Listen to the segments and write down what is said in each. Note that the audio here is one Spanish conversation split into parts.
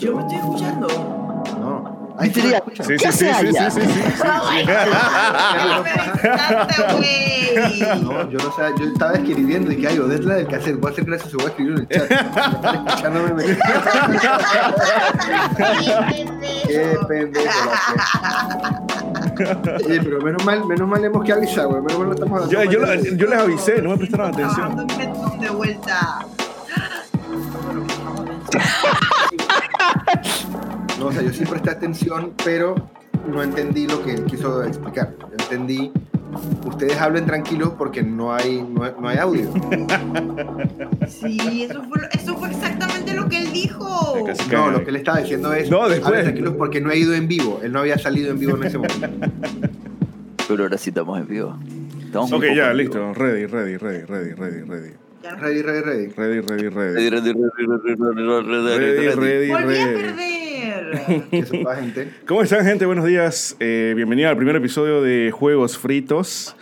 Yo me estoy escuchando. No. Ahí sí, Sería- escucha. Sí, ¿Qué sí, sí, sí, sí, sí, sí, sí. No, yo no sé, yo estaba escribiendo y que hay Odette la del cassette, voy a hacer gracias, voy a escribir en el chat. Escuchándome. me- Qué pendejo. Oye, pero menos mal, menos mal hemos que avisar, güey. Menos mal no estamos Yo, yo, yo les avisé, no me prestaron atención. Metcon de vuelta. No, o sea, yo sí presté atención, pero no entendí lo que él quiso explicar. Yo entendí, ustedes hablen tranquilos porque no hay, no hay, no hay audio. Sí, eso fue, eso fue exactamente lo que él dijo. No, lo que él estaba diciendo es, No, después. hablen tranquilos porque no he ido en vivo. Él no había salido en vivo en ese momento. Pero ahora sí estamos en vivo. Estamos Ok, ya, en listo. vivo. Ready, ready, ready, ready, ready, ready. Ready, ready, ready. Ready, ready, ready. Ready, ready, ready, ready, ready, ready, Ready, ready. ready, Volví a perder. Eso para gente. ¿Cómo están, gente? Buenos días. Eh, bienvenida al primer episodio de Juegos Fritos.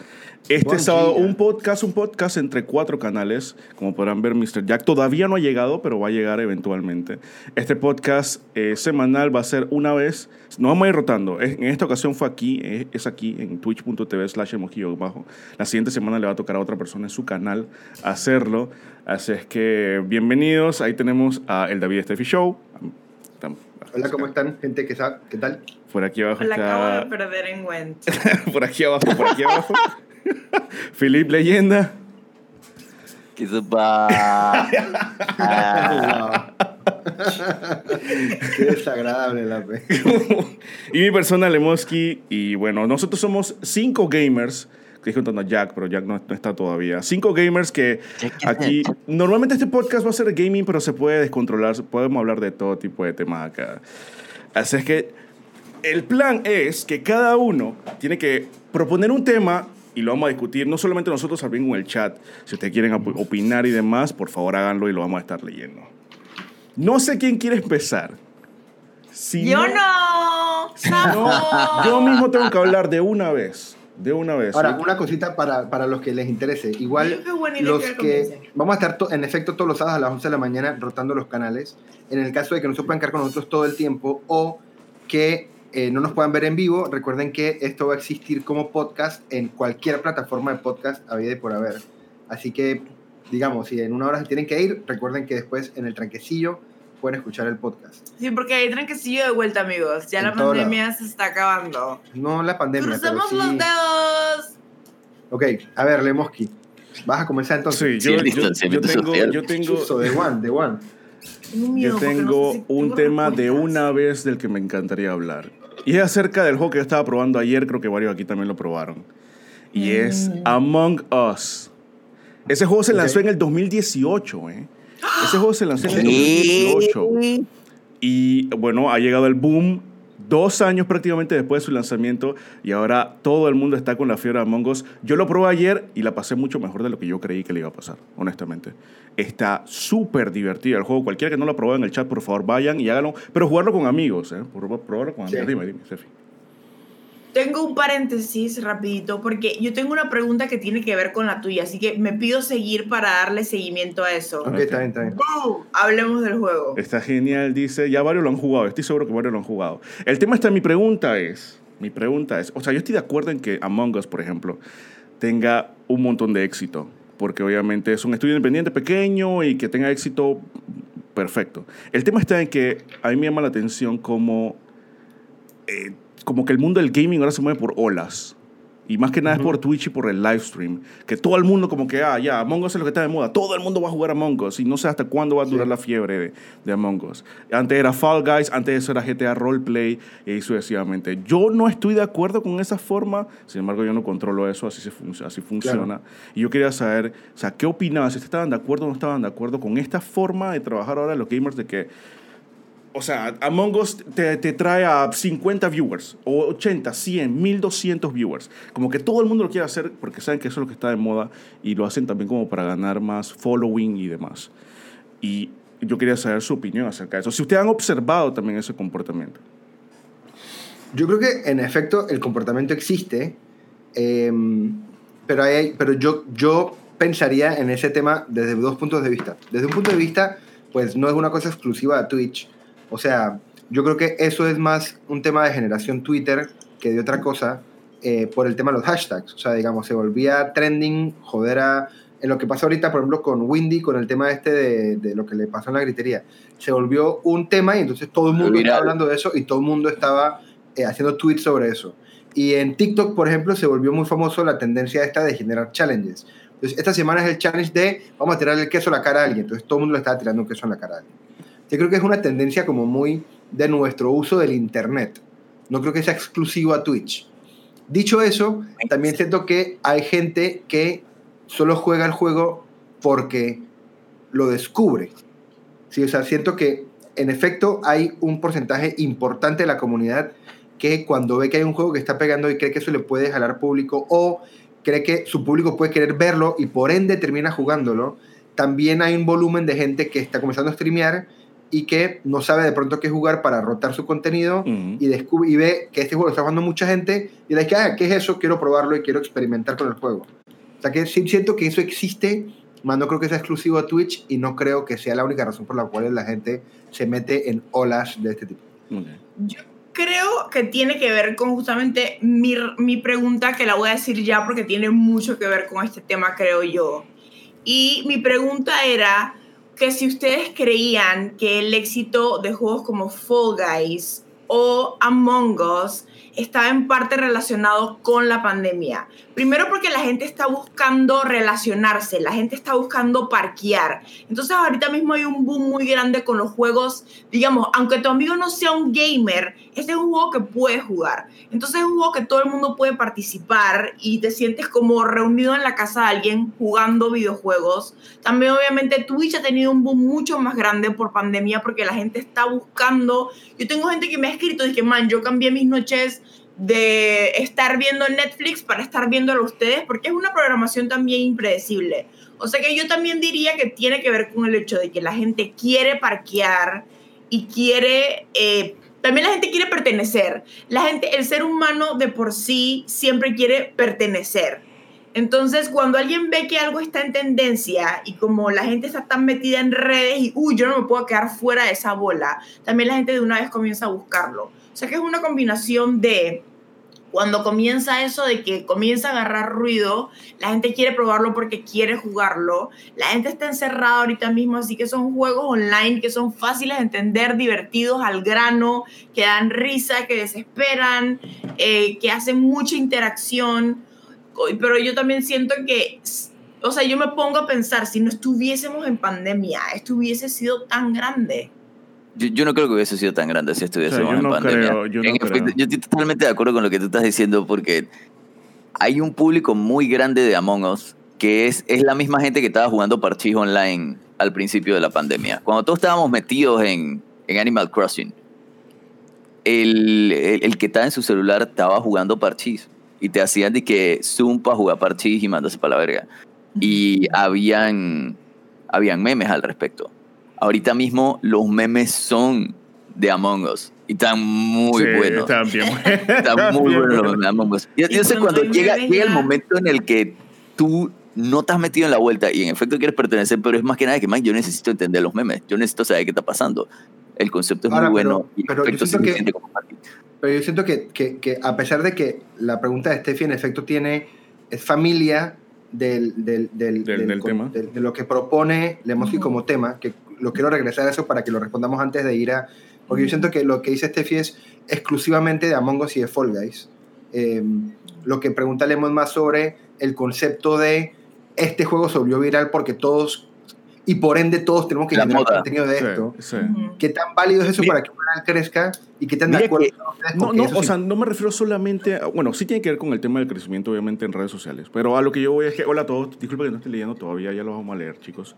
Este Buen sábado, día. un podcast, un podcast entre cuatro canales. Como podrán ver, Mr. Jack todavía no ha llegado, pero va a llegar eventualmente. Este podcast eh, semanal va a ser una vez. No vamos a ir rotando. Es- En esta ocasión fue aquí, es, es aquí, en twitch.tv slash bajo. La siguiente semana le va a tocar a otra persona en su canal hacerlo. Así es que bienvenidos. Ahí tenemos a el David Steffi Show. Hola, ¿cómo están? Gente, ¿qué, qué tal? Por aquí abajo La acabo de está. perder en Went. por aquí abajo, por aquí abajo. Philip Leyenda. ¿Qué se va? Ah, Qué desagradable la pe. y mi persona Lemoski. Y bueno, nosotros somos cinco gamers. Que contando a Jack, pero Jack no, no está todavía. Cinco gamers que Jack, ¿qué aquí. Normalmente este podcast va a ser gaming, pero se puede descontrolar. Podemos hablar de todo tipo de temas acá. Así es que el plan es que cada uno tiene que proponer un tema y lo vamos a discutir, no solamente nosotros, también con el chat. Si ustedes quieren op- opinar y demás, por favor háganlo y lo vamos a estar leyendo. No sé quién quiere empezar. Si Yo no. no, yo mismo tengo que hablar de una vez. De una vez. Ahora, una cosita para, para los que les interese. Igual, los que. Vamos a estar, to- en efecto, todos los sábados a las 11 de la mañana rotando los canales. En el caso de que no se puedan quedar con nosotros todo el tiempo o que eh, no nos puedan ver en vivo, recuerden que esto va a existir como podcast en cualquier plataforma de podcast habida y por haber. Así que, digamos, si en una hora se tienen que ir, recuerden que después en el tranquecillo pueden escuchar el podcast. Sí, porque hay tranquecillo de vuelta, amigos. Ya En la pandemia se está acabando. No la pandemia, pero Cruzamos sí... los dedos. Ok, a ver, Lemoski. Vas a comenzar entonces. Sí, yo, Sí, yo- tengo, yo tengo, de one, de one. Yo tengo un tema de una vez del que me encantaría hablar. Y es acerca del juego que yo estaba probando ayer, creo que varios aquí también lo probaron. Y es Among Us. Ese juego se lanzó en el 2018, ¿eh? Ese juego se lanzó en el ¿Qué? 2018. Y bueno, ha llegado el boom dos años prácticamente después de su lanzamiento y ahora todo el mundo está con la fiebre de Among Us. Yo lo probé ayer y la pasé mucho mejor de lo que yo creí que le iba a pasar, honestamente. Está súper divertido el juego. Cualquiera que no lo ha probado en el chat, por favor, vayan y háganlo. Pero jugarlo con amigos, ¿eh? Por- Probarlo con Sí. amigos. Dime, dime, Sefi. Tengo un paréntesis rapidito porque yo tengo una pregunta que tiene que ver con la tuya, así que me pido seguir para darle seguimiento a eso. Ok, está bien, está bien. Hablemos del juego. Está genial, dice. Ya varios lo han jugado. Estoy seguro que varios lo han jugado. El tema está, mi pregunta es, mi pregunta es, o sea, yo estoy de acuerdo en que Among Us, por ejemplo, tenga un montón de éxito, porque obviamente es un estudio independiente pequeño y que tenga éxito, perfecto. El tema está en que a mí me llama la atención como, eh, como que el mundo del gaming ahora se mueve por olas. Y más que nada es por Twitch y por el live stream. Que todo el mundo como que, ah, ya, Among Us es lo que está de moda. Todo el mundo va a jugar Among Us. Y no sé hasta cuándo va a durar Sí. la fiebre de, de Among Us. Antes era Fall Guys, antes eso era GTA Roleplay y ahí sucesivamente. Yo no estoy de acuerdo con esa forma. Sin embargo, yo no controlo eso. Así, se func- así funciona. Y yo quería saber, o sea, ¿qué opinaban? Si estaban de acuerdo o no estaban de acuerdo con esta forma de trabajar ahora los gamers de que o sea, Among Us te, te trae a 50 viewers, o 80, 100, 1200 viewers. Como que todo el mundo lo quiere hacer porque saben que eso es lo que está de moda y lo hacen también como para ganar más following y demás. Y yo quería saber su opinión acerca de eso. Si ustedes han observado también ese comportamiento. Yo creo que en efecto el comportamiento existe, em, pero, hay, pero yo, yo pensaría en ese tema desde dos puntos de vista. Desde un punto de vista, pues no es una cosa exclusiva de Twitch, O sea, yo creo que eso es más un tema de generación Twitter que de otra cosa eh, por el tema de los hashtags. O sea, digamos, se volvía trending, joder a... En lo que pasó ahorita, por ejemplo, con Windy, con el tema este de, de lo que le pasó en la gritería. Se volvió un tema y entonces todo el mundo Viral. estaba hablando de eso y todo el mundo estaba eh, haciendo tweets sobre eso. Y en TikTok, por ejemplo, se volvió muy famoso la tendencia esta de generar challenges. Entonces, esta semana es el challenge de vamos a tirarle el queso a la cara a alguien. Entonces, todo el mundo le estaba tirando un queso en la cara a alguien. Yo creo que es una tendencia como muy de nuestro uso del Internet. No creo que sea exclusivo a Twitch. Dicho eso, también siento que hay gente que solo juega el juego porque lo descubre. Sí, o sea, siento que en efecto hay un porcentaje importante de la comunidad que cuando ve que hay un juego que está pegando y cree que eso le puede jalar público o cree que su público puede querer verlo y por ende termina jugándolo, también hay un volumen de gente que está comenzando a streamear y que no sabe de pronto qué jugar para rotar su contenido Ujú. y, descubre, y ve que este juego lo está jugando mucha gente y dice, ah, ¿qué es eso? Quiero probarlo y quiero experimentar con el juego. O sea que sí siento que eso existe, más no creo que sea exclusivo a Twitch y no creo que sea la única razón por la cual la gente se mete en olas de este tipo. Ok. Yo creo que tiene que ver con justamente mi, mi pregunta, que la voy a decir ya porque tiene mucho que ver con este tema, creo yo. Y mi pregunta era que si ustedes creían que el éxito de juegos como Fall Guys o Among Us estaba en parte relacionado con la pandemia. Primero porque la gente está buscando relacionarse, la gente está buscando parquear. Entonces ahorita mismo hay un boom muy grande con los juegos, digamos, aunque tu amigo no sea un gamer, este es un juego que puedes jugar. Entonces es un juego que todo el mundo puede participar y te sientes como reunido en la casa de alguien jugando videojuegos. También obviamente Twitch ha tenido un boom mucho más grande por pandemia porque la gente está buscando. Yo tengo gente que me ha escrito y que, man, yo cambié mis noches de estar viendo Netflix para estar viéndolo a ustedes, porque es una programación también impredecible. O sea que yo también diría que tiene que ver con el hecho de que la gente quiere parquear y quiere, eh, también la gente quiere pertenecer. La gente, el ser humano de por sí siempre quiere pertenecer. Entonces, cuando alguien ve que algo está en tendencia y como la gente está tan metida en redes y, uy, yo no me puedo quedar fuera de esa bola, también la gente de una vez comienza a buscarlo. O sea que es una combinación de cuando comienza eso de que comienza a agarrar ruido, la gente quiere probarlo porque quiere jugarlo, la gente está encerrada ahorita mismo, así que son juegos online que son fáciles de entender, divertidos, al grano, que dan risa, que desesperan, eh, que hacen mucha interacción, pero yo también siento que, o sea, yo me pongo a pensar, si no estuviésemos en pandemia, esto hubiese sido tan grande. Yo, yo no creo que hubiese sido tan grande si estuviésemos O sea, yo en no pandemia. creo, yo no En efecto, creo. yo estoy totalmente de acuerdo con lo que tú estás diciendo porque hay un público muy grande de Among Us que es, es la misma gente que estaba jugando parchís online al principio de la pandemia. Cuando todos estábamos metidos en, en Animal Crossing, el, el, el que estaba en su celular estaba jugando parchís y te hacían de que Zoom para jugar parchís y mandarse para la verga. Y habían, habían memes al respecto. Ahorita mismo los memes son de Among Us y están muy Sí, buenos. Están bien Están muy buenos los memes de Among Us. Yo, yo sé cuando llega, memes llega el momento en el que tú no te has metido en la vuelta y en efecto quieres pertenecer, pero es más que nada que, man, yo necesito entender los memes. Yo necesito saber qué está pasando. El concepto es Ahora, muy pero- bueno y pero yo siento que-. Pero yo siento que, que, que a pesar de que la pregunta de Steffi en efecto tiene, es familia del, del, del, Del- del tema. del- de lo que propone Lemoski como tema, que lo quiero regresar a eso para que lo respondamos antes de ir a... Porque yo siento que lo que dice Steffi es exclusivamente de Among Us y de Fall Guys. Eh, lo que pregunta Lemon más sobre el concepto de este juego se volvió viral porque todos, y por ende todos tenemos que generar contenido de Sí, esto. sí. ¿Qué tan válido es eso Mira- para que un canal crezca y qué tan de acuerdo que- No, no, o sí sea, no me refiero solamente, a- bueno, sí tiene que ver con el tema del crecimiento, obviamente, en redes sociales, pero a lo que yo voy es que, hola a todos, disculpe que no estoy leyendo todavía, ya lo vamos a leer, chicos.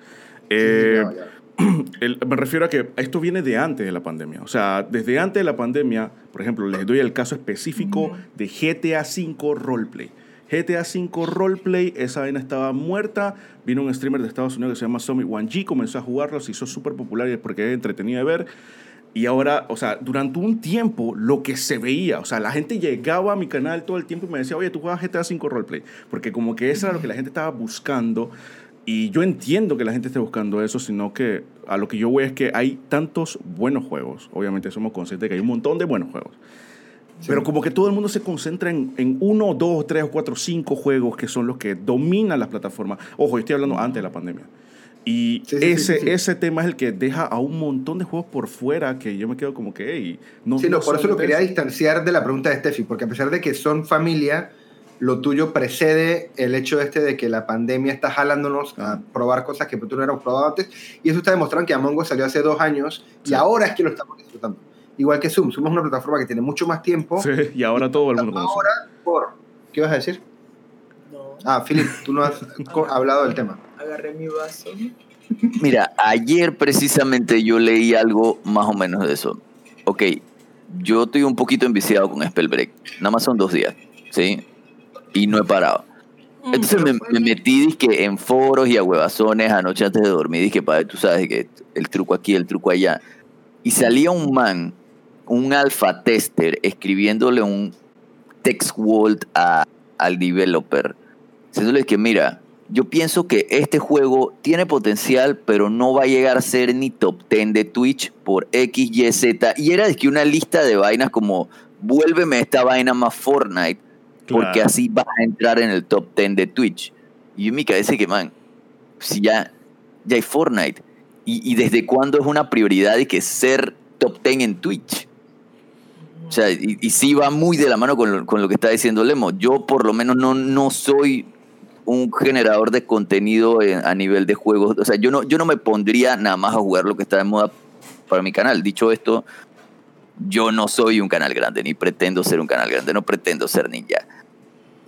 Eh, Sí, sí, ya, ya. el- me refiero a que esto viene de antes de la pandemia. O sea, desde antes de la pandemia, por ejemplo, les doy el caso específico de GTA V Roleplay. GTA V Roleplay, esa vaina estaba muerta. Vino un streamer de Estados Unidos que se llama Summit 1G, comenzó a jugarlo, se hizo súper popular y porque es entretenido de ver. Y ahora, o sea, durante un tiempo lo que se veía, o sea, la gente llegaba a mi canal todo el tiempo y me decía, oye, tú juegas GTA V Roleplay. Porque como que eso era lo que la gente estaba buscando. Y yo entiendo que la gente esté buscando eso, sino que a lo que yo voy es que hay tantos buenos juegos. Obviamente somos conscientes de que hay un montón de buenos juegos. Pero como que todo el mundo se concentra en, en uno, dos, tres, cuatro, cinco juegos que son los que dominan las plataformas. Ojo, yo estoy hablando antes de la pandemia. Y Sí, sí, ese, sí, sí, sí. ese tema es el que deja a un montón de juegos por fuera que yo me quedo como que, hey, no Sí, no, por eso lo quería distanciar de la pregunta de Steffi, porque a pesar de que son familia, lo tuyo precede el hecho este de que la pandemia está jalándonos a probar cosas que tú no habíamos probado antes, y eso está demostrando que Among Us salió hace dos años y Sí. ahora es que lo estamos disfrutando. Igual que Zoom, Zoom es una plataforma que tiene mucho más tiempo. Sí, y ahora todo el mundo conoce. Ahora, por... ¿Qué vas a decir? No, Ah, Philip, tú no has hablado del tema. agarré mi vaso. Mira, ayer precisamente yo leí algo más o menos de eso. Ok, yo estoy un poquito enviciado con Spellbreak. Nada más son dos días, ¿sí? Y no he parado. Mm, Entonces me, me metí dizque, en foros y a huevazones anoche antes de dormir. Dije, padre, tú sabes que el truco aquí, el truco allá. Y salía un man, un alfa tester, escribiéndole un text vault a, al developer. Diciéndole que, mira, yo pienso que este juego tiene potencial, pero no va a llegar a ser ni top 10 de Twitch por X, Y, Z. Y era de que una lista de vainas como, vuélveme esta vaina más Fortnite porque así vas a entrar en el top 10 de Twitch. Y yo en mi cabeza que, man, si ya, ya hay Fortnite, y, y desde cuándo es una prioridad de que ser top 10 en Twitch? O sea, y, y sí va muy de la mano con lo, con lo que está diciendo Lemo. Yo por lo menos no, no soy un generador de contenido en- a nivel de juegos. O sea, yo no, yo no me pondría nada más a jugar lo que está de moda para mi canal. Dicho esto, yo no soy un canal grande, ni pretendo ser un canal grande, no pretendo ser ninja.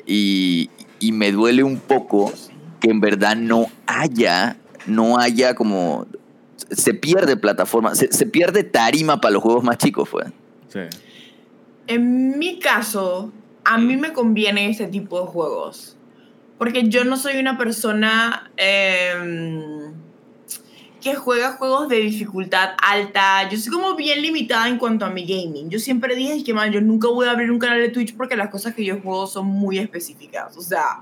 Y, y me duele un poco que en verdad no haya, no haya como... Se pierde plataforma, se, se pierde tarima para los juegos más chicos, pues. Sí. En mi caso, a mí me conviene este tipo de juegos. Porque yo no soy una persona em, que juega juegos de dificultad alta. Yo soy como bien limitada en cuanto a mi gaming. Yo siempre dije que, man, yo nunca voy a abrir un canal de Twitch porque las cosas que yo juego son muy específicas. O sea,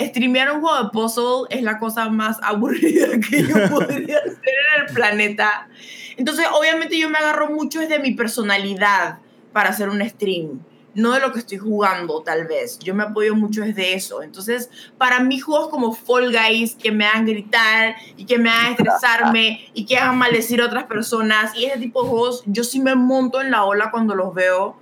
streamear un juego de puzzle es la cosa más aburrida que yo podría hacer en el planeta. Entonces, obviamente yo me agarro mucho desde mi personalidad para hacer un stream, no de lo que estoy jugando tal vez. Yo me apoyo mucho desde eso. Entonces, para mí juegos como Fall Guys que me hagan gritar y que me hagan estresarme y que hagan maldecir a otras personas y ese tipo de juegos, yo sí me monto en la ola cuando los veo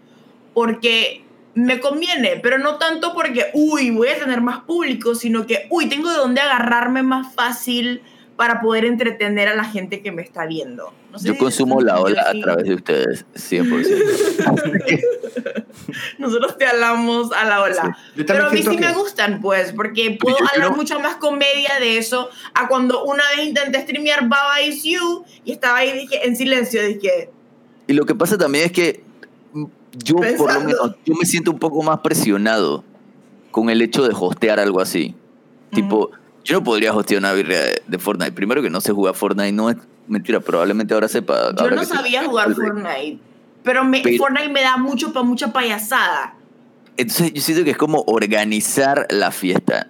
porque me conviene, pero no tanto porque, uy, voy a tener más público, sino que, uy, tengo de dónde agarrarme más fácil para poder entretener a la gente que me está viendo. No sé Yo si consumo la ola a través de ustedes, 100%. Nosotros te hablamos a la ola. Yo Pero a mí sí que- me gustan, pues, porque puedo yo hablar no- mucha más comedia de eso a cuando una vez intenté streamear Baba Is You y estaba ahí dije, en silencio, dije, Y lo que pasa también es que yo por lo Pensando. menos yo me siento un poco más presionado con el hecho de hostear algo así. Tipo, yo no podría hostear una birria de, de Fortnite. Primero que no sé jugar Fortnite, no es mentira, probablemente ahora sepa. yo ahora no sabía jugar Fortnite, pero, me, Pero- Fortnite me da mucho para mucha payasada. Entonces yo siento que es como organizar la fiesta.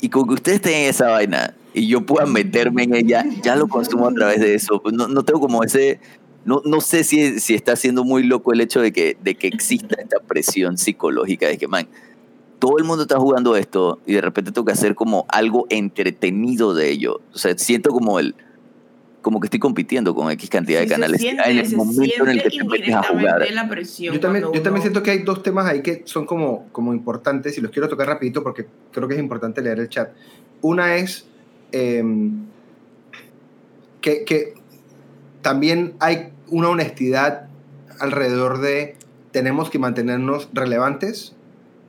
Y con que ustedes tengan esa vaina y yo pueda meterme en ella, ya lo consumo a través de eso. No, no tengo como ese... No, no sé si, si está siendo muy loco el hecho de que, de que exista esta presión psicológica de que, man, todo el mundo está jugando esto y de repente tengo que hacer como algo entretenido de ello. O sea, siento como el... Como que estoy compitiendo con X cantidad de Sí, canales. siente- en el momento en el que te siente metes a jugar. indirectamente la presión Yo también, siento que hay dos temas ahí que son como, como importantes y los quiero tocar rapidito porque creo que es importante leer el chat. Una es em, que, que también hay una honestidad alrededor de tenemos que mantenernos relevantes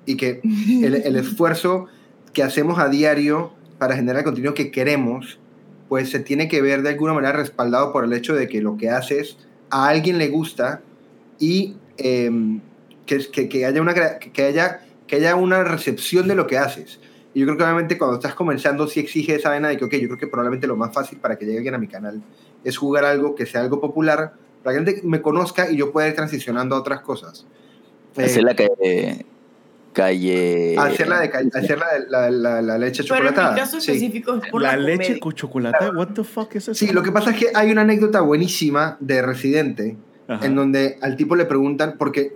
y que el, el esfuerzo que hacemos a diario para generar el contenido que queremos, pues se tiene que ver de alguna manera respaldado por el hecho de que lo que haces a alguien le gusta y em, que, que, que haya una, que, haya, que haya una recepción de lo que haces. Y yo creo que obviamente cuando estás comenzando sí exige esa vena de que, ok, yo creo que probablemente lo más fácil para que llegue alguien a mi canal es jugar algo que sea algo popular, para que la gente me conozca y yo pueda ir transicionando a otras cosas. Eh, Esa es la que... calle. Hacer la, de, ca- hacer la, de- la, la- la leche Pero en chocolatada. mi caso sí. específico es por La la, leche con chocolate, what the fuck es eso? Sí, lo que pasa es que hay una anécdota buenísima de Residente Ajá. en donde al tipo le preguntan, porque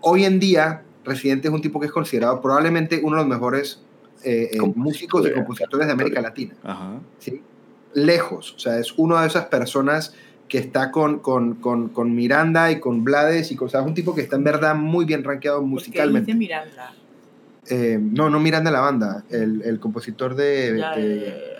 hoy en día Residente es un tipo que es considerado probablemente uno de los mejores eh, eh, músicos y compositores de América Latina. Ajá. ¿sí? Lejos, o sea, es una de esas personas que está con, con, con, con Miranda y con Blades y con, o sea, es un tipo que está en verdad muy bien rankeado musicalmente. dice Miranda. Eh, no, no Miranda la banda, el, el compositor de... Ya, eh,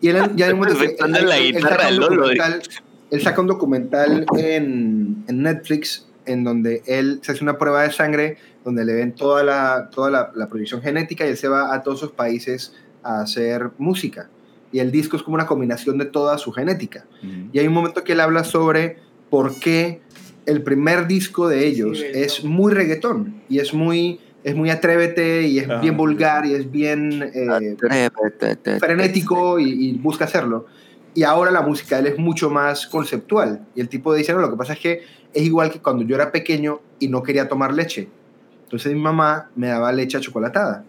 y él ya en un momento que- la él- él saca un documental- Él saca un documental en, en Netflix en donde él se hace una prueba de sangre, donde le ven toda la, toda la, la proyección genética y él se va a todos esos países a hacer música. Y el disco es como una combinación de toda su genética. Y hay un momento que él habla sobre por qué el primer disco de ellos Sí, es no. muy reggaetón y es muy, es muy atrévete y es Ajá. bien vulgar y es bien eh, frenético y, y busca hacerlo. Y ahora la música de él es mucho más conceptual. Y el tipo dice, no, lo que pasa es que es igual que cuando yo era pequeño y no quería tomar leche. Entonces mi mamá me daba leche chocolatada.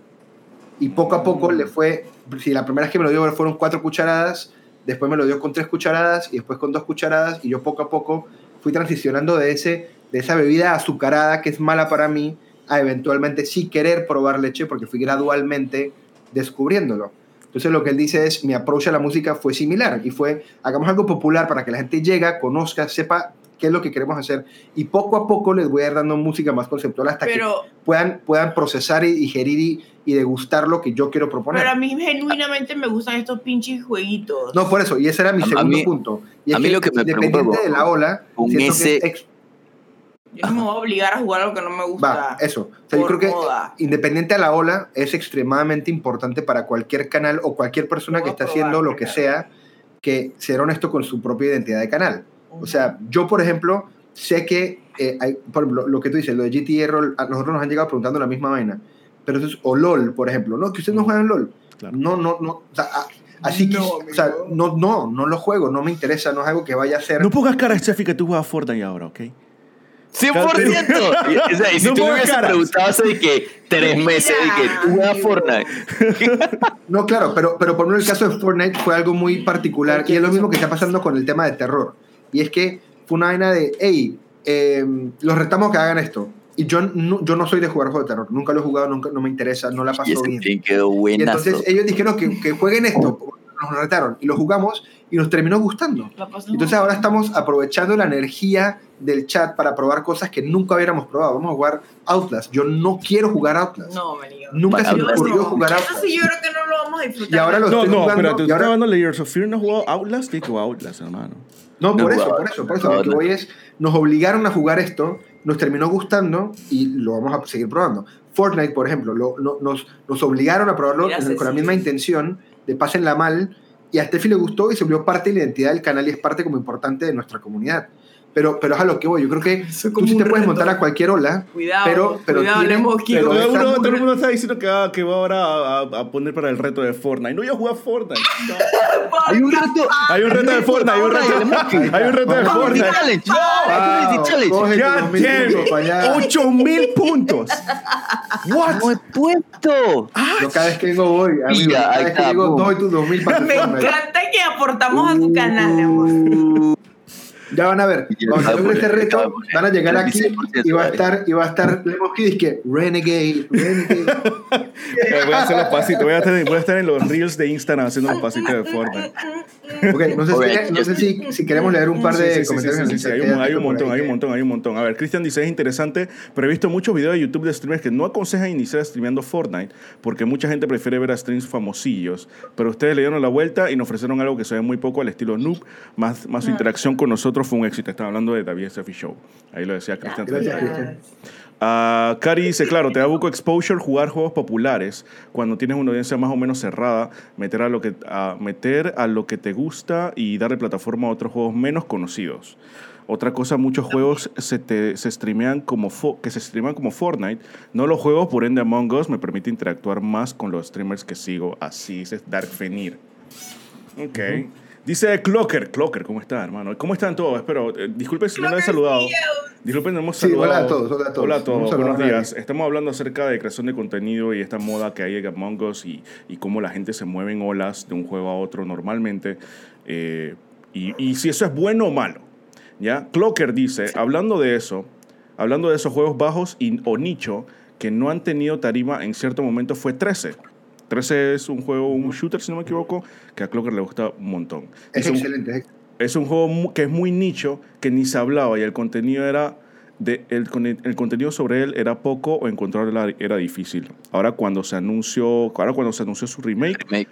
Y poco a poco le fue, si la primera vez que me lo dio fueron cuatro cucharadas, después me lo dio con tres cucharadas y después con dos cucharadas y yo poco a poco fui transicionando de, ese, de esa bebida azucarada que es mala para mí a eventualmente sí querer probar leche porque fui gradualmente descubriéndolo. Entonces lo que él dice es, mi approach a la música fue similar y fue, hagamos algo popular para que la gente llegue, conozca, sepa qué es lo que queremos hacer y poco a poco les voy a ir dando música más conceptual hasta que Pero, puedan, puedan procesar y digerir y, y degustar lo que yo quiero proponer. pero a mí genuinamente me gustan estos pinches jueguitos. No, por eso, y ese era mi A- a segundo mí- punto. Y a mí lo que me independiente preocupa de la ola, que ese- es ex- Yo no me voy a obligar a jugar algo que no me gusta. Va, eso. O sea, yo creo que moda. independiente a la ola, es extremadamente importante para cualquier canal o cualquier persona Lo que a está probar, haciendo lo que claro. sea, que ser honesto con su propia identidad de canal. O sea, yo, por ejemplo, sé que, eh, hay, por ejemplo, lo que tú dices, lo de GTR, Roll, a nosotros nos han llegado preguntando la misma vaina. Pero eso es, o LOL, por ejemplo, no, que ustedes no juegan LOL. Claro. No, no, no. O sea, a- así que, No, o sea, no, no, no lo juego, no me interesa, no es algo que vaya a ser. No pongas cara, Steffi, que tú juegas Fortnite ahora, ¿ok? 100%. Y, o sea, y si No tú me hubieses caras. preguntado hace de que tres meses y que tú juegas. Fortnite. No, claro, pero, pero por ejemplo, el caso de Fortnite fue algo muy particular y es lo mismo que está pasando con el tema de terror. Y es que fue una vaina de, hey, eh, los retamos que hagan esto. Y yo no, yo no soy de jugar juegos de terror, nunca lo he jugado, nunca, no me interesa, no la Y paso ese bien. fin quedó Y entonces ellos dijeron que, que jueguen esto, nos retaron y lo jugamos y nos terminó gustando. Entonces ahora estamos aprovechando la energía del chat para probar cosas que nunca hubiéramos probado. Vamos a jugar Outlast. Yo no quiero jugar Outlast. No, manigo. Nunca se me ocurrió no. jugar Eso Outlast. sí yo creo que no lo vamos a disfrutar. Y ahora lo No, estoy no, jugando, pero te y estoy ahora- hablando de Layers of Fear, no has jugado Outlast, tienes que jugar Outlast, hermano. No, No por eso, por eso, por eso. No, Lo que voy es, nos obligaron a jugar esto, nos terminó gustando y lo vamos a seguir probando. Fortnite, por ejemplo, lo- lo- nos, nos obligaron a probarlo Mira, en- con la misma intención de pásenla mal y a Steffi le gustó y se volvió parte de la identidad del canal y es parte como importante de nuestra comunidad. Pero, pero es a lo que voy, yo creo que tú sí te puedes reto. montar a cualquier ola, Cuidado, pero- pero cuidado, tiene- Lembo, Kiko. pero Todo mundo, todo el mundo está diciendo que, va- que va ahora a, a- a poner para el reto de Fortnite. No, yo juego a Fortnite. No. Hay un reto. Hay un reto de Fortnite, hay un reto, hay un reto de Fortnite. Challenge. Wow, Community Challenge. coge tus God 2000 damn puntos para allá. 8000 puntos. What? No he puesto. Yo cada vez que vengo voy, amigo, cada vez que boom. doy tus 2000 para tu Me encanta que aportamos a tu canal, amor. Ya van a ver, cuando se logre este reto, van a llegar aquí 26% y va a estar, y va a estar Lemos Kids que Renegade, Renegade. Eh, Voy a hacer los pasitos. Voy a, estar, voy a estar en los reels de Instagram haciendo los pasitos de Fortnite. Ok, no sé, si, no sé si, si queremos leer un par Sí, de sí, comentarios. sí, hay, un, hay un montón, hay un montón, hay un montón. A ver, Cristian dice, es interesante, pero he visto muchos videos de YouTube de streamers que no aconsejan iniciar streameando Fortnite porque mucha gente prefiere ver a streams famosillos, pero ustedes le dieron la vuelta y nos ofrecieron algo que se ve muy poco al estilo noob, más, más su interacción con nosotros fue un éxito. Estaba hablando de David Steffi Show. Ahí lo decía Cristian. Ah, Cari dice, claro, te da buco exposure jugar juegos populares cuando tienes una audiencia más o menos cerrada, meter a lo que, meter a lo que te gusta y darle plataforma a otros juegos menos conocidos. Otra cosa, muchos juegos se, te, se streamean como que se streaman como Fortnite. No los juegos, por ende Among Us me permite interactuar más con los streamers que sigo. Así es Dark. Ok. Dice Clocker, Clocker, ¿cómo está, hermano? ¿Cómo están todos? Espero, eh, disculpen si no les he saludado. Disculpen, no hemos Sí, saludado. hola a todos, hola a todos. Hola a todos, buenos días. Estamos hablando acerca de creación de contenido y esta moda que hay en Among Us y, y cómo la gente se mueve en olas de un juego a otro normalmente. eh, y, y si eso es bueno o malo. ¿ya? Clocker dice, hablando de eso, hablando de esos juegos bajos y, o nicho que no han tenido tarima en cierto momento fue 13. 13 es un juego, un shooter, si no me equivoco, que a Clocker le gusta un montón. Es un- excelente. es- es un juego que es muy nicho, que ni se hablaba y el contenido era de, el, con- el contenido sobre él era poco o encontrarlo era, difícil. Ahora cuando se anunció, ahora cuando se anunció su remake, Remake.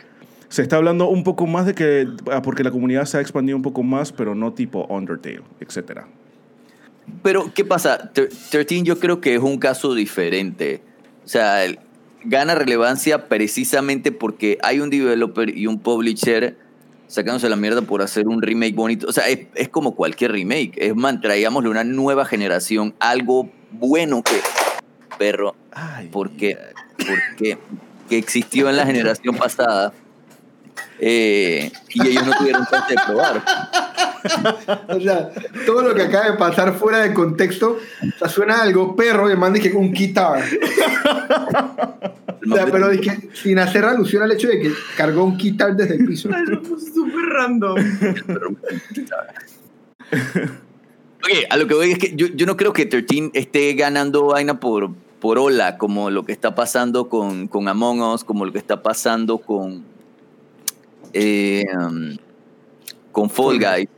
se está hablando un poco más de que ah, porque la comunidad se ha expandido un poco más, pero no tipo Undertale, etcétera. Pero, ¿qué pasa? Ter- 13 yo creo que es un caso diferente. O sea, el- gana relevancia precisamente porque hay un developer y un publisher sacándose la mierda por hacer un remake bonito. O sea, es, es como cualquier remake. Es man, traigámosle una nueva generación, algo bueno que... Perro, porque, porque que existió en la generación pasada eh, y ellos no tuvieron chance de probar. O sea, todo lo que acaba de pasar fuera de contexto, o sea, suena algo perro y el man dije un guitar. O sea, pero dije, sin hacer alusión al hecho de que cargó un guitar desde el piso. Eso fue súper random. Ok, a lo que voy es que yo, yo no creo que 13 esté ganando vaina por, por ola, como lo que está pasando con, con Among Us, como lo que está pasando con, eh, um, con Fall Guys.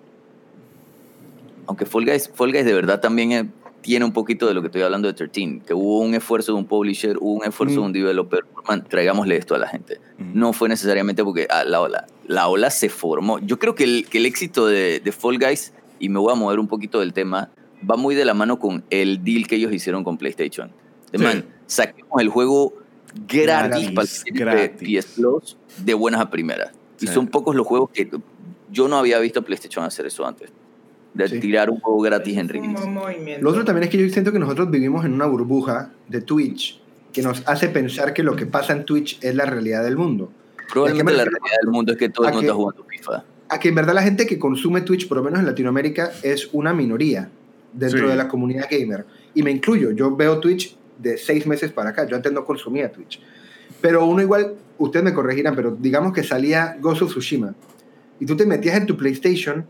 Aunque Fall Guys, Fall Guys de verdad también eh, tiene un poquito de lo que estoy hablando de 13, que hubo un esfuerzo de un publisher, hubo un esfuerzo de un developer. Man, traigámosle esto a la gente. No fue necesariamente porque ah, la ola. La ola se formó. Yo creo que el, que el éxito de, de Fall Guys, y me voy a mover un poquito del tema, va muy de la mano con el deal que ellos hicieron con PlayStation. De Sí. man, saquemos el juego gratis, Gratis, para el. PS Plus de buenas a primeras. Y Sí. son pocos los juegos que yo no había visto a PlayStation hacer eso antes. De Sí. tirar un juego gratis en movimiento. Lo otro también es que yo siento que nosotros vivimos en una burbuja de Twitch que nos hace pensar que lo que pasa en Twitch es la realidad del mundo. Probablemente me la realidad del mundo es que todo el ¿A mundo está jugando FIFA. A que en verdad la gente que consume Twitch, por lo menos en Latinoamérica, es una minoría dentro Sí. de la comunidad gamer. Y me incluyo, yo veo Twitch de seis meses para acá, yo antes no consumía Twitch. Pero uno igual, ustedes me corregirán, pero digamos que salía Ghost of Tsushima y tú te metías en tu PlayStation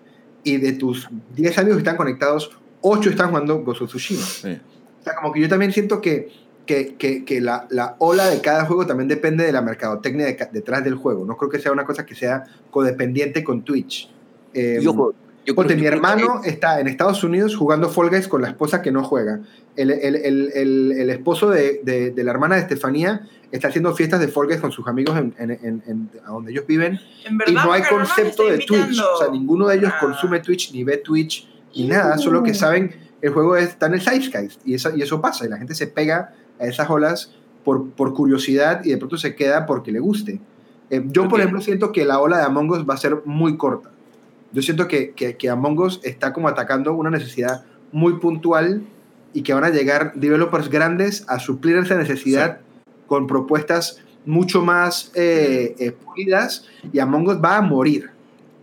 y de tus 10 amigos que están conectados, 8 están jugando Ghost of Tsushima. Sí. O sea, como que yo también siento que, que, que, que la, la ola de cada juego también depende de la mercadotecnia de detrás del juego. No creo que sea una cosa que sea codependiente con Twitch. Eh, yo mi yo creo que- hermano está en Estados Unidos jugando Fall Guys con la esposa que no juega. El, el, el, el, el esposo de, de, de la hermana de Estefanía está haciendo fiestas de Guys con sus amigos en, en, en, en- a donde ellos viven. Y no hay concepto de Twitch. O sea, ninguno de ellos Ah. consume Twitch, ni ve Twitch, ni nada. Solo que saben, el juego está en el Zeitgeist. Y eso, y eso pasa. Y la gente se pega a esas olas por, por curiosidad y de pronto se queda porque le guste. Eh, yo, por ejemplo, siento que la ola de Among Us va a ser muy corta. Yo siento que, que, que Among Us está como atacando una necesidad muy puntual y que van a llegar developers grandes a suplir esa necesidad con propuestas mucho más eh, eh, pulidas y Among Us va a morir.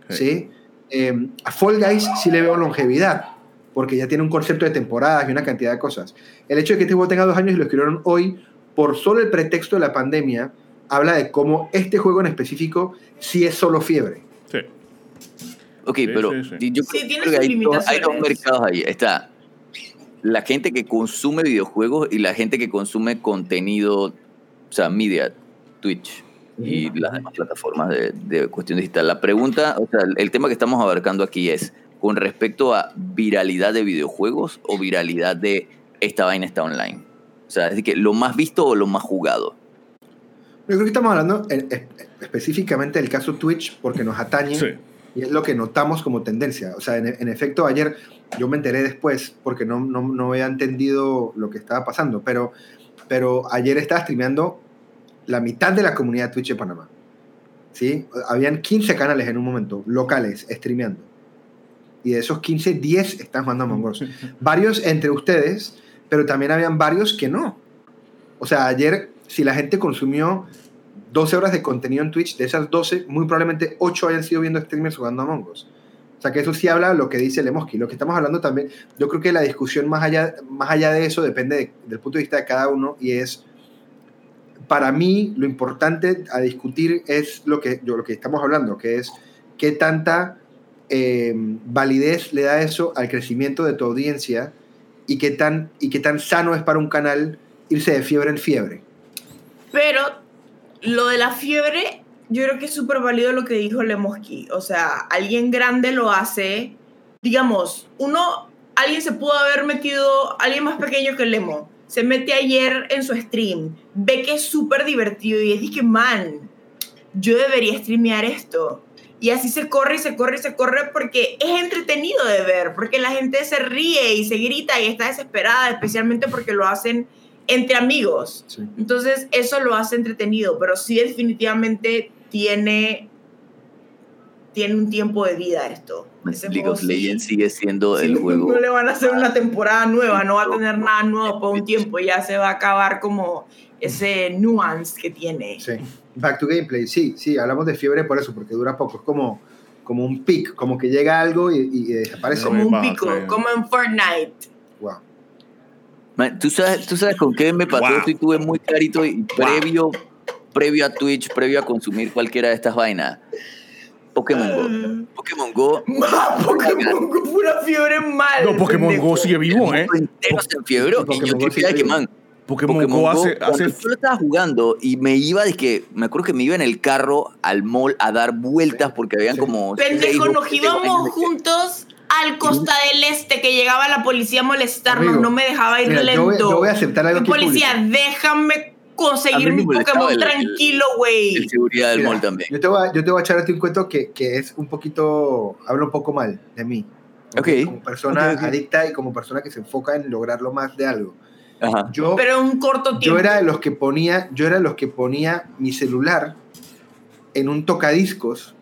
Sí. ¿sí? Eh, a Fall Guys sí le veo longevidad porque ya tiene un concepto de temporadas y una cantidad de cosas. El hecho de que este juego tenga dos años y lo escribieron hoy por solo el pretexto de la pandemia habla de cómo este juego en específico sí es solo fiebre. Sí. Ok, Sí, pero sí, sí. yo creo, que hay, dos, hay dos limitaciones. mercados ahí. Está la gente que consume videojuegos y la gente que consume contenido, o sea, media, Twitch y las demás plataformas de, de cuestión digital. La pregunta, o sea, el- tema que estamos abarcando aquí es con respecto a viralidad de videojuegos o viralidad de esta vaina está online. O sea, es decir, que lo más visto o lo más jugado. Yo creo que estamos hablando en- es- específicamente del caso Twitch porque nos atañe Sí. y es lo que notamos como tendencia. O sea, en, en efecto, ayer yo me enteré después porque no, no, no había entendido lo que estaba pasando, pero, pero ayer estaba streameando la mitad de la comunidad Twitch de Panamá. ¿Sí? Habían 15 canales en un momento, locales, streameando. Y de esos 15, 10 están jugando a Among Us. Varios entre ustedes, pero también habían varios que no. O sea, ayer, si la gente consumió 12 horas de contenido en Twitch, de esas 12, muy probablemente 8 hayan sido viendo streamers jugando a Us. Sea que eso sí habla lo que dice Lemoski. Lo que estamos hablando también, yo creo que la discusión más allá, más allá de eso depende de- del punto de vista de cada uno y es, para mí, lo importante a discutir es lo que, yo, lo que estamos hablando, que es qué tanta eh, validez le da eso al crecimiento de tu audiencia y qué, tan, y qué tan sano es para un canal irse de fiebre en fiebre. Pero lo de la fiebre, yo creo que es súper válido lo que dijo Lemoski. O sea, alguien grande lo hace. Digamos, uno, alguien se pudo haber metido, alguien más pequeño que Lemo, se mete ayer en su stream, ve que es súper divertido y dice que, man, yo debería streamear esto. Y así se corre y se corre y se corre porque es entretenido de ver, porque la gente se ríe y se grita y está desesperada, especialmente porque lo hacen entre amigos. Sí. Entonces, eso lo hace entretenido, pero sí definitivamente tiene, tiene un tiempo de vida esto. Ese League juego of sí- Legends sigue siendo sí, el juego. No le van a hacer una temporada nueva, no va a tener nada nuevo por un tiempo, ya se va a acabar como ese nuance que tiene. Sí. Back to gameplay, sí, sí, hablamos de fiebre por eso, porque dura poco. Es como, como un pic, como que llega algo y, y desaparece. Como un pico, sí. como en Fortnite. Wow. Man, ¿tú, sabes, ¿Tú sabes con qué me pasó Wow. y tuve muy clarito y previo, previo a Twitch, previo a consumir cualquiera de estas vainas? Pokémon Go. Pokémon Go. Pokémon Go fue una fiebre mal. No, Pokémon pendejo. Go sigue vivo, ¿eh? Entero se enfiebró. Y Pokémon yo sigue que, man, Pokémon, Pokémon Go Go, hace... cuando hace yo lo estaba jugando y me iba de que, me acuerdo que me iba en el carro al mall a dar vueltas porque habían Sí. como... Pendejo, nos íbamos juntos al Costa del Este, que llegaba la policía a molestarnos, Amigo, no me dejaba ir mira, yo lento. voy- yo voy a aceptar algo policía, público. déjame conseguir mi Pokémon tranquilo, güey. El seguridad del Mira, mall también. Yo te, voy a, yo te voy a echar a ti un cuento que, que es un poquito, habla un poco mal de mí. Ok. Como persona Ok, ok. adicta y como persona que se enfoca en lograrlo más de algo. Ajá. Yo, Pero en un corto tiempo. yo era de los que ponía, yo era de los que ponía mi celular en un tocadiscos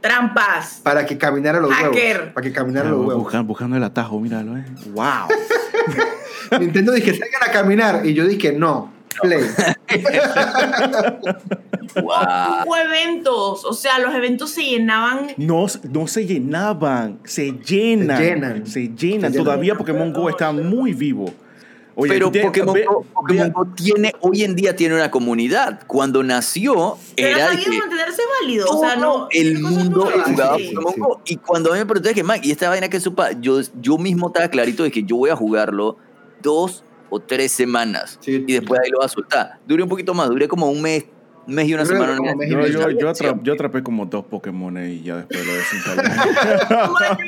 Trampas. para que caminara los Hacker. huevos. Para que caminara los huevos. buscando, buscando el atajo, míralo, ¿eh? ¡Wow! Nintendo dije, salgan a caminar. Y yo dije, no, play. Guau. Hubo eventos. O sea, los eventos se llenaban. No, no se llenaban, se llenan. Se llenan. Se llenan. Se Todavía llenan. Pokémon Go está muy vivo. Oye, Pero de- Pokémon, ve- Go, Pokémon Go tiene, hoy en día tiene una comunidad. Cuando nació, Pero era ha de sabido que mantenerse válido. O sea, todo no. el mundo jugaba sí. Pokémon sí. Go. Y cuando a mí me pregunté que, man, y esta vaina que supa, yo, yo mismo estaba clarito de que yo voy a jugarlo dos o tres semanas. Sí. Y después ahí lo voy a soltar. Duré un poquito más, duré como un mes, un mes y una semana. en mes y yo, yo, yo, atra- yo atrapé como dos Pokémon y ya después lo desinstalé. Man,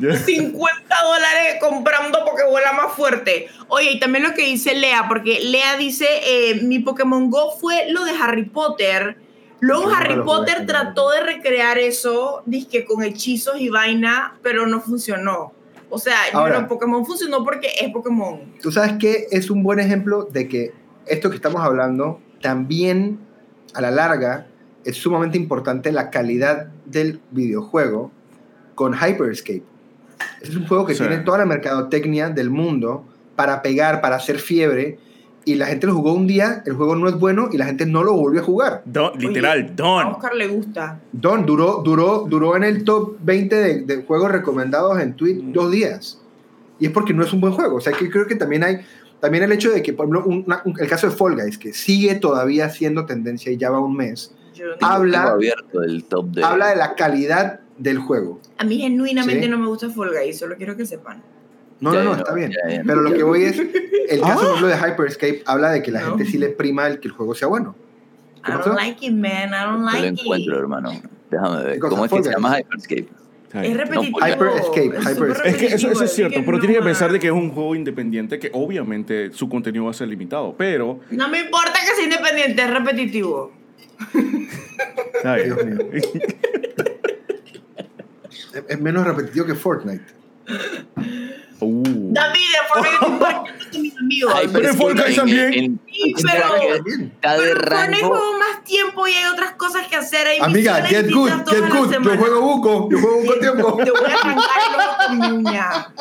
yo gasté como 50 dólares comprando Pokébola más fuerte. Oye, y también lo que dice Lea, porque Lea dice, eh, mi Pokémon Go fue lo de Harry Potter. Luego Harry Potter trató de recrear eso, dizque con hechizos y vaina, pero no funcionó. O sea, Ahora- pero Pokémon funcionó porque es Pokémon. Tú sabes que es un buen ejemplo de que esto que estamos hablando también a la larga es sumamente importante la calidad del videojuego con Hyperscape. Es un juego que Sí. tiene toda la mercadotecnia del mundo para pegar, para hacer fiebre y la gente lo jugó un día, el juego no es bueno y la gente no lo volvió a jugar. Don, literal, Oye, A Don. Oscar le gusta. Don duró, duró, duró en el top 20 de, de juegos recomendados en Twitch dos días. Y es porque no es un buen juego. O sea, que creo que también hay, también el hecho de que, por ejemplo, un- una- un- el caso de Fall Guys, que sigue todavía siendo tendencia y ya va un mes, Yo habla- abierto el top de... habla de la calidad del juego. a mí genuinamente Sí. no me gusta Fall Guys, solo quiero que sepan. No, no, no, está bien. ya, ya. Pero lo que voy es, el caso, Ah. por ejemplo, de Hyperscape habla de que la No. gente sí le prima el que el juego sea bueno. I ¿Qué don't pasó? like it, man. I don't No lo like encuentro, it. hermano. Déjame ver. ¿Cómo es que se llama Hyperscape? Es repetitivo. Hyperscape, es súper Hyperscape. Es que eso, es cierto, pero tiene que no, pensar de que es un juego independiente que obviamente su contenido va a ser limitado, pero... No me importa que sea independiente, es repetitivo. ¿sabes? Dios mío. Es- es menos repetitivo que Fortnite. Uh. David, de forma que te importa con mis amigos. Hyperscape Pero Fall Guys en- también. en- Sí, pero- Está de Pero Fortnite rango. juego más tiempo y hay otras cosas que hacer. Hay Amiga, get good, get good. Yo juego buco, yo juego buco tiempo. Te voy a arrancar con mi uña.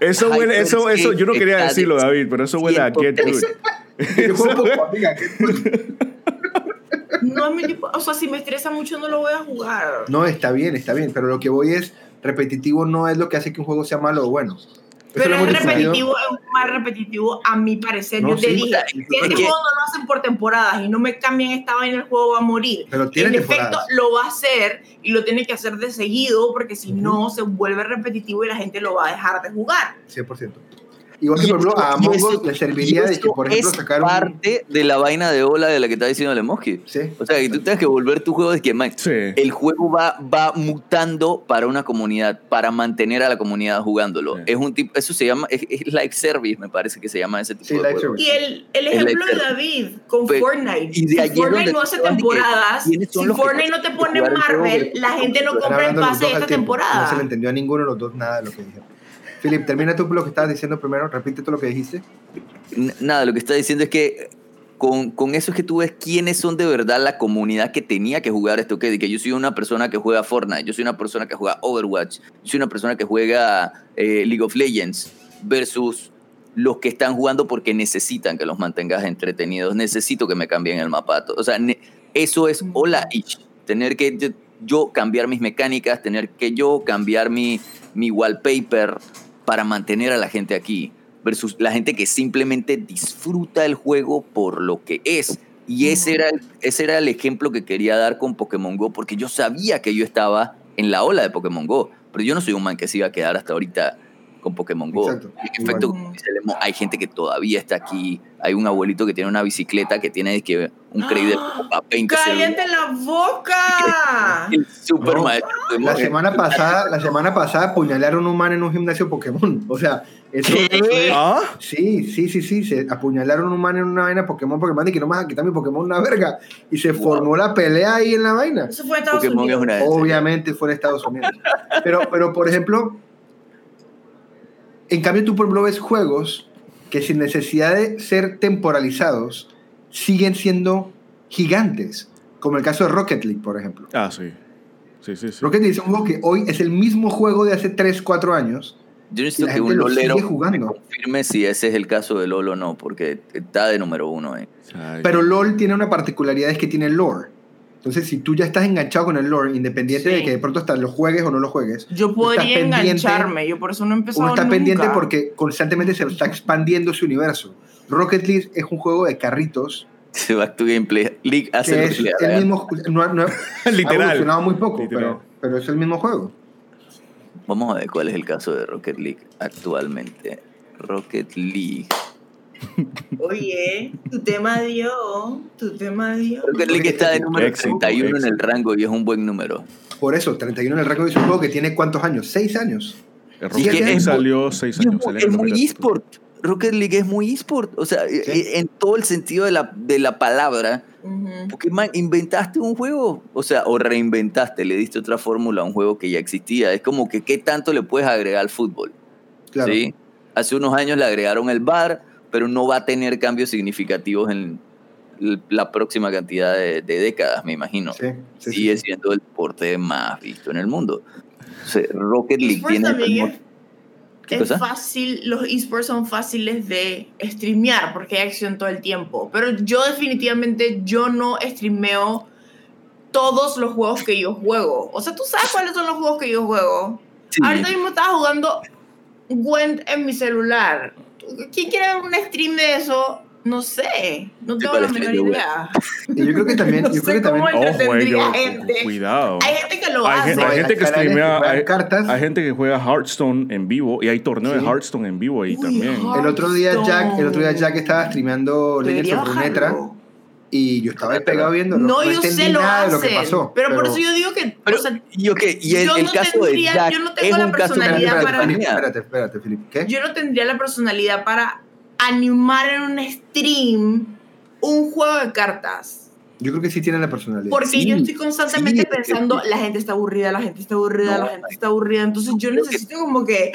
Eso huele, eso, eso, yo no quería decirlo, David, pero eso huele a Get 103. Good. Yo juego poco, amiga. get good. no es mi tipo, o sea, si me estresa mucho no lo voy a jugar. No, está bien, está bien, pero lo que voy es, repetitivo no es lo que hace que un juego sea malo o bueno. Pero es repetitivo, es más repetitivo a mi parecer. No, Yo te sí, dije, si este juego no lo hacen por temporadas y no me cambian esta vaina, el juego va a morir. Pero tiene en efecto, lo va a hacer y lo tiene que hacer de seguido porque si no se vuelve repetitivo y la gente lo va a dejar de jugar. 100%. Igual que, por ejemplo, a Among Us le serviría de que, por ejemplo, es sacar un... parte de la vaina de ola de la que está diciendo Lemoski. Sí, O sea, que tú tengas que volver tu juego de que, man, Sí. el juego va, va mutando para una comunidad, para mantener a la comunidad jugándolo. Sí. Es un tipo, eso se llama, es, es live service, me parece que se llama ese tipo Sí, de live juego. service. Y el, el ejemplo de David con Pe- Fortnite. y de si Fortnite no hace que, temporadas, ¿quiénes son si Fortnite no te pone Marvel, la gente no compra el pase de esta tiempo. No se le temporada. entendió a ninguno de los dos nada de lo que dijeron. Philip, termina tú lo que estabas diciendo primero. Repite todo lo que dijiste. Nada, lo que está diciendo es que con, con eso es que tú ves quiénes son de verdad la comunidad que tenía que jugar esto. Que, que yo soy una persona que juega Fortnite, yo soy una persona que juega Overwatch, yo soy una persona que juega eh, League of Legends, versus los que están jugando porque necesitan que los mantengas entretenidos. Necesito que me cambien el mapa. O sea, ne- eso es hola ish. Tener que yo, yo cambiar mis mecánicas, tener que yo cambiar mi, mi wallpaper para mantener a la gente aquí versus la gente que simplemente disfruta el juego por lo que es. Y ese era, el, ese era el ejemplo que quería dar con Pokémon Go, porque yo sabía que yo estaba en la ola de Pokémon Go, pero yo no soy un man que se iba a quedar hasta ahorita con Pokémon Go. Exacto. En efecto, hay gente que todavía está aquí. Hay un abuelito que tiene una bicicleta que tiene que un crédito como para 20 ¡Cállate la boca! El super No, maestro de La semana pasada, la semana pasada apuñalaron a un man en un gimnasio Pokémon. O sea, eso ¿Qué? ¿Ah? Sí, sí, sí, sí. Se apuñalaron a un man en una vaina Pokémon porque man de que no me vas a quitar mi Pokémon una verga. Y se Wow. formó la pelea ahí en la vaina. Eso fue en Estados Pokémon es Unidos. una Obviamente fue en Estados Unidos. Pero, pero por ejemplo, en cambio tú por ejemplo ves juegos que sin necesidad de ser temporalizados siguen siendo gigantes. Como el caso de Rocket League, por ejemplo. Ah, sí. Sí, sí, sí. Rocket League es un juego que hoy es el mismo juego de hace 3, 4 años. Yo y necesito la que gente un lo lolero sigue jugando. me confirme si ese es el caso de LOL o no, porque está de número uno. Eh. Pero LOL tiene una particularidad, es que tiene lore. Entonces, si tú ya estás enganchado con el lore, independiente Sí. de que de pronto hasta lo juegues o no lo juegues, Yo podría engancharme, yo por eso no he empezado uno está nunca. pendiente porque constantemente se está expandiendo su universo. Rocket League es un juego de carritos Se va a tu gameplay. League hace que es el mismo. No, no- ha Literal. evolucionado muy poco, Literal. pero, pero es el mismo juego. Vamos a ver cuál es el caso de Rocket League actualmente. Rocket League. Oye, tu tema dio, tu tema dio. Rocket League está de número Éxito, 31 en el rango y es un buen número. Por eso, 31 en el rango es un juego que tiene cuántos años? ¿Seis años? El Sí, Rocket que League es salió seis es años. salió es en muy 2014. eSport. Rocket League es muy eSport. O sea, eh, en todo el sentido de la, de la palabra. Ujú. Porque, man, inventaste un juego. O sea, o reinventaste, le diste otra fórmula a un juego que ya existía. Es como que, ¿qué tanto le puedes agregar al fútbol? Claro. ¿sí? Hace unos años le agregaron el VAR, pero no va a tener cambios significativos en la próxima cantidad de, de décadas, me imagino. Sí, sí, sí, Sigue sí. siendo el deporte más visto en el mundo. O sea, Rocket League Esports tiene... también es, ¿Qué es cosa? fácil, los esports son fáciles de streamear porque hay acción todo el tiempo. Pero yo definitivamente yo no streameo todos los juegos que yo juego. O sea, tú sabes cuáles son los juegos que yo juego. Sí. Ahorita mismo estaba jugando Gwent en mi celular. ¿Quién quiere ver un stream de eso? No sé. No tengo la menor idea. Yo creo que también, No yo sé creo que también cómo Ojo, entretendría yo- gente. Cuidado. Hay gente que lo Hay hace. gente, hay Hay gente que streamea, hay, cartas. hay gente que juega Hearthstone en vivo y hay torneos Sí. de Hearthstone en vivo ahí Uy, también. Hearthstone. el otro día Jack, el otro día Jack estaba streameando Legends of Runeterra bajarlo. Y yo estaba ahí pegado viéndolo. No, yo entendí sé lo nada de lo que pasó. pero, por eso yo digo que. Pero, o sea, y, el, yo el no caso tendría- de Jack yo no tengo la caso personalidad espérate, para- espérate, espérate, Felipe. ¿Qué? yo no tendría la personalidad para animar en un stream un juego de cartas. Yo creo que sí tiene la personalidad. Porque Sí, yo estoy constantemente sí, es que pensando, sí. la gente está aburrida, la gente está aburrida, No, la gente está aburrida. Entonces yo que- necesito como que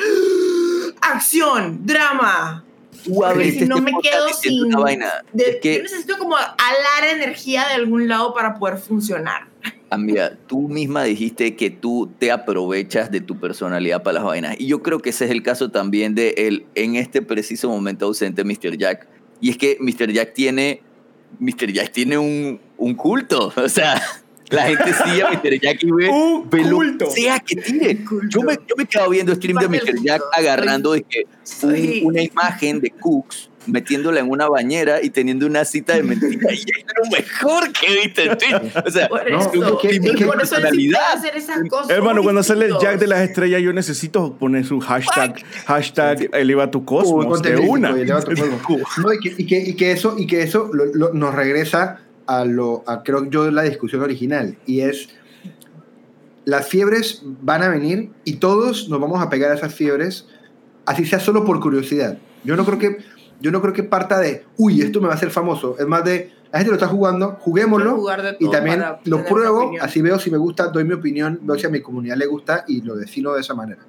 acción, drama. Tú abriste si no este me quedo sin- una vaina. De- es que Yo necesito como alar energía de algún lado para poder funcionar. Amiga, tú misma dijiste que tú te aprovechas de tu personalidad para las vainas. Y yo creo que ese es el caso también de él en este preciso momento ausente Mr. Jack. Y es que Mr. Jack tiene Mr. Jack tiene un, un culto. O sea, la gente sigue a Mr. Jack y ve, Un ve lo culto. que sea que tire. Yo me, yo me quedo viendo stream de Mr. Jack agarrando de que una imagen de Cooks metiéndola en una bañera y teniendo una cita de mentira. Y es lo mejor que he visto en Twitch. O sea, Por No, eso, es que- es que- por eso hacer esas cosas. Hermano, cuando sale el Jack de las estrellas, yo necesito poner su hashtag, hashtag eleva tu cosmos de una. No, y, que, y, que, y que eso, y que eso lo- lo- nos regresa a lo, a, creo yo, la discusión original, y es, las fiebres van a venir y todos nos vamos a pegar a esas fiebres, así sea solo por curiosidad. Yo no creo que, yo no creo que parta de, uy, esto me va a hacer famoso, es más de, la gente lo está jugando, juguémoslo, y también lo pruebo, así veo si me gusta, doy mi opinión, veo si a mi comunidad le gusta y lo defino de esa manera.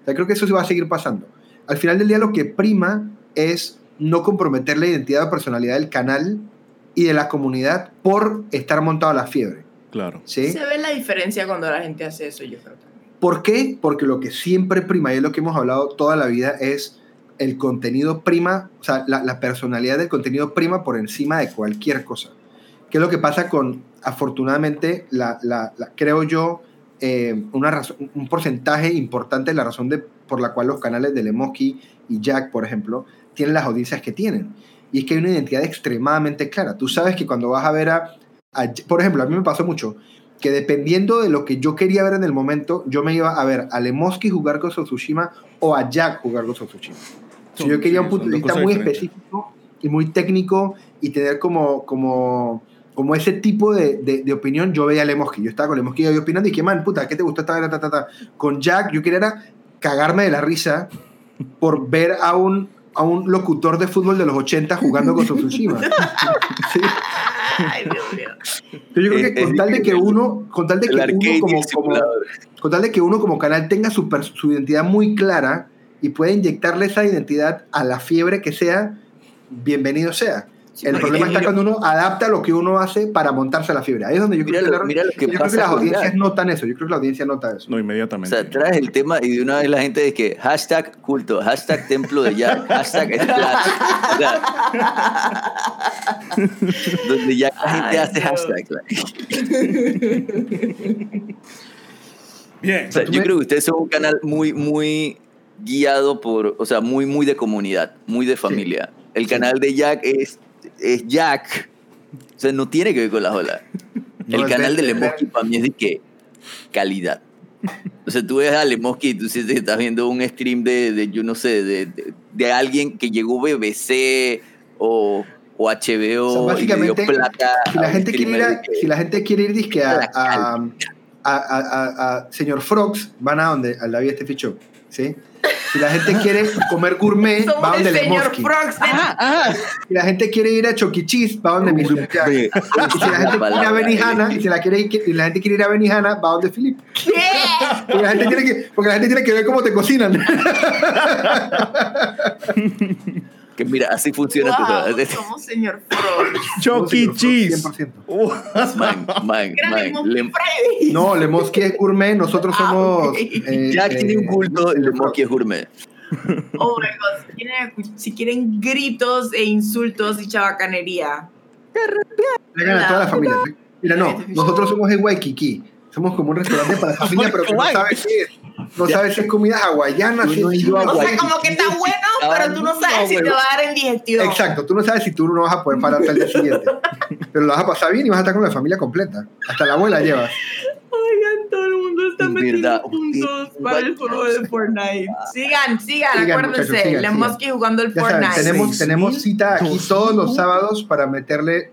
O sea, creo que eso se va a seguir pasando. Al final del día lo que prima es no comprometer la identidad o personalidad del canal y de la comunidad por estar montado a la fiebre. Claro. ¿sí? Se ve la diferencia cuando la gente hace eso, yo creo. ¿Por qué? Porque lo que siempre prima, y es lo que hemos hablado toda la vida, es el contenido prima, o sea, la, la personalidad del contenido prima por encima de cualquier cosa. ¿Qué es lo que pasa con, afortunadamente, la, la- la- creo yo, eh, una razón- un porcentaje importante de la razón de, por la cual los canales de Lemoski y Jack, por ejemplo, tienen las audiencias que tienen? Y es que hay una identidad extremadamente clara. Tú sabes que cuando vas a ver a, a- por ejemplo, a mí me pasó mucho, que dependiendo de lo que yo quería ver en el momento, yo me iba a ver a Lemoski jugar con Tsushima o a Jack jugar con Tsushima. Si yo quería un punto de vista muy específico y muy técnico y tener como, como, como ese tipo de, de, de opinión, yo veía a Lemoski. Yo estaba con Lemoski ahí opinando y que, man, puta, ¿qué te gustó esta? Ta, ta, ta. Con Jack, yo quería era cagarme de la risa por ver a un, a un locutor de fútbol de los 80 jugando con Tsushima. Sí. Ay, Dios mío. Pero yo creo que con tal de que uno, con tal de que uno como, como, con tal de que uno como canal tenga su, su identidad muy clara y pueda inyectarle esa identidad a la fiebre que sea, bienvenido sea. El problema está cuando uno adapta lo que uno hace para montarse a la fiebre. Ahí es donde yo creo, que, lo- que yo creo que las audiencias notan eso. Yo creo que la audiencia nota eso. No, O inmediatamente. sea, traes el tema y de una vez la gente dice que hashtag culto, hashtag templo de Jack, hashtag splash. O sea, donde ya la gente Ay, hace hashtag. Bien. O sea, yo creo que ustedes son un canal muy, muy guiado por, o sea, muy, muy de comunidad, muy de familia. El canal de Jack es, es Jack. O sea, no tiene que ver con las olas. El canal de Lemoski para mí es de que calidad. O sea, tú ves a Lemoski y tú sientes que estás viendo un stream de, de yo no sé, de, de, de alguien que llegó BBC o, o HBO O sea, y le dio básicamente, plata. Si la gente quiere ir a, si la gente quiere ir a, a, a, señor Frogs, van a donde a la Vía Este Show, ¿sí? Si la gente quiere comer gourmet, va donde el señor Si la gente quiere ir a Choquichis, va donde Y si la gente quiere ir a Benihana, y si la, quiere, y la gente quiere ir a Benihana, va donde Philip. ¿Qué? Porque la gente tiene que, porque la gente tiene que ver cómo te cocinan. que mira, así funciona tu Wow, juego. somos señor Frogs. Chucky Cheese. 100%. Uh, Man, man, man. Le-. No, Lemoski es gourmet, nosotros Ah, somos. ok. eh, Jack eh, tiene un culto y Lemoski es gourmet. Oh my god. Si quieren, si quieren gritos e insultos y chabacanería. Le gana a toda la familia. Mira, no, nosotros somos en Waikiki. Somos como un restaurante para familia, pero que no sabes qué es. No sabes si es comida hawaiana, Tú si no es china. O sea, como que está bueno, pero tú no sabes si te va a dar en digestión. Exacto, tú no sabes si tú no vas a poder pararte al día siguiente. Pero lo vas a pasar bien y vas a estar con la familia completa. Hasta la abuela llevas. Oigan, todo el mundo está Es metiendo puntos para el juego de Fortnite. Sigan, sigan, Sigan, acuérdense. sigan, Lemoski jugando el Ya saben, Fortnite. tenemos, Seis tenemos mil, cita aquí dos todos los sábados para meterle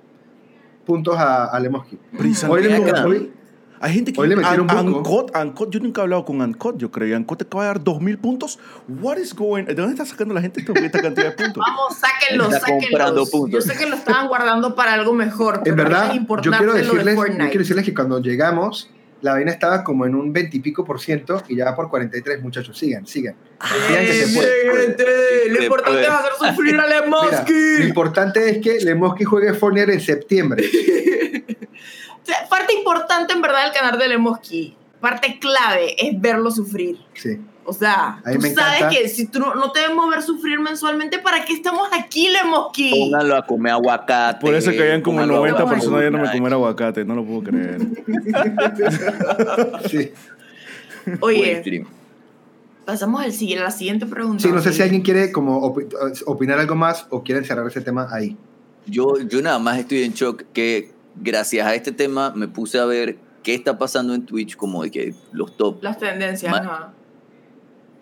puntos a, a Lemoski. Prisa, Hoy hoy- Hay gente que. Hoy le metieron An-. Ancot, Ancot, yo nunca he hablado con Ancot, yo creo. Ancot te acaba de dar 2000 puntos. What is going ¿De dónde está sacando la gente esta, cantidad de puntos? Vamos, sáquenlos, Está comprando sáquenlos. puntos. Yo sé que lo estaban guardando para algo mejor. en verdad, es yo importante quiero, decirles, yo quiero decirles que cuando llegamos, la vaina estaba como en un 20 y pico por ciento y ya va por 43, muchachos. Sigan, sigan. Sigan que se puede. gente, Lo importante es hacer sufrir a Lemoski. lo importante es que Lemoski juegue Fortnite en septiembre. Parte importante en verdad del canal de Lemoski, parte clave, es verlo sufrir. Sí. O sea, tú me sabes encanta. que si tú no, no te debemos ver sufrir mensualmente, ¿para qué estamos aquí, Lemoski? Pónganlo a comer aguacate. Por eso caían como pónganlo a 90 comer personas yéndome a comer aguacate, no lo puedo creer. Sí. Oye, pasamos al, a la siguiente pregunta. Sí, no sé si alguien quiere como opi- opinar algo más o quieren cerrar ese tema ahí. Yo, yo nada más estoy en shock que gracias a este tema me puse a ver qué está pasando en Twitch, como de que los top Las tendencias, Ma- ajá.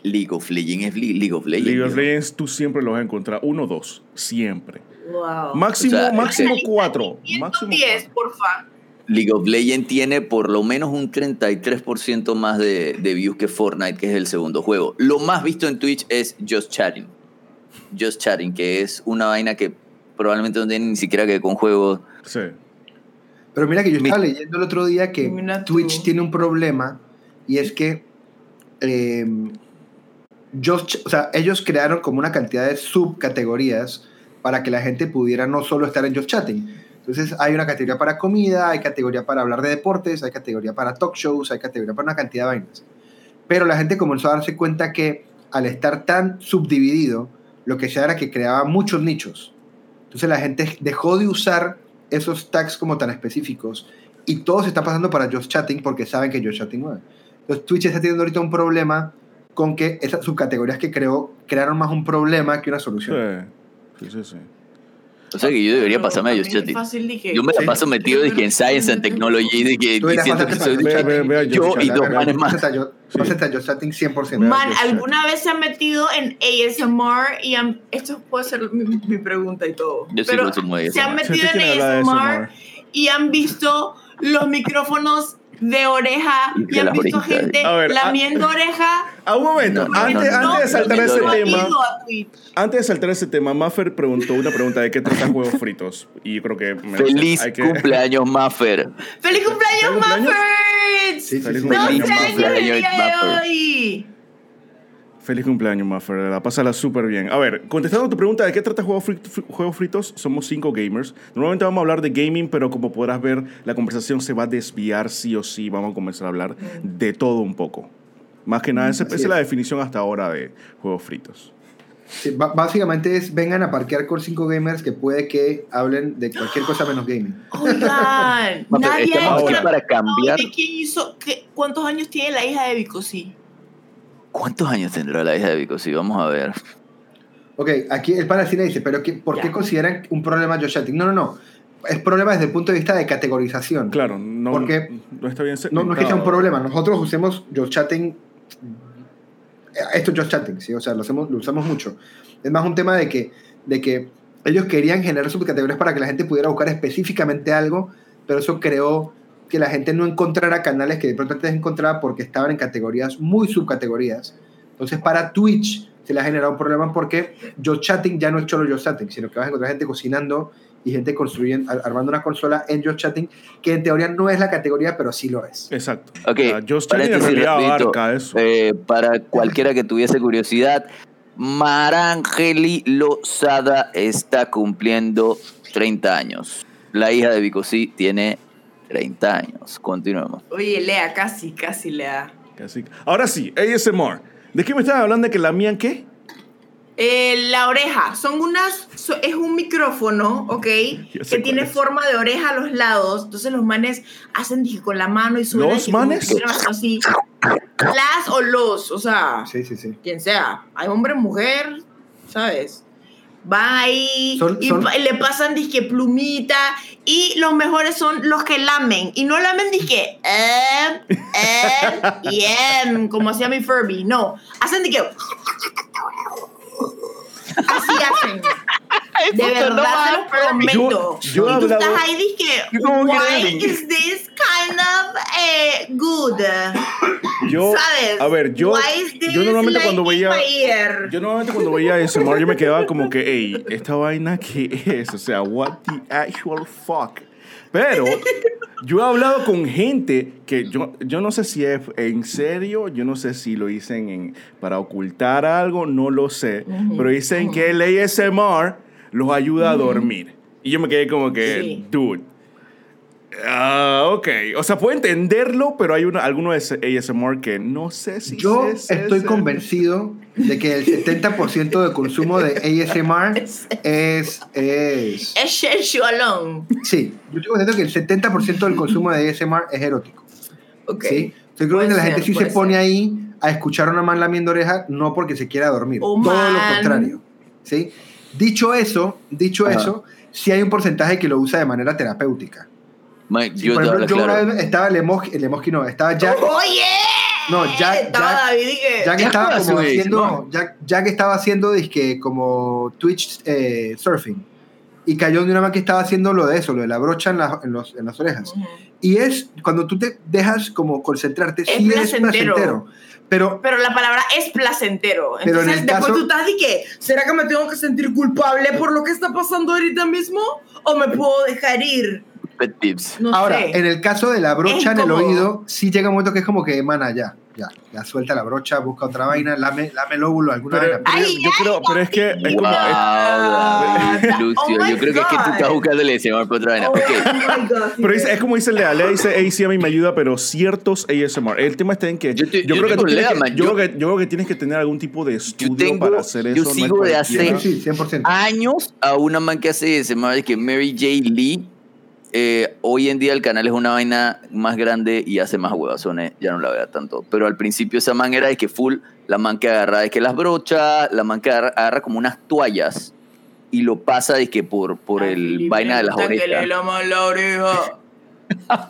League of Legends es League, League of Legends. League of. Legends tú siempre los vas a encontrar. Uno dos. Siempre. Wow. Máximo, O sea, máximo este- cuatro. Máximo 110, cuatro. porfa. League of Legends tiene por lo menos un 33% más de, de views que Fortnite, que es el segundo juego. Lo más visto en Twitch es Just Chatting. Just Chatting, que es una vaina que probablemente no tiene ni siquiera que ver con juegos. Sí. Pero mira que yo Mi- estaba leyendo el otro día que. Twitch tiene un problema y es que eh, o sea, ellos crearon como una cantidad de subcategorías para que la gente pudiera no solo estar en Just Chatting. Entonces hay una categoría para comida, hay categoría para hablar de deportes, hay categoría para talk shows, hay categoría para una cantidad de vainas. Pero la gente comenzó a darse cuenta que al estar tan subdividido, lo que hacía era que creaba muchos nichos. Entonces la gente dejó de usar esos tags como tan específicos y todo se está pasando para Just Chatting porque saben que Just Chatting mueve. Entonces Twitch está teniendo ahorita un problema con que esas subcategorías que creó crearon más un problema que una solución. Sí, sí, sí. O sea que yo debería Pero pasarme a que- Yo me la paso metido de que en Science and Technology, de que Tú deberías diciendo que soy yo y dos manes más. Pásate a Chatting 100%. Man, ¿alguna vez se han metido en ASMR y han, esto puede ser mi, mi pregunta y todo? Yo sí pero consumo se han ASMR. metido en ASMR ASMR. y han visto los micrófonos de oreja Y han visto orejitas. gente A ver, lamiendo oreja. Ah, un momento. No, antes, no, antes de saltar no, ese tema, a antes de saltar ese tema, Maffer preguntó una pregunta de qué trata juegos fritos. Y yo creo que me- Feliz hay que- cumpleaños, Maffer. ¡Feliz cumpleaños, ¿Feliz cumpleaños? Muffers! Sí, sí, Feliz sí. ¡No Feliz años el cumpleaños, día de Muffer. hoy! Feliz cumpleaños, Maffer. La pásala súper bien. A ver, contestando a tu pregunta de qué trata Juegos, Frit- Fri- Juegos Fritos, somos cinco gamers. Normalmente vamos a hablar de gaming, pero como podrás ver, la conversación se va a desviar sí o sí. Vamos a comenzar a hablar de todo un poco. Más que nada, esa, esa es la definición hasta ahora de Juegos Fritos. Sí, básicamente es vengan a parquear con cinco gamers que puede que hablen de cualquier cosa menos gaming. Oigan, nadie ha para cambiar. ¿De quién hizo? qué- ¿Cuántos años tiene la hija de Vicosí? ¿Cuántos años tendrá la hija de Vico? Sí, vamos a ver. Ok, aquí el Palacina dice, pero qué, ¿por qué consideran un problema Just Chatting? No, no, no. Es problema desde el punto de vista de categorización. Claro, no, Porque no está bien No, no es que sea un problema. Nosotros usemos Just Chatting. Esto es Just Chatting, ¿sí? O sea, lo, hacemos, lo usamos mucho. Es más un tema de que, de que ellos querían generar subcategorías para que la gente pudiera buscar específicamente algo, pero eso creó que la gente no encontrara canales que de pronto antes encontraba porque estaban en categorías muy subcategorías. Entonces, para Twitch se le ha generado un problema porque Just Chatting ya no es solo Just Chatting, sino que vas a encontrar gente cocinando y gente construyendo, ar- armando una consola en Just Chatting, que en teoría no es la categoría, pero sí lo es. Exacto. Ok, Ah, Just Chatting en realidad abarca eso. Eh, para cualquiera que tuviese curiosidad, Marangeli Lozada está cumpliendo 30 años. La hija de Vicosí tiene 30 años. Continuemos. Oye, Lea, casi, casi Lea. Casi- Ahora sí, ASMR. ¿De qué me estaban hablando? ¿De que la mían qué? Eh, la oreja, son unas, so- es un micrófono, ¿ok? Que tiene es. forma de oreja a los lados. Entonces los manes hacen dije, con la mano y suenan ¿Los manes? así. Las o los, o sea, Sí, sí, sí. quien sea. Hay hombre, mujer, ¿sabes? Van ahí Son- y son- le pasan disque plumita. Y los mejores son los que lamen. Y no lamen disque eh, como hacía mi Furby, no, hacen disque así hacen. De verdad te lo prometo. Yo- yo y tú hablaba- estás ahí que why is this kind of eh, good? Yo, ¿Sabes? a ver, yo, Why is this yo normalmente like cuando veía, yo normalmente cuando veía ASMR yo me quedaba como que, hey, esta vaina qué es, o sea, what the actual fuck. Pero yo he hablado con gente que yo, yo no sé si es en serio, yo no sé si lo dicen en, para ocultar algo, no lo sé, pero dicen que el ASMR los ayuda a dormir. Y yo me quedé como que, Sí. dude, Ah, ok. O sea, puedo entenderlo, pero hay una, alguno de ASMR que no sé si Yo es- es- estoy es- convencido de que el 70% de consumo de ASMR es, es... Es Shensualong. Sí, yo estoy convencido que el 70% del consumo de ASMR es erótico. Ok. ¿sí? Yo creo que la ser, gente sí se puede pone ser. ahí a escuchar a una man lamiendo oreja, no porque se quiera dormir. Oh, todo lo contrario. ¿sí? Dicho eso, dicho Ajá. eso, sí hay un porcentaje que lo usa de manera terapéutica. Mike, Sí, yo por ejemplo, yo una vez estaba el emoji, el emoji no, estaba Jack, ¡Oye! No, Jack- Estaba Jack- David y que... Jack Jack estaba como haciendo, ¿no? Jack, Jack estaba haciendo dizque, como Twitch eh, surfing y cayó de una man que estaba haciendo lo de eso, lo de la brocha en, la- en los- en las orejas. Ujú. Y es, cuando tú te dejas como concentrarte, Es sí es placentero. Pero Pero la palabra es placentero. Pero en Entonces, el después caso- tú estás de que, ¿será que me tengo que sentir culpable por lo que está pasando ahorita mismo? ¿O me puedo dejar ir? Pet tips. No ahora, sé. en el caso de la brocha Es en el oído, sí llega un momento que es como que emana ya, ya, ya suelta la brocha, busca otra vaina, lame, lame el óvulo, alguna Pero, vaina. pero Ay, yo creo, pero es que es Wow, como. es- Ah, Lucio, oh yo creo que es que tú estás buscando el ASMR por otra vaina. Oh God, Pero dice- es como dice Lea, Lea dice, hey, sí, a mí me ayuda, pero ciertos ASMR. El tema está en que Yo yo, te- yo creo, que tú tienes Lea, que, man. yo, Yo- creo que, yo creo que tienes que tener algún tipo de estudio tengo- para hacer eso. yo no es sigo de Sí, sí, 100%. años a una man que hace ASMR de que Mary J. Lee. Eh, hoy en día el canal es una vaina más grande y hace más huevazones, ya no la veo tanto. Pero al principio esa man era de que full, la man que agarra de que las brochas, la man que agarra, agarra como unas toallas y lo pasa de que por, por el vaina de las gusta que le orejas. la oreja.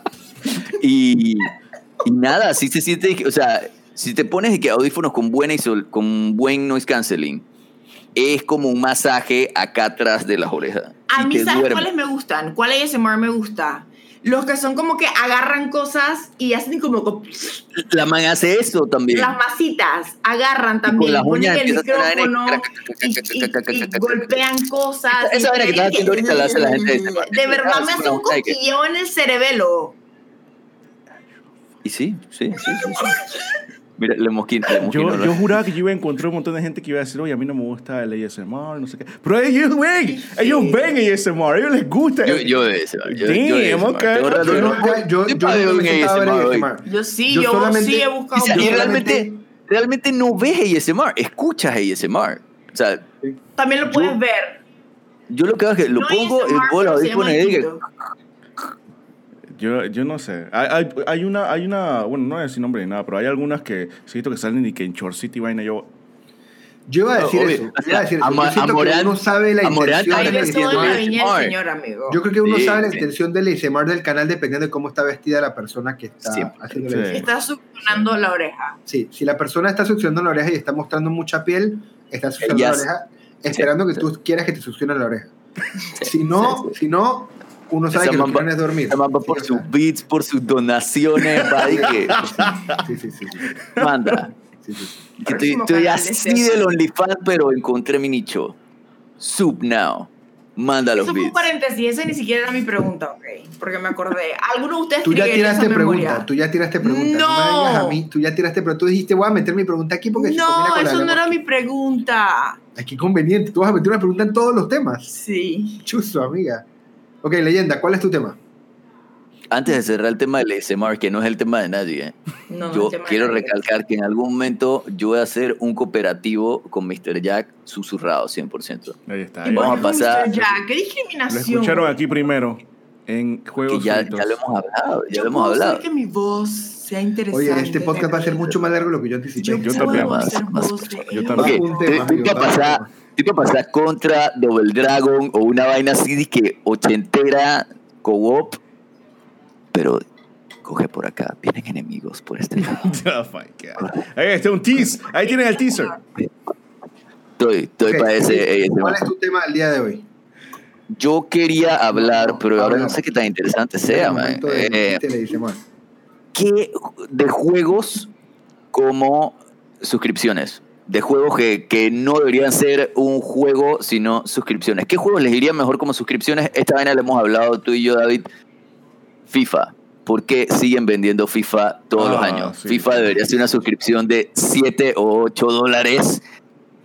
Y, y nada, así se siente, o sea, si te pones de que audífonos con, buena isol- con buen noise canceling, es como un masaje acá atrás de las orejas. A mí, ¿sabes duerme. cuáles me gustan? ¿Cuál ASMR me gusta? Los que son como que agarran cosas y hacen como, La man hace eso también. las masitas, agarran Y con también, las uñas el micrófono y, y- y golpean cosas. Esa- vaina que estás haciendo ahorita la hace la gente de verdad me Es hace un cosquilleo en el cerebelo. Y sí, sí, sí, sí, sí. Mira, le mosquino. Le mosquino Yo, ¿no? yo juraba que yo iba a encontrar un montón de gente que iba a decir, oye, a mí no me gusta el ASMR, no sé qué. Pero ellos ven, ellos ven ASMR, a ellos les gusta. Yo, yo de ese, yo, yo de ese, Damn, Yo, no- no- yo, Yo yo no me ASMR. ASMR. Yo sí, Yo yo, solamente- sí he buscado. O sea, y realmente, realmente no ves ASMR, escuchas ASMR. O sea, También lo puedes yo- ver. yo lo que hago es que lo No pongo y ASMR, pongo y digo, distinto. Yo, yo no sé. Hay, hay, hay una, hay una, bueno, no voy a decir nombre ni nada, pero hay algunas que siento que salen y que en Short City vaina yo. Yo iba a decir Obvio. eso. Yo iba a decir eso. Ama- Yo siento Amorant- que uno sabe la intención del de. Yo creo que uno Sí, sabe la sí. intención del ASMR del canal dependiendo de cómo está vestida la persona que está Sí. haciendo Sí. el. Está succionando la oreja. Sí, si la persona está succionando la oreja y está mostrando mucha piel, está succionando la oreja esperando que Sí. tú quieras que te succione la oreja. Si no, si no, uno sabe Esa que lo que va- es dormir. por Sí, sus beats, por sus donaciones, va y que Sí, sí, sí. sí, manda. sí, Estoy, estoy así del OnlyFans, pero encontré mi nicho. Sub now. Manda los Eso fue un beats. paréntesis, esa ni siquiera era mi pregunta, ok. Porque me acordé. ¿Alguno de ustedes Tú ya tiraste pregunta, tú ya tiraste pregunta. No. me No. digas a mí, tú ya tiraste, pero tú dijiste, voy a meter mi pregunta aquí porque No, eso no era mi pregunta. Ay, qué conveniente, tú vas a meter una pregunta en todos los temas. Sí. Chuzo, amiga. Ok, leyenda, ¿cuál es tu tema? Antes de cerrar el tema del ASMR, que no es el tema de nadie, ¿eh? No, yo quiero recalcar que en algún momento yo voy a hacer un cooperativo con Mr. Jack susurrado 100%. Ahí está. ¿Y ahí Vamos a pasar- Mr. Jack? ¿Qué Lo discriminación? escucharon aquí primero en Que Juegos ya, ya lo hemos hablado, ya Yo lo hemos hablado. que mi voz sea interesante. Oye, este podcast va a ser mucho más largo de lo que yo anticipé. Yo, Yo puedo también. hacer Más- voz de yo también. Ok, un tema, tú amigo, te te pasas contra Double Dragon o una vaina así de que ochentera co-op, pero coge por acá, vienen enemigos por este lado. Oh my God. Ahí está un tease. Ahí tienen el teaser. Estoy, estoy para ese. ¿Cuál es tu tema el día de hoy? Yo quería hablar, pero ahora no sé qué tan interesante sea, man. de- Eh, te le dice, man. ¿Qué de juegos como suscripciones? De juegos que, que no deberían ser un juego, sino suscripciones. ¿Qué juegos les irían mejor como suscripciones? Esta vaina la hemos hablado tú y yo, David. FIFA. ¿Por qué siguen vendiendo FIFA todos los Ah, años? sí. FIFA debería ser una suscripción de 7 o 8 dólares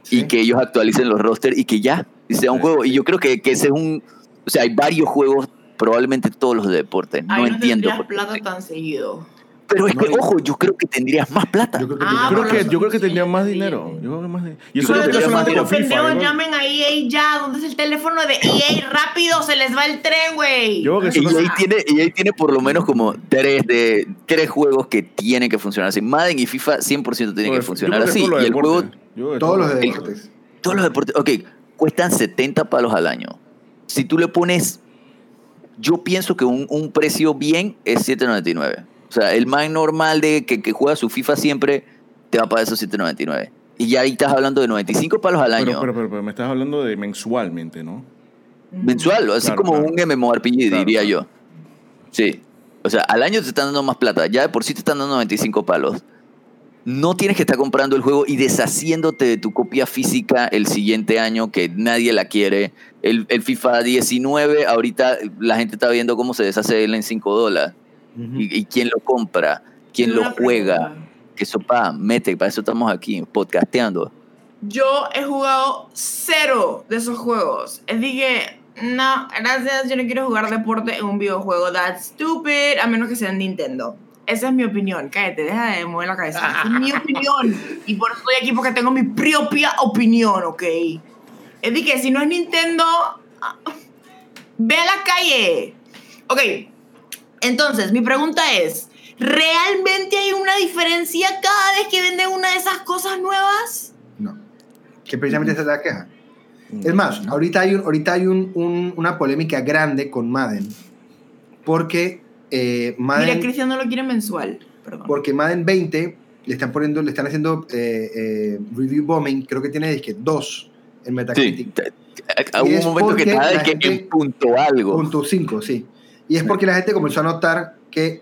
y Sí. que ellos actualicen los rosters y que ya y sea un Sí. juego. Y yo creo que, que ese es un. O sea, hay varios juegos probablemente todos los de deporte. No Ay, entiendo por qué. plata tan seguido. Pero es No, que, ojo, yo creo que tendrías más plata. Yo creo que Ah, Creo que, yo creo que tendría más sí. dinero. Yo creo que más dinero. Y eso es lo que más dinero. FIFA. llamen a EA ya. ¿Dónde es el teléfono de EA? Rápido, se les va el tren, güey. Yo creo que ahí, no- tiene, y ahí tiene por lo menos como tres, de, tres juegos que tienen que funcionar así. Madden y FIFA 100% tienen que funcionar así. Y el juego, Todos los el- deportes. todos los deportes, ok, cuestan 70 palos al año. Si tú le pones, yo pienso que un, un precio bien es 7.99. O sea, el man normal de que, que juega su FIFA siempre te va a pagar esos 7.99. Y ya ahí estás hablando de 95 palos al año. Pero, pero, pero, pero me estás hablando de mensualmente, ¿no? mensual, así Claro, como claro. un MMORPG, Claro, diría claro. yo. Sí. O sea, al año te están dando más plata. Ya de por sí te están dando 95 palos. No tienes que estar comprando el juego y deshaciéndote de tu copia física el siguiente año que nadie la quiere. El, el FIFA 19, ahorita la gente está viendo cómo se deshace de él en 5 dólares. Ujú. Y, y quién lo compra, quién lo juega. pregunta. Que eso, pa, mete, para eso estamos aquí, podcasteando. Yo he jugado cero de esos juegos. Es dije, no, gracias, yo no quiero jugar deporte en un videojuego. That's stupid, a menos que sea en Nintendo. Esa es mi opinión. Cállate, deja de mover la cabeza. Esa es mi opinión. Y por eso estoy aquí porque tengo mi propia opinión, ¿ok? Es de que si no es Nintendo, ah, ve a la calle. Ok, entonces mi pregunta es, ¿realmente hay una diferencia cada vez que venden una de esas cosas nuevas? No. Que precisamente esa es la queja. Es más, ahorita hay, un- ahorita hay un- un- una polémica grande con Madden. Porque eh, Mira, Madden, Cristian no lo quiere mensual. Perdón. porque Madden 20 le están poniendo, le están haciendo eh, eh, review bombing, creo que tiene dizque dos en Sí. Metacritic. te- Y Hubo es un momento que estaba de que en punto algo. Punto 5, sí. Y es porque la gente comenzó a notar que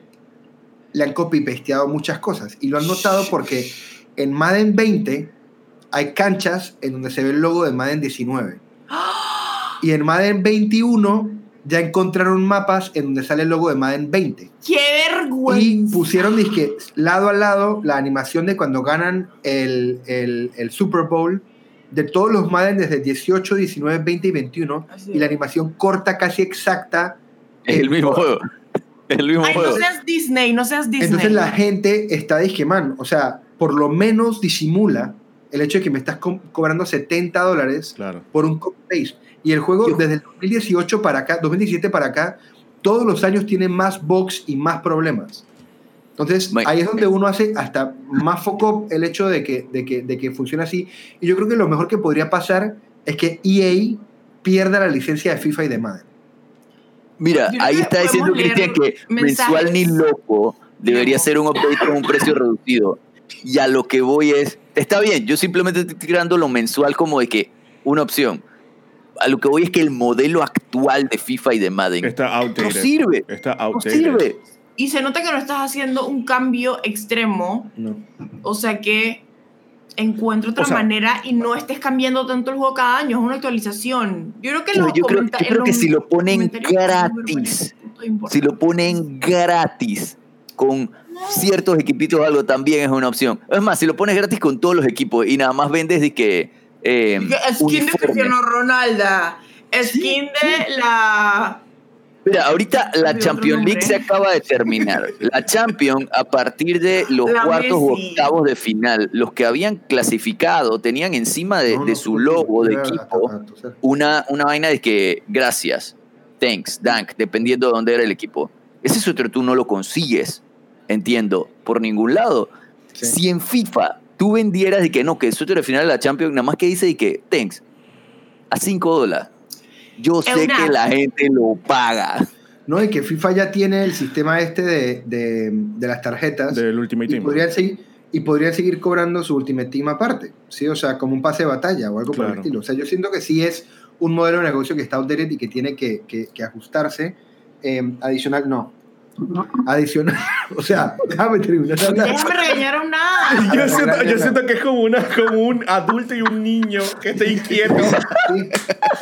le han copy-pasteado muchas cosas. Y lo han notado porque en Madden 20 hay canchas en donde se ve el logo de Madden 19. Y en Madden 21 ya encontraron mapas en donde sale el logo de Madden 20. ¡Qué Y vergüenza! pusieron dizque, lado a lado la animación de cuando ganan el, el- el Super Bowl de todos los Madden desde 18, 19, 20 y 21. Así Y la animación corta casi exacta. Es el mismo juego. Es el mismo Ay, no juego. seas Disney, no seas Disney. Entonces la gente está dizque, man, o sea, por lo menos disimula el hecho de que me estás co- cobrando 70 dólares Claro. por un copy. Y el juego desde el 2018 para acá, 2017 para acá, todos los años tiene más bugs y más problemas. Entonces, ahí es donde uno hace hasta más foco el hecho de que, de, que, de que funcione así. Y yo creo que lo mejor que podría pasar es que EA pierda la licencia de FIFA y de Madden. Mira, Yo ahí está diciendo Cristian que mensual ni mensajes. loco debería No. ser un update con un precio reducido. Y a lo que voy es, está bien, yo simplemente estoy tirando lo mensual como de que una opción. A lo que voy es que el modelo actual de FIFA y de Madden Está outdated. no sirve. Está No outdated. sirve. Y se nota que no estás haciendo un cambio extremo, No. o sea que encuentre otra O sea- manera y no estés cambiando tanto el juego cada año, es una actualización. Yo creo que los yo creo- yo que si lo ponen gratis, Si lo ponen gratis con ciertos equipitos o algo, también es una opción. Es más, si lo pones gratis con todos los equipos y nada más vendes de que... eh, Skin de. Cristiano Ronaldo, skin de la... Mira, ahorita la Champions League se acaba de terminar. La Champions, a partir de los La cuartos o Messi. octavos de final, los que habían clasificado tenían encima de, No, de su logo de equipo una, una vaina de que gracias, thanks, dank, dependiendo de dónde era el equipo. Ese suéter tú no lo consigues, entiendo, por ningún lado. Sí. Si en FIFA tú vendieras de que no, que el suéter de final de la Champions, nada más que dice de que thanks, a 5 dólares. Yo sé una- que la gente lo paga. No, y que FIFA ya tiene el sistema este de, de, de las tarjetas. Del Ultimate y Team. podrían, seguir, y podrían seguir cobrando su Ultimate Team aparte, ¿sí? O sea, como un pase de batalla o algo por el estilo. O sea, yo siento que sí es un modelo de negocio que está outdated y que tiene que, que- que ajustarse. Eh, adicional, no. Adicional, o sea, déjame terminar. Déjame regañar a una... Yo siento, yo siento que es como, una, como un adulto y un niño que está inquieto. Sí,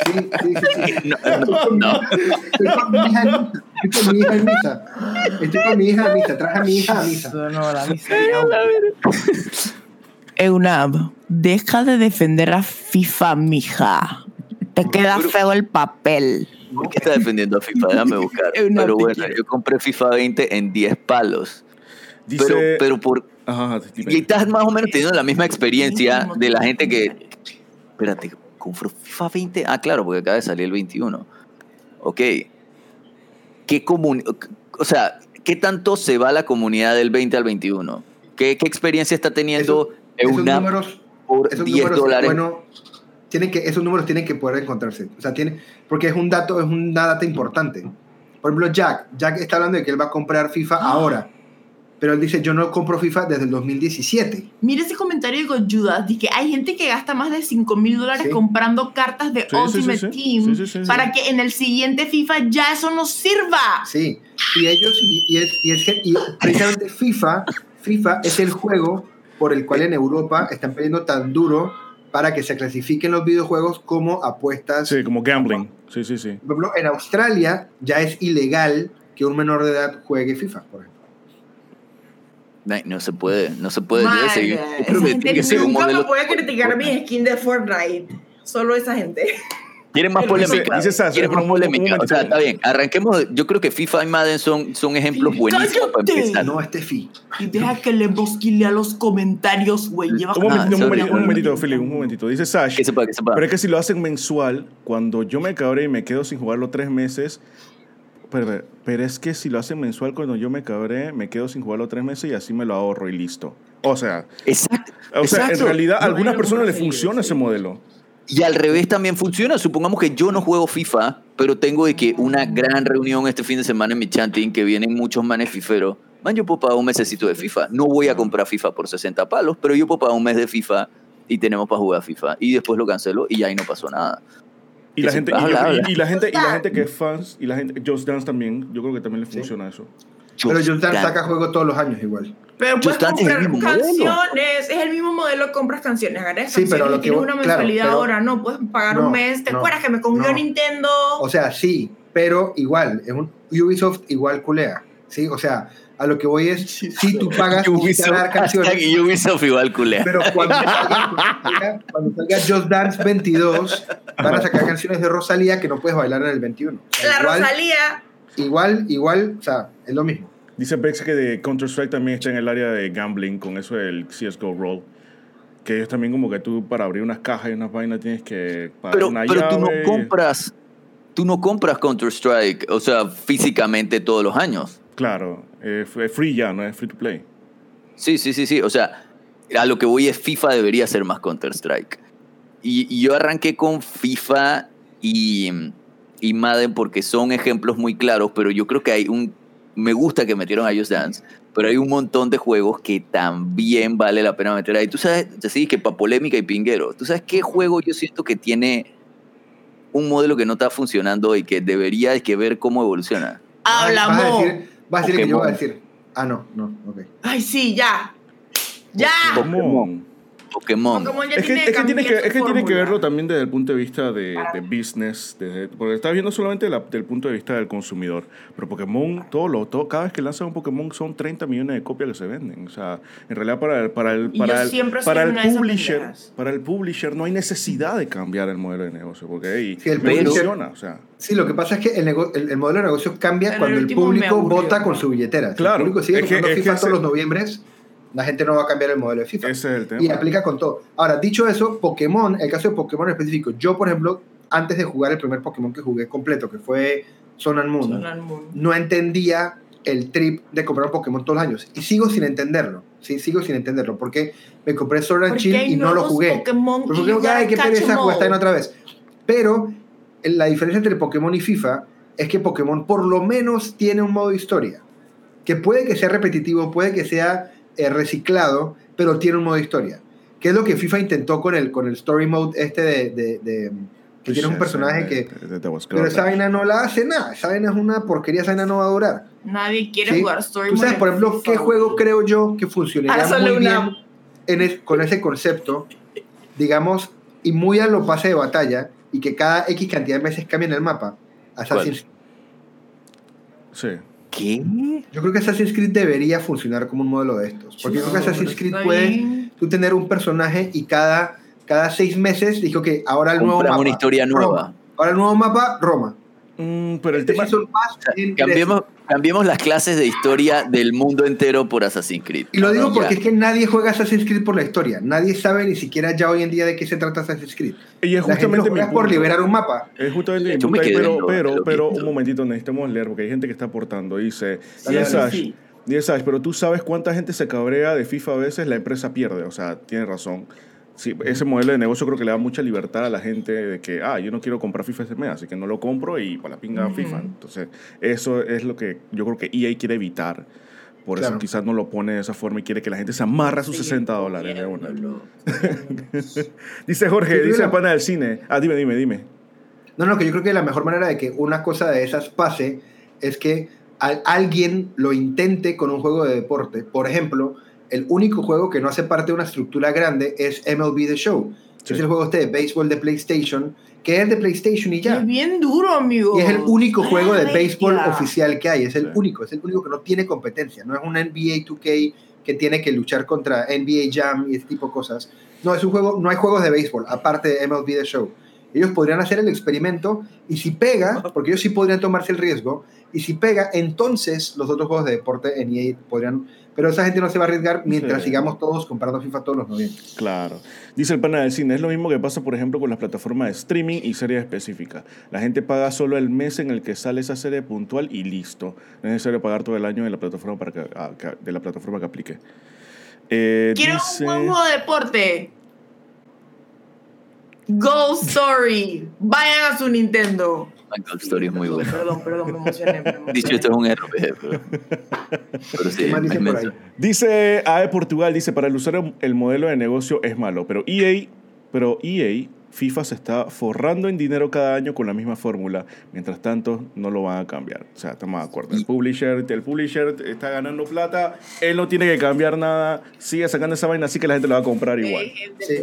sí, sí, sí, sí. No, no. Estoy con mi hija en misa. Estoy con mi hija en misa. Estoy con mi hija en misa. Traje a mi hija a misa. No, la miseria. Eunab, deja de defender a FIFA, mija. Te queda feo el papel. ¿Por qué está defendiendo a FIFA? Déjame buscar. Pero bueno, yo compré FIFA 20 en 10 palos. Dice, Pero, pero por. Ajá. Y estás más o menos teniendo la misma experiencia de la gente que. Espérate, ¿compró FIFA 20? Ah, claro, porque acaba de salir el 21. Ok. ¿Qué comun O sea, ¿qué tanto se va la comunidad del 20 al 21? ¿Qué, qué experiencia está teniendo Esos EUNAP números, por esos 10 números, dólares? bueno, tienen que, esos números tienen que poder encontrarse. O sea, tiene, porque es un dato, es una data importante. Por ejemplo, Jack. Jack está hablando de que él va a comprar FIFA Ah. ahora. Pero él dice, yo no compro FIFA desde el 2017. Mira ese comentario de que hay gente que gasta más de 5 mil dólares Sí. comprando cartas de Sí, Ultimate sí, sí. Team Sí, sí, sí, sí. para que en el siguiente FIFA ya eso no sirva. Sí. Y ellos, y, y es, y es que- y precisamente FIFA, FIFA es el juego por el cual en Europa están peleando tan duro para que se clasifiquen los videojuegos como apuestas. Sí, como gambling. Sí, sí, sí. Por ejemplo, en Australia ya es ilegal que un menor de edad juegue FIFA, por ejemplo. Ay, No se puede, no se puede Madre, seguir. Creo que tiene que ser un puede criticar mi skin de Fortnite. Solo esa gente. Quieren más Dice- polémica. dice Sasha, Quieren más polémica. O sea, está bien. Arranquemos. Yo creo que FIFA y Madden son, son ejemplos buenísimos para empezar. No este FI. Y deja que le bosquilea los comentarios, güey. Lleva Un momentito, un momentito, un momentito, Philip, un momentito. Dice Sash. Que sepa, que sepa. Pero es que si lo hacen mensual, cuando yo me cabré y me quedo sin jugarlo tres meses. Pero, pero es que si lo hacen mensual, cuando yo me cabré, me quedo sin jugarlo tres meses y así me lo ahorro y listo. O sea, Exacto. o sea en exacto. realidad a No, algunas personas les funciona sí. ese modelo. Y al revés también funciona. Supongamos que yo no juego FIFA, pero tengo de que una gran reunión este fin de semana en mi chanting, que vienen muchos manes fiferos. Man, yo puedo pagar un mesecito de FIFA. No voy a comprar FIFA por 60 palos, pero yo puedo pagar un mes de FIFA y tenemos para jugar FIFA. Y después lo cancelo y ya ahí no pasó nada. Y la gente, y, habla, yo- y- habla. y la gente, y la Just gente que es fans, y la gente, Just Dance también, yo creo que también le Sí. funciona eso. Pero Just Just Dance saca juego todos los años igual. Pero puedes Just Dance es el comprar mismo modelo. canciones, es el mismo modelo, compras canciones, ganas Sí, pero canciones lo que tienes voy- una claro, mensualidad pero- ahora, no, puedes pagar No, un mes, ¿te no, acuerdas que me comió no. Nintendo? O sea, sí, pero igual, es un, Ubisoft igual culea. ¿sí? O sea, a lo que voy es, si tú pagas Ubisoft, dar canciones, hashtag Ubisoft igual culea. pero cuando salga, cuando salga- cuando salga Just Dance 22, van a sacar canciones de Rosalía que no puedes bailar en el 21. O sea, La igual, Rosalía. Igual, igual, o sea, es lo mismo. Dice Bex que de Counter-Strike también está en el área de gambling con eso del CSGO Roll. Que ellos también como que tú para abrir unas cajas y unas vainas tienes que pagar Pero, una pero tú no compras, tú no compras Counter Strike, o sea, físicamente todos los años. Claro, eh, es free ya, no es free to play. Sí, sí, sí, sí. O sea, a lo que voy es FIFA debería ser más Counter Strike. Y, y yo arranqué con FIFA y, y Madden porque son ejemplos muy claros, pero yo creo que hay un. Me gusta que metieron a Just Dance, pero hay un montón de juegos que también vale la pena meter ahí. Tú sabes, así que para polémica y pinguero, ¿tú sabes qué juego yo siento que tiene un modelo que no está funcionando y que debería de que ver cómo evoluciona? Habla, Vas a Mo. decir, vas a decir que yo voy a decir. Ah, no, no, ok. Ay, sí, ya. Ya. Pokémon. Pokémon. Es que, tiene es que tiene que, es que, tiene que verlo también desde el punto de vista de, de business, desde- porque estás viendo solamente la- del punto de vista del consumidor. Pero Pokémon, todo lo, todo, cada vez que lanzan un Pokémon son 30 millones de copias que se venden. O sea, en realidad para el, para el, para el, para el publisher, para el publisher no hay necesidad de cambiar el modelo de negocio, porque ahí Sí, el funciona. O sea, Sí, lo que pasa es que el, nego- el, el modelo de negocio cambia En cuando el el público vota con su billetera. Si Claro, el público sigue es que- es que los noviembres, la gente no va a cambiar el modelo de FIFA. ese es el tema. Y aplica con todo. Ahora, dicho eso, Pokémon, el caso de Pokémon en específico, yo, por ejemplo, antes de jugar el primer Pokémon que jugué completo, que fue Sun and Moon, Sun and Moon. no entendía el trip de comprar un Pokémon todos los años. Y sigo sin entenderlo. Sí, sigo sin entenderlo. Porque me compré Sword and Shield y no lo jugué. Pokémon Pero y porque, ay, qué pereza vaina otra vez. Pero el- la diferencia entre Pokémon y FIFA es que Pokémon por lo menos tiene un modo historia. Que puede que sea repetitivo, puede que sea eh, reciclado, pero tiene un modo historia. Que es lo que FIFA intentó con el, con el Story Mode este de... de- de- que tienes un personaje que... Pero esa vaina no la hace nada. Esa vaina es una porquería, esa vaina no va a durar. Nadie quiere ¿sí? jugar Story Tú sabes, Mode por ejemplo, qué juego creo yo que funcionaría Ah, solo muy una- bien en es- con ese concepto, digamos, y muy a lo pase de batalla, y que cada X cantidad de meses cambien el mapa. Assassin's Sí. ¿Qué? Yo creo que Assassin's Creed debería funcionar como un modelo de estos. Porque yo creo que Assassin's Creed puede tú tener un personaje y cada, cada seis meses dijo que ahora el nuevo mapa. una historia nueva. Roma. Ahora el nuevo mapa, Roma. Mm, pero el Este tema... Cambiemos, cambiemos las clases de historia del mundo entero por Assassin's Creed. Y lo digo porque es que nadie juega Assassin's Creed por la historia. Nadie sabe ni siquiera ya hoy en día de qué se trata Assassin's Creed. Y es La gente lo justamente mi por liberar un mapa. Es justamente mi punto pero, lo- pero, pero un momentito, necesitamos leer porque hay gente que está aportando. Dice, Dale, Yes, dale. Ash, Sí. Yes, Ash, pero tú sabes cuánta gente se cabrea de FIFA a veces, la empresa pierde. O sea, tiene razón. Sí, ese modelo de negocio creo que le da mucha libertad a la gente de que, ah, yo no quiero comprar FIFA este mes, así que no lo compro y para la pinga FIFA. Entonces, eso es lo que yo creo que EA quiere evitar. Por eso Claro. quizás no lo pone de esa forma y quiere que la gente se amarra a sus 60 dólares de una. Dice Jorge, Sí, dice el pana del cine. Ah, dime, dime, dime. No, no, que yo creo que la mejor manera de que una cosa de esas pase es que al- alguien lo intente con un juego de deporte. Por ejemplo, el único juego que no hace parte de una estructura grande es MLB The Show. Sí. Es el juego este de béisbol de PlayStation, que es de PlayStation y ya. Es bien duro, amigo. Y es el único Ay, juego de béisbol oficial que hay. Es el Sí. único, es el único que no tiene competencia. No es un NBA 2K que tiene que luchar contra NBA Jam y ese tipo de cosas. No, es un juego, no hay juegos de béisbol, aparte de MLB The Show. Ellos podrían hacer el experimento y si pega, porque ellos sí podrían tomarse el riesgo, y si pega, entonces los otros juegos de deporte en EA podrían... Pero esa gente no se va a arriesgar mientras Sí. sigamos todos comprando FIFA todos los noviembre. Claro. Dice el pana del cine, es lo mismo que pasa, por ejemplo, con las plataformas de streaming y series específicas. La gente paga solo el mes en el que sale esa serie puntual y listo. No es necesario pagar todo el año de la plataforma, para que, ah, de la plataforma que aplique. Eh, Quiero dice- un buen juego de deporte. Ghost Story. Vayan a su Nintendo. Minecraft Story es muy Perdón, bueno. Perdón, perdón, me emocioné. me emocioné. Dicho esto es un RPG, pero, pero sí, ¿Qué más dice por ahí? Dice AE Portugal, dice, para el usuario el modelo de negocio es malo, pero EA, pero EA, FIFA se está forrando en dinero cada año con la misma fórmula. Mientras tanto, no lo van a cambiar. O sea, estamos de acuerdo. El publisher, el publisher está ganando plata, él no tiene que cambiar nada, sigue sacando esa vaina, así que la gente lo va a comprar igual. Sí.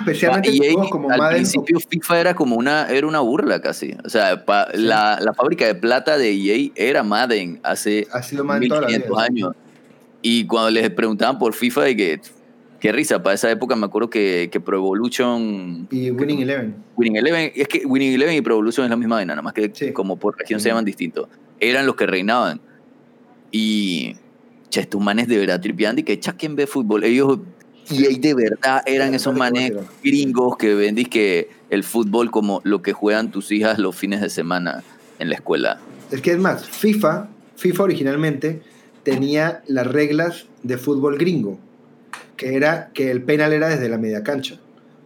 especialmente como al principio FIFA era como una, era una burla casi. O sea, pa- la, la fábrica de plata de EA era Madden hace Ha sido Madden toda la 1500 vida. años. Y cuando les preguntaban por FIFA, de que, qué risa, para esa época me acuerdo que, que Pro Evolution, y Winning Eleven. Winning Eleven, es que Winning Eleven y Pro Evolution es la misma vaina, nada más que Sí. como por región se Sí. llaman distintos. Eran los que reinaban. Y, che, estos manes de verdad tripeando y que chaquen ve fútbol. Ellos, y de verdad eran esos manes gringos que ven que el fútbol como lo que juegan tus hijas los fines de semana en la escuela. Es que es más, FIFA, FIFA originalmente tenía las reglas de fútbol gringo, que era que el penal era desde la media cancha.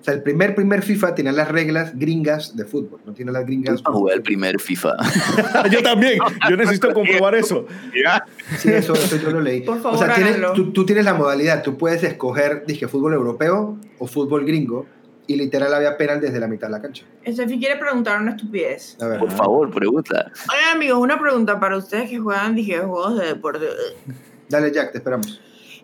O sea, el primer primer FIFA tenía las reglas gringas de fútbol, no tiene las gringas. Yo jugué el primer FIFA. yo también, yo necesito comprobar eso. Sí, eso, eso yo lo leí. Por favor, o sea, tiene- háganlo. tú, tú tienes la modalidad, tú puedes escoger, dije, fútbol europeo o fútbol gringo, y literal había penal desde la mitad de la cancha. Estefi quiere preguntar una estupidez. A ver, Por favor, pregunta. Oigan, amigos, una pregunta para ustedes que juegan, dije, juegos de deporte. dale Jack, te esperamos.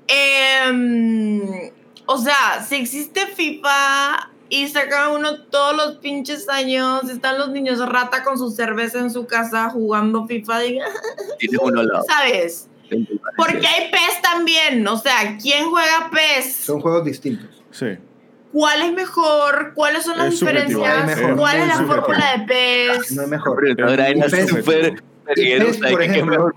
Em, o sea, si existe FIFA y saca uno todos los pinches años, están los niños rata con su cerveza en su casa jugando FIFA, diga. ¿sabes? Porque hay PES también, o sea, ¿quién juega PES? Son juegos distintos. Sí. ¿Cuál es mejor? ¿Cuáles son las Es diferencias? es mejor. ¿Cuál es la subjetivo. fórmula de PES? No es mejor. Pero ahora era súper por ejemplo,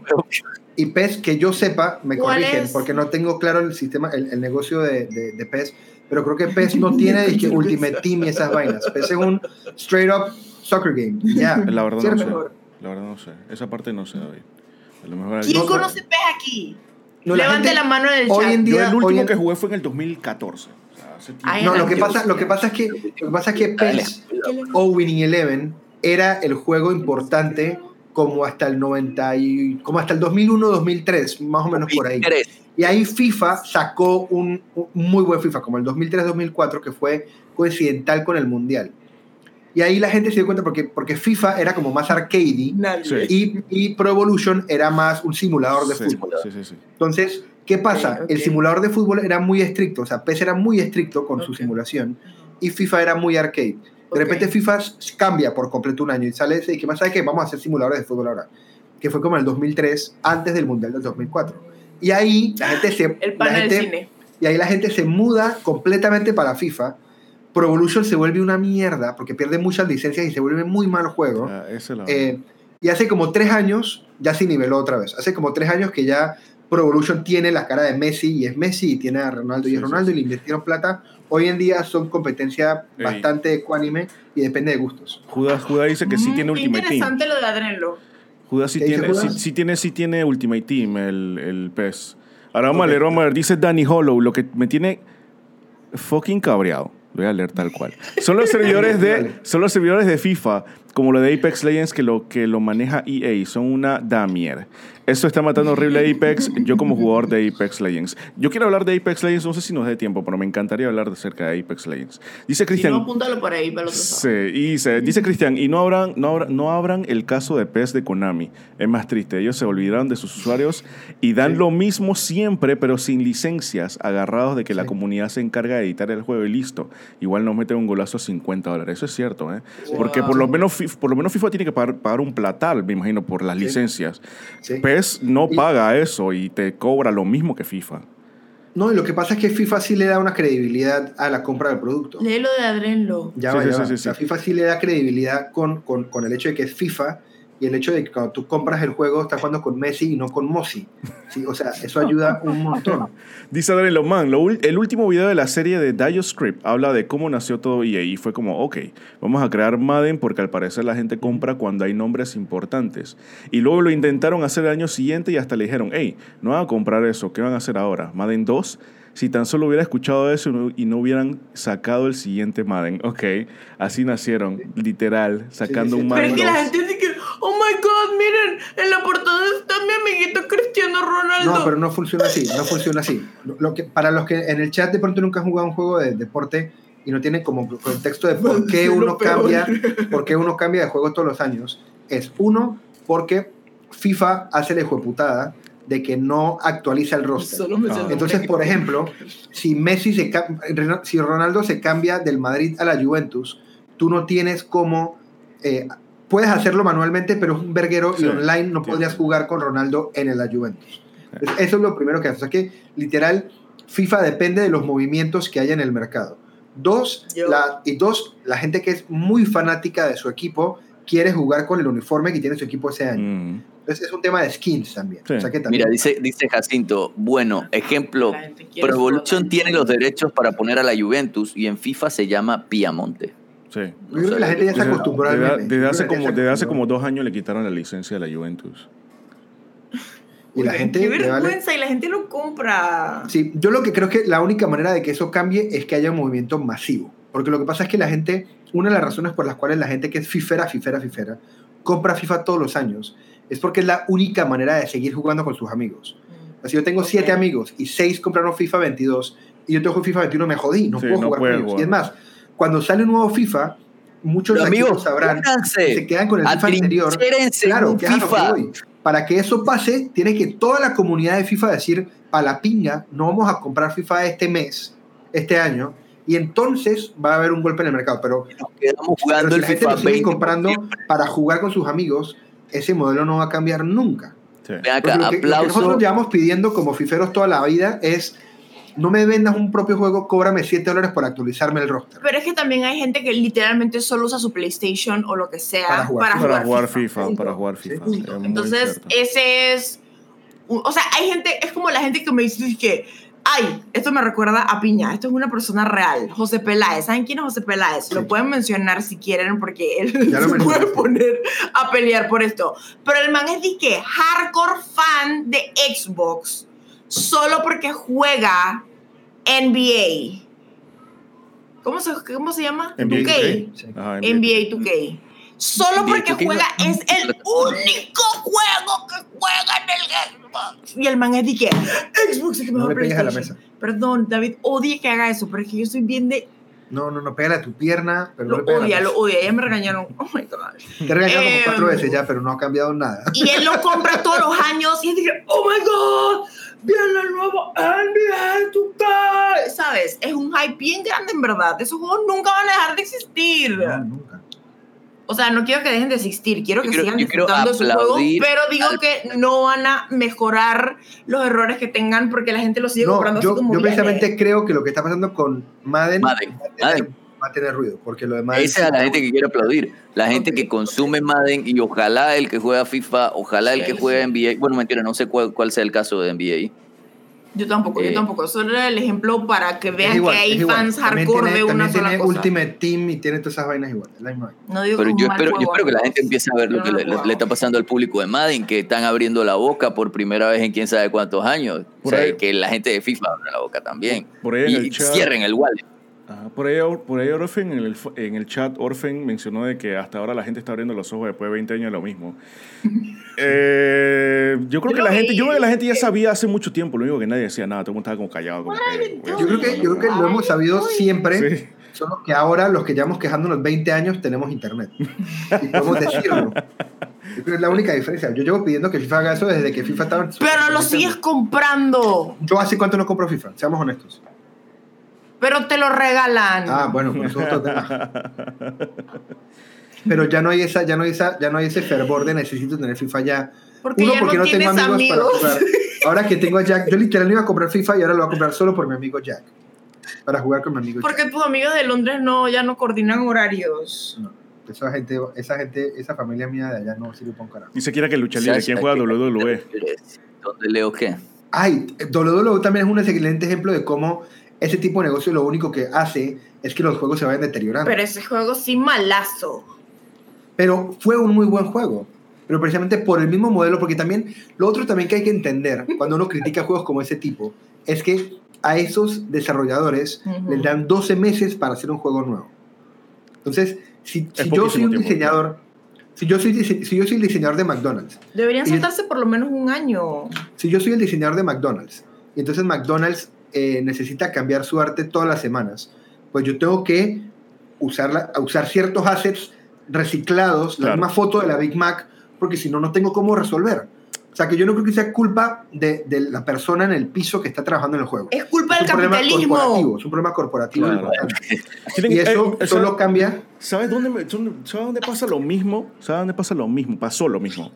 Y PES, que yo sepa, me ¿Cuál corrigen, es? porque no tengo claro el sistema, el, el negocio de, de, de PES, pero creo que PES no tiene dizque, Ultimate Team y esas vainas. PES es un straight up soccer game. Ya. La verdad no sé. La verdad no sé. Esa parte no sé, David. A lo mejor ¿Quién No, no. conoce PES aquí? No, la Levante gente- la mano en el hoy en Yo día- el último hoy en- que jugué fue en el 2014. O sea, hace. Ay, No, lo que, pasa, lo que pasa es que, lo que, pasa es que. PES o Winning Eleven era el juego importante como hasta el 90 y, como hasta el 2001 2003 más o menos por ahí y ahí FIFA sacó un, un muy buen FIFA como el 2003 2004 que fue coincidental con el mundial y ahí la gente se dio cuenta porque porque FIFA era como más. Sí. y, y Pro Evolution era más un simulador de Sí, fútbol sí, sí, sí. entonces, ¿qué pasa? Ok, ok. El simulador de fútbol era muy estricto, o sea, PES era muy estricto con su Ok. simulación y FIFA era muy arcade. De Ok. repente FIFA cambia por completo un año y sale ese y que más sabe que vamos a hacer simuladores de fútbol ahora, que fue como en el 2003, antes del Mundial del 2004. Y ahí la gente se El la pana del cine. y ahí la gente se muda completamente para FIFA Pro Evolution se vuelve una mierda porque pierde muchas licencias y se vuelve muy mal juego. Ah, Eh, y hace como tres años ya se niveló otra vez. Hace como tres años que ya Pro Evolution tiene la cara de Messi y es Messi y tiene a Ronaldo y es sí, Ronaldo sí. y le invirtieron plata. Hoy en día son competencia Ey. bastante ecuánime y depende de gustos. Judas, Judas dice que sí Mm, tiene Ultimate Team. interesante lo de Adrenlo. Judas sí ¿Qué dice tiene, sí, Judas? sí tiene, sí tiene Ultimate Team, el, el PES. Ahora vamos a leer, vamos a leer. Dice Danny Hollow, lo que me tiene fucking cabreado. Lo voy a leer tal cual. Son los servidores de, son los servidores de FIFA, como lo de Apex Legends, que lo, que lo maneja EA. Son una damier. Eso está matando horrible a Apex. Yo como jugador de Apex Legends. Yo quiero hablar de Apex Legends, no sé si nos dé tiempo, pero me encantaría hablar acerca de Apex Legends. Dice Si Cristian... no, apúntalo por ahí otro Sí, y dice, dice Cristian, y no abran, no, abran, no abran el caso de PES de Konami. Es más triste, ellos se olvidaron de sus usuarios y dan Sí. lo mismo siempre, pero sin licencias, agarrados de que la comunidad se encarga de editar el juego y listo. Igual nos meten un golazo a 50 dólares. Eso es cierto, ¿eh? Porque por lo, menos, Por lo menos FIFA tiene que pagar, pagar un platal, me imagino, por las Sí. licencias. ¿sí? PES no Y- paga eso y te cobra lo mismo que FIFA. No, y lo que pasa es que FIFA sí le da una credibilidad a la compra del producto. Lee lo de Adrenlo. Ya Sí, va, sí, ya sí, va. sí, O sea, sí. FIFA sí le da credibilidad con, con, con el hecho de que es FIFA y el hecho de que cuando tú compras el juego estás jugando con Messi y no con Mossi. ¿sí? O sea, eso ayuda un montón. Dice Adrián Loman, lo el último video de la serie de Dio Script habla de cómo nació todo EA y fue como, ok, vamos a crear Madden porque al parecer la gente compra cuando hay nombres importantes. Y luego lo intentaron hacer el año siguiente y hasta le dijeron, hey, no van a comprar eso, ¿qué van a hacer ahora? Madden 2. Si tan solo hubiera escuchado eso y no- hubieran sacado el siguiente Madden. Ok, así nacieron, literal, sacando sí, un sí. Pero Madden es que 2. la gente oh my god, miren, en la portada está mi amiguito Cristiano Ronaldo. No, pero no funciona así, no funciona así. Lo que, para los que en el chat de pronto nunca han jugado un juego de deporte y no tienen como contexto de por qué uno cambia, por qué uno cambia de juego todos los años, es uno, porque FIFA hace la hijueputada de que no actualiza el roster. Ah. Entonces, por ejemplo, si Messi se si Ronaldo se cambia del Madrid a la Juventus, tú no tienes como eh, puedes hacerlo manualmente, pero es un verguero Sí, y online no podrías jugar con Ronaldo en la Juventus. Entonces, Eso es lo primero que hace. O sea que literal FIFA depende de los movimientos que haya en el mercado. Dos, Yo- la, y dos, la gente que es muy fanática de su equipo quiere jugar con el uniforme que tiene su equipo ese año. Mm. Entonces es un tema de skins también. Sí. O sea que también Mira, dice, dice Jacinto, bueno, ejemplo, Pro Evolution tiene los derechos para poner a la Juventus y en FIFA se llama Piamonte. Sí. yo creo que la gente ya se Desde, acostumbró al desde- meme. desde hace como, desde hace como dos años le quitaron la licencia de la Juventus. Y la gente Qué le vale- vergüenza, y la gente lo compra. Sí, yo lo que creo que la única manera de que eso cambie es que haya un movimiento masivo. Porque lo que pasa es que la gente, una de las razones por las cuales la gente que es fifera, fifera, fifera, compra FIFA todos los años, es porque es la única manera de seguir jugando con sus amigos. Si yo tengo Ok. siete amigos y seis compraron FIFA 22 y yo tengo FIFA 21, me jodí, no Sí, puedo no jugar con ellos. jugar. Y es más, cuando sale un nuevo FIFA, muchos Pero, amigos amigos, sabrán que se quedan con el FIFA anterior. Claro, un que FIFA. Para que eso pase, tiene que toda la comunidad de FIFA decir, a la pinga, no vamos a comprar FIFA este mes, este año, y entonces va a haber un golpe en el mercado. Pero, Nos quedamos pero jugando si el la gente FIFA lo sigue 20 comprando para jugar con sus amigos, ese modelo no va a cambiar nunca. Sí. Acá, lo, que, lo que nosotros llevamos pidiendo como fiferos toda la vida es, no me vendas un propio juego, cóbrame 7 dólares por actualizarme el roster. Pero es que también hay gente que literalmente solo usa su PlayStation o lo que sea Para jugar. Para jugar FIFA, para jugar FIFA. Es Entonces, ese es. O sea, hay gente, es como la gente que me dice que, ay, esto me recuerda a Piña, esto es una persona real, José Peláez. ¿Saben quién es José Peláez? Sí. Lo pueden mencionar si quieren, porque él Ya lo se puede poner a pelear por esto. Pero el man es de que hardcore fan de Xbox, solo porque juega NBA. ¿Cómo se, cómo se llama? NBA 2K. 2K. Sí. Ajá, NBA 2K. Solo NBA porque 2K. juega, es el único juego que juega en el Xbox. Y el man es de que Xbox es que No mejor le pegues a la PlayStation. mesa. Perdón, David, odia que haga eso, pero es que yo soy bien de. No, no, no, pégale a tu pierna, pero no Lo le la odia, lo odia. Ya me regañaron. Oh my God. Te he regañado como Eh, cuatro veces ya, pero no ha cambiado nada. Y él lo compra todos los años y que, oh my God, viene el nuevo NBA 2K. ¿Sabes? Es un hype bien grande, en verdad. Esos juegos nunca van a dejar de existir. No, nunca. O sea, no quiero que dejen de existir, quiero que Yo quiero- sigan quiero disfrutando de su juego, aplaudir pero digo al- que no van a mejorar los errores que tengan porque la gente los sigue comprando No, yo, así como yo precisamente creo que lo que está pasando con Madden, Madden, tener Madden. Va a tener ruido, porque lo demás... Esa es la gente que quiere aplaudir. La gente que consume Madden y ojalá el que juega FIFA, ojalá el que juega. NBA. Bueno, mentira, no sé cuál, cuál sea el caso de NBA. Yo tampoco, Eh, yo tampoco. Solo era el ejemplo para que vean igual, que hay fans hardcore tiene- de una sola tiene cosa. Ultimate Team y tiene todas esas vainas igual. la misma vaina. No digo Pero yo espero, yo juego, espero que la gente empiece a ver lo Yo que no le, le- está pasando al público de Madden, que están abriendo la boca por primera vez en quién sabe cuántos años. O sea, que la gente de FIFA abra la boca también. Por ahí y el chat- cierren el wallet. Ajá, por, ahí, por ahí Orfen, en el, en el chat, Orfen mencionó de que hasta ahora la gente está abriendo los ojos después de 20 años de lo mismo. Eh, yo creo Yo que la gente, yo creo que la gente ya sabía hace mucho tiempo, lo único que nadie decía nada, todo el mundo estaba como callado. Como que, Yo creo que, yo creo que lo hemos sabido siempre, Sí. solo que ahora los que llevamos quejándonos 20 años tenemos internet. Y podemos decirlo. Yo creo que es la única diferencia. Yo llevo pidiendo que FIFA haga eso desde que FIFA estaba... Pero lo sigues comprando. Yo hace cuánto no compro FIFA, seamos honestos. Pero te lo regalan. Ah, bueno, pues eso es otro tema. Pero ya no hay esa, ya no hay esa, ya no hay ese fervor de necesito tener FIFA ya. porque Uno, ya porque no, no, tengo amigos, amigos. para jugar. Ahora que tengo a Jack, yo literal no iba a comprar FIFA y ahora lo voy a comprar solo por mi amigo Jack. Para jugar con mi amigo Porque Jack. tus amigos de Londres no, ya no coordinan horarios. No, esa gente, esa gente, esa familia mía de allá no sirve para un carajo. Dice Kira que lucha libre, ¿quién juega? WWE? ¿Dónde leo qué? Ay, WWE también es un excelente ejemplo de cómo ese tipo de negocio lo único que hace es que los juegos se vayan deteriorando. Pero ese juego sí malazo. Pero fue un muy buen juego. Pero precisamente por el mismo modelo, porque también lo otro también que hay que entender cuando uno critica juegos como ese tipo es que a esos desarrolladores les dan 12 meses para hacer un juego nuevo. Entonces, si, yo soy un tiempo. diseñador, si yo soy, si yo soy el diseñador de McDonald's, Deberían saltarse por lo menos un año. si yo soy el diseñador de McDonald's, y entonces McDonald's eh, necesita cambiar su arte todas las semanas, pues yo tengo que usar, la- usar ciertos assets reciclados, la Claro. misma foto de la Big Mac, porque si no, no tengo cómo resolver. O sea, que yo no creo que sea culpa de, de la persona en el piso que está trabajando en el juego. Es culpa Es del capitalismo. es un problema corporativo. Claro. Y eso eh, solo ¿sabes- cambia. ¿Sabes dónde- ¿sabes dónde pasa lo mismo? ¿Sabes dónde pasa lo mismo? Pasó lo mismo.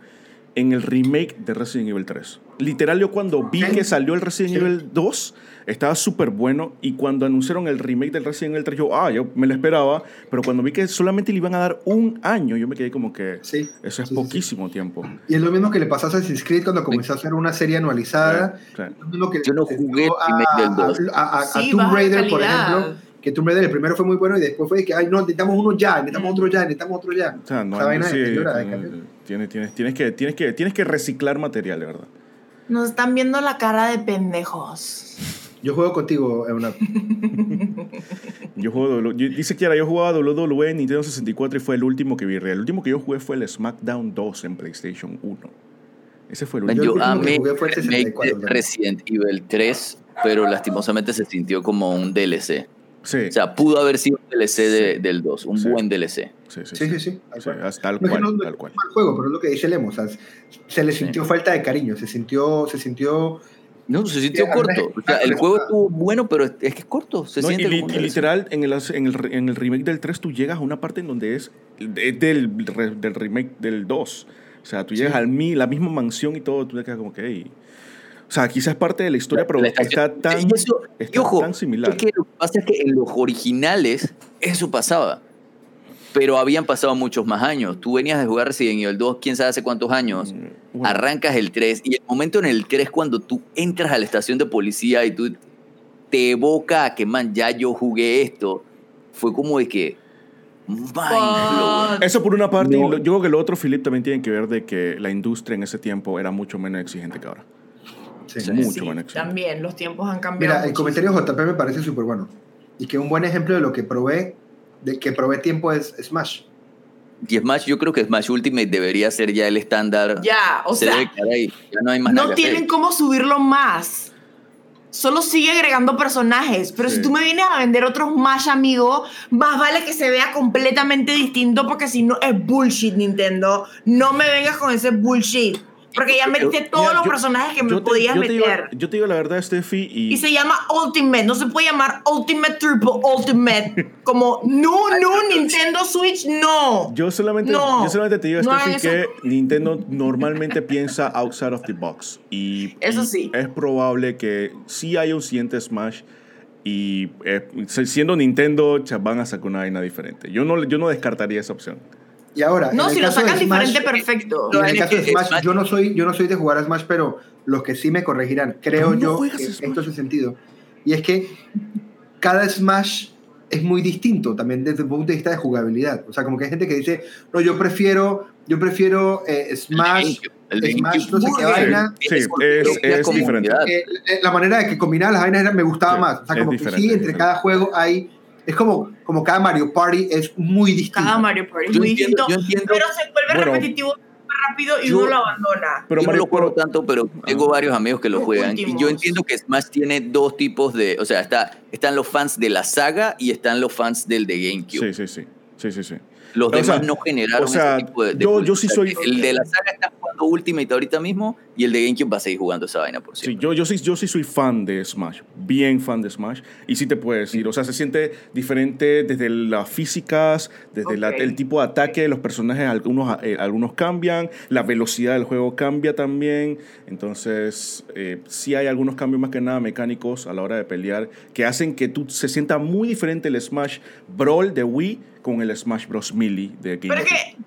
En el remake de Resident Evil 3. Literal, yo cuando vi Sí. que salió el Resident Sí. Evil 2, estaba súper bueno. Y cuando anunciaron el remake del Resident Evil 3, yo, ah, yo me lo esperaba. Pero cuando vi que solamente le iban a dar un año, yo me quedé como que Sí. eso es Sí, sí, sí. poquísimo tiempo. Y es lo mismo que le pasó a Assassin's Creed cuando comenzó a hacer una serie anualizada. Claro. Lo mismo que Yo no jugué el remake del dos. A, a- a Sí, Tomb Raider, por ejemplo, que Tomb Raider el primero fue muy bueno y después fue de que, ay, no, necesitamos uno ya, necesitamos otro ya, necesitamos otro ya. O sea, no Esa hay- vaina sí, tienes, tienes, tienes, que, tienes, que, tienes que reciclar material, de verdad. Nos están viendo la cara de pendejos. Yo juego contigo, Euna. Yo juego, yo- dice Kiara, yo jugaba WWE en Nintendo 64 y fue el último que vi real. El último que yo jugué fue el SmackDown 2 en PlayStation 1. Ese fue el último. Yo último que amé jugué fue el el remake 64 de también. Resident Evil 3, pero lastimosamente se sintió como un DLC. Sí, O sea, pudo haber sido un DLC de- del 2, un Sí. buen DLC. sí, sí. Sí, sí, sí. tal Sí, cual. No tal es cual. mal juego, pero es lo que dice Lemo. O sea, se le Sí. sintió falta de cariño, se sintió, se sintió No, se sintió Sí, corto. O sea, el juego estuvo bueno, pero es que es corto. Se No, y, siente como y literal, en el, en, el, en el remake del 3 tú llegas a una parte en donde es, es del, del remake del 2. O sea, tú llegas mi, la misma mansión y todo, tú te quedas como que... O sea, quizás parte de la historia, pero La está tan, Y eso- y está ojo, tan similar. Es que lo que pasa es que en los originales eso pasaba. Pero habían pasado muchos más años. Tú venías de jugar Resident Evil 2, quién sabe hace cuántos años. Mm, bueno, Arrancas el 3 y el momento en el 3 cuando tú entras a la estación de policía y tú te evoca a que, man, ya yo jugué esto, fue como de que... Eso por una parte, y No. yo creo que lo otro, Philip, también tiene que ver de que la industria en ese tiempo era mucho menos exigente que ahora. Sí. Mucho exigente. también, los tiempos han cambiado. Mira, el muchísimo. comentario de JP me parece súper bueno. Y que un buen ejemplo de lo que probé, de que probé tiempo es Smash. Y Smash, yo creo que Smash Ultimate debería ser ya el estándar. Ya, o Se sea, debe quedar ahí. Ya no hay más nada no hacer. tienen cómo subirlo más. Solo sigue agregando personajes. Pero Sí. si tú me vienes a vender otros más, amigo, más vale que se vea completamente distinto porque si no es bullshit, Nintendo. No me vengas con ese bullshit. Porque ya metiste todos Mira, los yo- personajes que me te- podías yo te digo- meter. yo te digo la verdad, Steffi, y, Y se llama Ultimate, no se puede llamar Ultimate Triple Ultimate. Como, no, no, Nintendo Switch, no. yo, solamente, No, yo solamente te digo, no Steffi, que. Nintendo normalmente piensa outside of the box. Y, Eso y sí. es probable que sí haya un siguiente Smash Y eh, siendo Nintendo, van a sacar una vaina diferente. Yo no, yo no descartaría esa opción. Y ahora, No, si lo Smash- diferente, perfecto. En el Es caso de Smash, yo no soy, yo no soy de jugar a Smash, pero los que sí me corregirán, creo ¿Cómo no yo que esto hace sentido. Y es que cada Smash es muy distinto también desde el punto de vista de jugabilidad. O sea, como que hay gente que dice, no, yo prefiero, yo prefiero eh, Smash, Smash, no sé qué vaina. Sí, es- propia es diferente. eh, eh, la manera de que combinaba las vainas era- me gustaba Sí, más. O sea, es como que sí, es entre cada juego hay... Es como, como cada Mario Party es muy distinto. Cada Mario Party es muy entiendo- distinto, yo entiendo- pero se vuelve Bueno, repetitivo rápido y yo- uno lo abandona. Pero yo no Mario lo juego tanto, pero tengo varios amigos que lo Los juegan. Y yo entiendo que Smash tiene dos tipos de. O sea, está, están los fans de la saga y están los fans del de GameCube. Sí, sí, sí. Sí, sí, sí. Los O demás sea, no generaron o sea, ese tipo de. de yo- yo sí soy- El de la saga está jugando Ultimate ahorita mismo y el de GameCube va a seguir jugando esa vaina por Sí, siempre. yo, yo, sí, yo sí soy fan de Smash, bien fan de Smash. Y sí te puedo decir, o sea, se siente diferente desde las físicas, desde la- el tipo de ataque de los personajes, algunos, eh, algunos cambian, la velocidad del juego cambia también. Entonces, eh, sí hay algunos cambios más que nada mecánicos a la hora de pelear que hacen que tú se sienta muy diferente el Smash Brawl de Wii con el Smash Bros. Melee de Pero GameCube. es que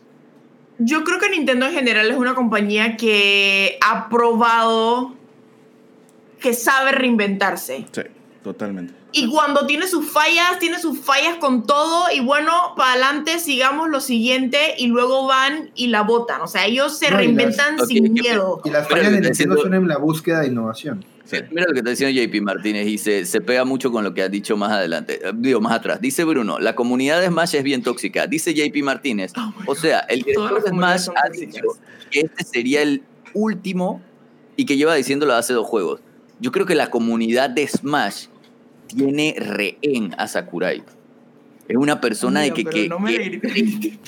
yo creo que Nintendo en general es una compañía que ha probado que sabe reinventarse. Sí, totalmente. Y cuando tiene sus fallas, tiene sus fallas con todo y bueno, para adelante sigamos lo siguiente y luego van y la botan. O sea, ellos se No, reinventan las- sin miedo. Y las fallas de Nintendo son en la búsqueda de innovación. Sí. Mira lo que está diciendo JP Martínez y se, se pega mucho con lo que has dicho más adelante, eh, digo, más atrás. Dice Bruno, la comunidad de Smash es bien tóxica. Dice JP Martínez, o sea, el Oh director de Smash ha dicho que este sería el último y que lleva diciéndolo hace dos juegos. Yo creo que la comunidad de Smash tiene rehén a Sakurai. Es una persona de que... que- no me que- grite.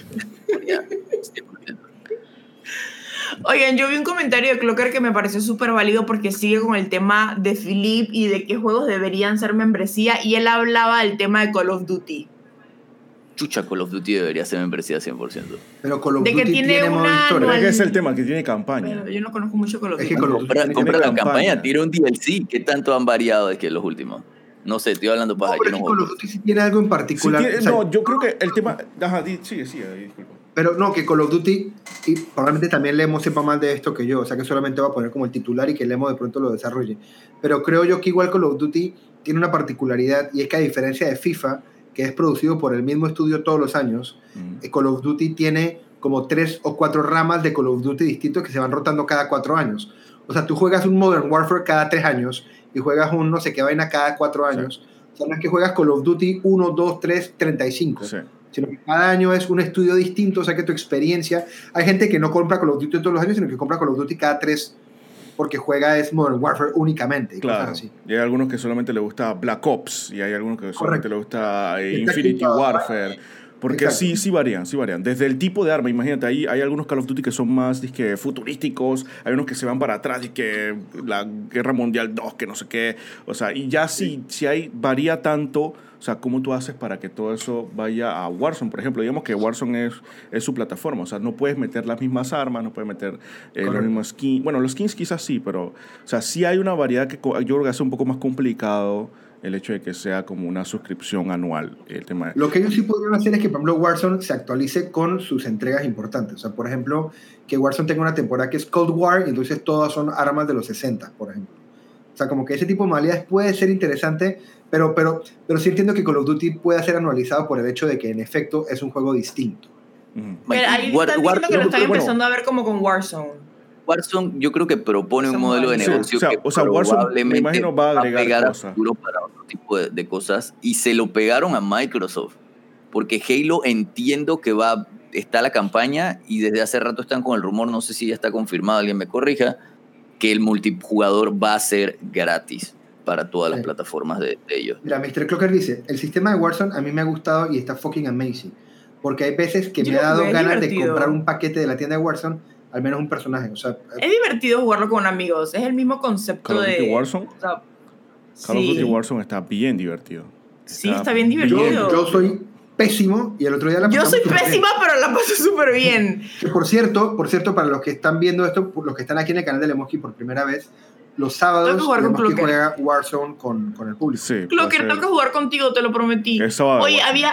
Oigan, yo vi un comentario de Clocker que me pareció súper válido porque sigue con el tema de Philip y de qué juegos deberían ser membresía y él hablaba del tema de Call of Duty. Chucha, Call of Duty debería ser membresía 100%. Pero Call of De que Duty tiene tiene, modo una historia. Pero es que es el tema, que tiene campaña. Pero yo no conozco mucho Call of Es Duty. que Call of Duty Compra, tiene compra la campaña. campaña, tira un DLC. ¿Qué tanto han variado de que los últimos? No sé, estoy hablando No, para pero que es no que juego. Call of Duty sí tiene algo en Sí, particular. tiene- o sea, no, yo creo que el tema. Ajá, sigue, sigue, disculpa. Pero no, que Call of Duty, y probablemente también Lemo sepa más de esto que yo, o sea que solamente va a poner como el titular y que Lemo de pronto lo desarrolle. Pero creo yo que igual Call of Duty tiene una particularidad y es que a diferencia de FIFA, que es producido por el mismo estudio todos los años, Mm. eh, Call of Duty tiene como tres o cuatro ramas de Call of Duty distintos que se van rotando cada cuatro años. O sea, tú juegas un Modern Warfare cada tres años y juegas un no sé qué vaina cada cuatro años. O sea, no es que juegas Call of Duty 1, 2, 3, 35 Sí. Sino que cada año es un estudio distinto, o sea que tu experiencia, hay gente que no compra Call of Duty todos los años, sino que compra Call of Duty cada tres porque juega es Modern Warfare únicamente y Claro. cosas así. Y hay algunos que solamente le gusta Black Ops y hay algunos que solamente Correcto. le gusta eh, Infinity Warfare. Porque Exacto. sí, sí varían, sí varían. Desde el tipo de arma, imagínate, ahí hay algunos Call of Duty que son más disque, futurísticos, hay unos que se van para atrás que la Guerra Mundial 2, que no sé qué. O sea, y ya si, si hay, varía tanto, o sea, ¿cómo tú haces para que todo eso vaya a Warzone? Por ejemplo, digamos que Warzone es, es su plataforma, o sea, no puedes meter las mismas armas, no puedes meter eh, los mismos skins. Bueno, los skins quizás sí, pero, o sea, sí hay una variedad que yo creo que hace un poco más complicado el hecho de que sea como una suscripción anual, el tema de... Lo que ellos sí podrían hacer es que, por ejemplo, Warzone se actualice con sus entregas importantes. O sea, por ejemplo, que Warzone tenga una temporada que es Cold War y entonces todas son armas de los 60, por ejemplo. O sea, como que ese tipo de modalidades puede ser interesante, pero, pero, pero sí entiendo que Call of Duty pueda ser anualizado por el hecho de que, en efecto, es un juego distinto. Pero ahí War- están War- que lo están bueno. empezando a ver como con Warzone. Warzone yo creo que propone un modelo de negocio Sí, o sea- que o sea, Warzone, me probablemente imagino, va a agregar pegar cosas. a futuro para otro tipo de, de cosas y se lo pegaron a Microsoft porque Halo entiendo que va está la campaña y desde hace rato están con el rumor no sé si ya está confirmado alguien me corrija que el multijugador va a ser gratis para todas las Sí. plataformas de, de ellos Mira, Mr. Clocker dice, el sistema de Warzone a mí me ha gustado y está fucking amazing. Porque hay veces que Yo me ha dado ganas de comprar un paquete de la tienda de Warzone, al menos un personaje. O sea, Es divertido jugarlo con amigos. Es el mismo concepto Call of Duty de. Warzone. o sea, Call of. Duty Warzone está bien divertido. Sí, está bien yo, divertido. yo soy pésimo y el otro día la Yo soy súper bien. pésima, pero la paso súper bien. Por cierto, por cierto, para los que están viendo esto, los que están aquí en el canal de Lemoski por primera vez, los sábados Tengo que jugar con Lemoski Clocker. juega Warzone con, con el público. Sí. Ser. tengo que jugar contigo, te lo prometí. El sábado, Oye, había,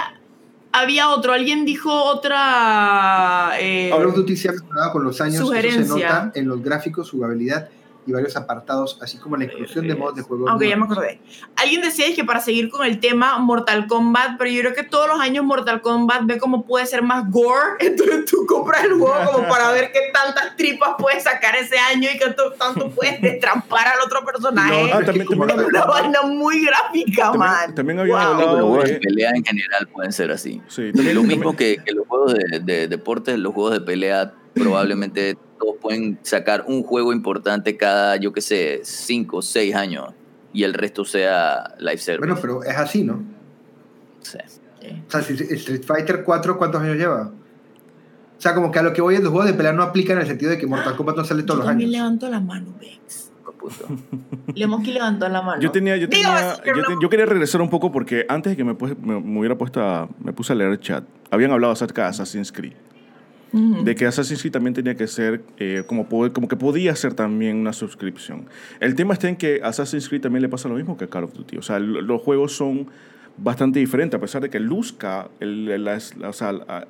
había otro. Alguien dijo otra. eh, se ha mejorado con los años, eso se nota en los gráficos, su jugabilidad y varios apartados, así como la inclusión de modos de juego. Aunque ya me acordé. Alguien decía que para seguir con el tema Mortal Kombat, pero yo creo que todos los años Mortal Kombat ve cómo puede ser más gore. Entonces tú compras el juego como para ver qué tantas tripas puedes sacar ese año y qué to- tanto puedes destrampar al otro personaje. No, Ah, también, como- también, Una vaina muy gráfica, man. también, también habían Wow. Los hablado juegos de de... pelea en general pueden ser así. Sí, también, Lo mismo también- que, que los juegos de, de deportes, los juegos de pelea, probablemente todos pueden sacar un juego importante cada, yo qué sé, 5 o 6 años y el resto sea live service. Bueno, pero es así, ¿no? Sí. O sea, si Street Fighter 4, ¿cuántos años lleva? O sea, como que a lo que voy es los juegos de pelea no aplican en el sentido de que Mortal Kombat no sale Yo todos los años. levanto la mano, Bex. Lemoski levantó la mano. Yo tenía, yo, tenía yo, te- yo quería regresar un poco porque antes de que me, me, me hubiera puesto a, me puse a leer el chat, habían hablado acerca de Assassin's Creed. De que Assassin's Creed también tenía que ser, eh, como, po- como que podía ser también una suscripción. El tema está en que Assassin's Creed también le pasa lo mismo que a Call of Duty. O sea, los juegos son bastante diferentes, a pesar de que luzca, el, la- o, sea, la-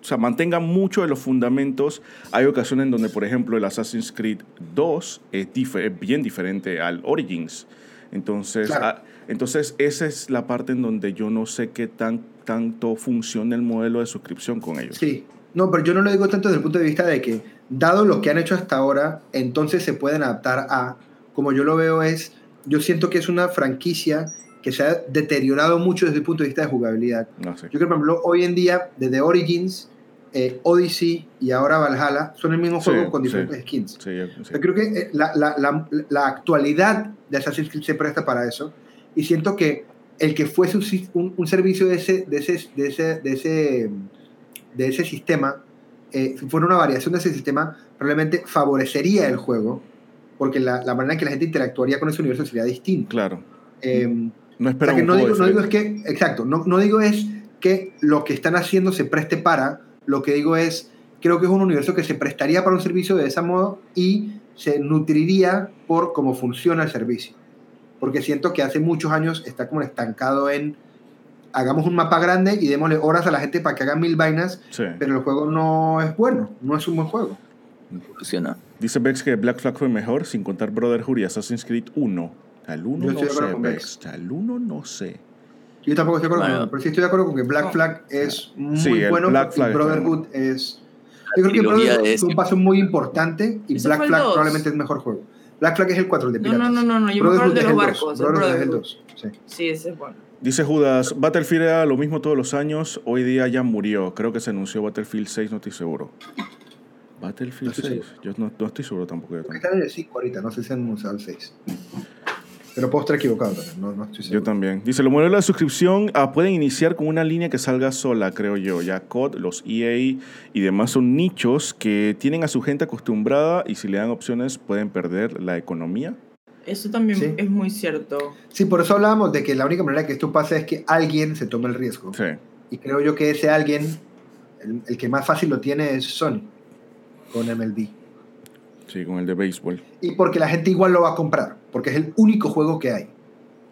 o sea, mantenga mucho de los fundamentos. Hay ocasiones en donde, por ejemplo, el Assassin's Creed 2 es, dif- es bien diferente al Origins. Entonces, Claro. entonces, esa es la parte en donde yo no sé qué tan, tanto funciona el modelo de suscripción con ellos. Sí. No, pero yo no lo digo tanto desde el punto de vista de que, dado lo que han hecho hasta ahora, entonces se pueden adaptar a, como yo lo veo es, yo siento que es una franquicia que se ha deteriorado mucho desde el punto de vista de jugabilidad. No sé. Yo creo, por ejemplo, hoy en día, desde Origins, eh, Odyssey y ahora Valhalla, son el mismo Sí, juego con sí. diferentes skins. Sí, sí. Yo creo que eh, la, la, la, la actualidad de Assassin's Creed se presta para eso. Y siento que el que fuese un, un servicio de ese, de ese, de ese, de ese, de ese sistema, eh, si fuera una variación de ese sistema, probablemente favorecería el juego, porque la, la manera en que la gente interactuaría con ese universo sería distinta. Claro. Eh, No o espera sea, que no digo, no digo es que, exacto, no, no digo es que lo que están haciendo se preste para, lo que digo es, creo que es un universo que se prestaría para un servicio de ese modo y se nutriría por cómo funciona el servicio. Porque siento que hace muchos años está como estancado en, hagamos un mapa grande y démosle horas a la gente para que hagan mil vainas, Sí. pero el juego no es bueno, no es un buen juego. Funciona. Dice Bex que Black Flag fue mejor sin contar Brotherhood y Assassin's Creed 1. Al 1 Yo no sé, Bex. Al 1 no sé. Yo tampoco estoy de acuerdo Bueno. con pero sí estoy de acuerdo con que Black Flag es muy Sí, el bueno Black y Flag está Brotherhood es... Yo creo que Brotherhood es un paso muy importante y Black el Flag probablemente es mejor juego. Black Flag es el 4, el de piratas. no, no, no, no, yo me acuerdo Brotherhood de es los el barcos, 2. el Brotherhood es el Brotherhood. 2. Sí. Sí, ese es bueno. Dice Judas, Battlefield era lo mismo todos los años, hoy día ya murió. Creo que se anunció Battlefield 6, no estoy seguro. Battlefield No estoy 6, yo no, no estoy seguro tampoco. Yo también. están en el 5 ahorita, no sé si han anunciado el 6. Pero puedo estar equivocado también, no, no estoy seguro. Yo también. Dice, los modelos de suscripción ah, pueden iniciar con una línea que salga sola, creo yo. Ya COD, los EA y demás son nichos que tienen a su gente acostumbrada y si le dan opciones pueden perder la economía. Eso también Sí. es muy cierto. Sí, por eso hablábamos de que la única manera que esto pase es que alguien se tome el riesgo. Sí. Y creo yo que ese alguien, el, el que más fácil lo tiene es Sony, con MLB. Sí, con el de béisbol. Y porque la gente igual lo va a comprar, porque es el único juego que hay.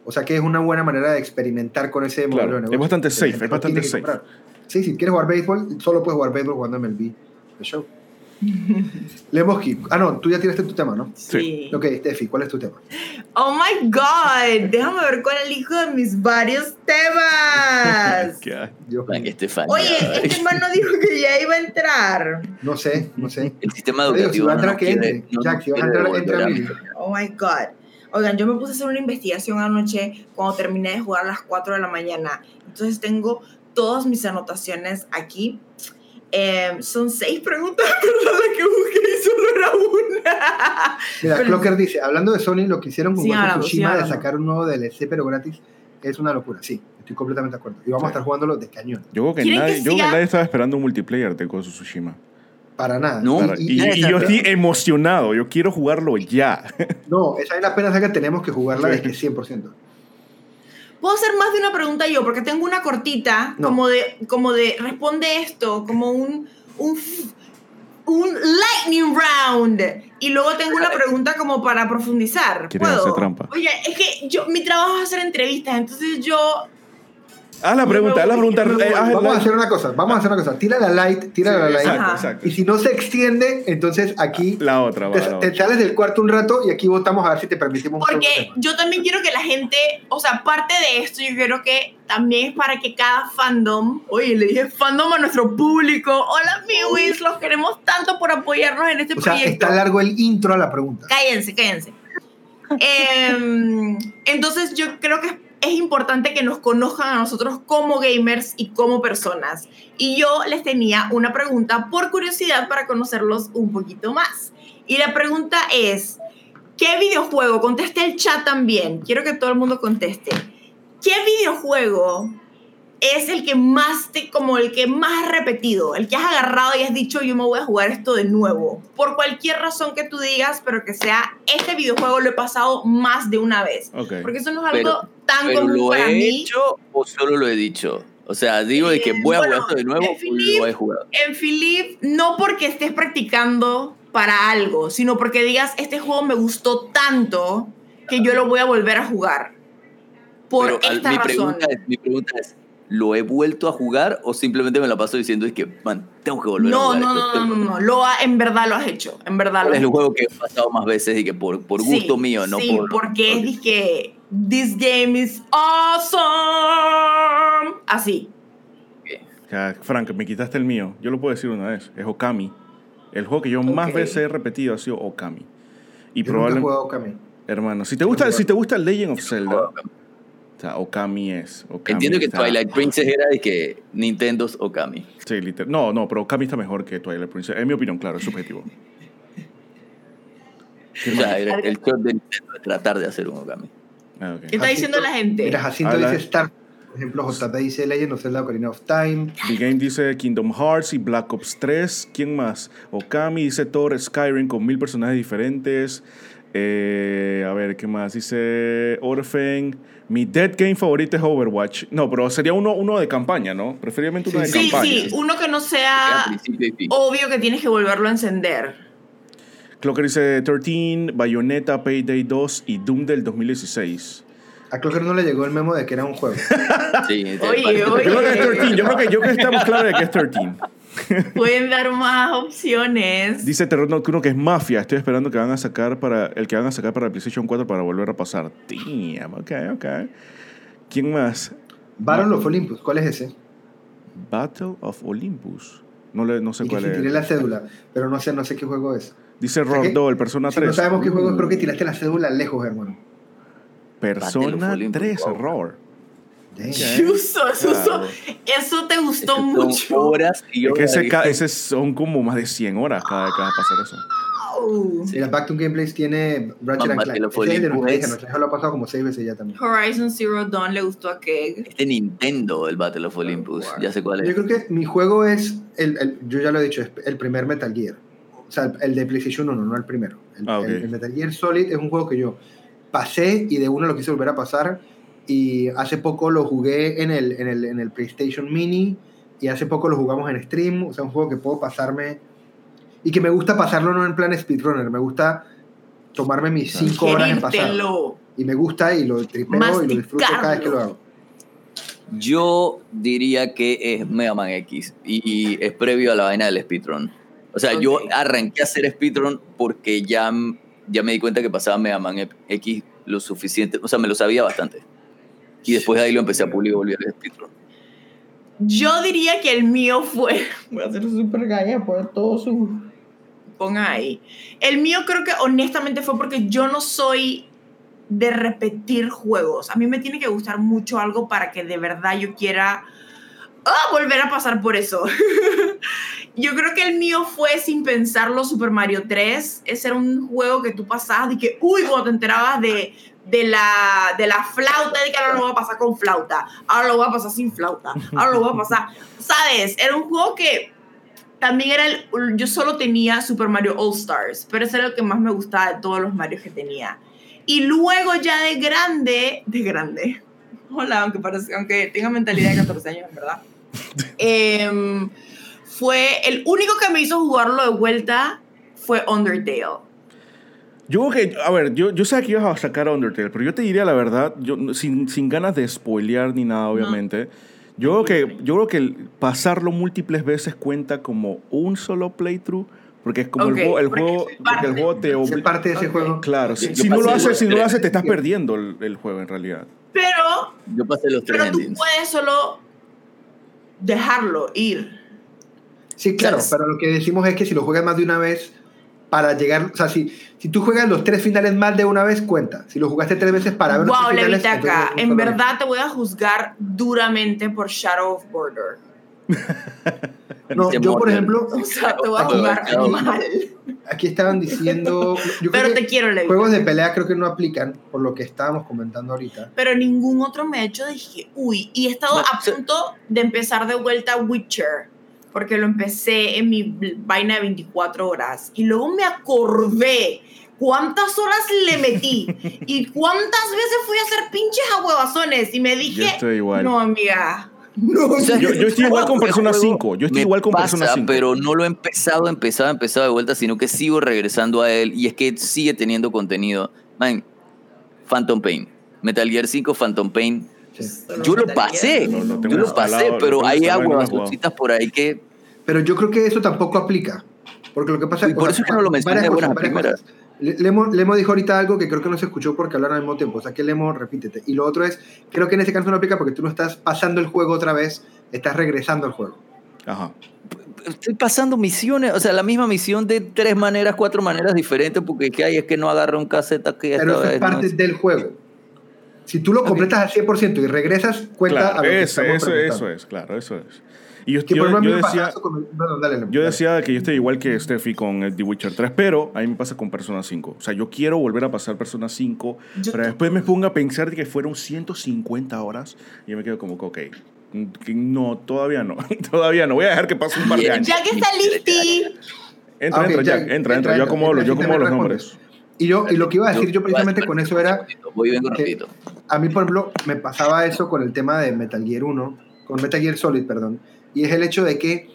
O sea que es una buena manera de experimentar con ese modelo Claro, de es negocio. bastante Que la safe, es bastante safe. comprar. Sí, si quieres jugar béisbol, solo puedes jugar béisbol jugando MLB The Show. Lemoski, ah no, tú ya tiraste tu tema, ¿no? Sí. Ok, Steffi, ¿cuál es tu tema? Oh my god, déjame ver cuál elijo de mis varios temas. Yo. Oye, este man no dijo que ya iba a entrar. no sé, no sé. El sistema Oye, si educativo va a no entrar, nos que entre. no Jack, si vas a entrar, entra a nosotros. Oh my god. Oigan, yo me puse a hacer una investigación anoche cuando terminé de jugar a las 4 de la mañana. Entonces tengo todas mis anotaciones aquí. Em, son seis preguntas, pero la que busqué y solo era una. Mira, Pero- Clocker dice, hablando de Sony, lo que hicieron con Sí, Ghost of hablamos, sí, Tsushima de sacar un nuevo DLC pero gratis es una locura. Sí, estoy completamente de acuerdo. Y vamos a Sí. estar jugándolo de cañón. Yo creo que, ¿Quieren nadie, que yo creo que nadie estaba esperando un multiplayer de Ghost of Tsushima. Para nada. No, Para- y, y yo estoy emocionado, yo quiero jugarlo ya. No, esa es la pena que tenemos que jugarla Sí. de que 100%. Puedo hacer más de una pregunta yo, porque tengo una cortita, No. como de, como de responde esto, como un, un, lightning round. Y luego tengo una pregunta como para profundizar. ¿Quieres ¿Puedo? hacer trampa? Oye, es que yo, mi trabajo es hacer entrevistas, entonces yo Haz la pregunta, haz la pregunta. Eh, haz Vamos a hacer una cosa, vamos a hacer una cosa. Tira la light, tira la light. Exacto, exacto. Y si no se extiende, entonces aquí La otra, va, te, la te otra. sales del cuarto un rato y aquí votamos a ver si te permitimos un Porque yo también quiero que la gente, o sea, parte de esto, yo quiero que también es para que cada fandom, oye, le dije fandom a nuestro público, hola amigos, los queremos tanto por apoyarnos en este O sea, proyecto. está largo el intro a la pregunta. Cállense, cállense. Em, entonces yo creo que es importante que nos conozcan a nosotros como gamers y como personas. Y yo les tenía una pregunta por curiosidad para conocerlos un poquito más. Y la pregunta es, ¿qué videojuego? Conteste el chat también. Quiero que todo el mundo conteste. ¿Qué videojuego es el que más te, como el que más has repetido, el que has agarrado y has dicho yo me voy a jugar esto de nuevo, por cualquier razón que tú digas, pero que sea este videojuego lo he pasado más de una vez, porque eso no es algo Pero- tan ¿Pero común lo para he mí. hecho o solo lo he dicho? O sea, digo de que Eh, voy a bueno, jugar esto de nuevo en o Philip- lo he jugado. En Philip, no porque estés practicando para algo, sino porque digas este juego me gustó tanto que yo lo voy a volver a jugar. Por Pero esta mi, razón. pregunta es, mi pregunta es, ¿lo he vuelto a jugar o simplemente me la paso diciendo es que, man, tengo que volver a No, jugar no, esto, no, no, que- no, no, lo ha- en verdad lo has hecho, en verdad lo ¿Cuál has es el juego que he pasado más veces y que por, por gusto Sí, mío, no sí, por... porque es dizque, this game is awesome. Así. Ya, Frank, me quitaste el mío. Yo lo puedo decir una vez. Es Okami. El juego que yo más Ok. veces he repetido ha sido Okami. Y Yo nunca he probablemente, jugado Okami. hermano, si te gusta, si te gusta Legend of Zelda. O sea, Okami es. Okami Entiendo que está- Twilight Princess era de que Nintendo's Okami. Sí, literal. No, no, pero Okami está mejor que Twilight Princess. En mi opinión, claro, es subjetivo. O sea, era el shot de Nintendo de tratar de hacer un Okami. Ah. ¿Qué está diciendo la gente? Mira, Jacinto Habla- dice Star. Por ejemplo, JP dice Legend of Zelda Ocarina of Time. The Game dice Kingdom Hearts y Black Ops 3. ¿Quién más? Okami dice Thor Skyrim con mil personajes diferentes. Eh, a ver, ¿qué más? Dice Orphan. Mi dead game favorito es Overwatch. No, pero sería uno, uno de campaña, ¿no? Preferiblemente uno de Sí, campaña. sí, uno que no sea obvio que tienes que volverlo a encender. Clocker dice 13, Bayonetta, Payday 2 y Doom del 2016. A Clocker no le llegó el memo de que era un juego. Sí, Oye, oye. Yo creo que es 13. Yo creo que, yo creo que estamos claros de que es 13. Pueden dar más opciones. Dice Terror Nocturno que es Mafia. Estoy esperando que van a sacar para el que van a sacar para el PlayStation 4 para volver a pasar. Damn, ok, ok. ¿Quién más? Battle of Olympus, ¿cuál es ese? Battle of Olympus. No, le, no sé Y que cuál si tiré es. la cédula, pero no sé, no sé qué juego es. Dice O sea que, Rodo, el Persona Si 3. no sabemos qué juego es, creo que tiraste la cédula lejos, hermano. Persona Olympus, 3, wow. Eso, Claro. eso te gustó son mucho. horas y Es que horas ese, ca- ese son como más de 100 horas cada vez que va a pasar eso. Wow. Sí. Mira, Back to Gameplays tiene Ratchet Mamá, and te lo Clank. Ese es de lo ha pasado como seis veces ya también. Horizon Zero Dawn le gustó a Keg. Este Nintendo, el Battle of Olympus. Ya sé cuál Yo es. creo que mi juego es, el, el- yo ya lo he dicho, es el primer Metal Gear. O sea, el de PlayStation 1, no el primero. El, Ah, ok. el- el Metal Gear Solid es un juego que yo pasé y de uno lo quise volver a pasar. Y hace poco lo jugué en el, en el, en el PlayStation Mini. Y hace poco lo jugamos en stream. O sea, un juego que puedo pasarme. Y que me gusta pasarlo no en plan speedrunner. Me gusta tomarme mis 5 horas en pasar. Y me gusta y lo tripeo y lo disfruto cada vez que lo hago. Yo diría que es Mega Man X y, y es previo a la vaina del speedrun. O sea, yo arranqué a hacer speedrun porque ya, ya me di cuenta que pasaba Mega Man X lo suficiente, o sea, me lo sabía bastante. Y después de ahí lo empecé a pulir y volví al speedrun. Yo diría que el mío fue. Voy a hacer super gaya por todo su. Ponga ahí. El mío creo que honestamente fue porque yo no soy de repetir juegos. A mí me tiene que gustar mucho algo para que de verdad yo quiera ah, volver a pasar por eso. yo creo que el mío fue sin pensarlo Super Mario 3. Ese era un juego que tú pasabas y que, uy, cuando te enterabas de, de, la, de la flauta, de que ahora lo voy a pasar con flauta, ahora lo voy a pasar sin flauta, ahora lo voy a pasar, ¿sabes? Era un juego que también era el, yo solo tenía Super Mario All Stars, pero ese era el que más me gustaba de todos los Marios que tenía. Y luego ya de grande, de grande, hola, aunque, parece, aunque tenga mentalidad de 14 años, en verdad, em, fue el único que me hizo jugarlo de vuelta fue Undertale. Yo creo que, a ver, yo, yo sé que ibas a sacar Undertale, pero yo te diría la verdad, yo, sin, sin ganas de spoilear ni nada, obviamente. Yo creo, que, yo creo que pasarlo múltiples veces cuenta como un solo playthrough, porque es como Ok, el juego, el porque juego, porque el juego te Es obliga. parte de ese juego. Claro, si, si no lo haces, si no lo haces, te estás perdiendo el, el juego en realidad. Pero, Yo pasé los tres pero tú endings. puedes solo dejarlo ir. Sí, claro, O sea, pero lo que decimos es que si lo juegas más de una vez, para llegar, o sea, si, si tú juegas los tres finales más de una vez, cuenta. Si lo jugaste tres veces para ver los Wow, tres finales, Levitaca, entonces en verdad te voy a juzgar duramente por Shadow of Border. No, Te yo por ejemplo, O sea, te voy a Aquí- jugar aquí- mal. aquí estaban diciendo, yo creo Pero que te quiero, Levitaca. juegos de pelea creo que no aplican, por lo que estábamos comentando ahorita. Pero ningún otro me ha hecho dije, uy, y he estado No, a punto de empezar de vuelta Witcher, porque lo empecé en mi vaina de 24 horas, y luego me acordé cuántas horas le metí y cuántas veces fui a hacer pinches ahuevazones, y me dije, Yo estoy igual. no, amiga, no, O sea, Yo- yo estoy igual con Persona juego 5, yo estoy igual con pasa, Persona 5. Pero no lo he empezado, empezado, empezado de vuelta, sino que sigo regresando a él y es que sigue teniendo contenido. Man, Phantom Pain. Metal Gear 5, Phantom Pain. Sí. Yo lo pasé, lo tengo yo lo pasé, pero hay no aguas por ahí que Pero yo creo que eso tampoco aplica. Porque lo que pasa Y por o eso sea, es que no lo mencioné de buenas primeras. Lemo, Lemo dijo ahorita algo que creo que no se escuchó porque hablaron al mismo tiempo. O sea, que Lemo, repítete. Y lo otro es, creo que en ese caso no aplica porque tú no estás pasando el juego otra vez, estás regresando al juego. Ajá. estoy pasando misiones, o sea, la misma misión de tres maneras, cuatro maneras diferentes, porque es que hay es que no agarra un caseta que Pero esta eso es vez no parte es- del juego. Si tú lo completas al 100% y regresas, cuenta a Claro, lo que eso, estamos eso, eso es, claro, eso es. Y yo, Que yo- a yo decía, con- bueno, dale, yo dale. decía que yo estoy igual que Steffi con el The Witcher 3, pero a mí me pasa con Persona 5. O sea, yo quiero volver a pasar Persona 5, Yo pero después me pongo a pensar de que fueron 150 horas y yo me quedo como que, ok, que no, todavía no, todavía no. Voy a dejar que pase un par de años. ya que está listi, Entra, Ah, ok, entra, ya, Jack, entra, entra, entra. Yo entra. acomodo, los- yo Entra, acomodo los entra, nombres. Y, yo, y lo que iba a decir yo Yo- precisamente con eso era, Voy vengo rapidito. a mí por ejemplo me pasaba eso con el tema de Metal Gear 1, con Metal Gear Solid, perdón, y es el hecho de que,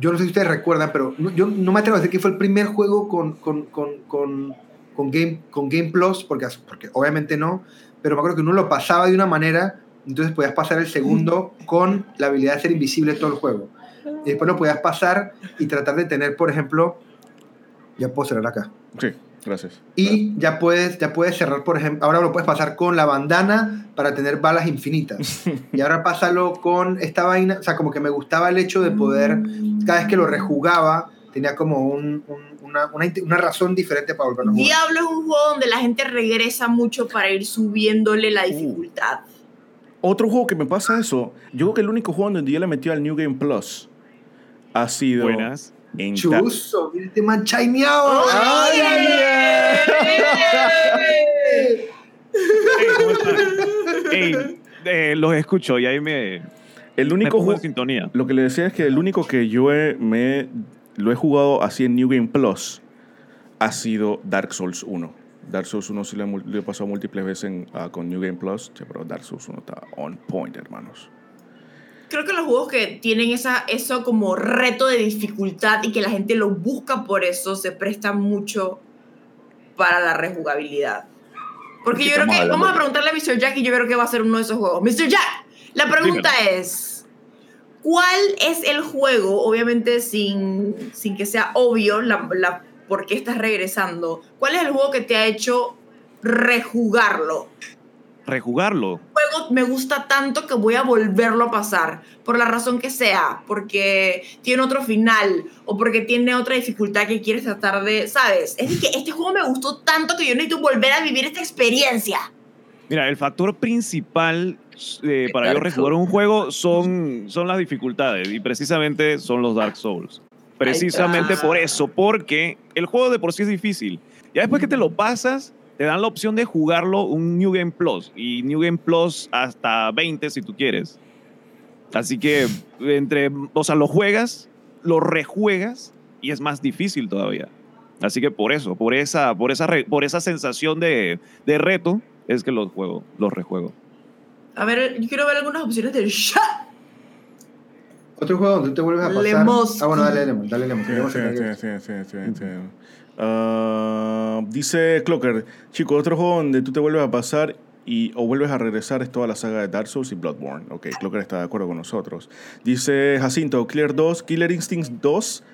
yo no sé si ustedes recuerdan, pero no- yo no me atrevo a decir que fue el primer juego con, con, con, con, con Game, con Game Plus, porque, porque obviamente no, pero me acuerdo que uno lo pasaba de una manera, entonces podías pasar el segundo con la habilidad de ser invisible todo el juego. Y después lo podías pasar y tratar de tener, por ejemplo, ya puedo cerrar acá. Sí, gracias. Y ya puedes, ya puedes cerrar, por ejemplo, ahora lo puedes pasar con la bandana para tener balas infinitas. Y ahora pásalo con esta vaina, o sea, como que me gustaba el hecho de poder, cada vez que lo rejugaba, tenía como un- un- una, una, razón diferente para volverlo a jugar. Diablo es un juego donde la gente regresa mucho para ir subiéndole la dificultad. Otro juego que me pasa eso, yo creo que el único juego donde yo le metí al New Game Plus ha sido Buenas. En Chuzo, mira este man chaineado. ¡Ay, ¡Ay, ay, eh, los escucho y ahí me, el me único pongo en juego, sintonía. lo que le decía es que el único que yo he- me lo he jugado así en New Game Plus ha sido Dark Souls 1. Dark Souls 1 sí lo he, lo he pasado múltiples veces en, ah, con New Game Plus, che, pero Dark Souls 1 está on point, hermanos. Creo que los juegos que tienen esa, eso como reto de dificultad y que la gente lo busca por eso se prestan mucho para la rejugabilidad. Porque yo creo que, vamos a preguntarle a Mr. Jack y yo creo que va a ser uno de esos juegos. Mr. Jack, la pregunta es, ¿cuál es el juego, obviamente sin, sin que sea obvio la, la, por qué estás regresando, cuál es el juego que te ha hecho rejugarlo? Rejugarlo. juego me gusta tanto que voy a volverlo a pasar, por la razón que sea, porque tiene otro final o porque tiene otra dificultad que quieres tratar de, ¿sabes? Es que este juego me gustó tanto que yo necesito volver a vivir esta experiencia. Mira, el factor principal eh, para yo rejugar Souls. un juego son, son las dificultades y precisamente son los Dark Souls. Precisamente por eso, porque el juego de por sí es difícil. Ya después que te lo pasas, te dan la opción de jugarlo un New Game Plus y New Game Plus hasta 20 si tú quieres. Así que entre, o sea, lo juegas, lo rejuegas y es más difícil todavía. Así que por eso, por esa, por esa, por esa sensación de, de reto, es que los juego, los rejuego. A ver, yo quiero ver algunas opciones del chat. Otro juego donde te vuelves a pasar. Lemosky. Ah, bueno, dale Lemon, dale Lemon. Sí, sí, sí, sí, sí, Ah, dice Clocker, chico, otro juego donde tú te vuelves a pasar y, o vuelves a regresar es toda la saga de Dark Souls y Bloodborne. Ok, Clocker está de acuerdo con nosotros. Dice Jacinto, Killer 2, Killer Instincts 2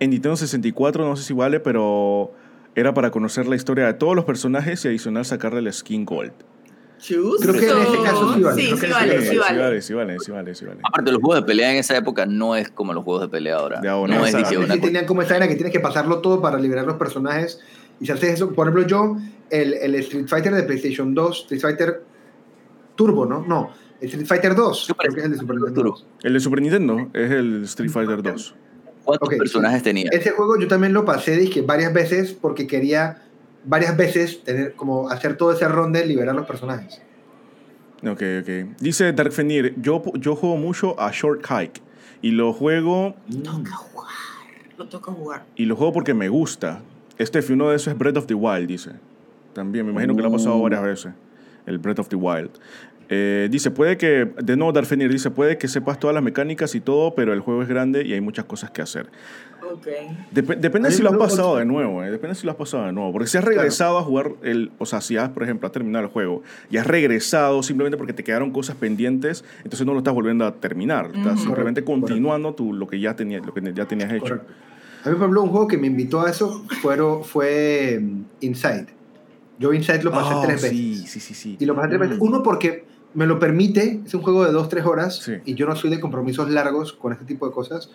en Nintendo 64, no sé si vale, pero era para conocer la historia de todos los personajes y adicional sacarle el skin gold. Creo que en ese caso sí vale, Sí, creo sí vale, sí vale. sí vale, sí vale, sí vale. Aparte, los juegos de pelea en esa época no es como los juegos de pelea ahora. De ahora, no es exacto. dije, Antes una sí tenían como esta vaina que tienes que pasarlo todo para liberar los personajes. Y si haces eso, por ejemplo, yo, el, el Street Fighter de PlayStation 2, Street Fighter Turbo, ¿no? No, el Street Fighter 2, Super creo que es el de Super Nintendo. El de Super Nintendo es el Street Fighter 2. ¿Cuántos Ok, personajes tenía? Ese juego yo también lo pasé dije, varias veces porque quería varias veces tener como hacer todo ese ron de liberar los personajes. Ok, ok. Dice Dark Fenir, yo, yo juego mucho a Short Hike y lo juego Toca jugar. Lo toca jugar. y lo juego porque me gusta. Este uno de esos es Breath of the Wild, dice. También, me imagino que lo ha pasado Uh. varias veces. El Breath of the Wild. Eh, dice, puede que, de nuevo Darfenir, dice, puede que sepas todas las mecánicas y todo, pero el juego es grande y hay muchas cosas que hacer. Ok. Dep- depende si lo has pasado de nuevo, eh, depende si lo has pasado de nuevo. Porque si has regresado a jugar, el, o sea, si has, por ejemplo, has terminado el juego y has regresado simplemente porque te quedaron cosas pendientes, entonces no lo estás volviendo a terminar. Estás simplemente Correcto, continuando tu, lo, que ya tenías, lo que ya tenías hecho. Correcto. A mí, por ejemplo, un juego que me invitó a eso fueron, fue mm, Inside. Yo Inside lo pasé Ah, tres veces. Sí, sí, sí, sí. Y lo pasé tres veces. Mm. Uno porque me lo permite, es un juego de 2-3 horas Sí. y yo no soy de compromisos largos con este tipo de cosas.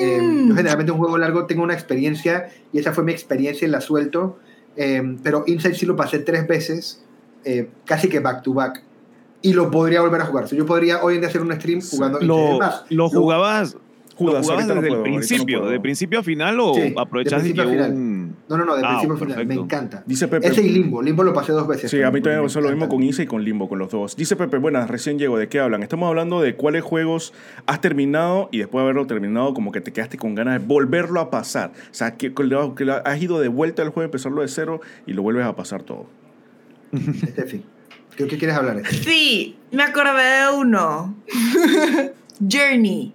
Eh, Mm. yo generalmente un juego largo tengo una experiencia y esa fue mi experiencia y la suelto. Eh, pero Inside sí lo pasé tres veces, eh, casi que back to back. Y lo podría volver a jugar. O sea, yo podría hoy en día hacer un stream jugando Inside. Lo, más, lo jugabas, Judas, lo jugabas ahorita no desde puedo, el no principio, puedo. de principio a final o Sí, de aprovechas principio a que final. un... No, no, no, de Ah, principio a final. Me perfecto. encanta. Dice Pepe. Ese y Limbo. Limbo lo pasé dos veces. Sí, a mí también me pasó lo mismo con Isa y con Limbo, con los dos. Dice Pepe, buenas, recién llego, ¿de qué hablan? Estamos hablando de cuáles juegos has terminado y después de haberlo terminado, como que te quedaste con ganas de volverlo a pasar. O sea, que, has ido de vuelta al juego, empezarlo de cero y lo vuelves a pasar todo. Estefi, creo que quieres hablar. Sí, me acordé de uno. Journey.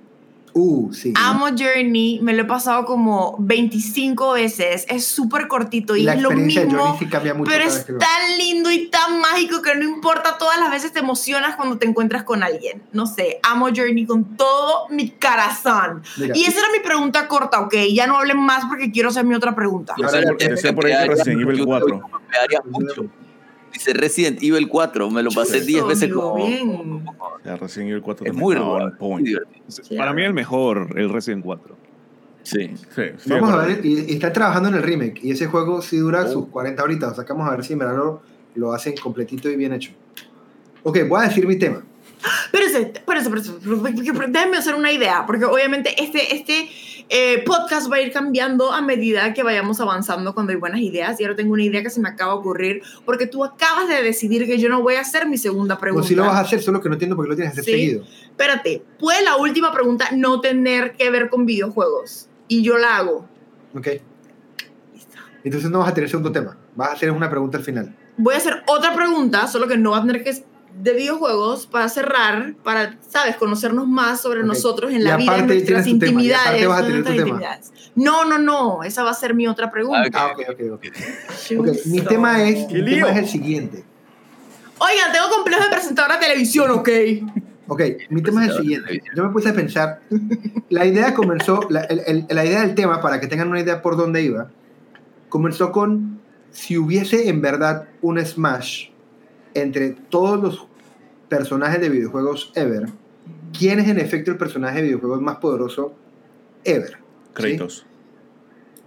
Uh, sí. Amo Journey, me lo he pasado como 25 veces. Es súper cortito y, la es lo mismo. Journey sí cambia mucho pero es tan lindo y tan mágico que no importa, todas las veces te emocionas cuando te encuentras con alguien. No sé, amo Journey con todo mi corazón. Mira. Y esa era mi pregunta corta, ok. Ya no hablen más porque quiero hacer mi otra pregunta. Yo sé por- ahí que Resident Evil yo 4. me haría mucho. Dice Resident Evil 4, me lo pasé 10 Eso, veces como... bien. Ya recién el 4 Es muy divertido. Para mí el mejor, el Resident 4. Sí. Sí, sí, Vamos a ver, y, y están trabajando en el remake. Y ese juego sí dura Oh. sus 40 horitas. O sea, que vamos a ver si en verdad lo, lo hacen completito y bien hecho. Ok, voy a decir mi tema. Espérese, espérese, espérese, déjenme hacer una idea, porque obviamente este, este eh, podcast va a ir cambiando a medida que vayamos avanzando cuando hay buenas ideas. Y ahora tengo una idea que se me acaba de ocurrir, porque tú acabas de decidir que yo no voy a hacer mi segunda O pregunta. si lo vas a hacer, solo que no entiendo por qué lo tienes que hacer Sí. seguido. Espérate, ¿puede la última pregunta no tener que ver con videojuegos? Y yo la hago. Ok. Entonces no vas a tener segundo tema. Vas a hacer una pregunta al final. Voy a hacer otra pregunta, solo que no va a tener que de videojuegos para cerrar, para, ¿sabes? Conocernos más sobre Ok. nosotros en Y la vida, en nuestras tema, intimidades. vas a en tener tu nuestras tema. intimidades. No, no, no, esa va a ser mi otra pregunta. Ah, ok, ok, ok. Ok, Mi tema es, ¡Qué mi tema es el siguiente. Oigan, tengo complejo de presentadora de televisión, ¿ok? Ok, mi tema es el siguiente. Yo me puse a pensar, la idea comenzó, la, el- el- la idea del tema, para que tengan una idea por dónde iba, comenzó con si hubiese en verdad un Smash entre todos los personajes de videojuegos ever, ¿quién es en efecto el personaje de videojuegos más poderoso ever? ¿Sí? Kratos.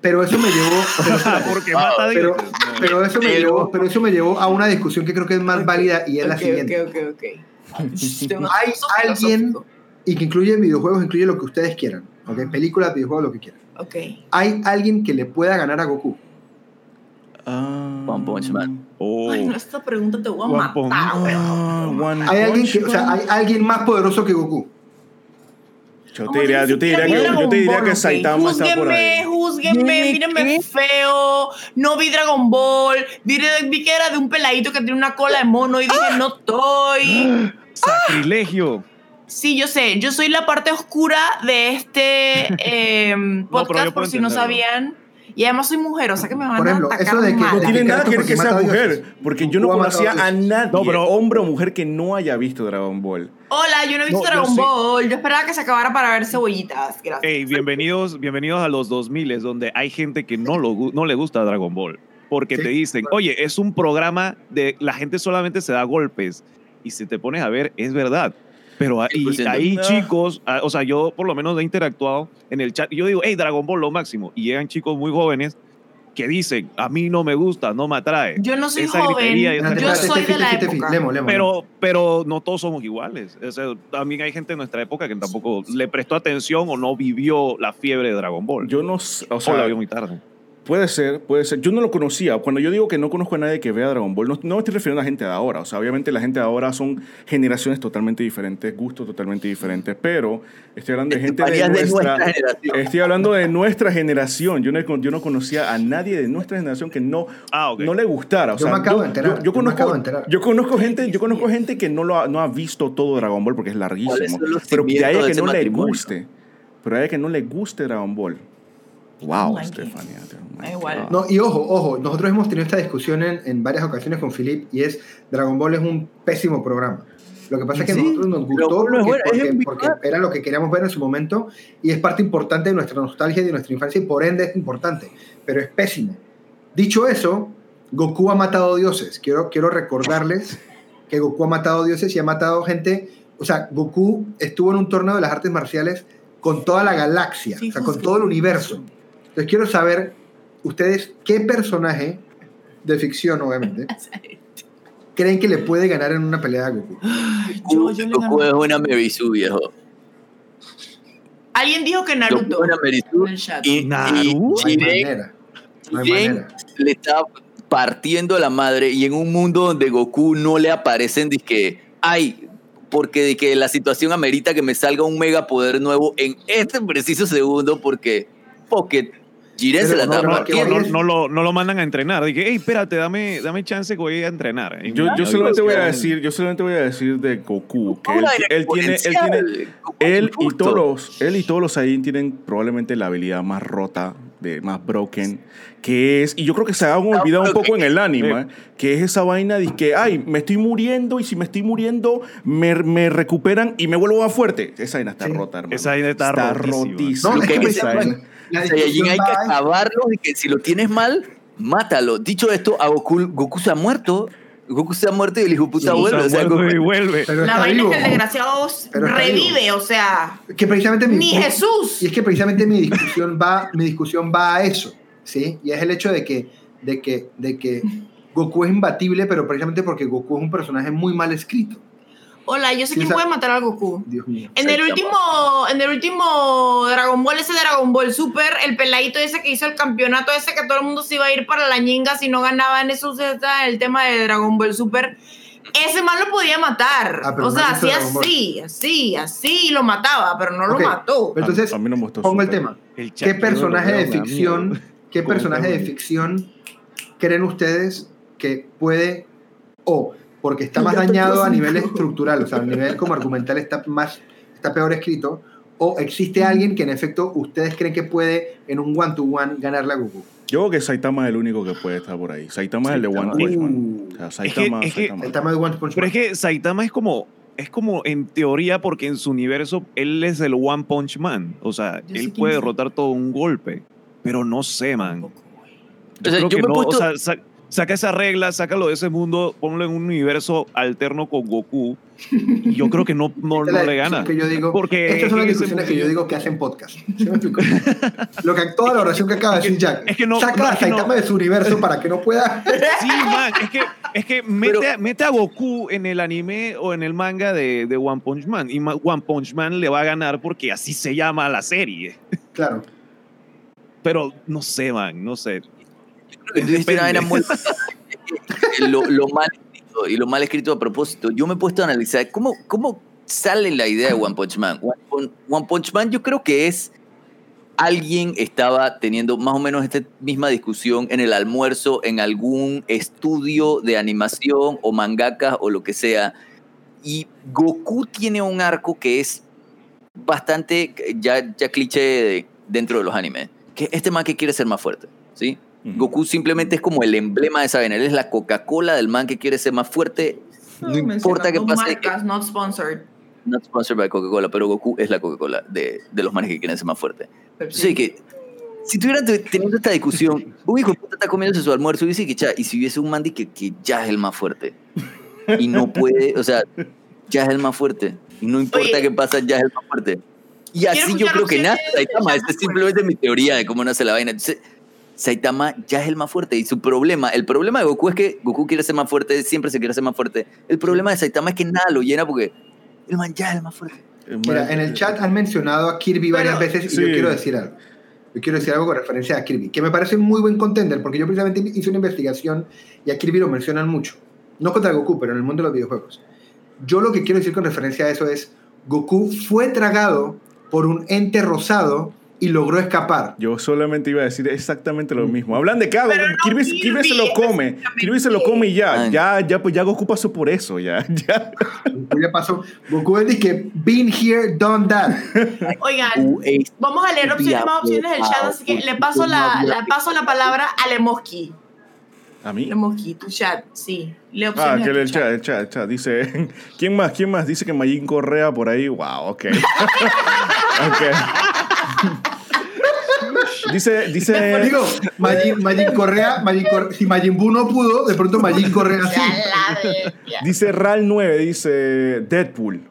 Pero eso me llevó... pero espérate, Porque mata pero, dioses. No. pero eso me llevó, pero eso me llevó a una discusión que creo que es más válida y es la siguiente. Ok, ok, ok. Tema Hay alguien y que incluye videojuegos, incluye lo que ustedes quieran. Películas, videojuegos, lo que quieran. Ok. Hay alguien que le pueda ganar a Goku. Ah, One Punch Man. Oh. Ay, no, esta pregunta te voy a One matar. Ah, One Hay alguien que, o sea, hay alguien más poderoso que Goku. Yo te diría, yo te diría que, yo te diría que Saitama está por ahí. Júzguenme, mírenme feo. No vi Dragon Ball. Vi, vi que era de un peladito que tiene una cola de mono y dije, no estoy. Sacrilegio. Sí, yo sé. Yo soy la parte oscura de este eh, pero podcast, por si no sabían. Y además soy mujer, o sea que me van Por ejemplo, a atacar eso de que- mal. No tiene nada que ver que sea mujer, porque yo no conocía a nadie, No, pero- hombre o mujer, que no haya visto Dragon Ball. Hola, yo no he visto No, yo Dragon sí. Ball. Yo esperaba que se acabara para ver cebollitas. Gracias. Hey, bienvenidos, bienvenidos a los 2000 donde hay gente que no, lo, no le gusta Dragon Ball. Porque Sí, te dicen, claro. oye, es un programa de la gente solamente se da golpes. Y si te pones a ver, es verdad. Pero hay, 100%. hay No. chicos, ah, o sea, yo por lo menos he interactuado en el chat. y Yo digo, hey, Dragon Ball lo máximo. Y llegan chicos muy jóvenes que dicen, a mí no me gusta, no me atrae. Yo no soy Esa joven. esa Yo soy de la época. Pero, pero no todos somos iguales. O sea, también hay gente de nuestra época que tampoco le prestó atención o no vivió la fiebre de Dragon Ball. Yo no sé, o o sea, la vio muy tarde. Puede ser, puede ser. Yo no lo conocía. Cuando yo digo que no conozco a nadie que vea Dragon Ball, no, no me estoy refiriendo a la gente de ahora. O sea, obviamente la gente de ahora son generaciones totalmente diferentes, gustos totalmente diferentes, pero estoy hablando de gente de Varias de nuestra, nuestra generación. Estoy hablando de nuestra generación. Yo no, yo no conocía a nadie de nuestra generación que no, Ah, ok. no le gustara. O Yo sea, me acabo de enterar, Yo, yo yo me conozco, acabo de enterar. yo conozco gente, yo conozco gente que no, lo ha, no ha visto todo Dragon Ball porque es larguísimo. ¿Cuáles son los Pero de ahí cimientos a de que no le matrimonio? guste. Pero a que no le guste Dragon Ball. Wow, oh igual. God. No, y ojo, ojo, nosotros hemos tenido esta discusión en, en varias ocasiones con Philip y es Dragon Ball es un pésimo programa. Lo que pasa es que a Sí, nosotros nos gustó porque, bueno, porque- porque era lo que queríamos ver en su momento y es parte importante de nuestra nostalgia y de nuestra infancia y por ende es importante, pero es pésimo. Dicho eso, Goku ha matado dioses. Quiero, quiero recordarles que Goku ha matado dioses y ha matado gente. O sea, Goku estuvo en un torneo de las artes marciales con toda la galaxia, Sí, o sea, con todo el universo. Entonces quiero saber, ustedes, qué personaje de ficción, obviamente, creen que le puede ganar en una pelea a Goku. Yo- yo le Goku es una Merisu, viejo. Alguien dijo que Goku Naruto. es una Merisu. Y, y Naruto. No hay Jiren- manera. No hay Jiren manera. le está partiendo la madre y en un mundo donde Goku no le aparecen que ay porque de que la situación amerita que me salga un mega poder nuevo en este preciso segundo porque Pocket Jiren se la no, está no, No, no, lo, no lo mandan a entrenar. Dije, hey, espérate, dame, dame chance que voy a entrenar. Yo, yo solamente voy a decir, yo solamente voy a decir de Goku que él, él tiene, él tiene, él y todos los, él y todos los Saiyajin tienen probablemente la habilidad más rota, de más broken, que es, y yo creo que se ha olvidado un poco en el anime, que es esa vaina de que, ay, me estoy muriendo y si me estoy muriendo me, me recuperan y me vuelvo más fuerte. Esa vaina está Sí. rota, hermano. Esa vaina está rotísima. rotísima. No, es que esa vaina. Saiyajin hay que acabarlo y que si lo tienes mal, mátalo. Dicho esto, a Goku, Goku se ha muerto. Goku se ha muerto y el hijo puta Sí. vuelve. O sea, vuelve Goku- vuelve. Pero La vaina vivo. es que el desgraciado revive, o sea, Que precisamente mi ni Jesús. Y es que precisamente mi discusión va, mi discusión va a eso, ¿sí? Y es el hecho de que, de que, de que Goku es imbatible, pero precisamente porque Goku es un personaje muy mal escrito. Hola, yo sé Sí, quién puede matar a Goku. Dios mío. En el último, en el último Dragon Ball, ese Dragon Ball Super, el peladito ese que hizo el campeonato ese que todo el mundo se iba a ir para la ñinga si no ganaban eso, el tema de Dragon Ball Super. Ese man lo podía matar. Ah, o sea, visto así, así, así, y lo mataba, pero no lo mató. Entonces, a, a mí no me gustó pongo el tema. El ¿Qué personaje de ficción, qué ¿Cómo personaje de ficción creen ustedes que puede, o porque está más dañado a nivel estructural, o sea, a nivel como argumental está más, está peor escrito, o existe alguien que en efecto ustedes creen que puede en un one to one ganarle a Goku? Yo creo que Saitama es el único que puede estar por ahí. Saitama es el de One Saitama. Punch Man. Uh, O sea, Es Saitama, que- es que- Saitama. el tema de One Punch Pero Man. es que Saitama es como, es como en teoría porque en su universo él es el One Punch Man. O sea, Yo él puede derrotar todo un golpe. Pero no sé, man. O sea, creo yo que me he no. puesto- O sea, saca esa regla, sácalo de ese mundo, ponlo en un universo alterno con Goku. Y yo creo que no, no, no le gana. Que yo digo, Porque estas son las discusiones que yo digo que hacen podcast. ¿Sí me explico? Lo que toda la oración que acaba de decir Jack. es que no- saca no, a. Saitama de su universo para que no pueda. Sí, man, es que, es que mete, Pero- a, mete a Goku en el anime o en el manga de, de One Punch Man. Y One Punch Man le va a ganar porque así se llama la serie. Claro. Pero no sé, man, no sé. Muy lo, lo mal escrito y lo mal escrito a propósito. Yo me he puesto a analizar cómo, cómo sale la idea de One Punch Man. One, One Punch Man yo creo que es alguien estaba teniendo más o menos esta misma discusión en el almuerzo en algún estudio de animación o mangaka o lo que sea Y Goku tiene un arco que es bastante ya, ya cliché de- dentro de los animes. Que este man que quiere ser más fuerte, ¿sí? Goku simplemente es como el emblema de esa vaina. Él es la Coca-Cola del man que quiere ser más fuerte. No importa qué pase. marcas, not sponsored. Not sponsored by Coca-Cola, pero Goku es la Coca-Cola de, de los manes que quieren ser más fuerte. Pepsi. Sí, que si tuvieran tu- teniendo esta discusión, un hijo puta está comiéndose su almuerzo y dice que cha, y si hubiese un mandi que, que ya es el más fuerte y no puede, o sea, ya es el más fuerte y no importa Oye. qué pasa, ya es el más fuerte. Y así yo creo que nace Saitama, ya esta es simplemente mi teoría de cómo nace la vaina. Entonces, Saitama ya es el más fuerte y su problema, el problema de Goku es que Goku quiere ser más fuerte, siempre se quiere ser más fuerte. El problema de Saitama es que nada lo llena porque el man ya es el más fuerte. Mira, en el chat han mencionado a Kirby varias Pero- veces y Sí. yo quiero decir algo. Yo quiero decir algo con referencia a Kirby, que me parece un muy buen contender, porque yo precisamente hice una investigación y a Kirby lo mencionan mucho. No contra Goku, pero en el mundo de los videojuegos. Yo lo que quiero decir con referencia a eso es, Goku fue tragado por un ente rosado y logró escapar. Yo solamente iba a decir exactamente lo mismo. Hablan de Pero no Kirby, Kirby, Kirby se lo come. Kirby se lo come y ya. Ay. Ya, ya, pues ya Goku pasó por eso. Ya, ya. Goku ya pasó. Goku es de que, been here, done that. Oigan, vamos a leer opciones, más opciones del chat, así que le paso la, le paso la palabra a Lemoski. ¿A mí? Lemoski, tu chat, sí. Lee Ah, que el chat, el chat, el chat. Dice, ¿quién más? ¿Quién más? Dice que Mayín Correa por ahí. Wow, ok. ok. Dice, dice, Digo, Majin, Majin Correa, Majin Cor- si Majin Buu no pudo, de pronto Majin Correa sí. dice Ral 9, dice Deadpool.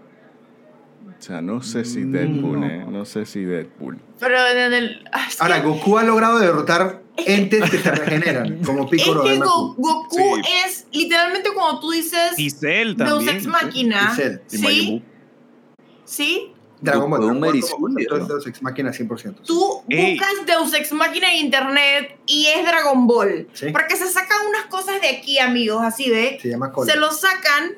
O sea, no sé si Deadpool, No. eh. No sé si Deadpool. Pero en el. ah, es que- Ahora, Goku ha logrado derrotar entes que se regeneran, como es Piccolo que de Go- Goku Sí. es literalmente cuando tú dices Y Cell Deus también. Ex Máquina. Y Cell. Y Majin Sí, Buu. sí. Dragon Ball. Dragon Ball es Deus Ex Máquina 100%. Tú Ey. buscas Deus Ex Máquina en internet y es Dragon Ball. Sí. Porque se sacan unas cosas de aquí, amigos, así de. Se llama. Se lo sacan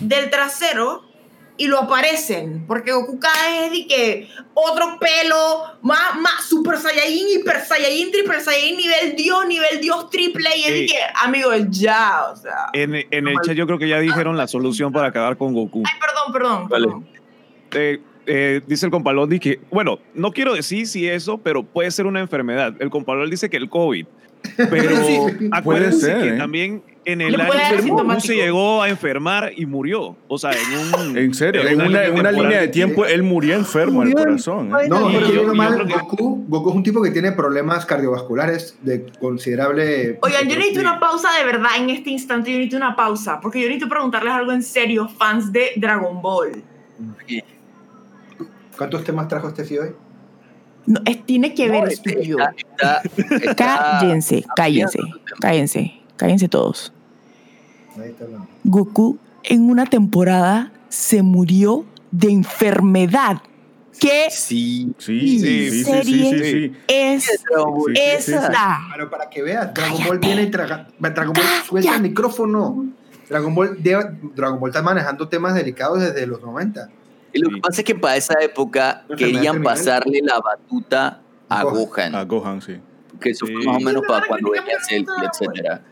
del trasero y lo aparecen. Porque Goku cada vez es de que otro pelo, más, más Super Saiyajin, Hiper Saiyajin, Triple Saiyajin, nivel Dios, nivel Dios triple. Y es de que, amigo, ya, o sea. En, en el chat yo creo que ya dijeron la solución para acabar con Goku. Ay, perdón, perdón. Vale. perdón. Eh, eh, dice el compalón que, bueno, no quiero decir si eso, pero puede ser una enfermedad. El compalón dice que el COVID. Pero Sí. acuérdense ser, que ¿eh? también en el año se llegó a enfermar y murió. O sea, en un... En serio, en una, en una línea de tiempo él murió enfermo del corazón. ¿eh? No, porque yo- yo, mal, que- Goku, Goku es un tipo que tiene problemas cardiovasculares de considerable. Oigan, yo necesito una pausa de verdad en este instante. Yo necesito una pausa. Porque yo necesito preguntarles algo en serio, fans de Dragon Ball. ¿Cuántos temas trajo este sí hoy? No, es- tiene que ver, No, estúpido. está- está- está- Cállense, cállense, cállense, cállense todos. Ahí está. Goku en una temporada se murió de enfermedad. ¿Qué Sí, Sí. sí, sí, sí, sí, serie sí, sí. es Sí, sí, sí. esta? Pero para que veas, Dragon Ball viene y traga, Dragon Ball suelta el micrófono. Dragon Ball, de- Dragon Ball está manejando temas delicados desde los 90. Y lo que pasa es que para esa época querían pasarle la batuta a Gohan. Gohan, A Gohan, sí. que eso fue más o menos para cuando venía Cell, etcétera.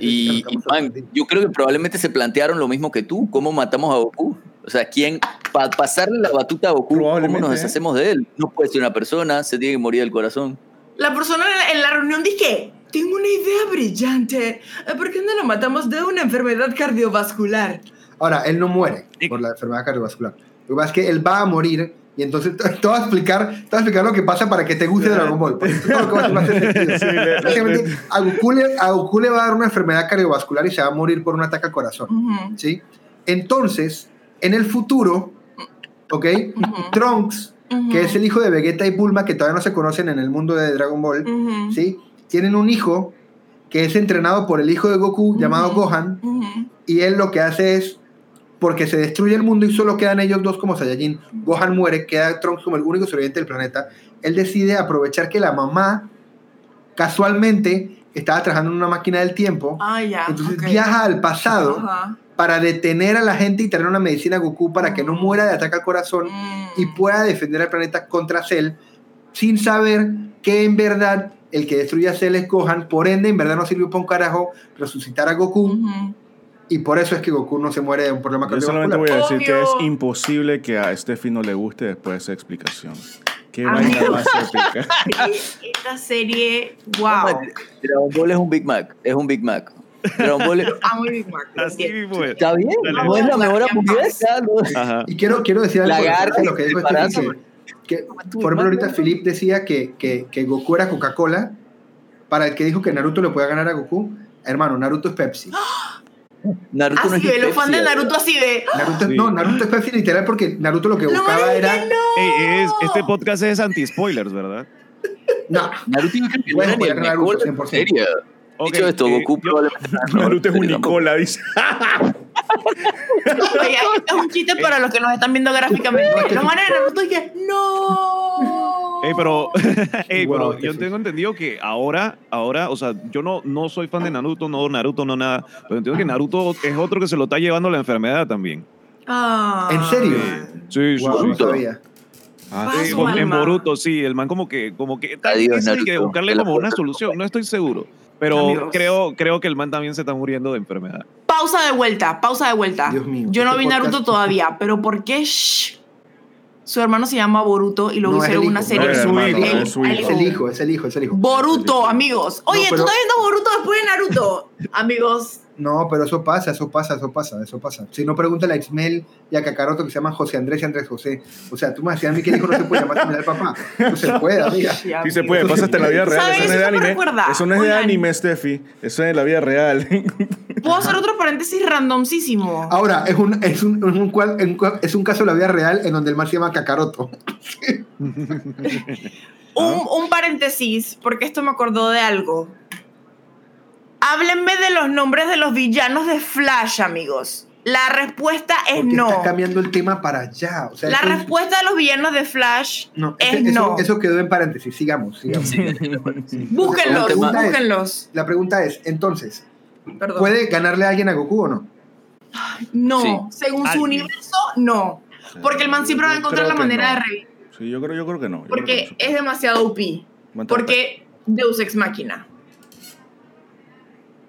Y, y, man, yo creo que probablemente se plantearon lo mismo que tú, cómo matamos a Goku. O sea, ¿quién, para pasarle la batuta a Goku, cómo nos ¿eh? deshacemos de él? No puede ser una persona, se tiene que morir del corazón. La persona en la, reunión dice, tengo una idea brillante. ¿Por qué no lo matamos de una enfermedad cardiovascular? Ahora, él no muere por la enfermedad cardiovascular. Lo que pasa es que él va a morir y entonces te voy a explicar, te voy a explicar lo que pasa para que te guste Dragon Ball. a Goku, le, a Goku le va a dar una enfermedad cardiovascular y se va a morir por un ataque al corazón. Ujú, ¿sí? Entonces, en el futuro, ¿ok? Ujú. Trunks, ujú, que es el hijo de Vegeta y Bulma, que todavía no se conocen en el mundo de Dragon Ball, ¿sí? Tienen un hijo que es entrenado por el hijo de Goku, llamado. Gohan, y él lo que hace es, porque se destruye el mundo y solo quedan ellos dos como Saiyajin, Gohan muere, queda Trunks como el único sobreviviente del planeta, él decide aprovechar que la mamá casualmente estaba trabajando en una máquina del tiempo, Ah, ya. entonces viaja al pasado Ajá. para detener a la gente y traer una medicina a Goku para que no muera de ataque al corazón Mm. y pueda defender al planeta contra Cell sin saber que en verdad el que destruye a Cell es Gohan, por ende en verdad no sirvió para un carajo resucitar a Goku. Y por eso es que Goku no se muere de un problema Yo solamente voy cardiovascular. a decir que es Obvio. imposible que a Steffi no le guste después de esa explicación. Qué Amigo. vaina más épica. Esta serie, wow. Dragon Ball es un Big Mac. Es un Big Mac. Dragon Ball es- Amo Big Mac. Así mismo es. está bien. Dale. No es la mejor hamburguesa. Y quiero, quiero decir algo Lagarto, con lo que dijo. Steffi, que, por ejemplo, ahorita Philip decía que, que, que Goku era Coca-Cola. Para el que dijo que Naruto le podía ganar a Goku, hermano, Naruto es Pepsi. Naruto no es Así de los fans de Naruto así de. Naruto, Sí. No, Naruto es Pepsi literal porque Naruto lo que No buscaba era... no. Ey, es- este podcast es anti-spoilers, ¿verdad? No, Naruto creo que no Bueno, era Naruto, de la 100%. serie. Ok, Dicho esto, eh, Goku probablemente no Naruto es un. Nicola, dice. Oiga, este es un chiste para los que nos están viendo gráficamente. Los manes de Naruto y que, no. Ey, pero, ey, pero qué yo sí. tengo entendido que ahora, ahora, o sea, yo no, no soy fan de Naruto, no Naruto, no nada, pero entiendo que Naruto es otro que se lo está llevando la enfermedad también. Ah. ¿En serio? Sí, sí, wow, sí. no sabía. Ah, Sí, en. Boruto, sí, el man como que, como que vez hay que buscarle como una solución, no estoy seguro. Pero Amigos. creo, creo que el man también se está muriendo de enfermedad. Pausa de vuelta, pausa de vuelta. Dios mío, Yo no este vi Naruto podcast- todavía, pero ¿por qué shh, su hermano se llama Boruto y luego No, hicieron una serie? no es su hermano, hijo, es el hijo. el hijo, es el hijo, es el hijo. Boruto, amigos. Oye, No, ¿tú estás viendo Boruto después de Naruto? amigos, No, pero eso pasa, eso pasa, eso pasa, eso pasa. Si no, pregúntale a Ismael y a Kakaroto que se llaman José Andrés y Andrés José. O sea, tú me decías a mí que el hijo no se puede llamar al papá. No se puede, amiga. Sí se puede, pasa hasta en la vida real. ¿Sabes? Eso no es de anime. recuerda. Eso no es de anime, Steffi. Eso es de la vida real. puedo hacer otro paréntesis randomísimo. Ahora, es un, es, un, es, un, es un caso de la vida real en donde el man se llama Kakaroto. Un, un paréntesis, porque esto me acordó de algo. Háblenme de los nombres de los villanos de Flash, amigos. La respuesta es Porque no. está cambiando el tema para allá. O sea, La eso es- respuesta de los villanos de Flash no, es ese- eso, no. eso quedó en paréntesis. Sigamos, sigamos. Búsquenlos, La pregunta es- búsquenlos. La pregunta es, entonces, Perdón. ¿puede ganarle a alguien a Goku o no? No, Sí. según su universo, no. Porque el man siempre va a encontrar la manera no. de revivir. Sí, yo creo, yo creo que no. Yo creo Porque que no es demasiado puede. Porque Deus Ex Máquina.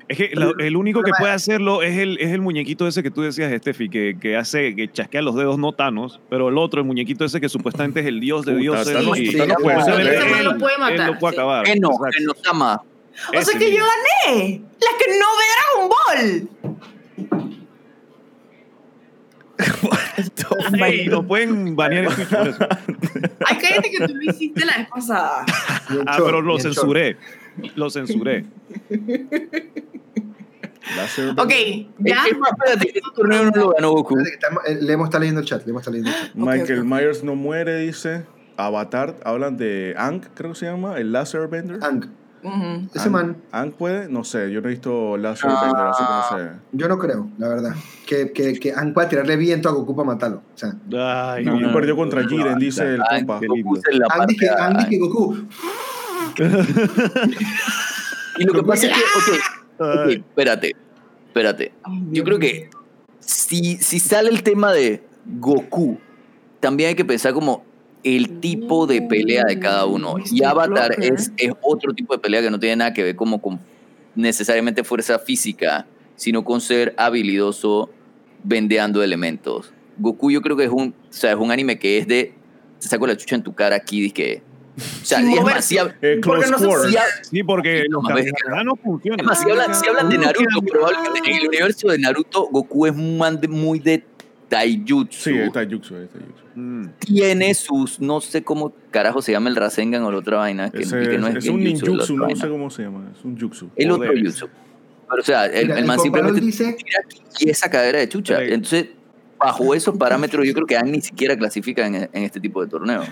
Es que la- el único que puede hacerlo es el, es el muñequito ese que tú decías, Steffi, que, que hace, que chasquea los dedos no Thanos, pero el otro, el muñequito ese que supuestamente es el dios de. Thanos- y- Thanos puede él- él- él- lo puede él matar, puede sí. acabar. Eno, Exacto. Enotama. O sea que yo gané. La que no ve Dragon Ball. Ey, nos pueden banear en Twitch por eso. Ay, cállate que tú lo hiciste la vez pasada. Ah, pero lo censuré. Lo censuré. Ok, ya. Es más, espérate, este torneo no lo ganó Goku. Eh, Lemo está leyendo el chat, Lemo está leyendo el chat. Michael. Myers no muere, dice. Avatar, hablan de Aang, creo que se llama, el Laser Bender. Ang, Ujú. ese man, Aang puede, no sé, yo no he visto Laser Ah. Bender, así que no sé. yo no creo, la verdad, que, que, que Ang pueda tirarle viento a Goku para matarlo. O sea, Ay, No, Dios. perdió contra Jiren, dice el compa. Ang dice que, Ang dice Goku, Y lo que pasa es que, ok, espérate, espérate. Yo creo que si, si sale el tema de Goku, también hay que pensar como el tipo de pelea de cada uno. Y. Avatar es, es otro tipo de pelea que no tiene nada que ver como con necesariamente fuerza física, sino con ser habilidoso vendeando elementos. Goku yo creo que es un, o sea, es un anime que es de, te saco la chucha en tu cara aquí, dizque... O sea, Sin es moverse. más, si hab- Eh, Porque close no Quarters. si hab- Sí, porque los No, campeonatos no funcionan. es más, si hablan, si hablan de Naruto, probablemente en el universo de Naruto, Goku es un man de- muy de taijutsu. Sí, está Yuxu, está Yuxu. Mm. Tiene sus, no sé cómo carajo se llama el Rasengan o la otra vaina, que, Ese que no es, es, es un ninjutsu, otra no sé cómo se llama, es un jutsu. El otro jutsu. Pero, o sea, el, Mira, el el man simplemente dice- tira aquí y esa cadera de chucha. Entonces, bajo esos parámetros, yo creo que Ang ni siquiera clasifica en, en este tipo de torneo.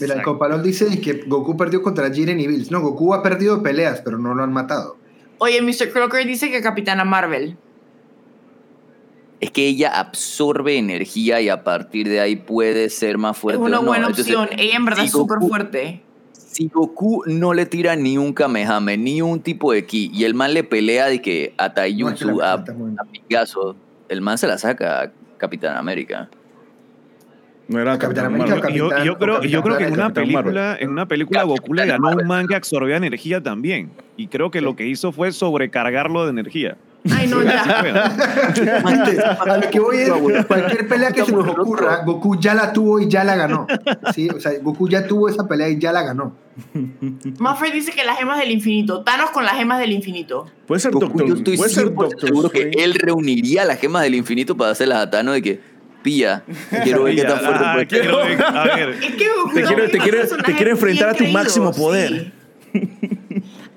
mira, el Copalol dice que Goku perdió contra Jiren y Bills. No, Goku ha perdido peleas, pero no lo han matado. Oye, Mr. Crocker dice que Capitana Marvel. Es que ella absorbe energía y a partir de ahí puede ser más Es fuerte. una o no. buena Entonces, opción. Ella en verdad si es súper fuerte. si Goku no le tira ni un Kamehame, ni un tipo de ki, y el man le pelea de que a No, es que Taijutsu, la a, a Picasso, el man se la saca Capitán América. No era Capitán América. Yo, Capitán- yo creo, yo creo que en una película, en una película Capitán Goku le ganó a Marvel. un man que absorbía energía también. Y creo que lo que hizo fue sobrecargarlo de energía. Ay, no, ya. A lo que voy es, cualquier pelea que se nos ocurra, Goku ya la tuvo y ya la ganó. ¿Sí? O sea, Goku ya tuvo esa pelea y ya la ganó. Maffer dice que las gemas del infinito. Thanos con las gemas del infinito. Puede ser Goku, Doctor, yo estoy puede ser 100% Doctor seguro que él reuniría las gemas del infinito para hacerlas a Thanos de que, pilla, quiero ver qué tan fuerte Ah, puede ser". quiero a ver. Es que Goku Te es quiere- un te quiere- personaje te quiere enfrentar a tu máximo poder. sí.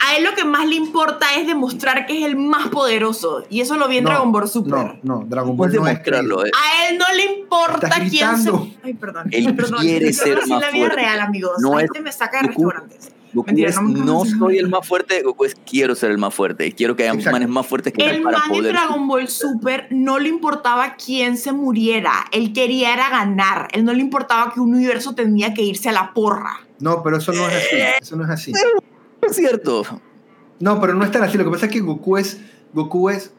A él lo que más le importa es demostrar que es el más poderoso. Y eso lo vi en No, Dragon Ball Super. No, no, Dragon Ball Puedes no es demostrarlo, eh. A él no le importa Estás quién se. gritando. Ay, perdón. Él perdón. quiere Yo ser más la vida fuerte. real, amigos. No es- me saca de Goku- restaurantes. Goku Mentira, es, no no soy el más fuerte, Goku es quiero ser el más fuerte. Y quiero que haya Exacto. manes más fuertes que El para man en poder. Dragon Ball Super no le importaba quién se muriera. Él quería era ganar. Él no le importaba que un universo tenía que irse a la porra. No, pero eso no es así. Eso no es así. Es cierto. No, pero no es tan así. Lo que pasa es que Goku es. Goku es.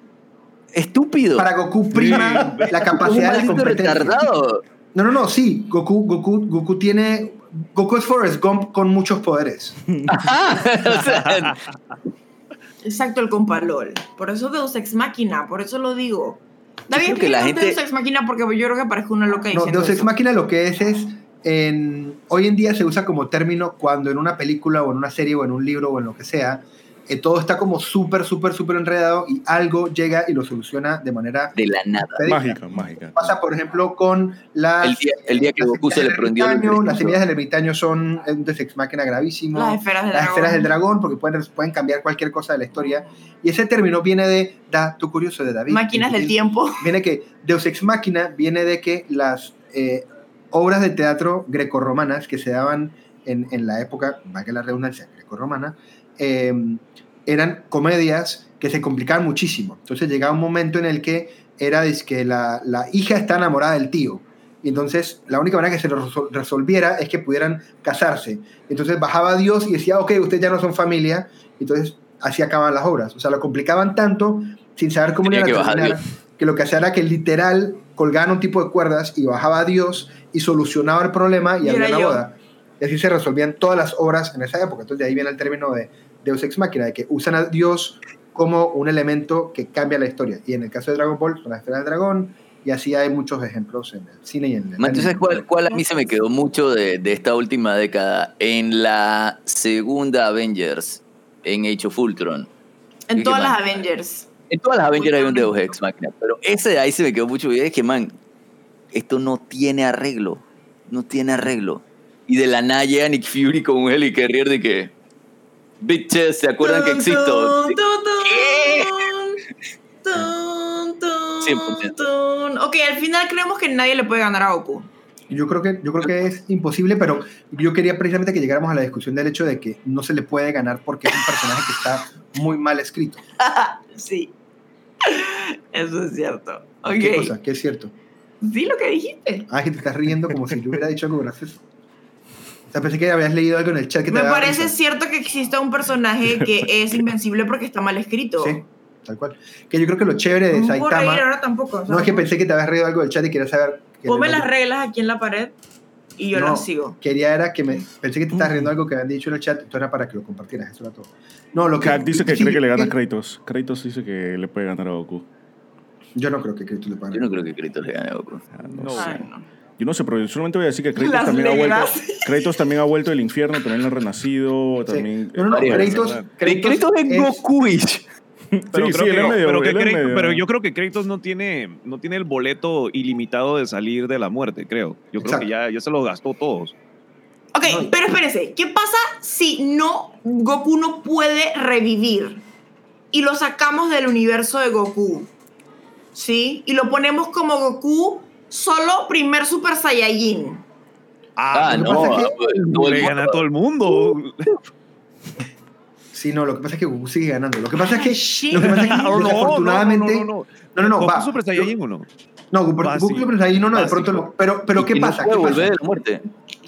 Estúpido. Para Goku prima la capacidad de la retardado. No, no, no, sí. Goku, Goku, Goku tiene. Goku es Forrest Gump con muchos poderes. sea, Exacto, el compa LOL. Por eso Deus Ex Máquina, por eso lo digo. David, creo que la gente- Deus Ex Máquina porque yo creo que parezco una loca No, Deus Ex. Máquina lo que es es. En, hoy en día se usa como término cuando en una película o en una serie o en un libro o en lo que sea, eh, todo está como súper, súper, súper enredado y algo llega y lo soluciona de manera de la nada. Mágica, mágica. Pasa, por ejemplo, con las. El día, el día que Goku se le semillas del prendió el ermitaño, Las semillas del ermitaño son un Deus Ex Máquina gravísimo. Las esferas del las dragón. esferas del dragón, porque pueden, pueden cambiar cualquier cosa de la historia. Y ese término viene de dato curioso de David. Máquinas del tiempo. Viene que Deus Ex Máquina viene de que las eh, obras de teatro grecorromanas que se daban en, en la época, valga la redundancia, grecorromana, eh, eran comedias que se complicaban muchísimo. Entonces llegaba un momento en el que era que la, la hija está enamorada del tío. Y entonces la única manera que se resolviera es que pudieran casarse. Entonces bajaba Dios y decía, ok, ustedes ya no son familia. Entonces así acaban las obras. O sea, lo complicaban tanto sin saber cómo iban a que terminar, que lo que hacía era que literal colgaban un tipo de cuerdas y bajaba a Dios y solucionaba el problema y Y había una yo. boda. Y así se resolvían todas las obras en esa época. Entonces de ahí viene el término de Deus Ex Máquina, de que usan a Dios como un elemento que cambia la historia. Y en el caso de Dragon Ball, son las esferas del dragón, y así hay muchos ejemplos en el cine y en el Man, ¿tú sabes anime. cuál, cuál a mí se me quedó mucho de, de esta última década? En la segunda Avengers, en Age of Ultron. En ¿Y todas las? Avengers. En todas las Avengers hay un. Deus Ex Máquina, pero ese de ahí se me quedó mucho. Y es que, man, esto no tiene arreglo. No tiene arreglo. Y de la nada llega Nick Fury con un helicarrier de que. Bitches, ¿se acuerdan que existo? ¿Qué? tun, tun, 100%. tun. Ok, al final creemos que nadie le puede ganar a Goku. Yo creo, que, yo creo que es imposible, pero yo quería precisamente que llegáramos a la discusión del hecho de que no se le puede ganar porque es un personaje que está muy mal escrito. Sí. Eso es cierto. ¿Qué Ok. cosa? ¿Qué es cierto? Sí, lo que dijiste. Ah, que te estás riendo como si yo hubiera dicho algo gracioso. O sea, pensé que habías leído algo en el chat que te Me parece risa. cierto que exista un personaje que es invencible porque está mal escrito. Sí, tal cual. Que yo creo que lo chévere de No Saitama... ahora tampoco. sea, No, es que pensé que te habías reído algo del chat y quería saber... que Ponme le- las reglas aquí en la pared y yo No, las sigo. Quería era que me... Pensé que te estabas riendo algo que habían dicho en el chat, esto era para que lo compartieras, eso era todo. No, lo que... Kat dice que sí, cree que le gana a Kratos. Kratos dice que le puede ganar a Goku. Yo no creo que Kratos le pague. Yo no creo que Kratos le gane a Goku. Ah, no No. sé. Ay, no. Yo no sé, pero yo solamente voy a decir que Kratos Las también, ha vuelto. Kratos también ha vuelto del infierno, también ha renacido, Sí. también... No, no, no, Kratos, Kratos, Kratos es Gokuish. Pero, sí, creo sí, él que, es medio- pero, que él es Kratos- medio- pero yo creo que Kratos no tiene, no tiene el boleto ilimitado de salir de la muerte, creo. Yo creo Exacto. que ya, ya se lo gastó todos. Ok, No. pero espérense, ¿qué pasa si no Goku no puede revivir y lo sacamos del universo de Goku? ¿Sí? Y lo ponemos como Goku solo primer Super Saiyajin. Ah, que no. pasa es que ah, el le gana a todo el mundo. Sí, no, lo que pasa es que Goku sigue ganando. Lo que pasa es que, shit. lo que, pasa es que No, no, no, desafortunadamente... no, no, no. No, no, no, ¿Goku va. Super Saiyajin o no? No, Goku, Super Saiyajin no, no, de Básico. pronto no. Pero, pero ¿qué Y no pasa? puede ¿Qué volver pasa? de la muerte.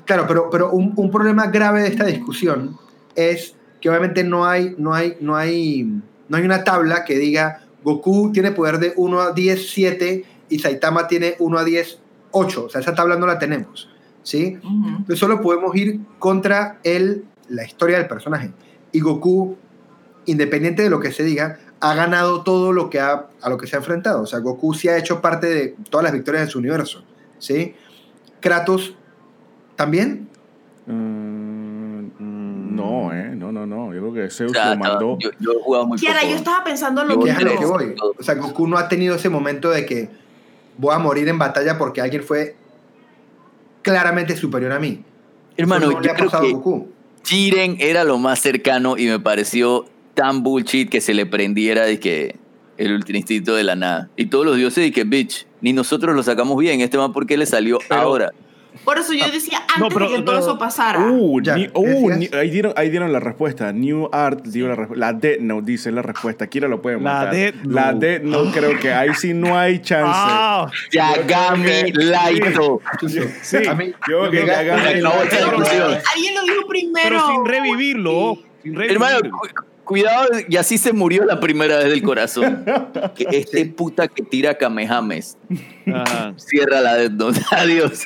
Claro, pero, pero un, un problema grave de esta discusión es que obviamente no hay, no hay, no hay, no hay una tabla que diga Goku tiene poder de 1 a 10, 7 y Saitama tiene 1 a 10, 8. O sea, esa tabla no la tenemos. ¿Sí? Entonces solo podemos ir contra el, la historia del personaje. Y Goku, independiente de lo que se diga, ha ganado todo lo que ha, a lo que se ha enfrentado. O sea, Goku sí ha hecho parte de todas las victorias de su universo. ¿sí? Kratos también. Mm, no, eh, no, no, no. Yo creo que Zeus O sea, lo mandó. yo, yo he jugado muy Kiara, poco. yo estaba pensando lo Yo Que es a lo mismo. que voy. O sea, Goku no ha tenido ese momento de que voy a morir en batalla porque alguien fue claramente superior a mí. Hermano, no yo creo que Goku. Jiren era lo más cercano y me pareció tan bullshit que se le prendiera de que el ultra instinto de la nada. Y todos los dioses de que, bitch, ni nosotros lo sacamos bien. Este man, ¿por qué le salió Pero- ahora? Por eso yo decía antes No, pero- de que todo pero- eso pasara. Uh, Ya, ni- uh, ni- ahí, dieron, ahí dieron la respuesta. New Art dio la respuesta. La Death Note dice la respuesta. Kira lo puede La matar. Death La Note. Death Note creo que ahí sí no hay chance. Ah, Yagami Laito. Sí, A mí, yo que que ga- Yagami-. Alguien lo dijo primero. pero sin revivirlo. Sin revivirlo. Hermano, cu- cuidado, y así se murió la primera vez del corazón. Que este Sí. puta que tira Kamehames. Ajá. Cierra la Death Note. Adiós.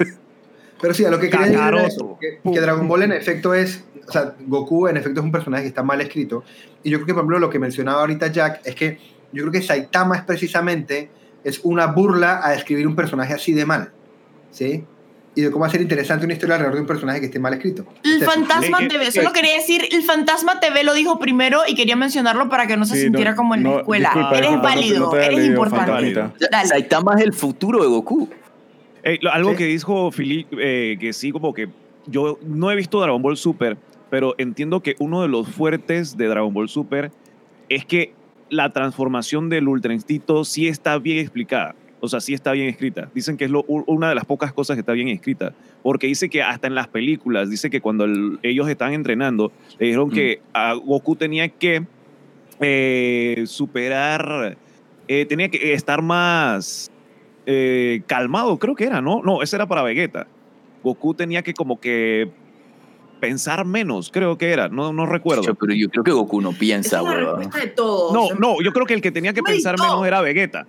Pero sí, a lo que quería decir era eso, que, que Dragon Ball en efecto es, o sea, Goku en efecto es un personaje que está mal escrito. Y yo creo que, por ejemplo, lo que mencionaba ahorita Jack es que yo creo que Saitama es precisamente es una burla a escribir un personaje así de mal, ¿sí? Y de cómo hacer interesante una historia alrededor de un personaje que esté mal escrito. El Es fantasma eh, TV, solo quería decir, el fantasma TV lo dijo primero y quería mencionarlo para que no se Sí, sintiera no, como en la no, escuela. disculpa, eres válido, no eres leído importante. Saitama es el futuro de Goku. Eh, lo- algo Sí. que dijo Philip, eh, que sí, como que yo no he visto Dragon Ball Super, pero entiendo que uno de los fuertes de Dragon Ball Super es que la transformación del Ultra Instinto sí está bien explicada. O sea, sí está bien escrita. Dicen que es lo- una de las pocas cosas que está bien escrita. Porque dice que hasta en las películas, dice que cuando el- ellos están entrenando, le dijeron que a Goku tenía que eh, superar, eh, tenía que estar más eh, calmado, creo que era, ¿no? No, ese era para Vegeta. Goku tenía que como que pensar menos, creo que era, no, no recuerdo. Yo- Pero yo creo que Goku no piensa, todos. No, no, yo creo que el que tenía que pensar menos era Vegeta.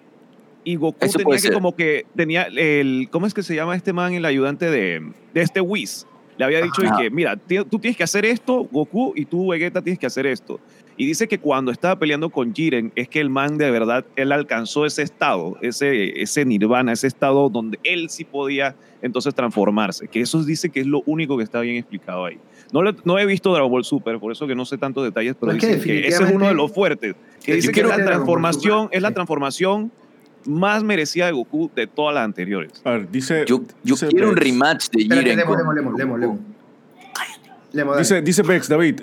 Y Goku Eso tenía que ser. como que tenía el, ¿cómo es que se llama este man, el ayudante de, de este Whis? Le había dicho y que, mira, tú tienes que hacer esto, Goku, y tú, Vegeta, tienes que hacer esto. Y dice que cuando estaba peleando con Jiren, es que el man de verdad, él alcanzó ese estado, ese, ese nirvana, ese estado donde él sí podía entonces transformarse. Que eso dice que es lo único que está bien explicado ahí. No, le- no he visto Dragon Ball Super, por eso que no sé tantos detalles, pero es que dicen que, ese es uno de los fuertes. Que dice que la transformación, es la transformación más merecida de Goku de todas las anteriores. A ver, dice. Yo, yo dice quiero un Bex. rematch de Jiren. Lemo, Lemo, Lemo, Lemo. Dice, dice Bex, David,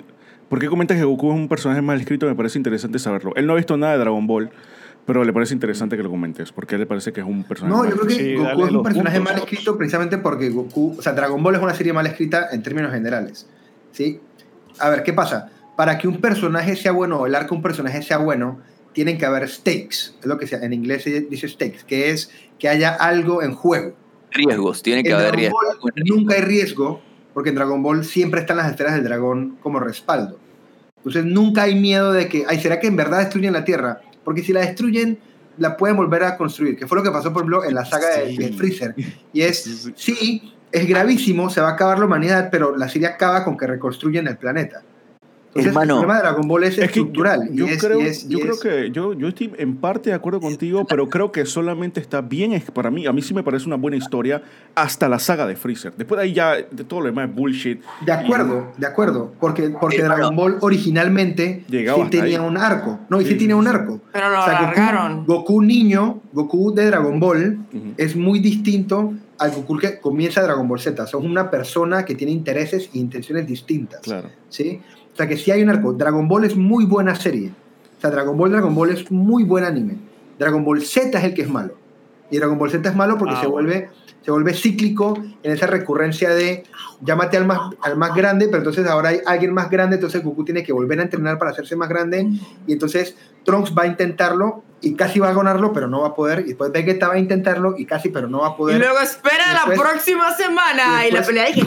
¿por qué comentas que Goku es un personaje mal escrito? Me parece interesante saberlo. Él no ha visto nada de Dragon Ball, pero le parece interesante que lo comentes. ¿Por qué le parece que es un personaje No, mal yo creo que Sí, Goku es un personaje puntos. mal escrito precisamente porque Goku, o sea, Dragon Ball es una serie mal escrita en términos generales, ¿sí? A ver, ¿qué pasa? Para que un personaje sea bueno, o el arco de un personaje sea bueno, tienen que haber stakes, es lo que se- en inglés se dice stakes, que es que haya algo en juego. Riesgos, tiene que En haber Dragon riesgos. Ball nunca hay riesgo, porque en Dragon Ball siempre están las esferas del dragón como respaldo. Entonces nunca hay miedo de que, ay, ¿será que en verdad destruyen la Tierra? Porque si la destruyen, la pueden volver a construir, que fue lo que pasó, por ejemplo, en la saga de- Sí. de, Freezer. Y es, sí, es gravísimo, se va a acabar la humanidad, pero la serie acaba con que reconstruyen el planeta. Entonces, Hermano, el problema de Dragon Ball es, Es que yo, estructural. yo es- creo, es- yo que yo, yo estoy en parte de acuerdo contigo, pero creo que solamente está bien, para mí, a mí sí me parece una buena historia hasta la saga de Freezer. Después de ahí ya, de todo lo demás es bullshit. De acuerdo, de acuerdo, porque, porque Eh, Dragon Ball originalmente sí tenía ahí. un arco. No, y sí, Sí, tenía un arco. Pero lo O sea, Goku- alargaron. Goku, niño, Goku de Dragon Ball, es muy distinto al Goku que comienza Dragon Ball Z. Son una persona que tiene intereses e intenciones distintas. Claro. ¿sí? O sea que sí hay un arco. Dragon Ball es muy buena serie. O sea, Dragon Ball, Dragon Ball es muy buen anime. Dragon Ball Z es el que es malo. Y Dragon Ball Z es malo porque Ah, se, bueno. vuelve, se vuelve cíclico en esa recurrencia de llámate al más, al más grande, pero entonces ahora hay alguien más grande, entonces Goku tiene que volver a entrenar para hacerse más grande. Y entonces Trunks va a intentarlo y casi va a ganarlo, pero no va a poder. Y después Vegeta va a intentarlo y casi, pero no va a Y poder. luego espera Y la próxima semana y y, la pelea de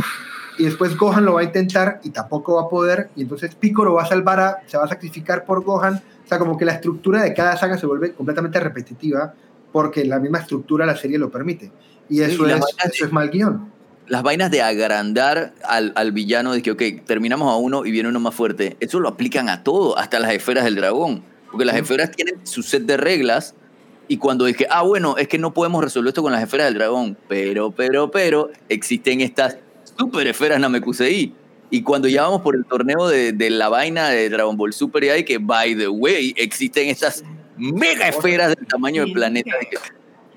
y después Gohan lo va a intentar y tampoco va a poder, y entonces Piccolo va a salvar a, se va a sacrificar por Gohan, o sea, como que la estructura de cada saga se vuelve completamente repetitiva porque la misma estructura de la serie lo permite. Y eso, es, eso es mal guion. Las vainas de agrandar al, al villano, de que, ok, terminamos a uno y viene uno más fuerte, eso lo aplican a todo, hasta las esferas del dragón. Porque las esferas tienen su set de reglas y cuando dije, ah, bueno, es que no podemos resolver esto con las esferas del dragón, pero, pero, pero, existen estas super esferas Namekusei. Y cuando ya vamos por el torneo de, de la vaina de Dragon Ball Super, y hay que, by the way, existen estas mega esferas del tamaño del planeta.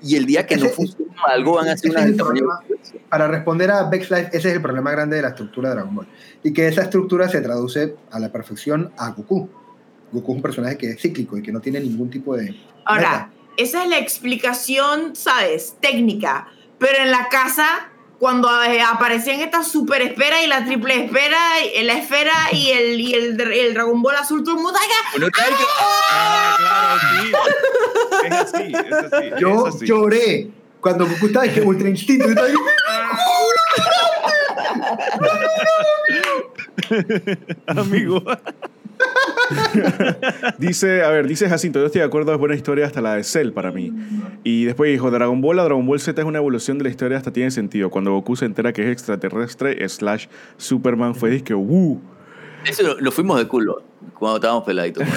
Y el día que no funcione algo van a el tamaño problema. Para responder a Bex Life, ese es el problema grande de la estructura de Dragon Ball. Y que esa estructura se traduce a la perfección a Goku. Goku es un personaje que es cíclico y que no tiene ningún tipo de. Ahora, esa es la explicación, ¿sabes? Técnica. Pero en la casa, cuando eh, aparecían estas super esferas y la triple esfera, y- la esfera y el, y el, el Dragon Ball azul, todo el mundo acá. Que- Ah, claro, sí. Es así, es así. Yo es así. lloré cuando Goku estaba en Ultra Instinto. y estaba ahí, Amigo. Dice, a ver, dice Jacinto, yo estoy de acuerdo, es buena historia hasta la de Cell para mí. Y después dijo, Dragon Ball, la Dragon Ball Z es una evolución de la historia, hasta tiene sentido. Cuando Goku se entera que es extraterrestre, slash Superman, fue disque, ¡uh! Eso lo, lo fuimos de culo cuando estábamos peladitos.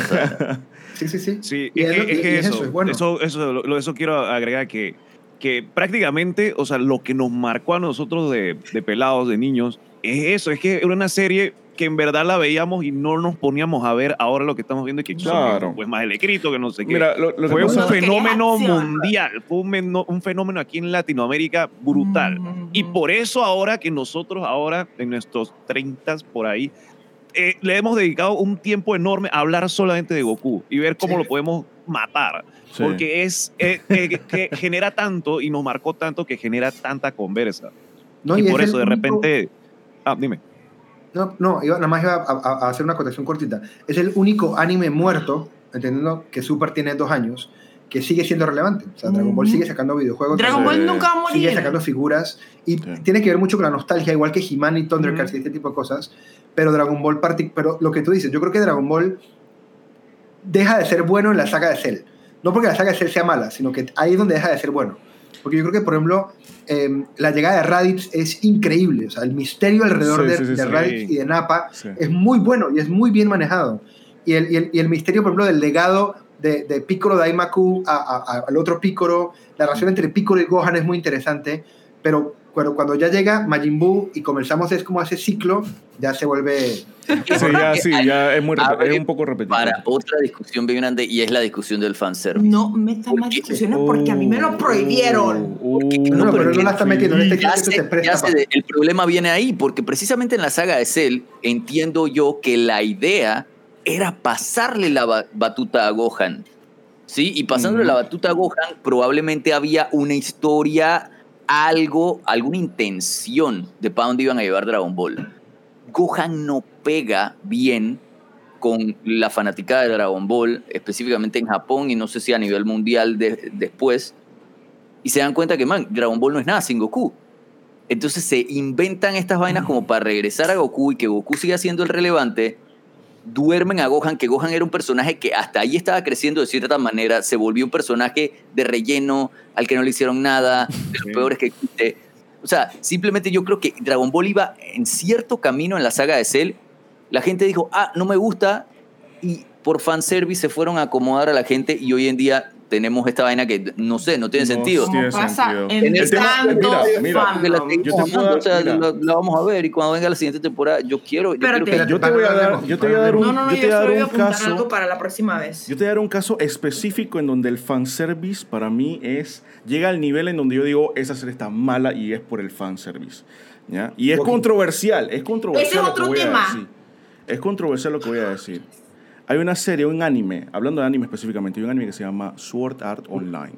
Sí, sí, sí. Sí, Y es, es lo- que, es y- que y es eso, eso, es bueno. eso, eso, lo- eso quiero agregar que, que prácticamente, o sea, lo que nos marcó a nosotros de, de pelados, de niños, es eso, es que era una serie que en verdad la veíamos y no nos poníamos a ver ahora lo que estamos viendo y que Claro. pues más el escrito que no sé qué. Mira, lo, lo que fue un fenómeno Creación. mundial, fue un, meno- un fenómeno aquí en Latinoamérica brutal. Mm. Y por eso ahora que nosotros ahora, en nuestros 30 por ahí, eh, le hemos dedicado un tiempo enorme a hablar solamente de Goku y ver cómo Sí. lo podemos matar. Sí. Porque es eh, eh, que genera tanto y nos marcó tanto que genera tanta conversa. No, y es por el eso de único- repente... Ah, dime. No, no, iba, nada más iba a, a- a hacer una acotación cortita. Es el único anime muerto, entendiendo que Super tiene dos años, que sigue siendo relevante. O sea, Dragon Ball sigue sacando videojuegos. Dragon. Ball nunca va a sigue sacando figuras y Sí. tiene que ver mucho con la nostalgia, igual que He-Man y Thundercats Ujú. y este tipo de cosas. Pero Dragon Ball, pero lo que tú dices, yo creo que Dragon Ball deja de ser bueno en la saga de Cell. No porque la saga de Cell sea mala, sino que ahí es donde deja de ser bueno. Porque yo creo que, por ejemplo, eh, la llegada de Raditz es increíble. O sea, el misterio alrededor Sí, de, sí, de sí. Raditz y de Nappa Sí. es muy bueno y es muy bien manejado. Y el, y el, y el misterio, por ejemplo, del legado de, de Piccolo Daimaku a, a- a- al otro Piccolo, la relación entre Piccolo y Gohan es muy interesante, pero cuando, cuando ya llega Majin Buu y comenzamos es como ese ciclo, ya se vuelve... Sí, ya, sí, ya es, muy Abre es un poco repetitivo. Para otra discusión bien grande y es la discusión del fanservice. No metas más discusiones porque a mí me lo prohibieron. Uh, No, No, pero no la está metiendo en este Ya se presta ya de- el problema viene ahí, porque precisamente en la saga de Cell entiendo yo que la idea era pasarle la ba- batuta a Gohan. ¿Sí? Y pasándole Ujú. la batuta a Gohan, probablemente había una historia, algo, alguna intención de para dónde iban a llevar Dragon Ball. Gohan no pega bien con la fanaticada de Dragon Ball, específicamente en Japón y no sé si a nivel mundial de- después. Y se dan cuenta que, man, Dragon Ball no es nada sin Goku. Entonces se inventan estas vainas como para regresar a Goku y que Goku siga siendo el relevante. Duermen a Gohan, que Gohan era un personaje que hasta ahí estaba creciendo de cierta manera, se volvió un personaje de relleno, al que no le hicieron nada, de los peores que existe. O sea, simplemente yo creo que Dragon Ball iba en cierto camino en la saga de Cell. La gente dijo, ah, no me gusta, y por fanservice se fueron a acomodar a la gente, y hoy en día tenemos esta vaina que no sé, no tiene No sentido. tiene pasa sentido. en El tema- mira, mira, la Yo te puedo o sea, mira. la, la vamos a ver y cuando venga la siguiente temporada, yo quiero. Yo quiero Espérate. que- Yo te voy a dar, yo te voy a dar un, No, no, no, yo yo, te voy a dar un apuntar caso. algo para la próxima vez. Yo te voy a dar un caso específico en donde el fanservice para mí es llega al nivel en donde yo digo esa serie está mala y es por el fanservice. ¿ya? Y es controversial, es controversial Ese es otro tema. Es controversial lo que voy a decir. Hay una serie, un anime, hablando de anime específicamente, hay un anime que se llama Sword Art Online,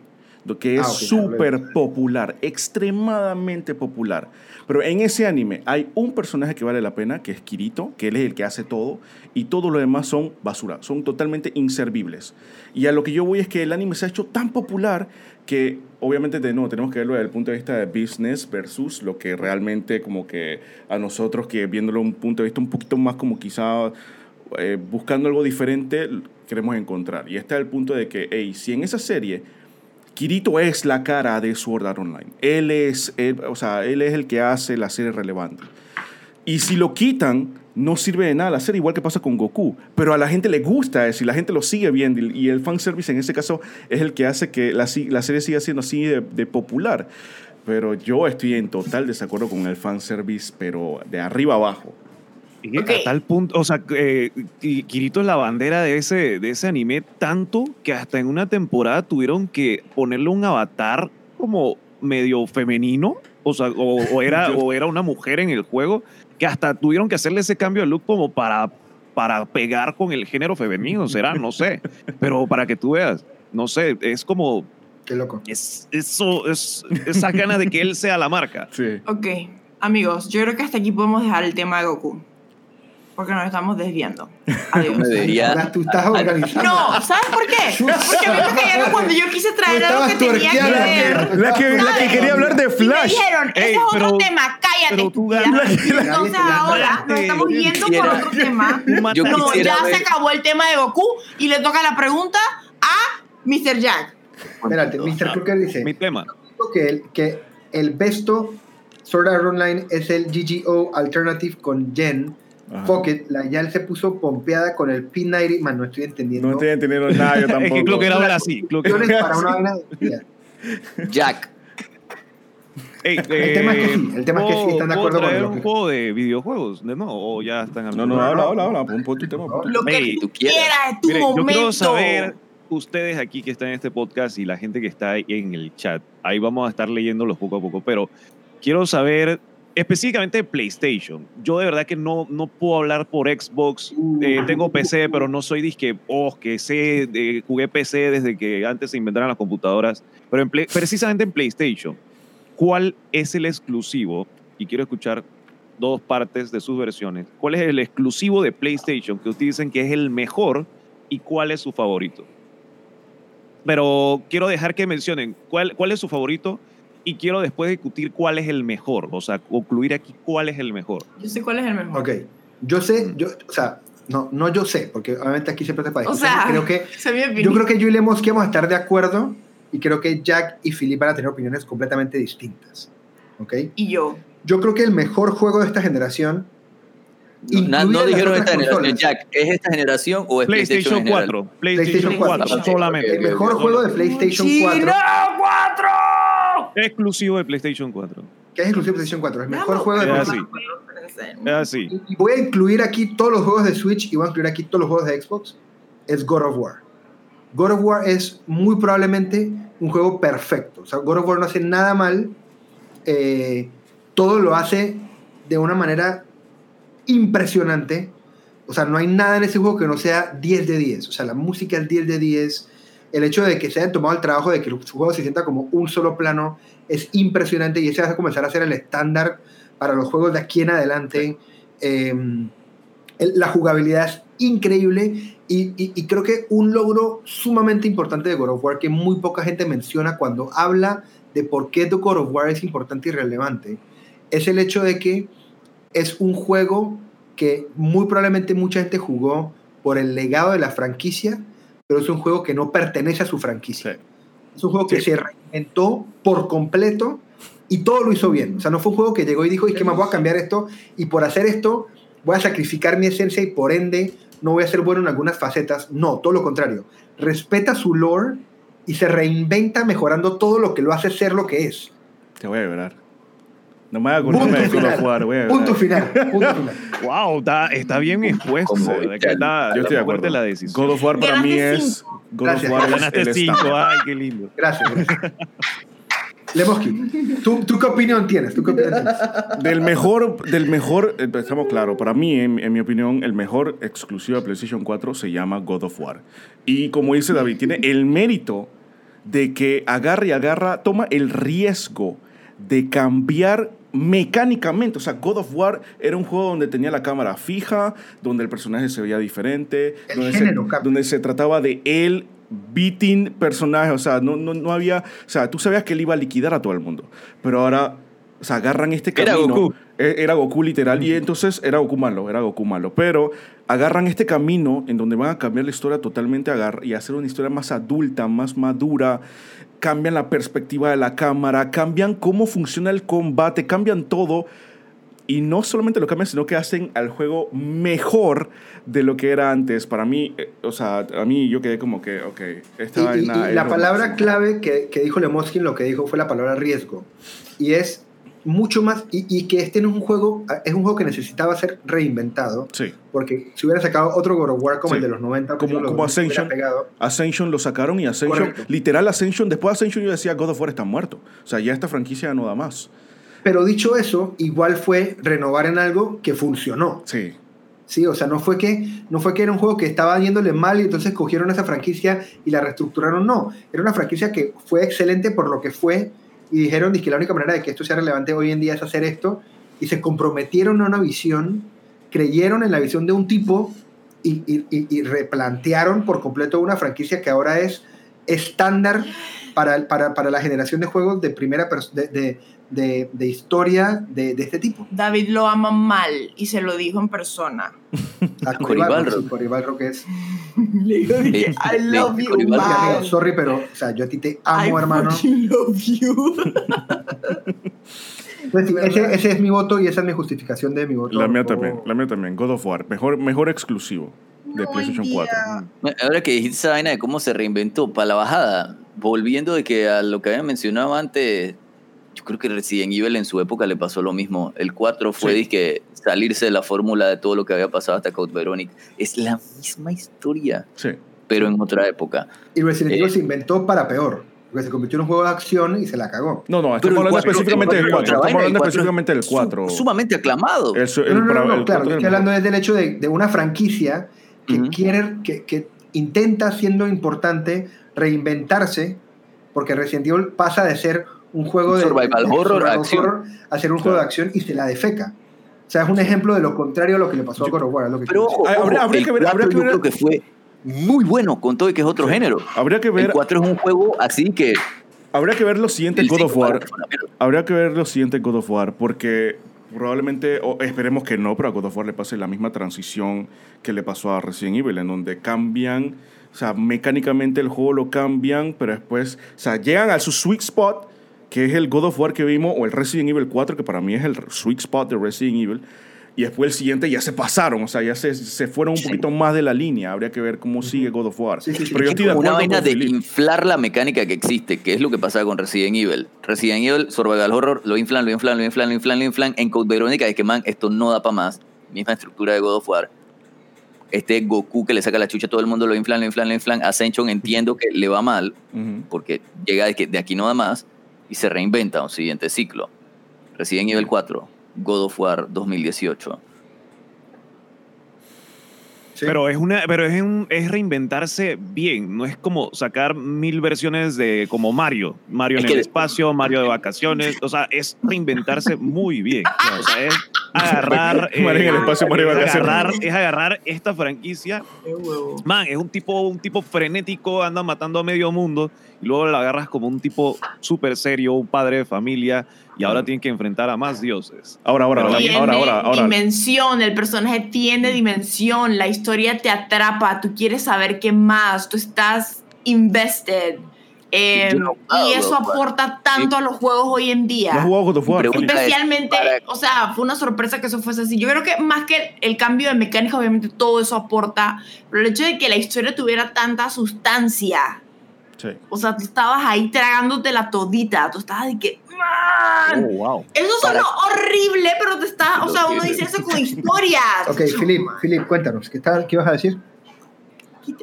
que es Ah, ok, súper popular, extremadamente popular. Pero en ese anime hay un personaje que vale la pena, que es Kirito, que él es el que hace todo, y todo lo demás son basura, son totalmente inservibles. Y a lo que yo voy es que el anime se ha hecho tan popular que obviamente de nuevo tenemos que verlo desde el punto de vista de business versus lo que realmente como que a nosotros que viéndolo un punto de vista un poquito más como quizá eh, buscando algo diferente queremos encontrar. Y este es el punto de que, hey, si en esa serie Kirito es la cara de Sword Art Online, él es, él- o sea, él es el que hace la serie relevante. Y si lo quitan, no sirve de nada la serie, igual que pasa con Goku. Pero a la gente le gusta eso y la gente lo sigue viendo. Y el fanservice en ese caso es el que hace que la, la serie siga siendo así de, de popular. Pero yo estoy en total desacuerdo con el fanservice, pero de arriba abajo. Y que Ok. A tal punto, o sea, eh, Ki- Kirito es la bandera de ese, de ese anime tanto que hasta en una temporada tuvieron que ponerle un avatar como medio femenino, o sea, o, o era, o era una mujer en el juego, que hasta tuvieron que hacerle ese cambio de look como para, para pegar con el género femenino, será, no sé, pero para que tú veas, no sé, es como, Qué loco. es, eso, es, esa ganas de que él sea la marca. Sí. Ok, amigos, yo creo que hasta aquí podemos dejar el tema de Goku. Porque nos estamos desviando. Adiós. debería- tú estás organizando. No, ¿sabes por qué? Porque a mí me cayeron cuando yo quise traer algo que tenía que ver. La que, la que quería hablar de Y me Flash. dijeron, ese Ey, es otro pero- tema, cállate. pero tú. Entonces ahora nos estamos yendo por otro tema. No, ya ver- se acabó el tema de Goku y le toca la pregunta a Mr. Jack. Espérate, Mr. Crooker dice Mi tema. que el, que el besto Sword Art Online es el GGO Alternative con Gen. Ajá. Fuck it, la Yal se puso pompeada con el P90. Man, no estoy entendiendo. No estoy entendiendo nada, yo Es tampoco. que creo que era ahora sí. creo que- Opciones para una vaina de- Jack. Ey, El tema es que sí, el tema es que sí, ¿puedo- están de acuerdo con traer lo un que- juego de videojuegos? ¿De no? ¿O ya están No, hablando? no, habla, habla, habla. Pon, pon tu tema. pon Lo que tú quieras. es tu Mire, yo momento. quiero saber, ustedes aquí que están en este podcast y la gente que está ahí en el chat, ahí vamos a estar leyéndolos poco a poco, pero quiero saber específicamente de PlayStation. Yo de verdad que no, no puedo hablar por Xbox. Eh, tengo PC, pero no soy disque, oh, que sé, eh, jugué PC desde que antes se inventaran las computadoras. Pero en Play- precisamente en PlayStation, ¿cuál es el exclusivo? Y quiero escuchar dos partes de sus versiones. ¿Cuál es el exclusivo de PlayStation que ustedes dicen que es el mejor y cuál es su favorito? Pero quiero dejar que mencionen cuál, cuál es su favorito y quiero después discutir cuál es el mejor. O sea, concluir aquí cuál es el mejor. Yo sé cuál es el mejor. Ok, yo sé, yo, o sea, no, no yo sé, porque obviamente aquí siempre te para O sea, creo que, yo creo que yo y Lemoski vamos a estar de acuerdo y creo que Jack y Philip van a tener opiniones completamente distintas. ¿Ok? Y yo. Yo creo que el mejor juego de esta generación. No, no dijeron esta generación. consolas. Jack, ¿es esta generación o es PlayStation, PlayStation en general? 4. PlayStation PlayStation 4 4. solamente. El mejor juego de PlayStation 4, ¡Chino 4! Exclusivo de PlayStation 4. que es exclusivo de PlayStation 4, el mejor Vamos. juego de PlayStation así. Es así. Y voy a incluir aquí todos los juegos de Switch y voy a incluir aquí todos los juegos de Xbox. Es God of War. God of War es muy probablemente un juego perfecto. O sea, God of War no hace nada mal. Eh, todo lo hace de una manera impresionante. O sea, no hay nada en ese juego que no sea 10 de 10. O sea, la música es 10 de 10. El hecho de que se hayan tomado el trabajo de que su juego se sienta como un solo plano es impresionante y ese va a comenzar a ser el estándar para los juegos de aquí en adelante. Eh, el- la jugabilidad es increíble y, y- y creo que un logro sumamente importante de God of War que muy poca gente menciona cuando habla de por qué The God of War es importante y relevante es el hecho de que es un juego que muy probablemente mucha gente jugó por el legado de la franquicia, pero es un juego que no pertenece a su franquicia. Sí. Es un juego que Sí. se reinventó por completo y todo lo hizo bien. O sea, no fue un juego que llegó y dijo, ¿y qué más voy a cambiar esto? Y por hacer esto voy a sacrificar mi esencia y por ende no voy a ser bueno en algunas facetas. No, todo lo contrario. Respeta su lore y se reinventa mejorando todo lo que lo hace ser lo que es. Te voy a llorar. No me hagas acordarme de God of War, llorar. Punto final. Punto final. Wow, está, está bien expuesto. Está, Yo estoy de acuerdo. la decisión. God of War para mí es. God Gracias. of War es Ganaste el 5. estándar. Ay, qué lindo. Gracias. gracias. Lemoski, ¿tú, ¿tú qué opinión tienes? ¿Tú qué opinión tienes? Del mejor, del mejor, estamos claros, para mí, en, en mi opinión, el mejor exclusivo de PlayStation 4 se llama God of War. Y como dice David, tiene el mérito de que agarra y agarra, toma el riesgo de cambiar mecánicamente. O sea, God of War era un juego donde tenía la cámara fija, donde el personaje se veía diferente, El donde, género se, cambia. donde se trataba de él beating personajes. O sea, no, no, no había. O sea, tú sabías que él iba a liquidar a todo el mundo. Pero ahora. O sea, agarran este Era camino. Goku. E- Era Goku literal. Y entonces era Goku malo, era Goku malo. Pero agarran este camino en donde van a cambiar la historia totalmente agar y hacer una historia más adulta, más madura. Cambian la perspectiva de la cámara, cambian cómo funciona el combate, cambian todo. y no solamente lo cambian, sino que hacen al juego mejor de lo que era antes. Para mí, eh, o sea, a mí yo quedé como que, ok, esta Y, vaina y la palabra máximo. clave que, que dijo Lemoskin, lo que dijo fue la palabra riesgo. Y es mucho más, y, y que este no es un juego, es un juego que necesitaba ser reinventado, Sí. porque si hubiera sacado otro God of War como Sí. el de los 90, Como- pues, como hubiera Ascension. pegado. Ascension lo sacaron y Ascension, Correcto. literal Ascension, después de Ascension yo decía God of War está muerto. O sea, ya esta franquicia no da más. Pero dicho eso, igual fue renovar en algo que funcionó. Sí. Sí, o sea, no fue que no fue que era un juego que estaba yéndole mal y entonces cogieron esa franquicia y la reestructuraron, no, era una franquicia que fue excelente por lo que fue y dijeron que la única manera de que esto sea relevante hoy en día es hacer esto y se comprometieron a una visión, creyeron en la visión de un tipo y, replantearon por completo una franquicia que ahora es estándar para, para, para la generación de juegos de primera de, de, de- de historia de, de este tipo. David lo ama mal y se lo dijo en persona. A que es Le digo, dije, I love you, man. sorry, pero o sea, yo a ti te amo, I hermano. fucking love you. Entonces, sí, ese, ese es mi voto y esa es mi justificación de mi voto. La mía Oh. también, la mía también. God of War, mejor, mejor exclusivo de No, PlayStation idea. 4. Ahora que dijiste esa vaina de cómo se reinventó para la bajada, volviendo de que a lo que había mencionado antes, yo creo que Resident Evil en su época le pasó lo mismo. El 4 fue Sí. dizque, salirse de la fórmula de todo lo que había pasado hasta Code Veronica. Es la misma historia, Sí. pero en otra época. Y Resident Evil Eh. se inventó para peor. Porque se convirtió en un juego de acción y se la cagó. No, no, estamos hablando cuatro- específicamente el del cuatro 4. es otra Estamos hablando específicamente del es su- 4. Sumamente aclamado. El, el, No, no, no, para- no, el claro, estoy hablando mejor. desde el hecho de, de una franquicia que quiere, que, que intenta, siendo importante, reinventarse, porque Resident Evil pasa de ser un juego de Survival de horror, survival acción. horror a ser un juego Claro. de acción y se la defeca. O sea, es un ejemplo de lo contrario a lo que le pasó a God of War. lo que Pero ojo, habría- habría el que ver- habría 4 que yo ver- creo que fue muy bueno con todo y que es otro Sí. género. Habría que El ver, 4 es un juego así que... habría que ver los siguientes el God of War. Habría que ver los siguientes God of War porque probablemente, o esperemos que no, pero a God of War le pase la misma transición que le pasó a Resident Evil, en donde cambian, o sea, mecánicamente el juego lo cambian, pero después, o sea, llegan a su sweet spot, que es el God of War que vimos, o el Resident Evil 4, que para mí es el sweet spot de Resident Evil, y después el siguiente ya se pasaron, o sea, ya se, se fueron un Sí. poquito más de la línea, habría que ver cómo sigue God of War. Sí, sí, sí. Pero yo estoy de una acuerdo vaina con de Philip. inflar la mecánica que existe, que es lo que pasaba con Resident Evil. Resident Evil, Survival Horror, lo inflan, lo inflan, lo inflan, lo inflan, lo inflan. En Code Verónica es que, man, esto no da para más. Misma estructura de God of War. Este Goku que le saca la chucha a todo el mundo, lo inflan, lo inflan, lo inflan. Ascension entiendo que le va mal, porque llega de que de aquí no da más, y se reinventa un siguiente ciclo. Resident Evil 4, God of War 2018. Sí. Pero es una, pero es, un- es reinventarse bien, no es como sacar mil versiones de como Mario, Mario Es en que- el espacio, Mario de vacaciones, o sea, es reinventarse muy bien. O sea, es agarrar, eh, Mario en el espacio, Mario de vacaciones. agarrar, es agarrar esta franquicia, man, es un tipo, un tipo frenético, anda matando a medio mundo y luego la agarras como un tipo súper serio, un padre de familia y ahora tiene que enfrentar a más dioses. Ahora, ahora, ahora, Tiene ahora, ahora, ahora. dimensión, el personaje tiene dimensión, la historia te atrapa, tú quieres saber qué más, tú estás invested. Eh, no y eso aporta tanto a los juegos hoy en día. Pero- Philip? Especialmente, o sea, fue una sorpresa que eso fuese así. Yo creo que más que el cambio de mecánica, obviamente todo eso aporta, pero el hecho de que la historia tuviera tanta sustancia, Sí. o sea, tú estabas ahí tragándote la todita, tú estabas de que, "Man, Oh, wow. eso Para- sonó horrible, pero te está, o sea, uno dice eso con historias. Ok, Philip, Philip, cuéntanos, ¿qué, tal, ¿qué ibas a decir?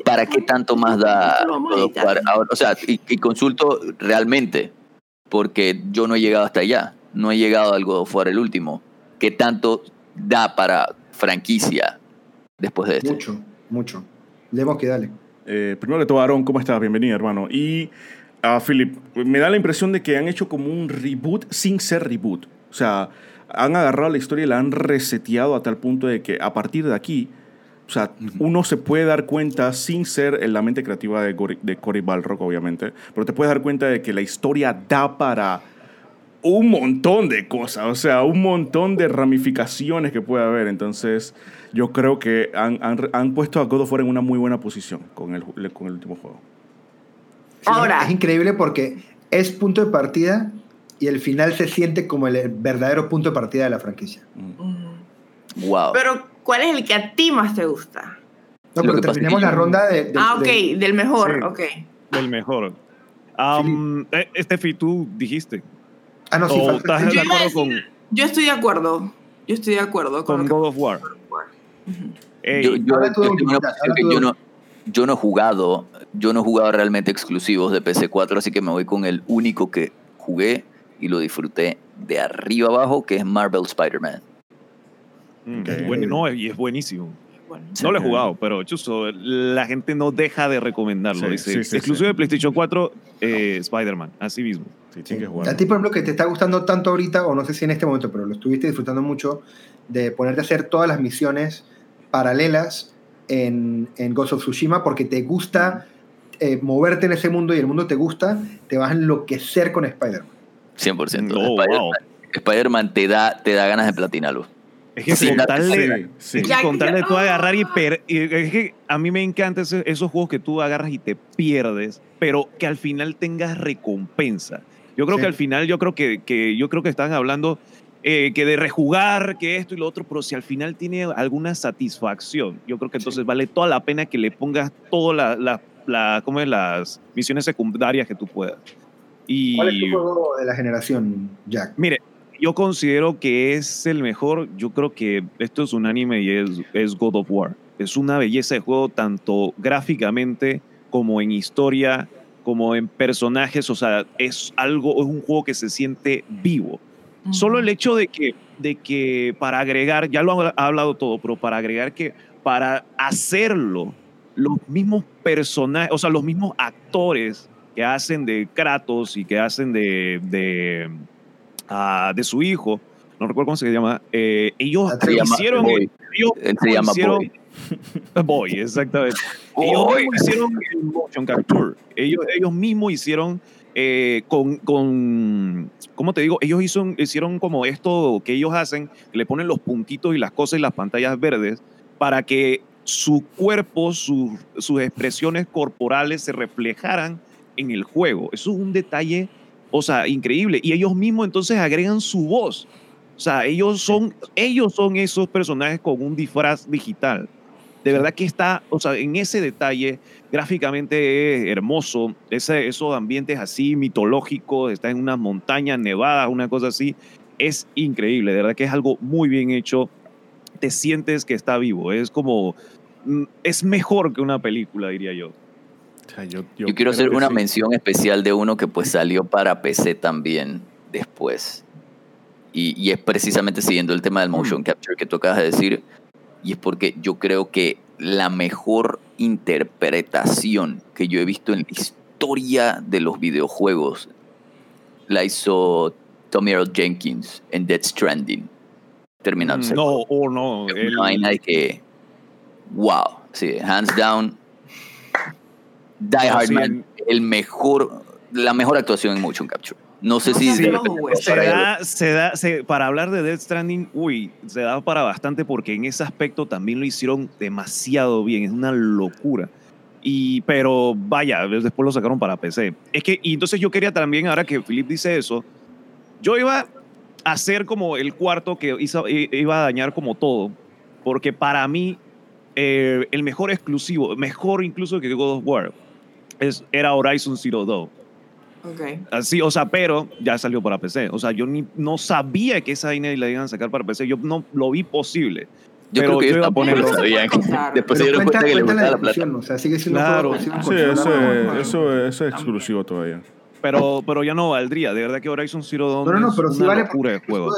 ¿Para qué tanto más da a? Ahora, o sea, y, y consulto realmente, porque yo no he llegado hasta allá, no he llegado al God of War el último. ¿Qué tanto da para franquicia después de este? Mucho, mucho. Leemos que dale. Eh, primero que todo, Aaron, ¿cómo estás? Bienvenido, hermano. Y a Philip, me da la impresión de que han hecho como un reboot sin ser reboot. O sea, han agarrado la historia y la han reseteado a tal punto de que a partir de aquí, o sea, uno se puede dar cuenta sin ser en la mente creativa de, Cory- de Cory Balrog, obviamente, pero te puedes dar cuenta de que la historia da para un montón de cosas, o sea, un montón de ramificaciones que puede haber. Entonces, yo creo que han, han- han puesto a God of War en una muy buena posición con el, con el último juego. Sí, Ahora. Es increíble porque es punto de partida y el final se siente como el verdadero punto de partida de la franquicia. Mm. Wow. Pero, ¿cuál es el que a ti más te gusta? No, pero terminemos la ronda de... de- ah, ok, de- del mejor, Sí. ok. Del mejor. Um, eh, Steffi, tú dijiste. ah, no, sí, ¿O estás Yo de con, estoy de acuerdo. Yo estoy de acuerdo con, con God of War? Ey, yo no he jugado, yo no he jugado realmente exclusivos de PC4, así que me voy con el único que jugué y lo disfruté de arriba abajo, que es Marvel Spider-Man. mm, Ok. es buen- no, y es buenísimo. Bueno. No lo he jugado, pero chuso, la gente no deja de recomendarlo. Sí, dice, sí, sí, exclusivo sí. de PlayStation 4, eh, Spider-Man, así mismo. A ti, por ejemplo, que te está gustando tanto ahorita, o no sé si en este momento, pero lo estuviste disfrutando mucho, de ponerte a hacer todas las misiones paralelas en, en Ghost of Tsushima, porque te gusta eh, moverte en ese mundo y el mundo te gusta, te vas a enloquecer con Spider-Man. 100%. Oh, Spider-Man, wow. Te, da, te da ganas de platinarlo. Es que Sí, con la- tal de- Sí, sí. es que Ya- con tal de tú agarrar y, per- y es que a mí me encantan ese- esos juegos que tú agarras y te pierdes, pero que al final tengas recompensa. Yo creo Sí. que al final, yo creo que, que yo creo que están hablando eh, que de rejugar, que esto y lo otro, pero si al final tiene alguna satisfacción, yo creo que entonces vale toda la pena que le pongas todas la, la, la- ¿cómo es? las misiones secundarias que tú puedas. Y ¿Cuál es tu juego de la generación, Jack? Mire, yo considero que es el mejor. Yo creo que esto es un anime y es, es God of War. Es una belleza de juego, tanto gráficamente como en historia, como en personajes. O sea, es algo, es un juego que se siente vivo. Solo el hecho de que, de que para agregar, ya lo ha hablado todo, pero para agregar que para hacerlo, los mismos personajes, o sea, los mismos actores que hacen de Kratos y que hacen de, de, ah, de su hijo, no recuerdo cómo se llama, eh, ellos Se llama hicieron... Boy. ellos se llama hicieron- Boy. Boy, exactamente. Ellos Boy. mismos hicieron el motion capture. Ellos, ellos mismos hicieron eh, con, con, ¿cómo te digo? Ellos hizo- hicieron como esto que ellos hacen, le ponen los puntitos y las cosas y las pantallas verdes para que su cuerpo, su- sus expresiones corporales se reflejaran en el juego. Eso es un detalle, o sea, increíble. Y ellos mismos entonces agregan su voz. O sea, ellos son, ellos son esos personajes con un disfraz digital. De verdad que está, o sea, en ese detalle, gráficamente es hermoso. Ese, esos ambientes así mitológicos, está en unas montañas nevadas, una cosa así. Es increíble, de verdad que es algo muy bien hecho. Te sientes que está vivo. Es como, es mejor que una película, diría yo. O sea, yo, Yo quiero hacer una sí. mención especial de uno que pues salió para PC también después. Y, y es precisamente siguiendo el tema del motion capture que tú acabas de decir. Y es porque yo creo que la mejor interpretación que yo he visto en la historia de los videojuegos la hizo Tommy Earl Jenkins en Dead Stranding. Terminando. No, o no. Es el- una vaina de que. Wow. Sí, hands down. Die No, Hard sí, Man, el mejor, la mejor actuación en motion capture. No sé No si jugué. Se da, se da, se- para hablar de Death Stranding, uy, se da para bastante porque en ese aspecto también lo hicieron demasiado bien, es una locura. Y, pero vaya, después lo sacaron para PC. Es que, y entonces yo quería también, ahora que Philip dice eso, yo iba a hacer como el cuarto que hizo- iba a dañar como todo, porque para mí eh, el mejor exclusivo, mejor incluso que God of War, es, era Horizon Zero Dawn. Ok. Así, o sea, pero ya salió para PC. O sea, yo ni, no sabía que esa vaina la iban a sacar para PC. Yo no lo vi posible. Yo pero creo que yo iba a ponerlo. Después se dieron cuenta, cuenta que le gustaba la la plata. o sea, sigue siendo Claro. juego Sí, considerado eso, como es, juego. eso, eso es exclusivo todavía. Pero, pero ya no valdría. De verdad que Horizon Zero Dawn No, no, es pero una sí vale locura de porque, juego.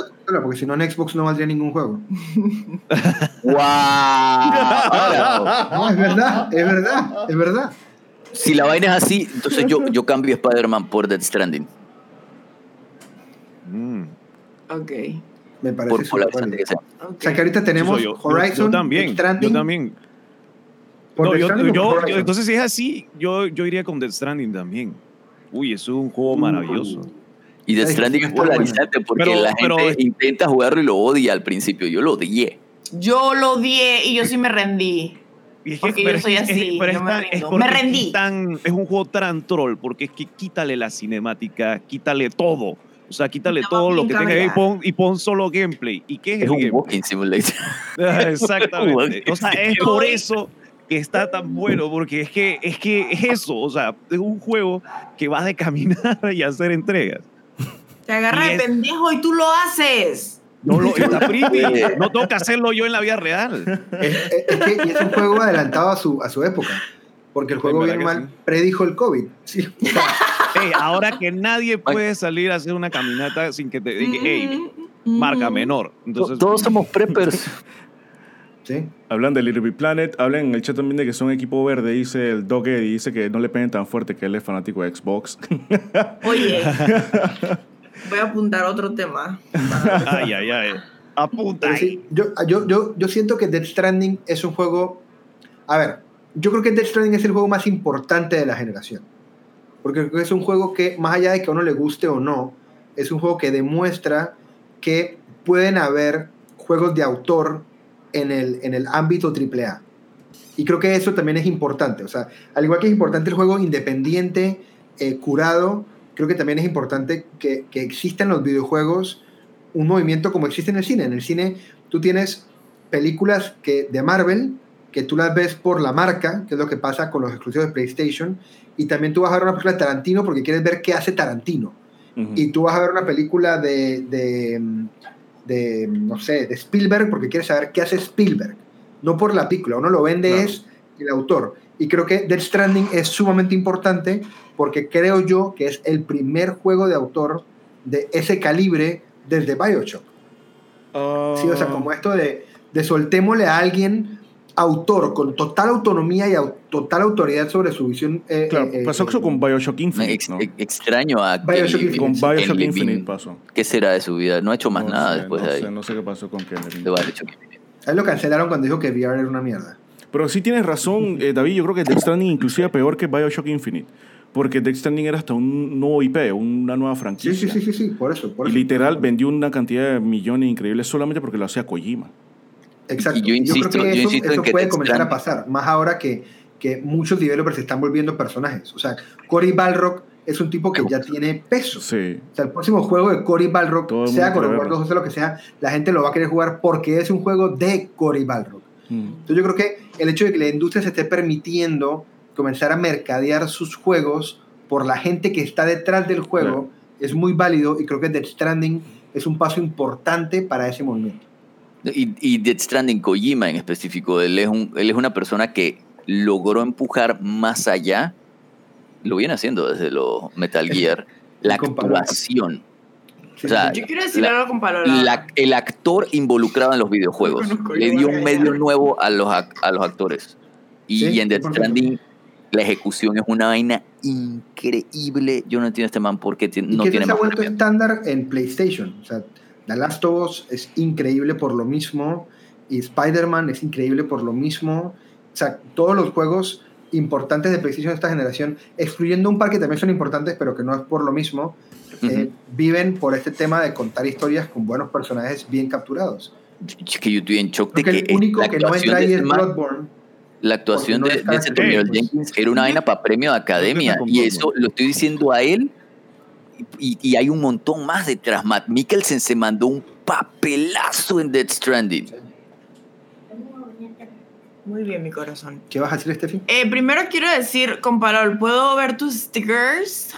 porque si no en Xbox no valdría ningún juego. ¡Wow! No, es verdad, es verdad, es verdad. si la vaina es así, entonces yo, yo cambio Spider-Man por Dead Stranding. Mm. Ok. Me parece Por ok. O sea que ahorita tenemos yo. Horizon, yo, también. Stranding, Yo también. por No, yo- yo- por yo- entonces, si es así, yo, yo iría con Death Stranding también. Uy, eso es un juego maravilloso. Y Death Stranding es polarizante porque Pero- la gente pero- intenta jugarlo y lo odia al principio. Yo lo odié. Yo lo odié y yo sí me rendí. Y es Porque yo pero es soy es- así, pero yo es me es rindo. Me rendí. es tan- es un juego tan troll, porque es que quítale la cinemática, quítale todo. O sea, quítale No, todo lo que tenga y pon, y pon solo gameplay. ¿Y qué es, Es el un gameplay? walking simulator. Exactamente. O sea, es por eso que está tan bueno, porque es que es que es eso, o sea, es un juego que vas de caminar y hacer entregas. Te agarra Y de es- pendejo y tú lo haces. No lo está pretty, no tengo que hacerlo yo en la vida real. Es, es- es que y es un juego adelantado a su, a su época. Porque el juego bien que mal sí. predijo el COVID. Sí, o sea, Ey, ahora que nadie puede salir a hacer una caminata sin que te diga, hey, marca mm. menor. Entonces, Todos somos preppers. sí. Hablan de Little Big Planet, hablan en el chat también de que son equipo verde, dice el Dog Eddie, dice que no le peguen tan fuerte que él es fanático de Xbox. Oye, voy a apuntar otro tema. Ay, ay, ay. Apunta sí, yo, yo, yo, yo siento que Death Stranding es un juego. A ver, yo creo que Death Stranding es el juego más importante de la generación. Porque creo que es un juego que, más allá de que a uno le guste o no, es un juego que demuestra que pueden haber juegos de autor en el, en el ámbito AAA. Y creo que eso también es importante. O sea, al igual que es importante el juego independiente, eh, curado, creo que también es importante que, que exista en los videojuegos un movimiento como existe en el cine. En el cine tú tienes películas que, de Marvel que tú las ves por la marca, que es lo que pasa con los exclusivos de PlayStation, y también tú vas a ver una película de Tarantino porque quieres ver qué hace Tarantino. Ujú. Y tú vas a ver una película de, de, de, no sé, de Spielberg porque quieres saber qué hace Spielberg. No por la película, uno lo vende es el autor. Y creo que Death Stranding es sumamente importante porque creo yo que es el primer juego de autor de ese calibre desde Bioshock. Ah, Sí, o sea, como esto de, de soltémosle a alguien autor con total autonomía y au- total autoridad sobre su visión. eh, Claro, eh, pasó eh, eso con Bioshock Infinite, Ex- ¿no? ex- extraño a Bioshock Kelly Infinite. Con Bioshock Infinite pasó. ¿Qué será de su vida? No ha hecho más No nada sé, después no de ahí. Sé, no sé qué pasó con él lo cancelaron cuando dijo que VR era una mierda. Pero sí tienes razón, eh, David. Yo creo que Death Stranding inclusive peor que Bioshock Infinite. Porque Death Stranding era hasta un nuevo IP, una nueva Sí, franquicia. sí, sí, sí, sí, por eso. Por Y eso. literal vendió una cantidad de millones increíbles solamente porque lo hacía Kojima. Exacto. Y yo insisto- creo que yo eso, insisto en eso que puede comenzar a pasar, más ahora que, que muchos developers se están volviendo personajes. O sea, Cory Balrock es un tipo que ya tiene peso. Sí. O sea, el próximo juego de Cory Balrock, Todo sea con quiere War 2 o sea lo que sea, la gente lo va a querer jugar porque es un juego de Cory Balrock. Mm. Entonces yo creo que el hecho de que la industria se esté permitiendo comenzar a mercadear sus juegos por la gente que está detrás del juego es muy válido y creo que Death Stranding es un paso importante para ese movimiento. Y, y Death Stranding, Kojima en específico, él es, un, él es una persona que logró empujar más allá, lo viene haciendo desde los Metal Gear, la actuación. Sí, O sea, Yo quiero decir La- algo con. La- el actor involucrado en los videojuegos No le dio un medio nuevo a los, a los actores. Y, Sí, y en Death 100%. Stranding, la ejecución es una vaina increíble. Yo no entiendo este man por qué ti- Y no que tiene se ha vuelto estándar en PlayStation. O sea, The Last of Us es increíble por lo mismo y Spider-Man es increíble por lo mismo. O sea, todos los juegos importantes de PlayStation de esta generación, excluyendo un par que también son importantes, pero que no es por lo mismo, eh, viven por este tema de contar historias con buenos personajes bien capturados. Que yo estoy en shock de que el único que no entra ahí ese es Bloodborne. La actuación no de, de ese. Jenkins era una vaina para premio de academia. Y eso lo estoy diciendo a él. Y, y hay un montón más detrás. Matt Mikkelsen se mandó un papelazo en Death Stranding. Muy bien, mi corazón. ¿Qué vas a decir, Steffi? Eh, primero quiero decir, con Palol, ¿puedo ver tus stickers?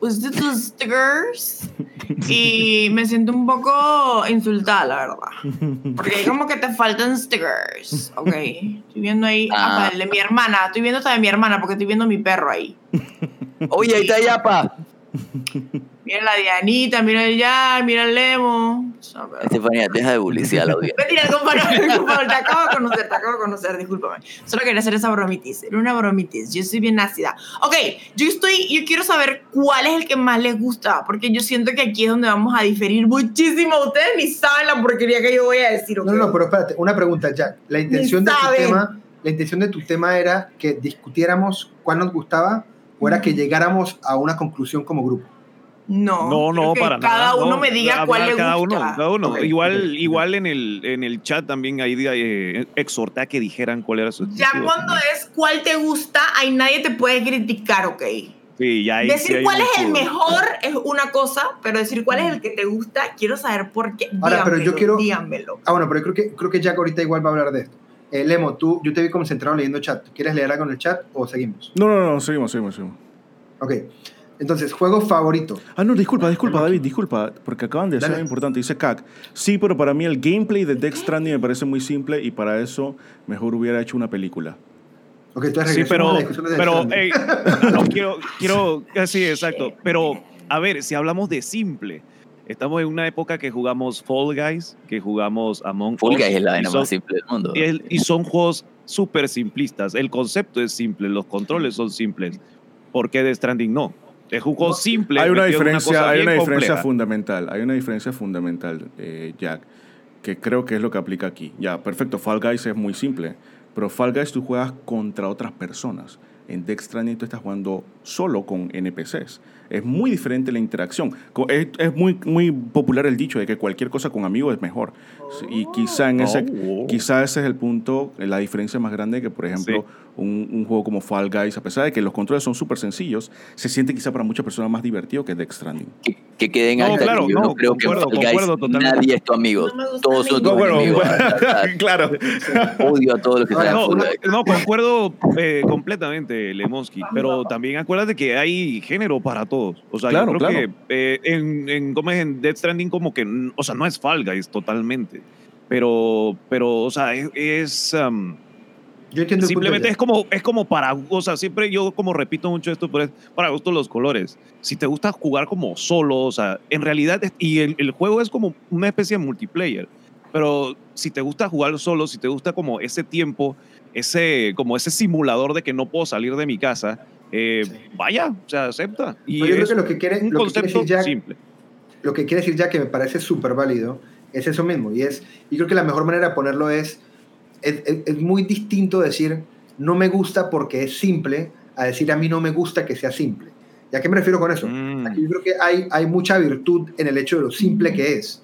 ¿Usted tus stickers? Y me siento un poco insultada, la verdad. Porque como que te faltan stickers, ¿ok? Estoy viendo ahí, Ah. ah, el de mi hermana. Estoy viendo hasta de mi hermana porque estoy viendo mi perro ahí. Oye, ahí está Yapa. Mira la Dianita, mira el ya, mira el Lemo. Estefanía, deja de publicidad la audiencia. Mentira, con Palol, te acabo de conocer, te acabo de conocer, discúlpame. Solo quería hacer esa bromitis, era una bromitis, yo soy bien ácida. Ok, yo estoy, yo quiero saber cuál es el que más les gusta, porque yo siento que aquí es donde vamos a diferir muchísimo. Ustedes ni saben la porquería que yo voy a decir, ¿ok? No, no, pero espérate, una pregunta, Jack. La intención, de tu tema, la intención de tu tema era que discutiéramos cuál nos gustaba o era que llegáramos a una conclusión como grupo. No, No, no, que para cada nada. uno no. me diga cuál le cada gusta. Uno, cada uno. Ok, igual, ok. igual en el, en el chat también ahí eh, exhorté a que dijeran cuál era su Ya estilo. cuando es cuál te gusta, ahí nadie te puede criticar, ¿ok? Sí, ya ahí sí Decir hay cuál es el mejor es una cosa, pero decir cuál es el que te gusta, quiero saber por qué. Ahora, pero yo Díganmelo, quiero- díganmelo. Ah, bueno, pero yo creo que, creo que Jack ahorita igual va a hablar de esto. Eh, Lemo, tú, yo te vi concentrado leyendo chat. ¿Quieres leer algo en el chat o seguimos? No, no, no, seguimos, seguimos, seguimos. Ok. Entonces, juego favorito. Ah, no, disculpa, disculpa, David, disculpa, porque acaban de decir algo importante. Dice CAC. Sí, pero para mí el gameplay de Death Stranding me parece muy simple y para eso mejor hubiera hecho una película. Ok, entonces Sí, pero, la discusión de pero, Death ey, no, quiero, quiero, sí, exacto. Pero, a ver, si hablamos de simple, estamos en una época que jugamos Fall Guys, que jugamos Among Fall Us. Guys es la vaina más simple del mundo. y, el- y son juegos súper simplistas. El concepto es simple, los controles son simples. ¿Por qué Death Stranding no? Es un juego simple. Hay una diferencia, cosa hay una diferencia compleja. fundamental, hay una diferencia fundamental, eh, Jack, que creo que es lo que aplica aquí. Ya, perfecto, Fall Guys es muy simple, pero Fall Guys tú juegas contra otras personas. En Death Stranding tú estás jugando solo con NPCs. Es muy diferente la interacción. Es, es muy, muy popular el dicho de que cualquier cosa con amigos es mejor. Y quizá en ese, Oh. quizá ese es el punto, la diferencia más grande que, por ejemplo, un, un juego como Fall Guys, a pesar de que los controles son súper sencillos, se siente quizá para muchas personas más divertido que Death Stranding. Que, que queden No, alta claro, que yo no, no, creo que concuerdo, Fall Guys totalmente. nadie es tu amigo. No Todos son tus bueno, enemigos. claro. Odio a todos los que están No, no, concuerdo eh, completamente, Lemonsky, pero también acuérdate que hay género para todos. O sea, Claro, yo creo claro. que eh, en, en, ¿cómo es? en Death Stranding como que, o sea, no es Fall Guys totalmente, pero, pero o sea, es... es, um, Yo entiendo Simplemente es como, es como para, o sea, siempre yo como repito mucho esto, pero es para gusto los colores. Si te gusta jugar como solo, o sea, en realidad, es- y el, el juego es como una especie de multiplayer, pero si te gusta jugar solo, si te gusta como ese tiempo, ese, como ese simulador de que no puedo salir de mi casa, eh, Sí. vaya, o sea, acepta. Y yo creo que lo que quiere, un lo que quiere decir Jack, simple. lo que quiere decir Jack que me parece súper válido es eso mismo. Y es, y creo que la mejor manera de ponerlo es, es, es- es muy distinto decir no me gusta porque es simple a decir a mí no me gusta que sea simple. ¿Y a qué me refiero con eso? Mm. Aquí yo creo que hay, hay mucha virtud en el hecho de lo simple que es.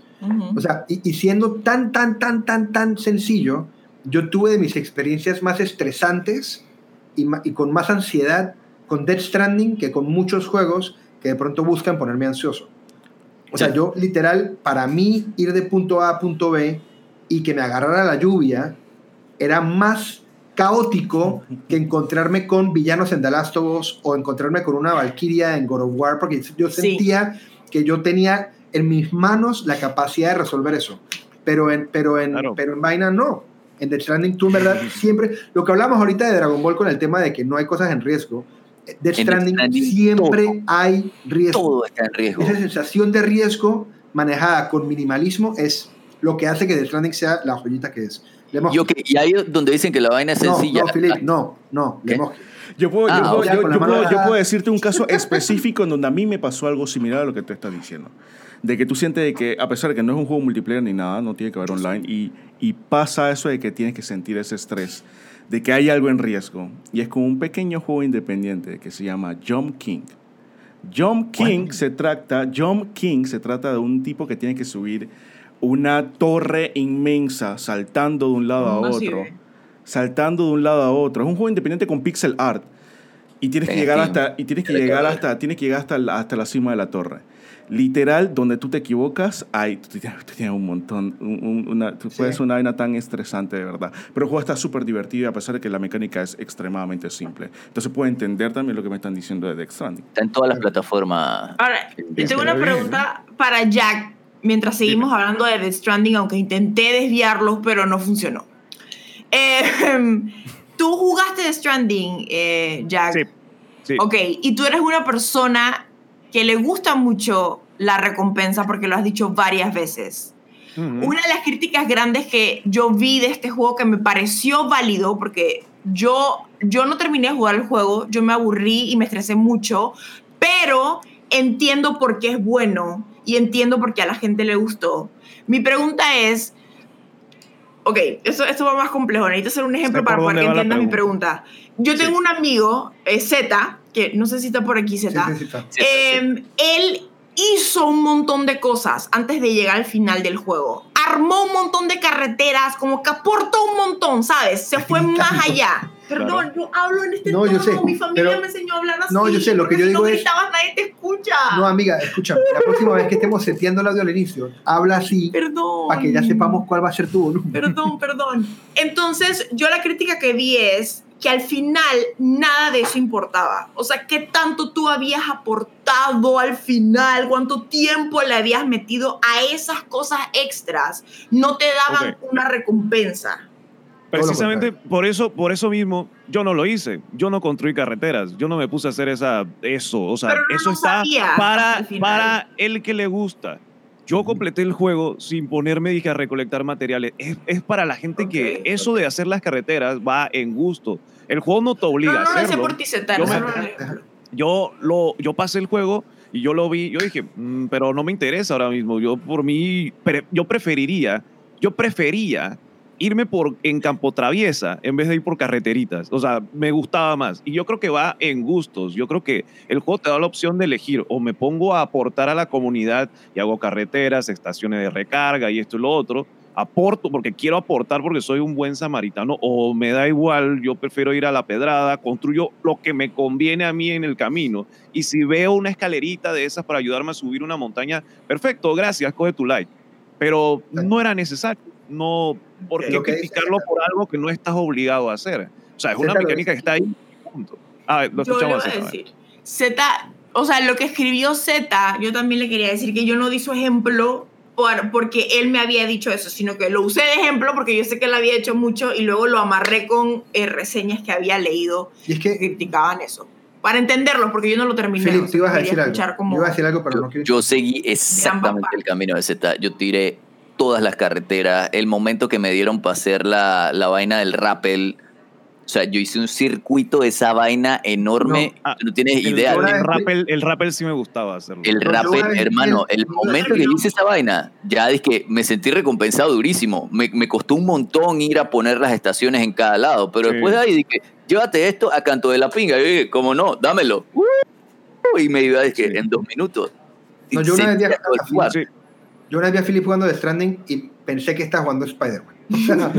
O sea, y, y siendo tan, tan, tan, tan, tan sencillo, yo tuve de mis experiencias más estresantes y con más ansiedad con Death Stranding que con muchos juegos que de pronto buscan ponerme ansioso. O sea, yo literal, para mí ir de punto A a punto B y que me agarrara la lluvia era más caótico que encontrarme con villanos en The Last of Us o encontrarme con una Valkyria en God of War, porque yo Sí. sentía que yo tenía en mis manos la capacidad de resolver eso. Pero en, pero en, Claro. pero en vaina no. En The Stranding tú verdad siempre, lo que hablamos ahorita de Dragon Ball con el tema de que no hay cosas en riesgo, Death Stranding Stranding siempre todo. hay riesgo. Todo está en riesgo. Esa sensación de riesgo manejada con minimalismo es lo que hace que Death Stranding sea la joyita que es. Yo que, y ahí donde dicen que la vaina es no, sencilla. no, Philip, no, no, Yo puedo, Ah, yo, puedo, yo- la yo puedo- yo puedo decirte un caso específico en donde a mí me pasó algo similar a lo que tú estás diciendo. De que tú sientes de que, a pesar de que no es un juego multiplayer ni nada, no tiene que haber online, y, y pasa eso de que tienes que sentir ese estrés, de que hay algo en riesgo. Y es con un pequeño juego independiente que se llama Jump King. Jump King se trata, Jump King se trata de un tipo que tiene que subir una torre inmensa saltando de un lado a ¿Cómo otro sirve? saltando de un lado a otro. Es un juego independiente con pixel art. Y tienes que llegar hasta y tienes que llegar hasta tienes que llegar hasta la, hasta la cima de la torre. Literal, donde tú te equivocas, hay, tú tienes, un montón, un- un- una, tú Sí. puedes una vaina tan estresante de verdad. Pero el juego está súper divertido a pesar de que la mecánica es extremadamente simple. Entonces puedo entender también lo que me están diciendo de Death Stranding. Está en todas las plataformas. Ahora, yo tengo una pregunta para Jack mientras seguimos hablando de The Stranding, aunque intenté desviarlos, pero no funcionó. Eh, Tú jugaste The Stranding, eh, Jack. Sí, sí. Ok, y tú eres una persona que le gusta mucho la recompensa porque lo has dicho varias veces. Una de las críticas grandes que yo vi de este juego que me pareció válido, porque yo, yo no terminé de jugar el juego, yo me aburrí y me estresé mucho, pero entiendo por qué es bueno y entiendo por qué a la gente le gustó. Mi pregunta es, ok, esto, esto va más complejo, necesito hacer un ejemplo para poder que entiendas mi pregunta. Yo tengo un amigo, eh, Z, que no sé si está por aquí Z, sí, sí, está. Sí. Em, él hizo un montón de cosas antes de llegar al final del juego. Armó un montón de carreteras, como que aportó un montón, ¿sabes? Se fue más allá. Perdón, yo hablo en este No, tono. yo sé, Mi familia pero- me enseñó a hablar así. No, yo sé, lo que yo si digo no es- gritabas, nadie te escucha. No, amiga, escúchame. La próxima vez que estemos seteando el audio al inicio, habla así Perdón. para que ya sepamos cuál va a ser tu volumen. Perdón, perdón. Entonces, yo la crítica que vi es que al final nada de eso importaba. O sea, ¿qué tanto tú habías aportado al final? ¿Cuánto tiempo le habías metido a esas cosas extras? No te daban una recompensa. Precisamente por eso, por eso mismo, yo no lo hice. Yo no construí carreteras. Yo no me puse a hacer esa, eso. O sea, no eso está para, para el que le gusta. Yo completé el juego sin ponerme dije, a recolectar materiales. Es, es para la gente que eso de hacer las carreteras va en gusto. El juego no te obliga No, no a hacerlo. ti, Zeta, Yo no me- yo lo yo pasé el juego y yo lo vi yo dije "Mm, pero no me interesa ahora mismo yo por mí pre- yo preferiría yo prefería irme por en campo traviesa en vez de ir por carreteritas. O sea me gustaba más. Y yo creo que va en gustos. Yo creo que el juego te da la opción de elegir. O me pongo a aportar a la comunidad y hago carreteras estaciones de recarga y esto y lo otro. Aporto porque quiero aportar porque soy un buen samaritano. O me da igual, yo prefiero ir a la pedrada, construyo lo que me conviene a mí en el camino. Y si veo una escalerita de esas para ayudarme a subir una montaña, perfecto, gracias, coge tu like. Pero no era necesario, no, ¿por qué Lo criticarlo por algo que no estás obligado a hacer? O sea, es una lo mecánica que está ahí, punto. Ah, lo Yo escuchamos voy a Zeta, decir. Z, o sea, lo que escribió Z, yo también le quería decir que yo no di su ejemplo por, porque él me había dicho eso, sino que lo usé de ejemplo porque yo sé que él había hecho mucho y luego lo amarré con eh, reseñas que había leído Y es que que, criticaban eso. Para entenderlo, porque yo no lo terminé. Felipe, o sea, ibas a decir algo. como- Yo iba a decir algo, pero Yo, no quiero. yo seguí exactamente el camino de Z. Yo tiré todas las carreteras. El momento que me dieron para hacer la, la vaina del rappel. O sea, yo hice un circuito de esa vaina enorme. No, ah, no tienes El, idea. El, es- rappel, el rappel sí me gustaba hacerlo. El No, rappel, hermano, el- el momento que hice esa vaina, ya es que me sentí recompensado durísimo. Me, me costó un montón ir a poner las estaciones en cada lado, pero Sí. después de ahí dije, llévate esto a canto de la pinga. Y dije, ¿cómo no? Dámelo. Uh, y me iba dije, Sí. en dos minutos. No, yo una vez Yo una vez vi a Philip jugando de Stranding y pensé que estaba jugando Spider-Man. O sea,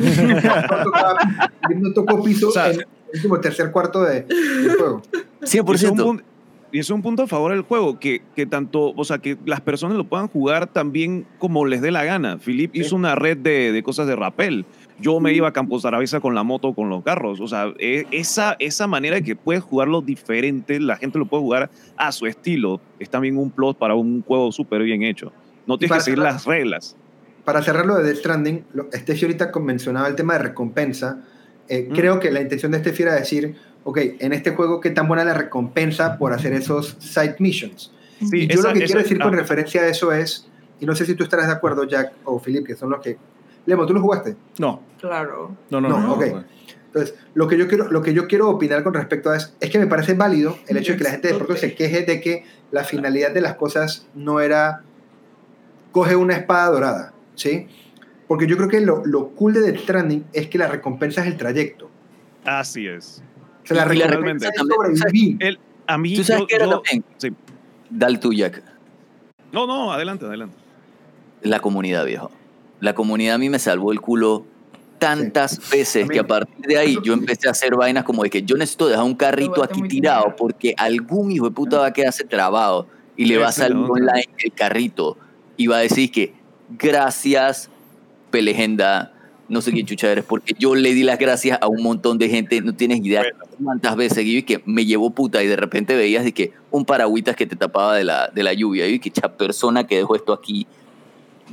no tocó piso O sea, en el último tercer cuarto de, del juego. Y eso es un 100%. pun- Y eso es un punto a favor del juego, que, que tanto, o sea, que las personas lo puedan jugar también como les dé la gana. Philip Sí. hizo una red de, de cosas de rappel. Yo me iba a Campos Arabesa con la moto, con los carros. O sea, e- esa, esa manera de que puedes jugarlo diferente, la gente lo puede jugar a su estilo, es también un plus para un juego súper bien hecho. No tienes para que seguir cerrar- las reglas. Para cerrar lo de Death Stranding, Steffi ahorita mencionaba el tema de recompensa. Eh, Mm. Creo que la intención de Steffi era decir, ok, en este juego, ¿qué tan buena la recompensa por hacer esos side missions? Sí, y yo esa- lo que esa- quiero decir con ah, referencia a eso es, y no sé si tú estarás de acuerdo, Jack o Philip, que son los que... Lemo, ¿tú lo jugaste? No, Claro. no, no. No, no, ok. no. Entonces, lo que yo quiero, lo que yo quiero opinar con respecto a eso es que me parece válido el hecho de que la gente de pronto se queje de que la finalidad de las cosas no era coge una espada dorada, ¿sí? Porque yo creo que lo, lo cool de Death Stranding es que la recompensa es el trayecto. Así es. O sea, la recompensa es sobrevivir. El, a mí, ¿Tú sabes yo- qué era yo- también? sí. Dale tú, Jack. No, no, adelante, adelante. La comunidad, viejo. La comunidad a mí me salvó el culo tantas veces que a partir de ahí yo empecé a hacer vainas como de que yo necesito dejar un carrito aquí tirado porque algún hijo de puta va a quedarse trabado y le va a salir online el carrito y va a decir que gracias, Pelegenda, no sé quién chucha eres, porque yo le di las gracias a un montón de gente, no tienes idea cuántas veces y que me llevó puta y de repente veías de que un paragüitas que te tapaba de la, de la lluvia y que esa persona que dejó esto aquí,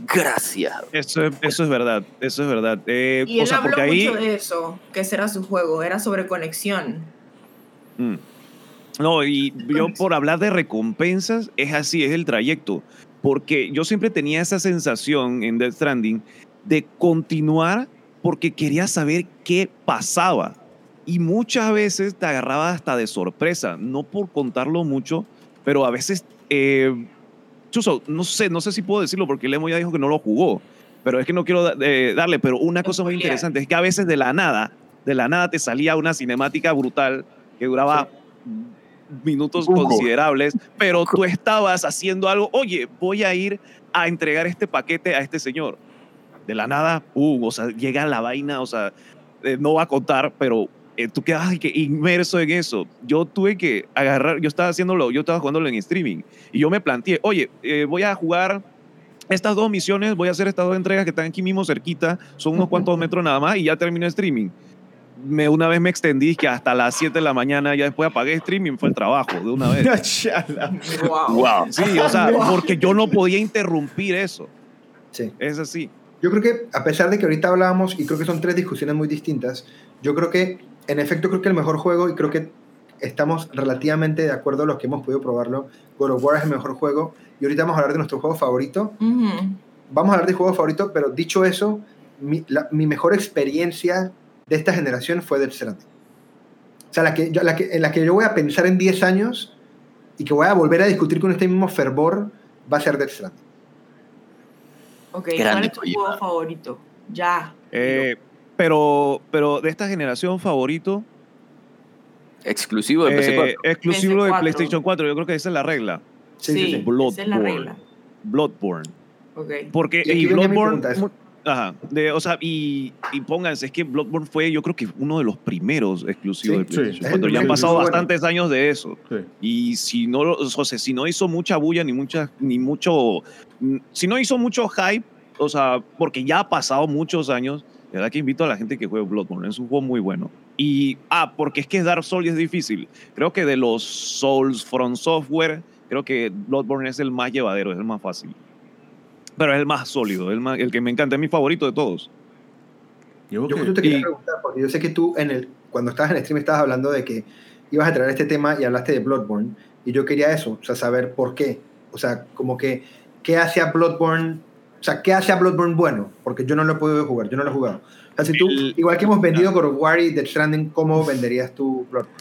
gracias. Eso, es- eso es verdad, eso es verdad. Eh, Y o él sea, habló ahí... mucho de eso, que ese era su juego, era sobre conexión. Mm. No, y yo por hablar de recompensas, es así, es el trayecto. Porque yo siempre tenía esa sensación en Death Stranding de continuar porque quería saber qué pasaba. Y muchas veces te agarraba hasta de sorpresa, no por contarlo mucho, pero a veces, eh, Chuso, no sé, no sé si puedo decirlo porque Lemo ya dijo que no lo jugó, pero es que no quiero eh, darle, pero una cosa muy interesante es que a veces de la nada, de la nada te salía una cinemática brutal que duraba minutos considerables, pero tú estabas haciendo algo, oye, voy a ir a entregar este paquete a este señor. De la nada, o sea, llega la vaina, o sea, eh, no va a contar, pero eh, tú quedas ay, que inmerso en eso. Yo tuve que agarrar, yo estaba haciéndolo, yo estaba jugándolo en streaming y yo me planteé, oye, eh, voy a jugar estas dos misiones, voy a hacer estas dos entregas que están aquí mismo cerquita, son unos cuantos metros nada más y ya terminé streaming. Me, una vez me extendí que hasta las 7 de la mañana, ya después apagué streaming, fue el trabajo de una vez. Wow. Wow. Sí, o sea, porque yo no podía interrumpir eso. Sí. Es así. Yo creo que, a pesar de que ahorita hablábamos, y creo que son tres discusiones muy distintas, yo creo que, en efecto, creo que el mejor juego, y creo que estamos relativamente de acuerdo los que hemos podido probarlo, God of War es el mejor juego, y ahorita vamos a hablar de nuestro juego favorito. Ujú. Vamos a hablar de juego favorito, pero dicho eso, mi, la- mi mejor experiencia de esta generación fue Death Stranding. O sea, la que, yo- la que, en la que yo voy a pensar en 10 años y que voy a volver a discutir con este mismo fervor va a ser Death Stranding. Ok, ¿cuál es tu juego favorito? Ya. Eh, pero, pero de esta generación favorito, Exclusivo de eh, PC4. exclusivo de PS4. PlayStation 4, yo creo que esa es la regla. Sí, sí, sí. esa es la Bloodborne. regla. Bloodborne. Ok. Porque Y Bloodborne. Ajá. De, o sea, y, y pónganse, es que Bloodborne fue, yo creo que uno de los primeros exclusivos Sí, de PlayStation sí. 4. Es Ya han pasado bueno. bastantes años de eso. Sí. Y si no, o sea, si no hizo mucha bulla ni mucha, ni mucho, si no hizo mucho hype, o sea, porque ya ha pasado muchos años, de verdad que invito a la gente que juegue Bloodborne, es un juego muy bueno. Y, ah, porque es que Dark Souls es difícil. Creo que de los Souls from Software, creo que Bloodborne es el más llevadero, es el más fácil. Pero es el más sólido, el, más- el que me encanta, es mi favorito de todos. Yo Yo te que- quería y- preguntar, porque yo sé que tú, en el, cuando estabas en el stream, estabas hablando de que ibas a traer este tema y hablaste de Bloodborne. Y yo quería eso, o sea, saber por qué. O sea, como que, ¿qué hace a Bloodborne? O sea, ¿qué hace a Bloodborne bueno? Porque yo no lo he podido jugar, yo no lo he jugado. O sea, si tú, El- igual que hemos vendido God of War y Death Stranding, ¿cómo venderías tú Bloodborne?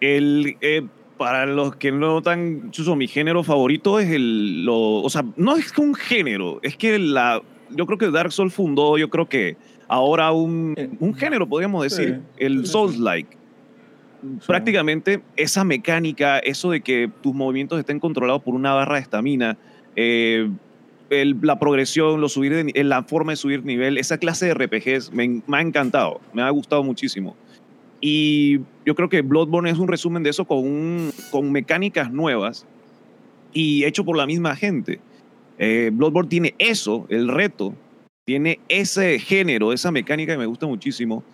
El, eh, para los que no tan chuso, mi género favorito es el, lo, o sea, no es un género, es que la, yo creo que Dark Souls fundó, yo creo que ahora un, Eh, un género, podríamos decir, sí, el sí. Souls-like. Prácticamente esa mecánica, eso de que tus movimientos estén controlados por una barra de estamina, eh, la progresión, lo subir de la forma de subir nivel, esa clase de RPGs me ha encantado, me ha gustado muchísimo. Y yo creo que Bloodborne es un resumen de eso con, un- con mecánicas nuevas y hecho por la misma gente. Eh, Bloodborne tiene eso, el reto, tiene ese género, esa mecánica que me gusta muchísimo.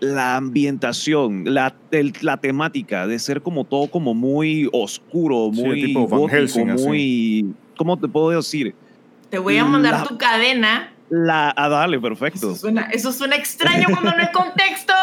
La ambientación, la, el- la temática de ser como todo como muy oscuro, Sí, muy tipo Van gótico, Helsing, así. muy... ¿Cómo te puedo decir? Te voy a mandar La- tu cadena. La, a darle, perfecto. Eso suena, eso suena extraño cuando no hay contexto.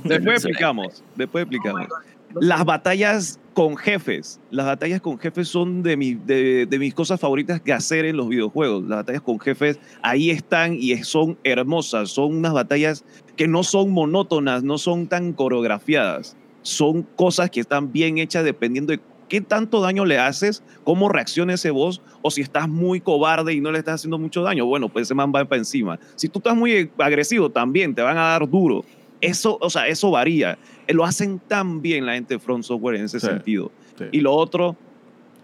Después explicamos, después explicamos. Oh. Las batallas con jefes. Las batallas con jefes son de, mi- de, de mis cosas favoritas que hacer en los videojuegos. Las batallas con jefes ahí están y son hermosas. Son unas batallas que no son monótonas, no son tan coreografiadas. Son cosas que están bien hechas dependiendo de qué tanto daño le haces, cómo reacciona ese boss, o si estás muy cobarde y no le estás haciendo mucho daño, bueno, pues ese man va para encima. Si tú estás muy agresivo, también te van a dar duro. Eso, o sea, eso varía. Eh, Lo hacen tan bien la gente de Front Software en ese Sí. sentido. Sí. Y lo otro,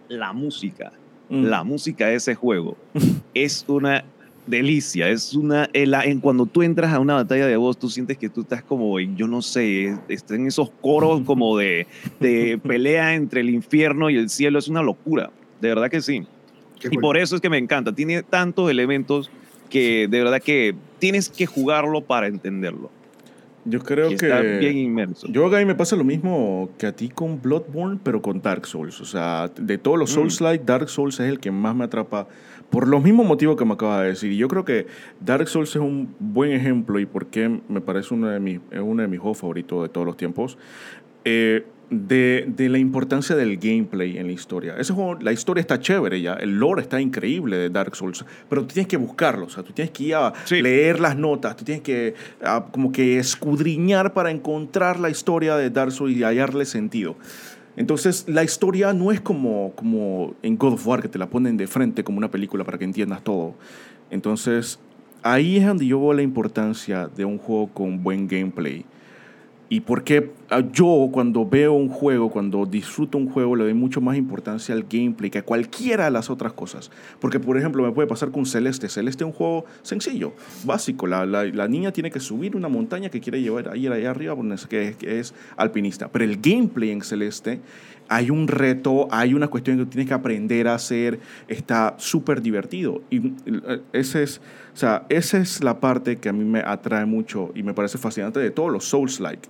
la música. Mm. La música de ese juego es una delicia. Es una. En, la- en cuando tú entras a una batalla de voz, tú sientes que tú estás como, yo no sé, están en esos coros como de, de pelea entre el infierno y el cielo. Es una locura. De verdad que sí. Qué Y por eso es que me encanta. Tiene tantos elementos que de verdad que tienes que jugarlo para entenderlo. Yo creo que. está bien inmerso. Yo acá me pasa lo mismo que a ti con Bloodborne, pero con Dark Souls. O sea, de todos los Mm. Souls-like, Dark Souls es el que más me atrapa por los mismos motivos que me acaba de decir. Y yo creo que Dark Souls es un buen ejemplo y por qué me parece uno de mis, es uno de mis juegos favoritos de todos los tiempos. eh, de, de la importancia del gameplay en la historia. Ese juego, la historia está chévere ya, el lore está increíble de Dark Souls, pero tú tienes que buscarlo, o sea, tú tienes que ir a Sí. leer las notas, tú tienes que a, como que escudriñar para encontrar la historia de Dark Souls y hallarle sentido. Entonces, la historia no es como, como en God of War, que te la ponen de frente como una película para que entiendas todo. Entonces, ahí es donde yo veo la importancia de un juego con buen gameplay. ¿Y por qué ah, yo cuando veo un juego, cuando disfruto un juego, le doy mucho más importancia al gameplay que a cualquiera de las otras cosas. Porque, por ejemplo, me puede pasar con Celeste. Celeste es un juego sencillo, básico. La, la- la niña tiene que subir una montaña que quiere llevar a ir allá arriba, porque que es, que es alpinista. Pero el gameplay en Celeste, hay un reto, hay una cuestión que tienes que aprender a hacer, está súper divertido. Y eh, ese es, o sea, esa es la parte que a mí me atrae mucho y me parece fascinante de todos los Souls-like.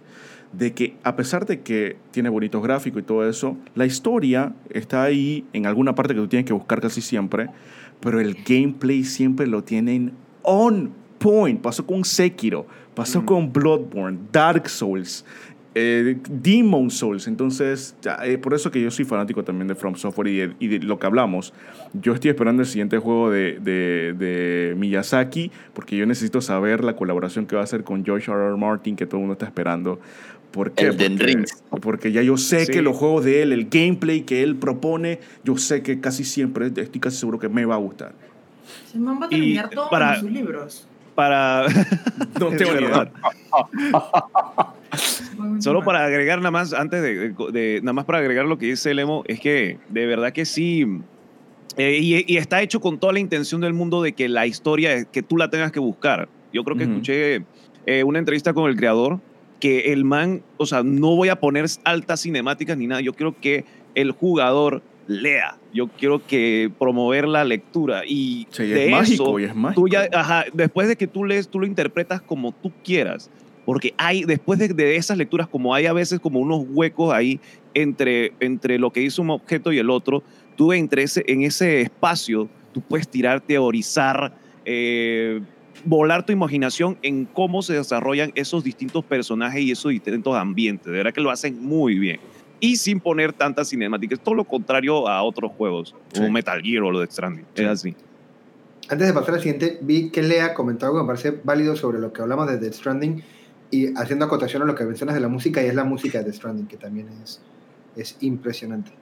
De que a pesar de que tiene bonitos gráficos y todo eso, la historia está ahí en alguna parte que tú tienes que buscar casi siempre, pero el gameplay siempre lo tienen on point. Pasó con Sekiro, pasó con Bloodborne, Dark Souls, eh, Demon Souls. Entonces, ya, eh, por eso que yo soy fanático también de From Software y de, y de lo que hablamos. Yo estoy esperando el siguiente juego de, de- de Miyazaki porque yo necesito saber la colaboración que va a hacer con George R. R. Martin que todo el mundo está esperando. ¿Por qué? Elden porque, Ring. porque ya yo sé Sí. que los juegos de él, el gameplay que él propone, yo sé que casi siempre, estoy casi seguro que me va a gustar. Ese man va a Y terminar todo para- en sus libros. Para, No ni verdad. idea. Solo para agregar nada más, antes de, de- de- nada más para agregar lo que dice el Emo, es que de verdad que sí, eh, y, y está hecho con toda la intención del mundo de que la historia, es que tú la tengas que buscar. Yo creo que Ujú. escuché eh, una entrevista con el creador, que el man, o sea, no voy a poner altas cinemáticas ni nada, yo quiero que el jugador lea, yo quiero que promover la lectura y Sí, de es mágico eso, y es mágico. tú ya, ajá, después de que tú lees, tú lo interpretas como tú quieras. Porque hay, después de, de esas lecturas, como hay a veces como unos huecos ahí entre, entre lo que dice un objeto y el otro, tú entre ese, en ese espacio, tú puedes tirar, teorizar, eh, volar tu imaginación en cómo se desarrollan esos distintos personajes y esos distintos ambientes. De verdad que lo hacen muy bien. Y sin poner tantas cinemáticas. Todo lo contrario a otros juegos, como Sí. Metal Gear o lo de Stranding. Sí. Es así. Antes de pasar al siguiente, vi que Lea comentó algo que me parece válido sobre lo que hablamos de Death Stranding y haciendo acotación a lo que mencionas de la música, y es la música de Death Stranding, que también es, es impresionante.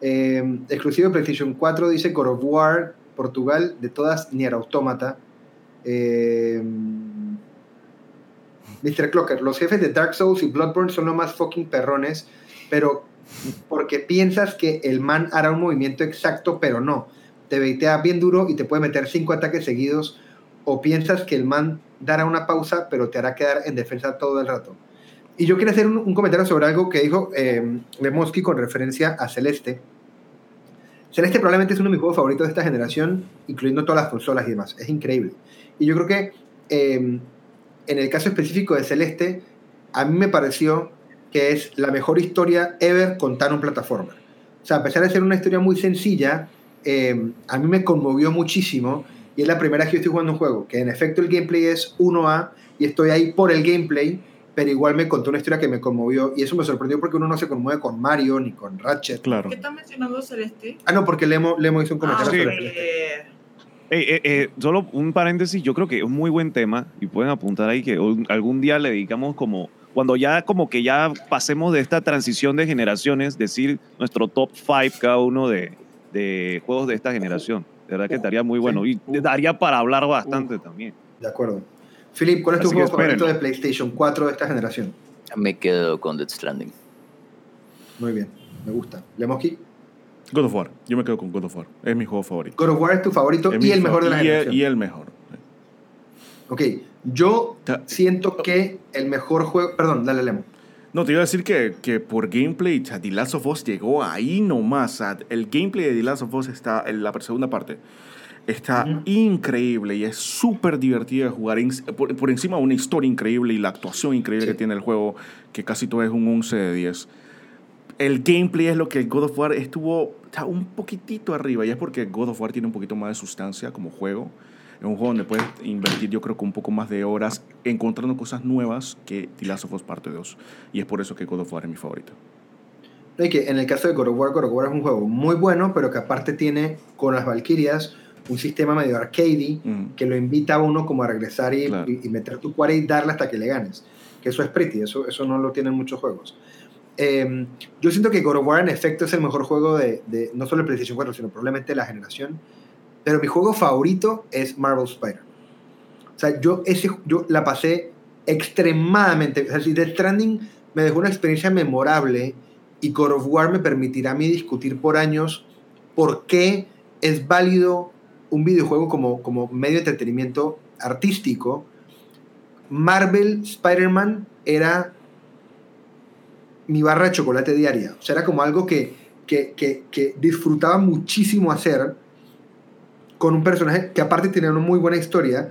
Eh, exclusivo de PlayStation 4 dice God of War, Portugal, de todas Nier Automata. Eh, Mr. Clocker, los jefes de Dark Souls y Bloodborne son los más fucking perrones, pero porque piensas que el man hará un movimiento exacto, pero no te baitea bien duro y te puede meter cinco ataques seguidos, o piensas que el man dará una pausa, pero te hará quedar en defensa todo el rato. Y yo quería hacer un, un comentario sobre algo que dijo eh, Lemoski con referencia a Celeste. Celeste probablemente es uno de mis juegos favoritos de esta generación, incluyendo todas las consolas y demás. Es increíble. Y yo creo que eh, en el caso específico de Celeste, a mí me pareció que es la mejor historia ever contar un plataforma. O sea, a pesar de ser una historia muy sencilla, eh, a mí me conmovió muchísimo y es la primera vez que yo estoy jugando un juego que en efecto el gameplay es 1A y estoy ahí por el gameplay, pero igual me contó una historia que me conmovió y eso me sorprendió porque uno no se conmueve con Mario ni con Ratchet. Claro. ¿Qué estás mencionando, Celeste? Ah, no, porque Lemo, Lemo hizo un comentario Ah, sobre. Celeste. Eh, eh, eh, solo un paréntesis, yo creo que es un muy buen tema y pueden apuntar ahí que algún día le dedicamos como, cuando ya como que ya pasemos de esta transición de generaciones, decir nuestro top 5 cada uno de, de juegos de esta generación. De verdad que estaría muy bueno y daría para hablar bastante también. De acuerdo. Philip, ¿cuál es tu Así juego favorito de. PlayStation 4 de esta generación? Me quedo con Death Stranding. Muy bien, me gusta. Lemoski, God of War. Yo me quedo con God of War. Es mi juego favorito. God of War es tu favorito Es y el mejor de la y el- generación. Y el mejor. Ok, yo siento que el mejor juego. Perdón, dale, Lemo. No, te iba a decir que, que por gameplay, o sea, The Last of Us llegó ahí nomás. el gameplay de The Last of Us está en la segunda parte. Está increíble y es súper divertido de jugar. por, por encima de una historia increíble y la actuación increíble Sí. que tiene el juego, que casi todo es un 11 de 10. El gameplay es lo que God of War estuvo está un poquitito arriba y es porque God of War tiene un poquito más de sustancia como juego. Es un juego donde puedes invertir yo creo que un poco más de horas encontrando cosas nuevas que The Last of Us Parte 2. Y es por eso que God of War es mi favorito. Y que en el caso de God of War, God of War es un juego muy bueno, pero que aparte tiene con las Valkyrias un sistema medio arcade Mm. que lo invita a uno como a regresar y, Claro. y meter tu cuare y darle hasta que le ganes. Que eso es pretty, eso, eso no lo tienen muchos juegos. Eh, yo siento que God of War en efecto es el mejor juego de, de no solo el PlayStation 4, sino probablemente de la generación. Pero mi juego favorito es Marvel Spider. O sea, yo, ese, yo la pasé extremadamente. O sea, si Death Stranding me dejó una experiencia memorable y God of War me permitirá a mí discutir por años por qué es válido un videojuego como, como medio de entretenimiento artístico. Marvel Spider-Man era mi barra de chocolate diaria. O sea, era como algo que, que, que, que disfrutaba muchísimo hacer con un personaje que aparte tenía una muy buena historia,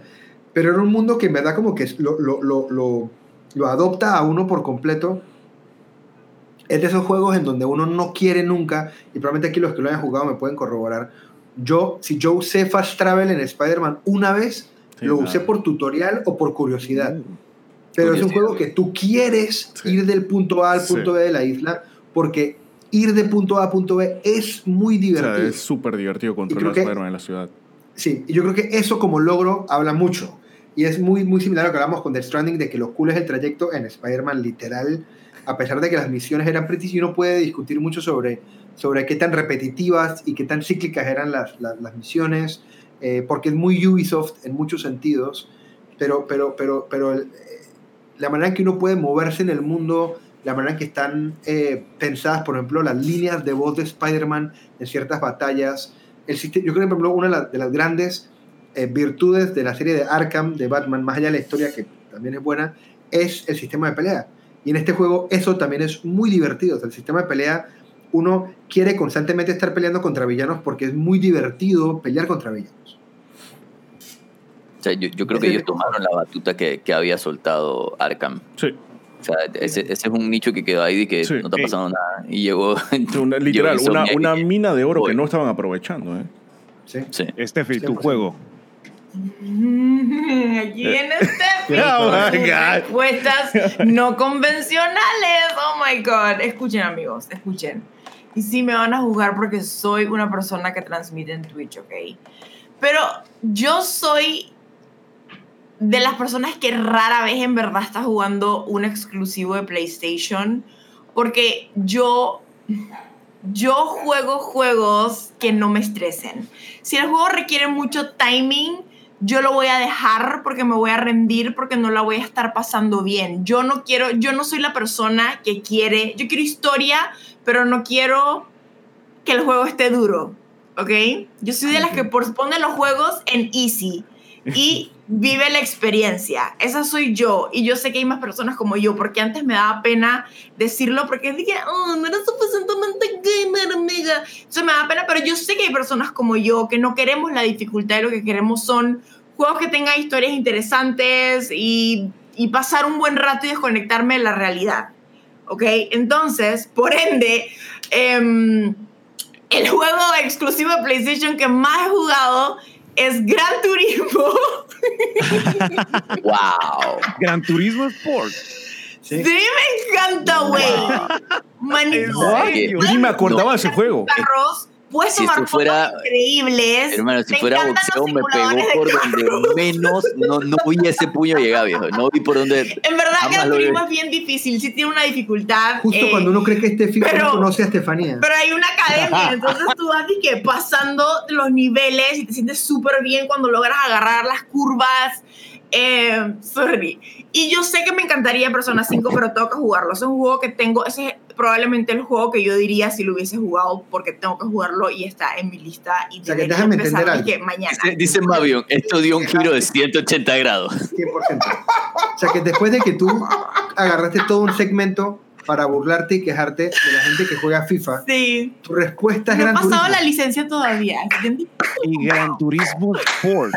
pero era un mundo que en verdad como que lo, lo, lo, lo, adopta a uno por completo. Es de esos juegos en donde uno no quiere nunca, y probablemente aquí los que lo hayan jugado me pueden corroborar. Yo, si yo usé Fast Travel en Spider-Man una vez, Sí, lo claro. usé por tutorial o por curiosidad. Uh, Pero es un Curiosidad. juego que tú quieres Sí. ir del punto A al Sí. punto B de la isla, porque ir de punto A a punto B es muy O sea, divertido. es súper divertido controlar Spider-Man en la ciudad. Sí, y yo creo que eso como logro habla mucho. Y es muy, muy similar a lo que hablamos con Death Stranding, de que lo cool es el trayecto en Spider-Man literal, a pesar de que las misiones eran pretty, y uno puede discutir mucho sobre, sobre qué tan repetitivas y qué tan cíclicas eran las, las, las misiones, eh, porque es muy Ubisoft en muchos sentidos, pero, pero, pero, pero el- eh, la manera en que uno puede moverse en el mundo, la manera en que están eh, pensadas, por ejemplo, las líneas de voz de Spider-Man en ciertas batallas, el sistema, yo creo que, por ejemplo, una de, las- de las grandes eh, virtudes de la serie de Arkham de Batman, más allá de la historia, que también es buena, es el sistema de pelea. Y en este juego eso también es muy divertido. O sea, el sistema de pelea, uno quiere constantemente estar peleando contra villanos porque es muy divertido pelear contra villanos. O sea, yo, yo creo que ellos tomaron la batuta que, que había soltado Arkham. Sí. O sea, ese, ese es un nicho que quedó ahí de que Sí. no está pasando nada. Y llegó. Una- literal, llegó una, mina de oro que no estaban aprovechando. ¿eh? ¿sí? Sí. Steffi, tu 100%. juego. Aquí en este Oh my God. respuestas no convencionales. Oh my god. Escuchen, amigos, escuchen. Y sí me van a jugar porque soy una persona que transmite en Twitch, ¿ok? Pero yo soy de las personas que rara vez en verdad está jugando un exclusivo de PlayStation. Porque yo yo juego juegos que no me estresen. Si el juego requiere mucho timing, yo lo voy a dejar porque me voy a rendir porque no la voy a estar pasando bien. Yo no quiero, yo no soy la persona que quiere, yo quiero historia, pero no quiero que el juego esté duro, ¿ok? Yo soy de las que por- pone los juegos en easy y vive la experiencia. Esa soy yo. Y yo sé que hay más personas como yo, porque antes me daba pena decirlo, porque dije, oh, no eres suficientemente gamer, amiga. Eso me da pena, pero yo sé que hay personas como yo que no queremos la dificultad y lo que queremos son juegos que tengan historias interesantes y, y pasar un buen rato y desconectarme de la realidad. ¿Ok? Entonces, por ende, em, el juego exclusivo de PlayStation que más he jugado es Gran Turismo. ¡Wow! Gran Turismo Sport. ¿sí? Sí, me encanta, güey. Manito. Ni me acordaba de ese juego. Carros, puedes Si tomar esto fuera- fotos increíbles. Hermano, si Me fuera boxeo, me pegó por donde menos. No, no vi ese puño llegar, viejo. No vi por dónde. En verdad, lo vi. Turismo es bien difícil. Sí tiene una dificultad. Justo eh, cuando uno cree que este no conoce a Estefanía. Pero hay una academia, entonces tú vas de que pasando los niveles y te sientes súper bien cuando logras agarrar las curvas. Eh, sorry. Y yo sé que me encantaría Persona 5, pero tengo que jugarlo. Es un juego que tengo, ese es probablemente el juego que yo diría si lo hubiese jugado, porque tengo que jugarlo y está en mi lista. Y O sea, que déjame entender de que mañana. Dice, dice Mavion, esto dio un giro de 180 grados. 100%. O sea, que después de que tú agarraste todo un segmento para burlarte y quejarte de la gente que juega FIFA, Sí. tu respuesta es No he Gran pasado Turismo, la licencia todavía. Y Gran Turismo Sport.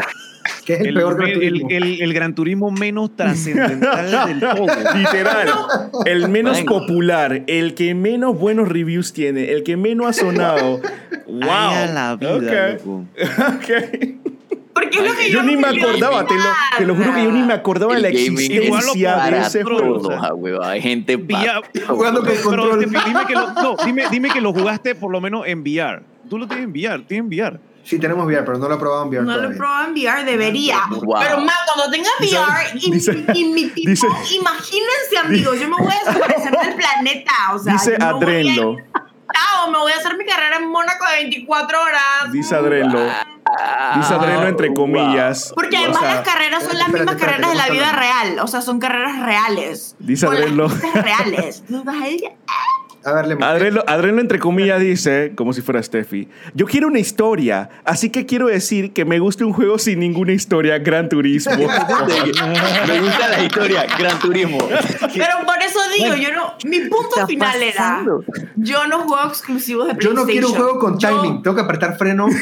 Que es el, El, peor Gran el- Turismo. el- el Gran Turismo menos trascendental del todo. Literal. El menos Venga. popular, el que menos buenos reviews tiene, el que menos ha sonado. ¡Wow! Ay, a la vida, Ok. loco. Ok. Porque es lo que Yo ni me acordaba, te lo, te lo juro que yo ni me acordaba de la El gaming igual lo existencia de ese juego. ah, huevón. Hay gente pa- Jugando con Pero dime que lo, no, dime, dime que lo jugaste por lo menos en VR. Tú lo tienes en VR, tienes en VR. Sí, tenemos VR, pero no lo he probado en VR No lo he probado en VR, debería. Wow. Pero más, cuando tenga Dice- VR y, dice- y mi tipo, dice- imagínense, amigos, yo me voy a desaparecer del planeta. O sea, Dice yo no voy a Adrenlo. Chao, me voy a hacer mi carrera en Mónaco de 24 horas. Dice Adrenlo. Dice Adreno entre comillas. Porque O además sea, las carreras son las mismas espérate, carreras de la ¿cómo vida real. O sea, son carreras reales. Dice pistas reales. A ver, Lemo. Adreno, Adreno entre comillas dice, como si fuera Steffi, yo quiero una historia, así que quiero decir que me gusta un juego sin ninguna historia, Gran Turismo. Me gusta la historia, Gran Turismo. Pero por eso digo, yo no. Mi punto final pasando? era: yo no juego exclusivos de Yo PlayStation. no quiero un juego con Yo- timing. Tengo que apretar freno.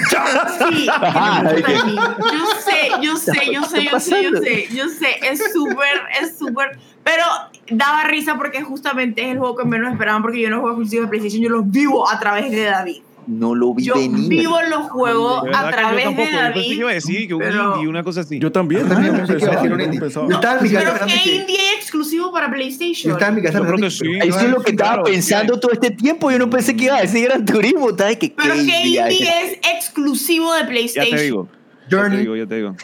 Sí, Ah, timing. yo sé, yo sé, yo sé, yo sé, yo sé, yo sé, es súper, es súper, pero daba risa porque justamente es el juego que menos esperaban porque yo no juego exclusivos de PlayStation, yo los vivo a través de David. No lo vi Yo venir. vivo los juegos a que yo través tampoco, de yo pensé que iba a David. decir que un pero- indie, una cosa así. Yo también, Yo también pensé que iba a decir un yo indie. pensaba. Yo estaba en mi casa Pero ¿qué que- indie hay exclusivo para Yo PlayStation? estaba en mi casa Yo creo pensando que sí. pero- Eso es lo que estaba Claro, pensando todo este tiempo. Yo no pensé que iba a decir Gran Turismo. ¿Sabes qué? Pero qué ¿qué idea indie es? es exclusivo de Ya PlayStation? te digo. Ya te Journey. digo, ya te digo.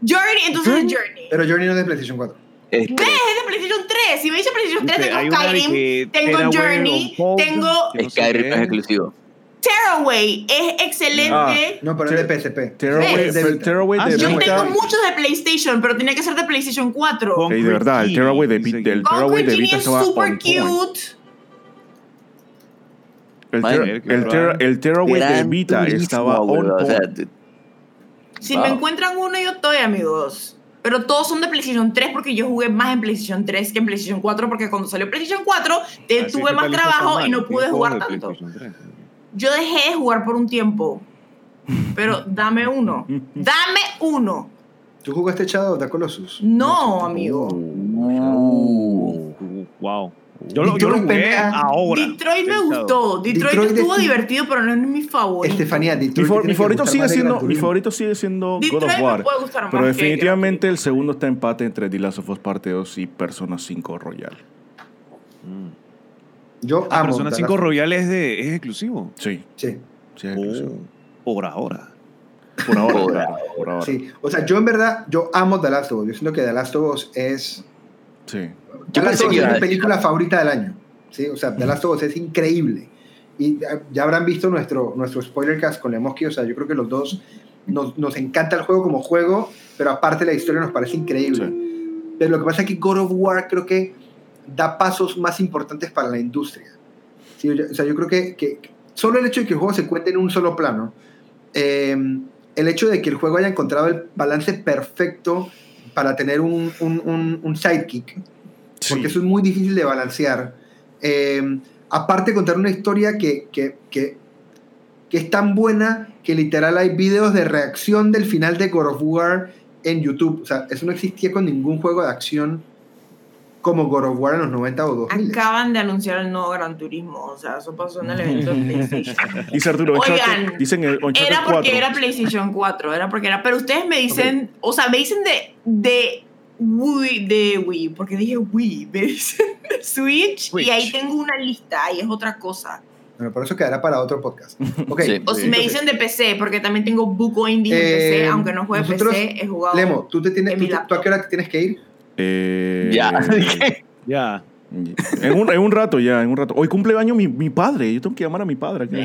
Journey, entonces es Journey. Pero Journey no es de PlayStation 4. Este, ¿Ves? Es de PlayStation 3. Si me dice PlayStation 3, Dice, hay tengo Skyrim, tengo Journey, tengo Skyrim no es exclusivo. Tearaway. Es excelente. Ah, No, pero es de PSP. Tearaway. De. Tearaway Ah, de. Yo tengo muchos de PlayStation, pero tiene que ser de PlayStation 4. Con- Ey, de verdad, el Tearaway de, Vita- el Tearaway de Vita es super cute. El, Tearaway de Vita Turismo, estaba on point. Si Wow. me encuentran uno, yo estoy, amigos. Pero todos son de PlayStation 3 porque yo jugué más en PlayStation 3 que en PlayStation 4 porque cuando salió PlayStation 4 te- Así tuve más trabajo y no pude jugar tanto. PlayStation 3. Yo dejé de jugar por un tiempo. Pero dame uno. Dame uno. ¿Tú jugaste Shadow of the Colossus? No, amigo. Uh. Uh, Wow. Yo lo, yo lo jugué ahora. Detroit me gustó. Detroit, Detroit estuvo es- divertido, pero no es mi favorito. Estefanía, Mi, Detroit mi favorito sigue siendo mi favorito sigue siendo God Detroit of me War. puede gustar Pero más que definitivamente el segundo está empate entre The Last of Us Parte 2 y Persona 5 Royal. Mm. Yo Ah, amo. Persona The 5 Last- Royal es, de, es exclusivo. Sí, Sí, sí, es exclusivo. Oh, por ahora. Por ahora, Por claro, por ahora. sí. O sea, yo en verdad, yo amo The Last of Us. Yo siento que The Last of Us es... Sí. The Last of Us es mi película favorita del año. ¿sí? O sea, The Last of Us es increíble. Y ya- habrán visto nuestro, nuestro spoiler cast con Lemoski. O sea, yo creo que los dos nos, nos encanta el juego como juego, pero aparte la historia nos parece increíble. Pero lo que pasa es que God of War creo que da pasos más importantes para la industria. Sí, o sea, yo creo que, que solo el hecho de que el juego se cuente en un solo plano, eh, el hecho de que el juego haya encontrado el balance perfecto para tener un, un, un- un sidekick, Sí. porque eso es muy difícil de balancear. Eh, aparte, contar una historia que, que, que, que es tan buena que literal hay videos de reacción del final de God of War en YouTube. O sea, eso no existía con ningún juego de acción como God of War en los 90 o 2000. Acaban de anunciar el nuevo Gran Turismo. O sea, eso pasó en el evento de PlayStation. Dice Arturo, Oigan, Uncharted- dicen el Uncharted Era 4. porque era PlayStation 4, era porque era. Pero ustedes me dicen, o sea, me dicen de, de Wii, de Wii, porque dije Wii, me dicen de Switch, Switch. y ahí tengo una lista, ahí es otra cosa. Bueno, por eso quedará para otro podcast. Sí. O si me dicen de PC, porque también tengo buco indie en Eh, PC, aunque no juegue nosotros- PC, he jugado. Lemo, ¿tú, te tienes, en tú, tú a qué hora te tienes que ir? Eh, Ya. Ya. en, un, en un rato ya, en un rato. Hoy cumpleaños mi, mi padre. Yo tengo que llamar a mi padre. aquí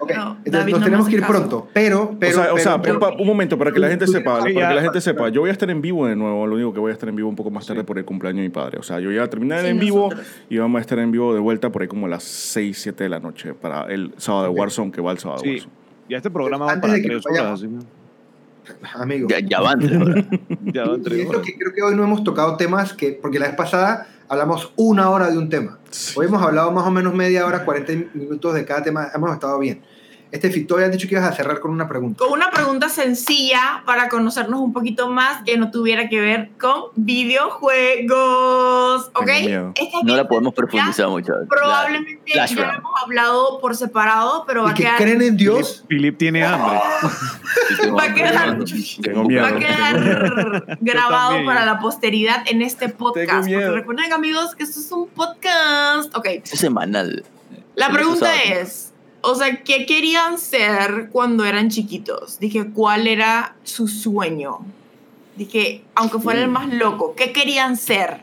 estoy. Bien. Ok, No, entonces David nos no tenemos que ir caso. pronto, pero... pero o sea, o sea, pero- un, pa- un momento, para que la gente sepa, para que la gente sepa, yo voy a estar en vivo de nuevo, lo único que voy a estar en vivo un poco más tarde por el cumpleaños de mi padre. O sea, yo ya terminé Sí, en vivo nosotros. y vamos a estar en vivo de vuelta por ahí como a las 6, 7 de la noche para el sábado de. Warzone, que va el sábado de Sí. Warzone. Ya este programa va Antes para de que tres horas. Amigo. Ya, ya van. tres horas. Ya van Y tres esto horas. que creo que hoy no hemos tocado temas que, porque la vez pasada hablamos una hora de un tema. Hoy hemos hablado más o menos media hora, 40 minutos de cada tema, hemos estado bien. Este Fito, has dicho que ibas a cerrar con una pregunta. Con una pregunta sencilla para conocernos un poquito más que no tuviera que ver con videojuegos. ¿Ok? Esta No la podemos profundizar mucho. Probablemente ya lo round. hemos hablado por separado, pero va a que quedar. creen en Dios. Philip tiene hambre. Va a quedar, Tengo miedo. va a quedar grabado también. para la posteridad en este podcast. Porque miedo. recuerden, amigos, que esto es un podcast. Ok. Es semanal. La pregunta es, o sea, ¿qué querían ser cuando eran chiquitos? Dije, ¿cuál era su sueño? Dije, aunque fuera el más loco, ¿qué querían ser?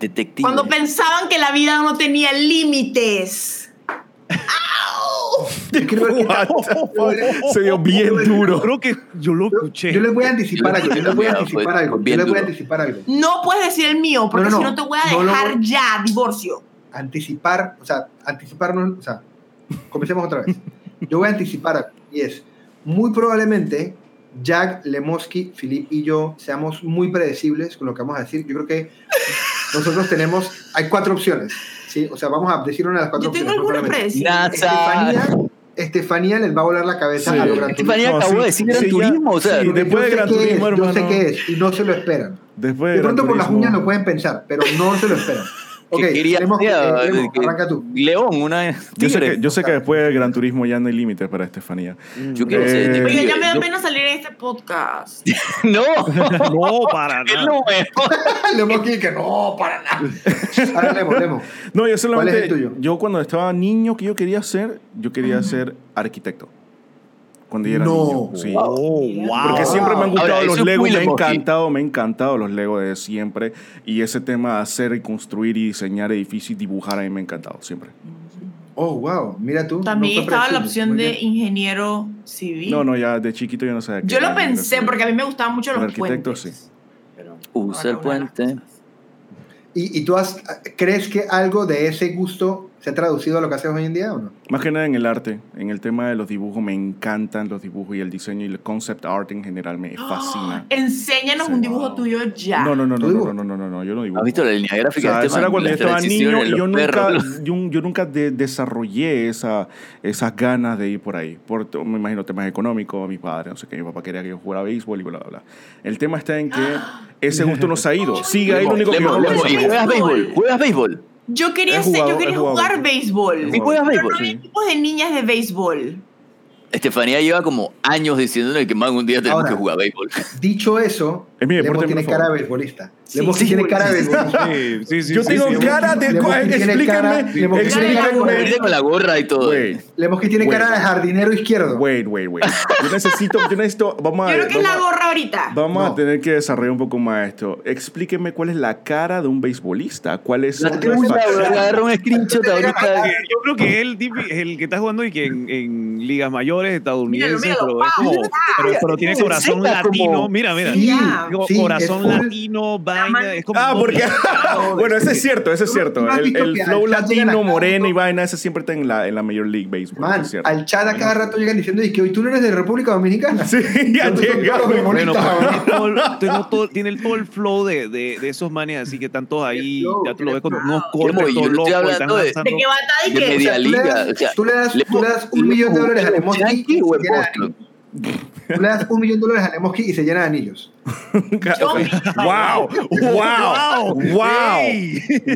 Detective. Cuando pensaban que la vida no tenía límites. ¡Au! What? Se dio bien Yo duro. creo que yo lo escuché. Yo les voy a anticipar algo. Yo les voy a anticipar algo. Yo les voy a anticipar algo. No puedes decir el mío, porque No, no, si no. te voy a No lo dejar voy- ya, divorcio. Anticipar, o sea, anticiparnos, o sea, comencemos otra vez. Yo voy a anticipar y es, muy probablemente Jack, Lemoski, Philip y yo seamos muy predecibles con lo que vamos a decir. Yo creo que nosotros tenemos, hay cuatro opciones, ¿sí? O sea, vamos a decir una de las cuatro Yo tengo opciones. predecibles. Nasa. Estefanía, Estefanía les va a volar la cabeza Sí. a los Gran Estefanía acabó de decir Gran sí, Turismo, o sea, sí, después de Gran qué es, Turismo, Yo sé hermano. qué es y no se lo esperan. Después De Gran pronto por las Turismo- uñas lo pueden pensar, pero no se lo esperan. Ok, que quería Lemos, eh, Lemos, que- arranca tú. León, una Yo sé, que, yo sé que después del Gran Turismo ya no hay límites para Estefanía. Yo quiero Eh, ser Oiga, ya me da Yo- pena salir en este podcast. No, No, para nada. Lemos aquí que no, para nada. Ahora Lemos, Lemos. No, yo solamente. ¿Cuál es el tuyo? Yo cuando estaba niño, ¿qué yo quería ser? Yo quería ser arquitecto. Cuando yo era No. niño. Sí. Oh, wow. Porque siempre me han gustado Ahora, los Legos, me ha encantado, me ha encantado los Legos de siempre. Y ese tema de hacer y construir y diseñar edificios y dibujar a mí me ha encantado siempre. Oh, wow. Mira tú. También no estaba la opción de ingeniero civil. No, no, ya de chiquito yo no sabía. qué Yo lo pensé porque a mí me gustaban mucho los arquitecto, puentes. sí. Pero Usa el puente. ¿Y, y tú has, crees que algo de ese gusto se ha traducido a lo que haces hoy en día o no? Más que nada en el arte, en el tema de los dibujos, me encantan los dibujos y el diseño y el concept art en general me fascina. Enséñanos Sí, un dibujo wow. tuyo ya. No, no, no, ¿Tú no, no, no, no, no, no, yo no dibujo. ¿Has visto la línea O gráfica sea, de eso este era cuando yo estaba niño y yo nunca, yo, yo nunca de- desarrollé esa, esas ganas de ir por ahí. Por, me imagino temas económicos, mis padres, no sé qué, mi papá quería que yo jugara béisbol y bla, bla, bla. El tema está en que ese gusto no se ha ido. Sigue ahí lo único que yo Lemo, Lemo, ¿y juegas béisbol? ¿Juegas béisbol? Yo quería, ser- yo quería jugado jugar béisbol. ¿Y juegas Pero béisbol? no había equipos de niñas de béisbol. Estefanía lleva como años diciéndole que man un día tenemos Ahora. que jugar béisbol. Dicho eso, Es mi deporte Lemos tiene cara de beisbolista. Sí, Lemos sí, tiene sí, cara de beisbolista. Sí, sí, sí. Yo sí, tengo sí. cara de... Explíquenme, cara- Lemos tiene cara de explíquenme. Con la gorra y todo. Wait, Lemos que tiene cara de jardinero izquierdo. wait, wait, wait. Yo necesito, yo necesito, vamos a Yo creo que es vamos la a- gorra ahorita. Vamos No. a tener que desarrollar un poco más esto. Explíqueme cuál es la cara de un beisbolista. ¿Cuál es La agarra un screenshot ahorita. Yo creo que es el, que está jugando y que en, ligas mayores estadounidenses, míralo. pero, es como, pero, pero tiene corazón latino. Mira, mira. Digo, sí, corazón es latino, vaina. Es como Ah, porque. bueno, ese es cierto, ese es ¿Tú- cierto. El, que flow latino, moreno y vaina, ese siempre está en la, en la Major League Baseball. Man, es cierto. al chat a cada rato llegan diciendo y que hoy tú no eres de República Dominicana. Sí, ya llega. Bueno, tiene todo, el- flow de, de, de esos manes así que están todos ahí. Ya tú lo ves con unos cortes Yo todos locos. de- media tú, le das, un millón de dólares a Tú le das un millón de dólares a Lemoski y se llena de anillos. Wow, wow, wow,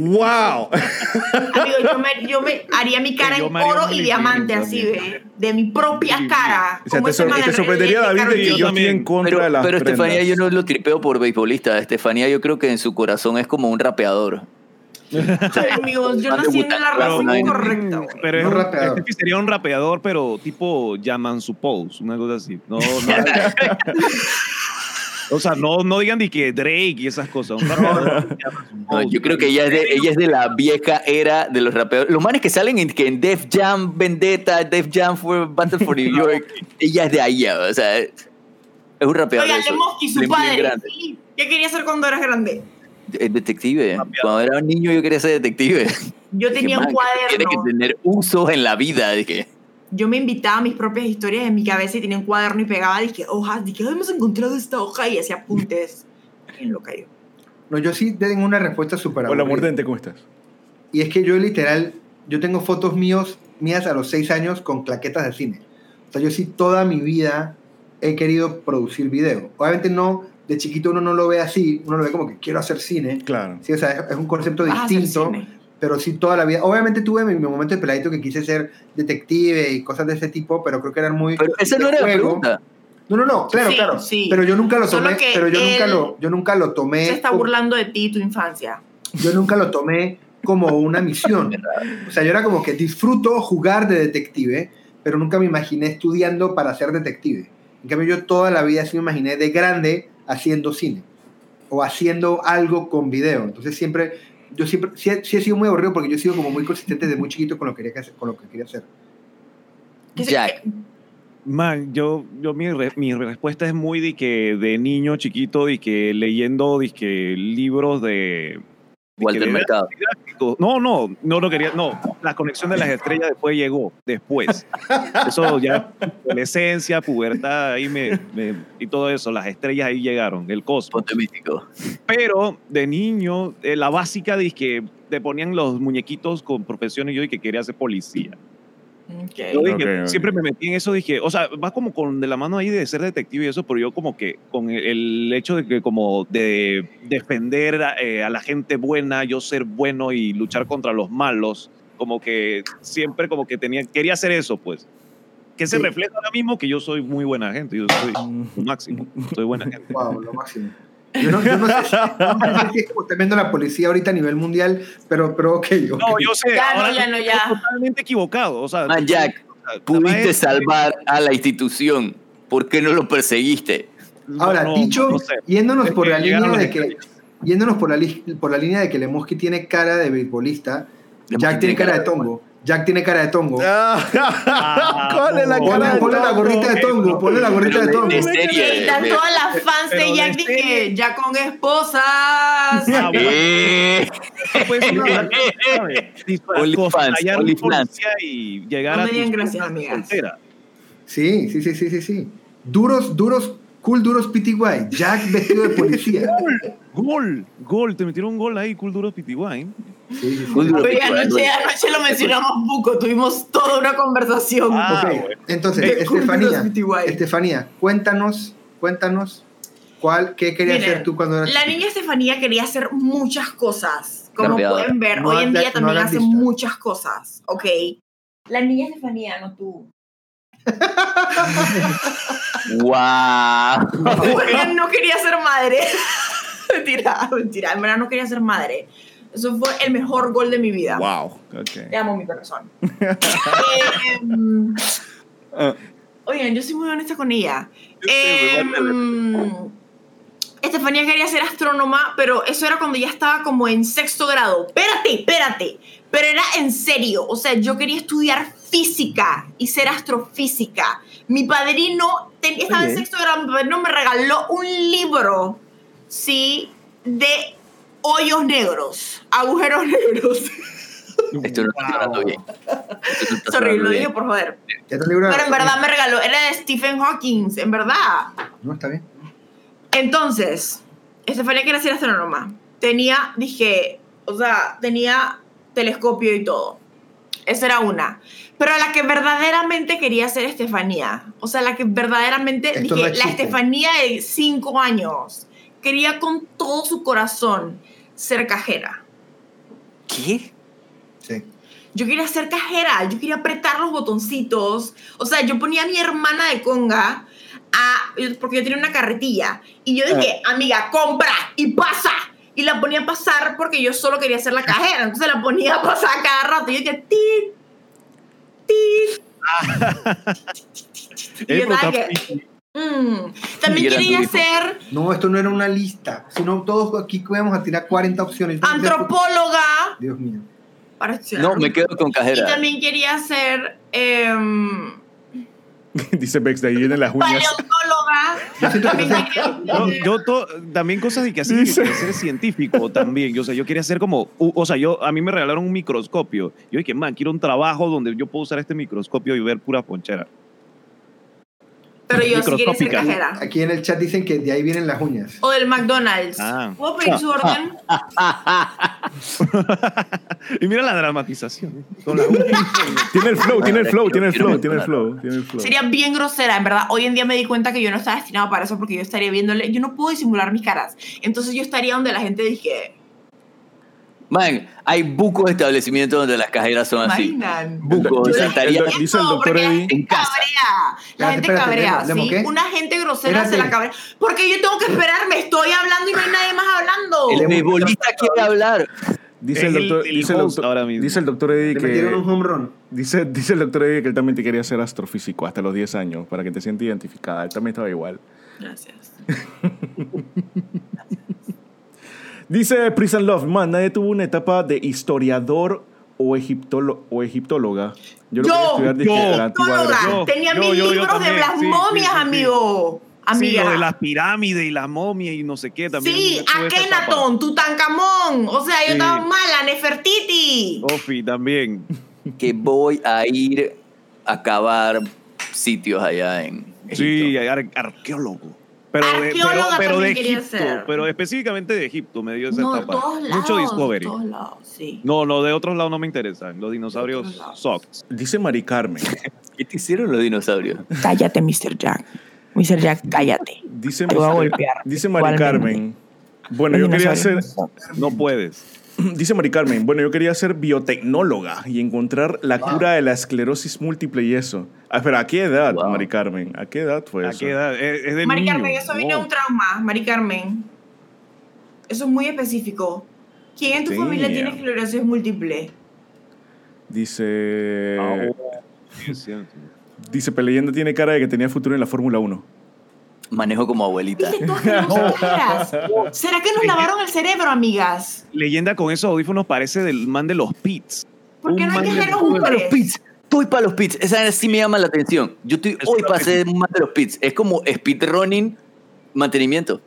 wow. Amigo, yo me, yo me haría mi cara en oro y diamante así, también. de, de mi propia cara. O sea, te, sor- sorprendería, de David, de que yo estoy en también. contra Pero, de las pero Estefanía prendas. yo no lo tripeo por beisbolista. Estefanía yo creo que en su corazón es como un rapeador. Amigos, yo nací en la razón ¿no? incorrecta. Pero es Un un, rapeador. este sería un rapeador, pero tipo Yaman Suppose, una cosa así. No, no, o sea, no, no digan ni que Drake y esas cosas. Un rapeador. No, yo creo que ella es, de, ella es de la vieja era de los rapeadores. Los manes que salen en, que en Def Jam Vendetta, Def Jam for Battle for New York, ella es de ahí, o sea, es un rapeador. Oigan, Lemoski, su padre. ¿Qué quería hacer cuando eras grande? Es detective. Cuando era un niño yo quería ser detective. Yo tenía Dije, un "Man, Tiene que cuaderno. tener usos en la vida. Dije, Yo me invitaba a mis propias historias en mi cabeza y tenía un cuaderno y pegaba, dije, hojas, dije, "Ay, hemos encontrado esta hoja y hacía apuntes. Bien loca yo. No, yo sí tengo una respuesta súper Hola. Mordente, ¿cómo estás? Y es que yo literal, yo tengo fotos míos, mías a los seis años con claquetas de cine. O sea, yo sí toda mi vida he querido producir video. Obviamente no, de chiquito uno no lo ve así, uno lo ve como que quiero hacer cine. Claro. Sí, o sea, es, es un concepto Vas a hacer distinto, pero sí toda la vida. Obviamente tuve mi, mi momento de peladito que quise ser detective y cosas de ese tipo, pero creo que eran muy... pero esa no era la juego. pregunta. No, no, no, claro, Sí, claro. sí. Pero yo nunca lo tomé, que pero yo nunca lo, yo nunca lo tomé. Se está burlando de ti y tu infancia. yo nunca lo tomé como una misión. O sea, yo era como que disfruto jugar de detective, pero nunca me imaginé estudiando para ser detective. En cambio, yo toda la vida sí me imaginé de grande haciendo cine o haciendo algo con video. Entonces siempre, yo siempre, sí, he- sí he sido muy aburrido porque yo he sido como muy consistente desde muy chiquito con lo que quería, hacer- con lo que quería hacer. Jack. Man, yo, yo mi, re- mi respuesta es muy de que de niño chiquito, de que leyendo de que libros de... Walter Mercado. No, no, no lo quería, no. La conexión de las estrellas después llegó, después. Eso ya, adolescencia, pubertad, ahí me, me- y todo eso, las estrellas ahí llegaron, el cosmos. Ponte místico. Pero de niño, eh, la básica de que te ponían los muñequitos con profesiones, yo de que quería ser policía. Ok. Yo dije, Ok, ok. siempre me metí en eso, dije, o sea, va como con de la mano ahí de ser detective y eso, pero yo como que con el, el hecho de que como de defender a, eh, a la gente buena, yo ser bueno y luchar contra los malos, como que siempre como que tenía, quería hacer eso, pues. Que se Sí. refleja ahora mismo que yo soy muy buena gente, yo soy lo máximo, soy buena gente. Wow, lo máximo. Yo no, yo no sé, si- yo no sé si es como está viendo la policía ahorita a nivel mundial, pero, pero ok. ok. No, yo sé, Ya no, ahora ya no, ya. estoy totalmente equivocado, o sea, Man, Jack, Pudiste salvar a la institución. ¿Por qué no lo perseguiste? Ahora, no, dicho, no sé. yéndonos Es por la línea de que, yéndonos por la, por la línea de que Lemoski tiene cara de beisbolista, Jack tiene cara de tongo. Jack tiene cara de tongo. ¿Cuál es la no. cara Ponle, de ponle la tongo? gorrita de tongo, ponle la gorrita de tongo. de serie, Están de- todas las fans de de Jack dije, ya con esposas. Ah, bueno. Eh, Pues, policía y llegar No a me digan tus gracias, amigas. Sí, sí, sí, sí, sí, sí. Duros, duros, cool, duros, PTY. Jack vestido de policía. Gol, gol, te metieron un gol ahí, cool duro Pitiguay. Sí, sí, sí. Cool Duro Oye, Pitiguay, anoche, anoche lo mencionamos poco, tuvimos toda una conversación. Ah, bueno. entonces, De cool, Estefanía, duros, PTY. Estefanía, cuéntanos, cuéntanos, ¿cuál, ¿qué querías Miren, hacer tú cuando eras La niña Estefanía quería hacer muchas cosas. Como Campeadora. pueden ver, No hoy en día también hace muchas cosas, ¿ok? La niña Estefanía, no tú. ¡Guau! Porque no quería ser madre. mentira, mentira. En verdad no quería ser madre. Eso fue el mejor gol de mi vida. Wow. Te amo mi corazón. Em, Ah. oigan, yo soy muy honesta con ella. Em, Estefanía quería ser astrónoma, pero eso era cuando ya estaba como en sexto grado. Espérate, espérate. Pero era en serio. O sea, yo quería estudiar física y ser astrofísica. Mi padrino ten- estaba en sexto grado. Mi padrino me regaló un libro, ¿sí? De hoyos negros, agujeros negros. Esto no está sonando bien. Esto Sorry, lo dije por joder. ¿Qué otro libro? Pero en verdad me regaló, era de Stephen Hawking, en verdad. No, está bien. Entonces, Estefanía quería ser astrónoma. Tenía, dije, o sea, tenía telescopio y todo. Esa era una. Pero la que verdaderamente quería ser Estefanía, o sea, la que verdaderamente, Esto dije, no la. Estefanía de cinco años, quería con todo su corazón ser cajera. ¿Qué? Sí. Yo quería ser cajera, yo quería apretar los botoncitos. O sea, yo ponía a mi hermana de conga a, porque yo tenía una carretilla. Y yo dije, amiga, compra y pasa. Y la ponía a pasar porque yo solo quería ser la cajera. Entonces la ponía a pasar cada rato. Y yo decía, tit, tit. Y Eh, yo estaba que, mm. También Y quería ser No, esto no era una lista. Sino todos aquí íbamos a tirar 40 opciones. antropóloga. Dios mío. Para. No, me quedo con Y cajera. también quería ser em, Dice Bex, de ahí vienen las uñas. paleontóloga. Yo siento que no Yo, to- también cosas de que así, Dice- que ser científico también. Yo, o sea, yo quería ser como, o sea, yo, a mí me regalaron un microscopio. Yo dije, man, quiero un trabajo donde yo puedo usar este microscopio y ver pura ponchera. Pero yo sí quería ser cajera. Aquí en el chat dicen que de ahí vienen las uñas. O del McDonald's. Ah. ¿Puedo pedir su orden? y mira la dramatización. Con la uña. Tiene el flow, tiene el flow, tiene el Quiero flow, tiene el flow, tiene el flow. Sería bien grosera, en verdad. Hoy en día me di cuenta que yo no estaba destinado para eso porque yo estaría viéndole. Yo no puedo disimular mis caras. Entonces yo estaría donde la gente dije. Man, hay bucos de establecimientos donde las cajeras son así. Imaginan. Bucos. Dice- estaría el- dice el doctor Eddie. gente En casa. cabrea. La gente espérate, cabrea, ¿sí? ¿qué? Una gente grosera se la cabrea. Porque yo tengo que esperar, me estoy hablando y no hay nadie más hablando. El beisbolista quiere hablar. Dice el doctor, el dice el doctor, ahora mismo. dice el doctor Eddie Le metieron un que home run. dice, dice el doctor Eddie que él también te quería ser astrofísico hasta los 10 años para que te sientas identificada. Él también estaba igual. Gracias. Dice Prison Love, man, nadie tuvo una etapa de historiador o, egiptolo- o egiptóloga. Yo lo Yo, de yo, Tenía mis libros de las sí, sí, momias, sí, sí. amigo. Amiga. Sí, lo de las pirámides y las momias y no sé qué también. Sí. Akenatón, Tutankamón. O sea, yo Sí. estaba mala, Nefertiti. Ofi también. Que voy a ir a cavar sitios allá en Sí, Egipto. ar- arqueólogo. Pero de, pero, pero de Egipto, ser. pero específicamente de Egipto me dio esa No, etapa. todos lados. Mucho Discovery. de todos lados, sí. No, no, de otros lados no me interesan. Los dinosaurios sucks. Dice Mari Carmen. ¿Qué te hicieron los dinosaurios? Cállate, Mr. Jack. Mr. Jack, cállate. Dice, Te voy a golpear. dice Mari. Carmen. Bueno, yo Los quería dinosaurios. No puedes. dice Mari Carmen, bueno, yo quería ser biotecnóloga y encontrar la cura de la esclerosis múltiple y eso. Ah, espera, ¿a qué edad, Wow. Mari Carmen? ¿A qué edad fue ¿A eso? qué edad? Es, es de Mari niño. Carmen, eso viene de Wow. un trauma. Mari Carmen. Eso es muy específico. ¿Quién en tu Damn. familia tiene esclerosis múltiple? Dice, oh, dice, Peleyenda tiene cara de que tenía futuro en la Fórmula 1. Manejo como abuelita. ¿Viste todas las caras? ¿Será que nos lavaron el cerebro, amigas? Leyenda con esos audífonos parece del man de los pits. ¿Por qué Un no hay man que ser los Estoy para los hombres? pits. Estoy para los pits. Esa sí me llama la atención. Yo estoy Es hoy para ser más de los pits. Es como speedrunning mantenimiento.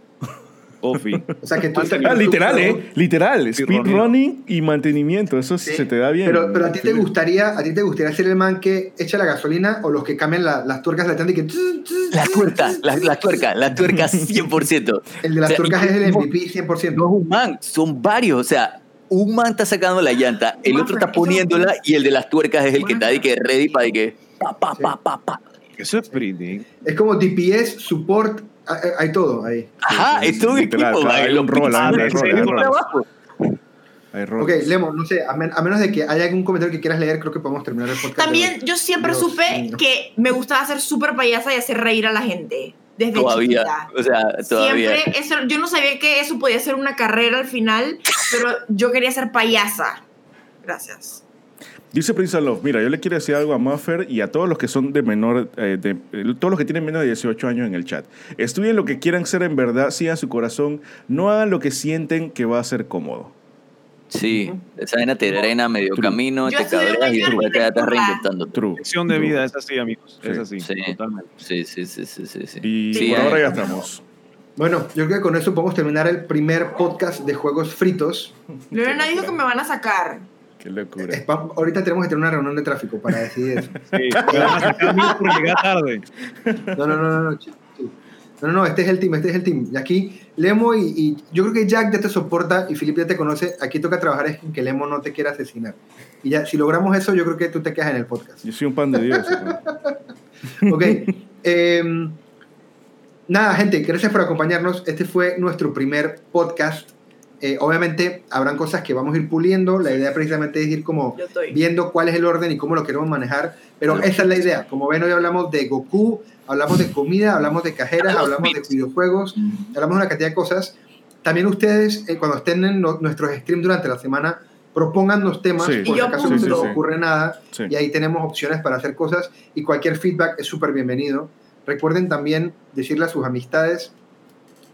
Ofi. O sea, que tú... Ah, literal, ¿eh? Literal. Speedrunning. Y mantenimiento. Eso Sí. se te da bien. Pero, pero a ti te gustaría, a ti te gustaría ser el man que echa la gasolina o los que cambian la- las tuercas de la y que La tuerca, la, la tuerca, la tuerca 100%. el de las O sea, tuercas es el MVP 100%. No es un man, son varios. O sea, un man está sacando la llanta, el otro está poniéndola y el de las tuercas es el que está ahí que ready para que pa, pa, pa, pa, pa. Eso es pretty. Es como DPS, support, hay, hay todo ahí. Ajá, sí, es todo un sí, literal, equipo. hay Los un rol, Ok. Lemo, no sé, a, men- a menos de que haya algún comentario que quieras leer, creo que podemos terminar el podcast. También yo siempre Dios supe mío. que me gustaba ser súper payasa y hacer reír a la gente. Desde Todavía, chiquita. o sea, todavía. Siempre, eso, yo no sabía que eso podía ser una carrera al final, pero yo quería ser payasa. Gracias. Dice Prince Love, mira, yo le quiero decir algo a Muffer y a todos los que son de menor, eh, de, eh, todos los que tienen menos de 18 años en el chat. Estudien lo que quieran ser en verdad, sigan su corazón, no hagan lo que sienten que va a ser cómodo. Sí, esa vaina te drena medio True. camino, Yo te cabreas y después te estás reinventando. True. Lección de True. vida, es así, amigos. Es Sí. así. Sí. Totalmente. Sí, sí, sí, sí, sí. sí. Y Sí, por ahora ya estamos. Bueno, yo creo que con eso podemos terminar el primer podcast de juegos fritos. Lorena dijo que me van a sacar. Qué locura. Espa- Ahorita tenemos que tener una reunión de tráfico para decidir eso. Sí, por llegar tarde. No, no, no, no, no. No, no, no, este es el team, este es el team. Y aquí, Lemo y, y yo creo que Jack ya te soporta y Felipe ya te conoce. Aquí toca trabajar es en que Lemo no te quiera asesinar. Y ya, si logramos eso, yo creo que tú te quedas en el podcast. Yo soy un pan de Dios. ¿no? Ok. em, nada, gente, gracias por acompañarnos. Este fue nuestro primer podcast. Eh, obviamente, habrán cosas que vamos a ir puliendo. La idea precisamente es ir como viendo cuál es el orden y cómo lo queremos manejar. Pero esa es la idea. Como ven, hoy hablamos de Goku, hablamos de comida, hablamos de cajeras, hablamos de videojuegos, hablamos de una cantidad de cosas. También ustedes, eh, cuando estén en no- nuestros streams durante la semana, propongan los temas, Sí. por Y si acaso no se les ocurre nada. Sí. Y ahí tenemos opciones para hacer cosas y cualquier feedback es súper bienvenido. Recuerden también decirle a sus amistades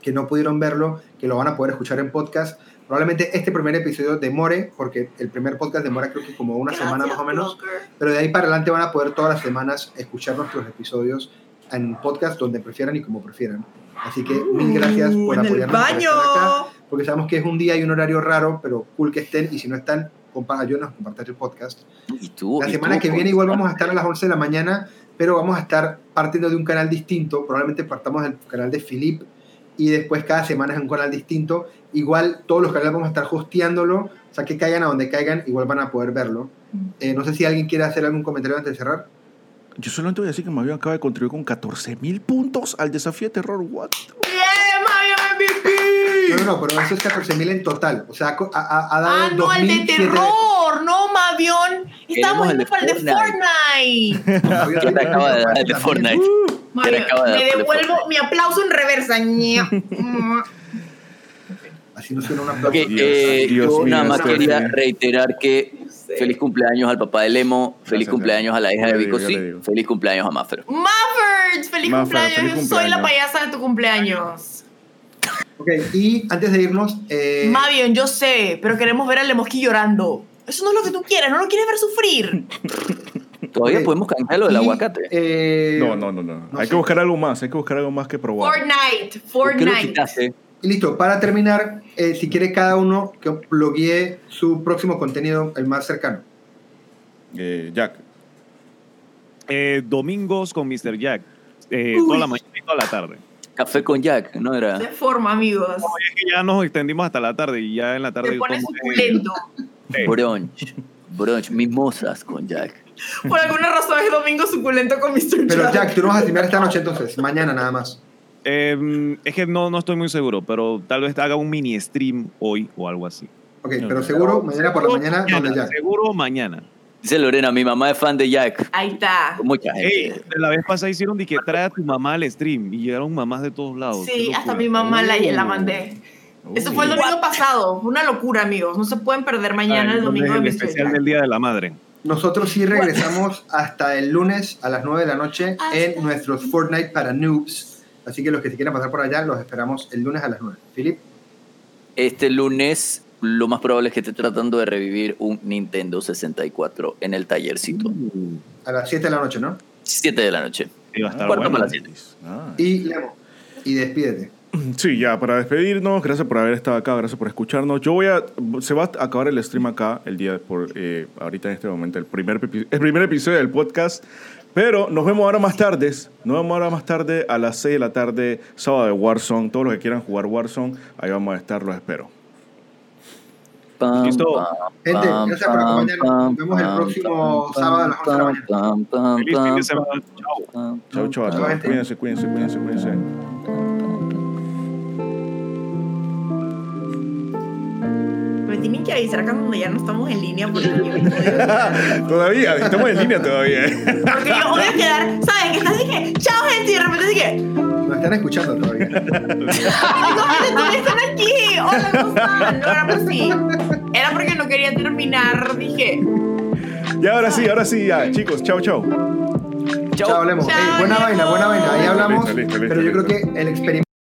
que no pudieron verlo, que lo van a poder escuchar en podcast. Probablemente este primer episodio demore, porque el primer podcast demora creo que como una semana más o menos, pero de ahí para adelante van a poder todas las semanas escuchar nuestros episodios en podcast donde prefieran y como prefieran. Así que mil gracias por Uh, apoyarnos. por estar acá, porque sabemos que es un día y un horario raro, pero cool que estén y si no están, ayúdenos a compartir el podcast. Y tú, La y semana tú, que por- viene igual vamos a estar a las 11 de la mañana, pero vamos a estar partiendo de un canal distinto. Probablemente partamos del canal de Philip y después cada semana es un canal distinto. Igual todos los canales vamos a estar hosteándolo, o sea que caigan a donde caigan, igual van a poder verlo. Eh, no sé si alguien quiere hacer algún comentario antes de cerrar. Yo solamente voy a decir que Mavión acaba de contribuir con 14 mil puntos al desafío de terror. What? ¡Bien, MVP! No, no, no, pero eso es 14.000 en total. O sea, ha, ha- ha dado Ah, no, el de 2007 terror, no, Mavión. Estamos yendo de para el de Fortnite. ¿Qué te acaba de dar el de Fortnite? Mario, acaba de dar me devuelvo mi aplauso en reversa. Así no suena un aplauso. Ok, Dios, eh, Dios yo mío, nada más quería reiterar que feliz cumpleaños al papá de Lemo, feliz Gracias, cumpleaños a la hija de le digo, Vico, yo sí, le digo. feliz cumpleaños a Maffer. Muffers, feliz cumpleaños. feliz Yo soy la payasa de tu cumpleaños. Ok, y antes de irnos, eh, Mavion, yo sé, pero queremos ver al Lemosqui llorando. Eso no es lo que tú quieres, no lo quieres ver sufrir. Todavía podemos cantar lo del Y, aguacate. eh, No, no, no, no. no hay sé. que buscar algo más, hay que buscar algo más que probar. Fortnite, ¿Por qué lo Fortnite. Y listo, para terminar, eh, si quiere cada uno que bloguee su próximo contenido, el más cercano. Eh, Jack. Eh, domingos con Mr. Jack. Eh, toda la mañana y toda la tarde. Café con Jack, ¿no era? De forma, amigos. Es que ya nos extendimos hasta la tarde y ya en la tarde Te pone tomo- suculento. eh, Brunch. Brunch. Mimosas con Jack. Por alguna razón es domingo suculento con Mr. Pero Jack. Tú no vas a streamear esta noche entonces, mañana nada más. eh, es que no, no estoy muy seguro, pero tal vez haga un mini stream hoy o algo así. Ok, pero seguro, mañana por la mañana, Jack. Seguro mañana. Dice Lorena, mi mamá es fan de Jack. Ahí está. Mucha gente. la vez pasada hicieron de que trae a tu mamá al stream y llegaron mamás de todos lados. Sí, hasta mi mamá la, la mandé. Eso fue el domingo pasado. Fue una locura, amigos. No se pueden perder mañana Ah, el domingo de el Mr. especial del Día de la Madre. Nosotros sí regresamos hasta el lunes a las 9 de la noche en nuestros Fortnite para noobs. Así que los que se quieran pasar por allá, los esperamos el lunes a las 9. Philip, Este lunes, lo más probable es que esté tratando de revivir un Nintendo 64 en el tallercito. a las 7 de la noche, ¿no? 7 de la noche. Y va a estar Cuarto bueno. para las siete. Ah. Y Lemo, y despídete. Sí, ya, para despedirnos, gracias por haber estado acá, gracias por escucharnos. Yo voy a, se va a acabar el stream acá, el día por, eh, ahorita en este momento, el primer, el primer episodio del podcast. Pero nos vemos ahora más tarde, nos vemos ahora más tarde a las 6 de la tarde, sábado de Warzone. Todos los que quieran jugar Warzone, ahí vamos a estar, los espero. Listo. Gente, gracias por acompañarnos. Nos vemos el próximo sábado a las 11 de la mañana. Feliz fin de semana. Chao. todos. gente. Cuídense, cuídense, cuídense, cuídense. Tienen que avisar cuando ya no estamos en línea porque yo Todavía, estamos en línea todavía. porque yo odio quedar, ¿saben? Que estás dije, chao gente, y de repente dije, Nos están escuchando todavía. digo, gente, todavía están aquí, hola, ¿cómo están? No era por sí. Era porque no quería terminar, dije, Y ahora sí, ahora sí, ya, chicos, chau, chau. Chao, Lemo. Chao, Ey, buena vaina, buena vaina. Ahí hablamos. Listo, listo, listo, pero yo creo que el experimento.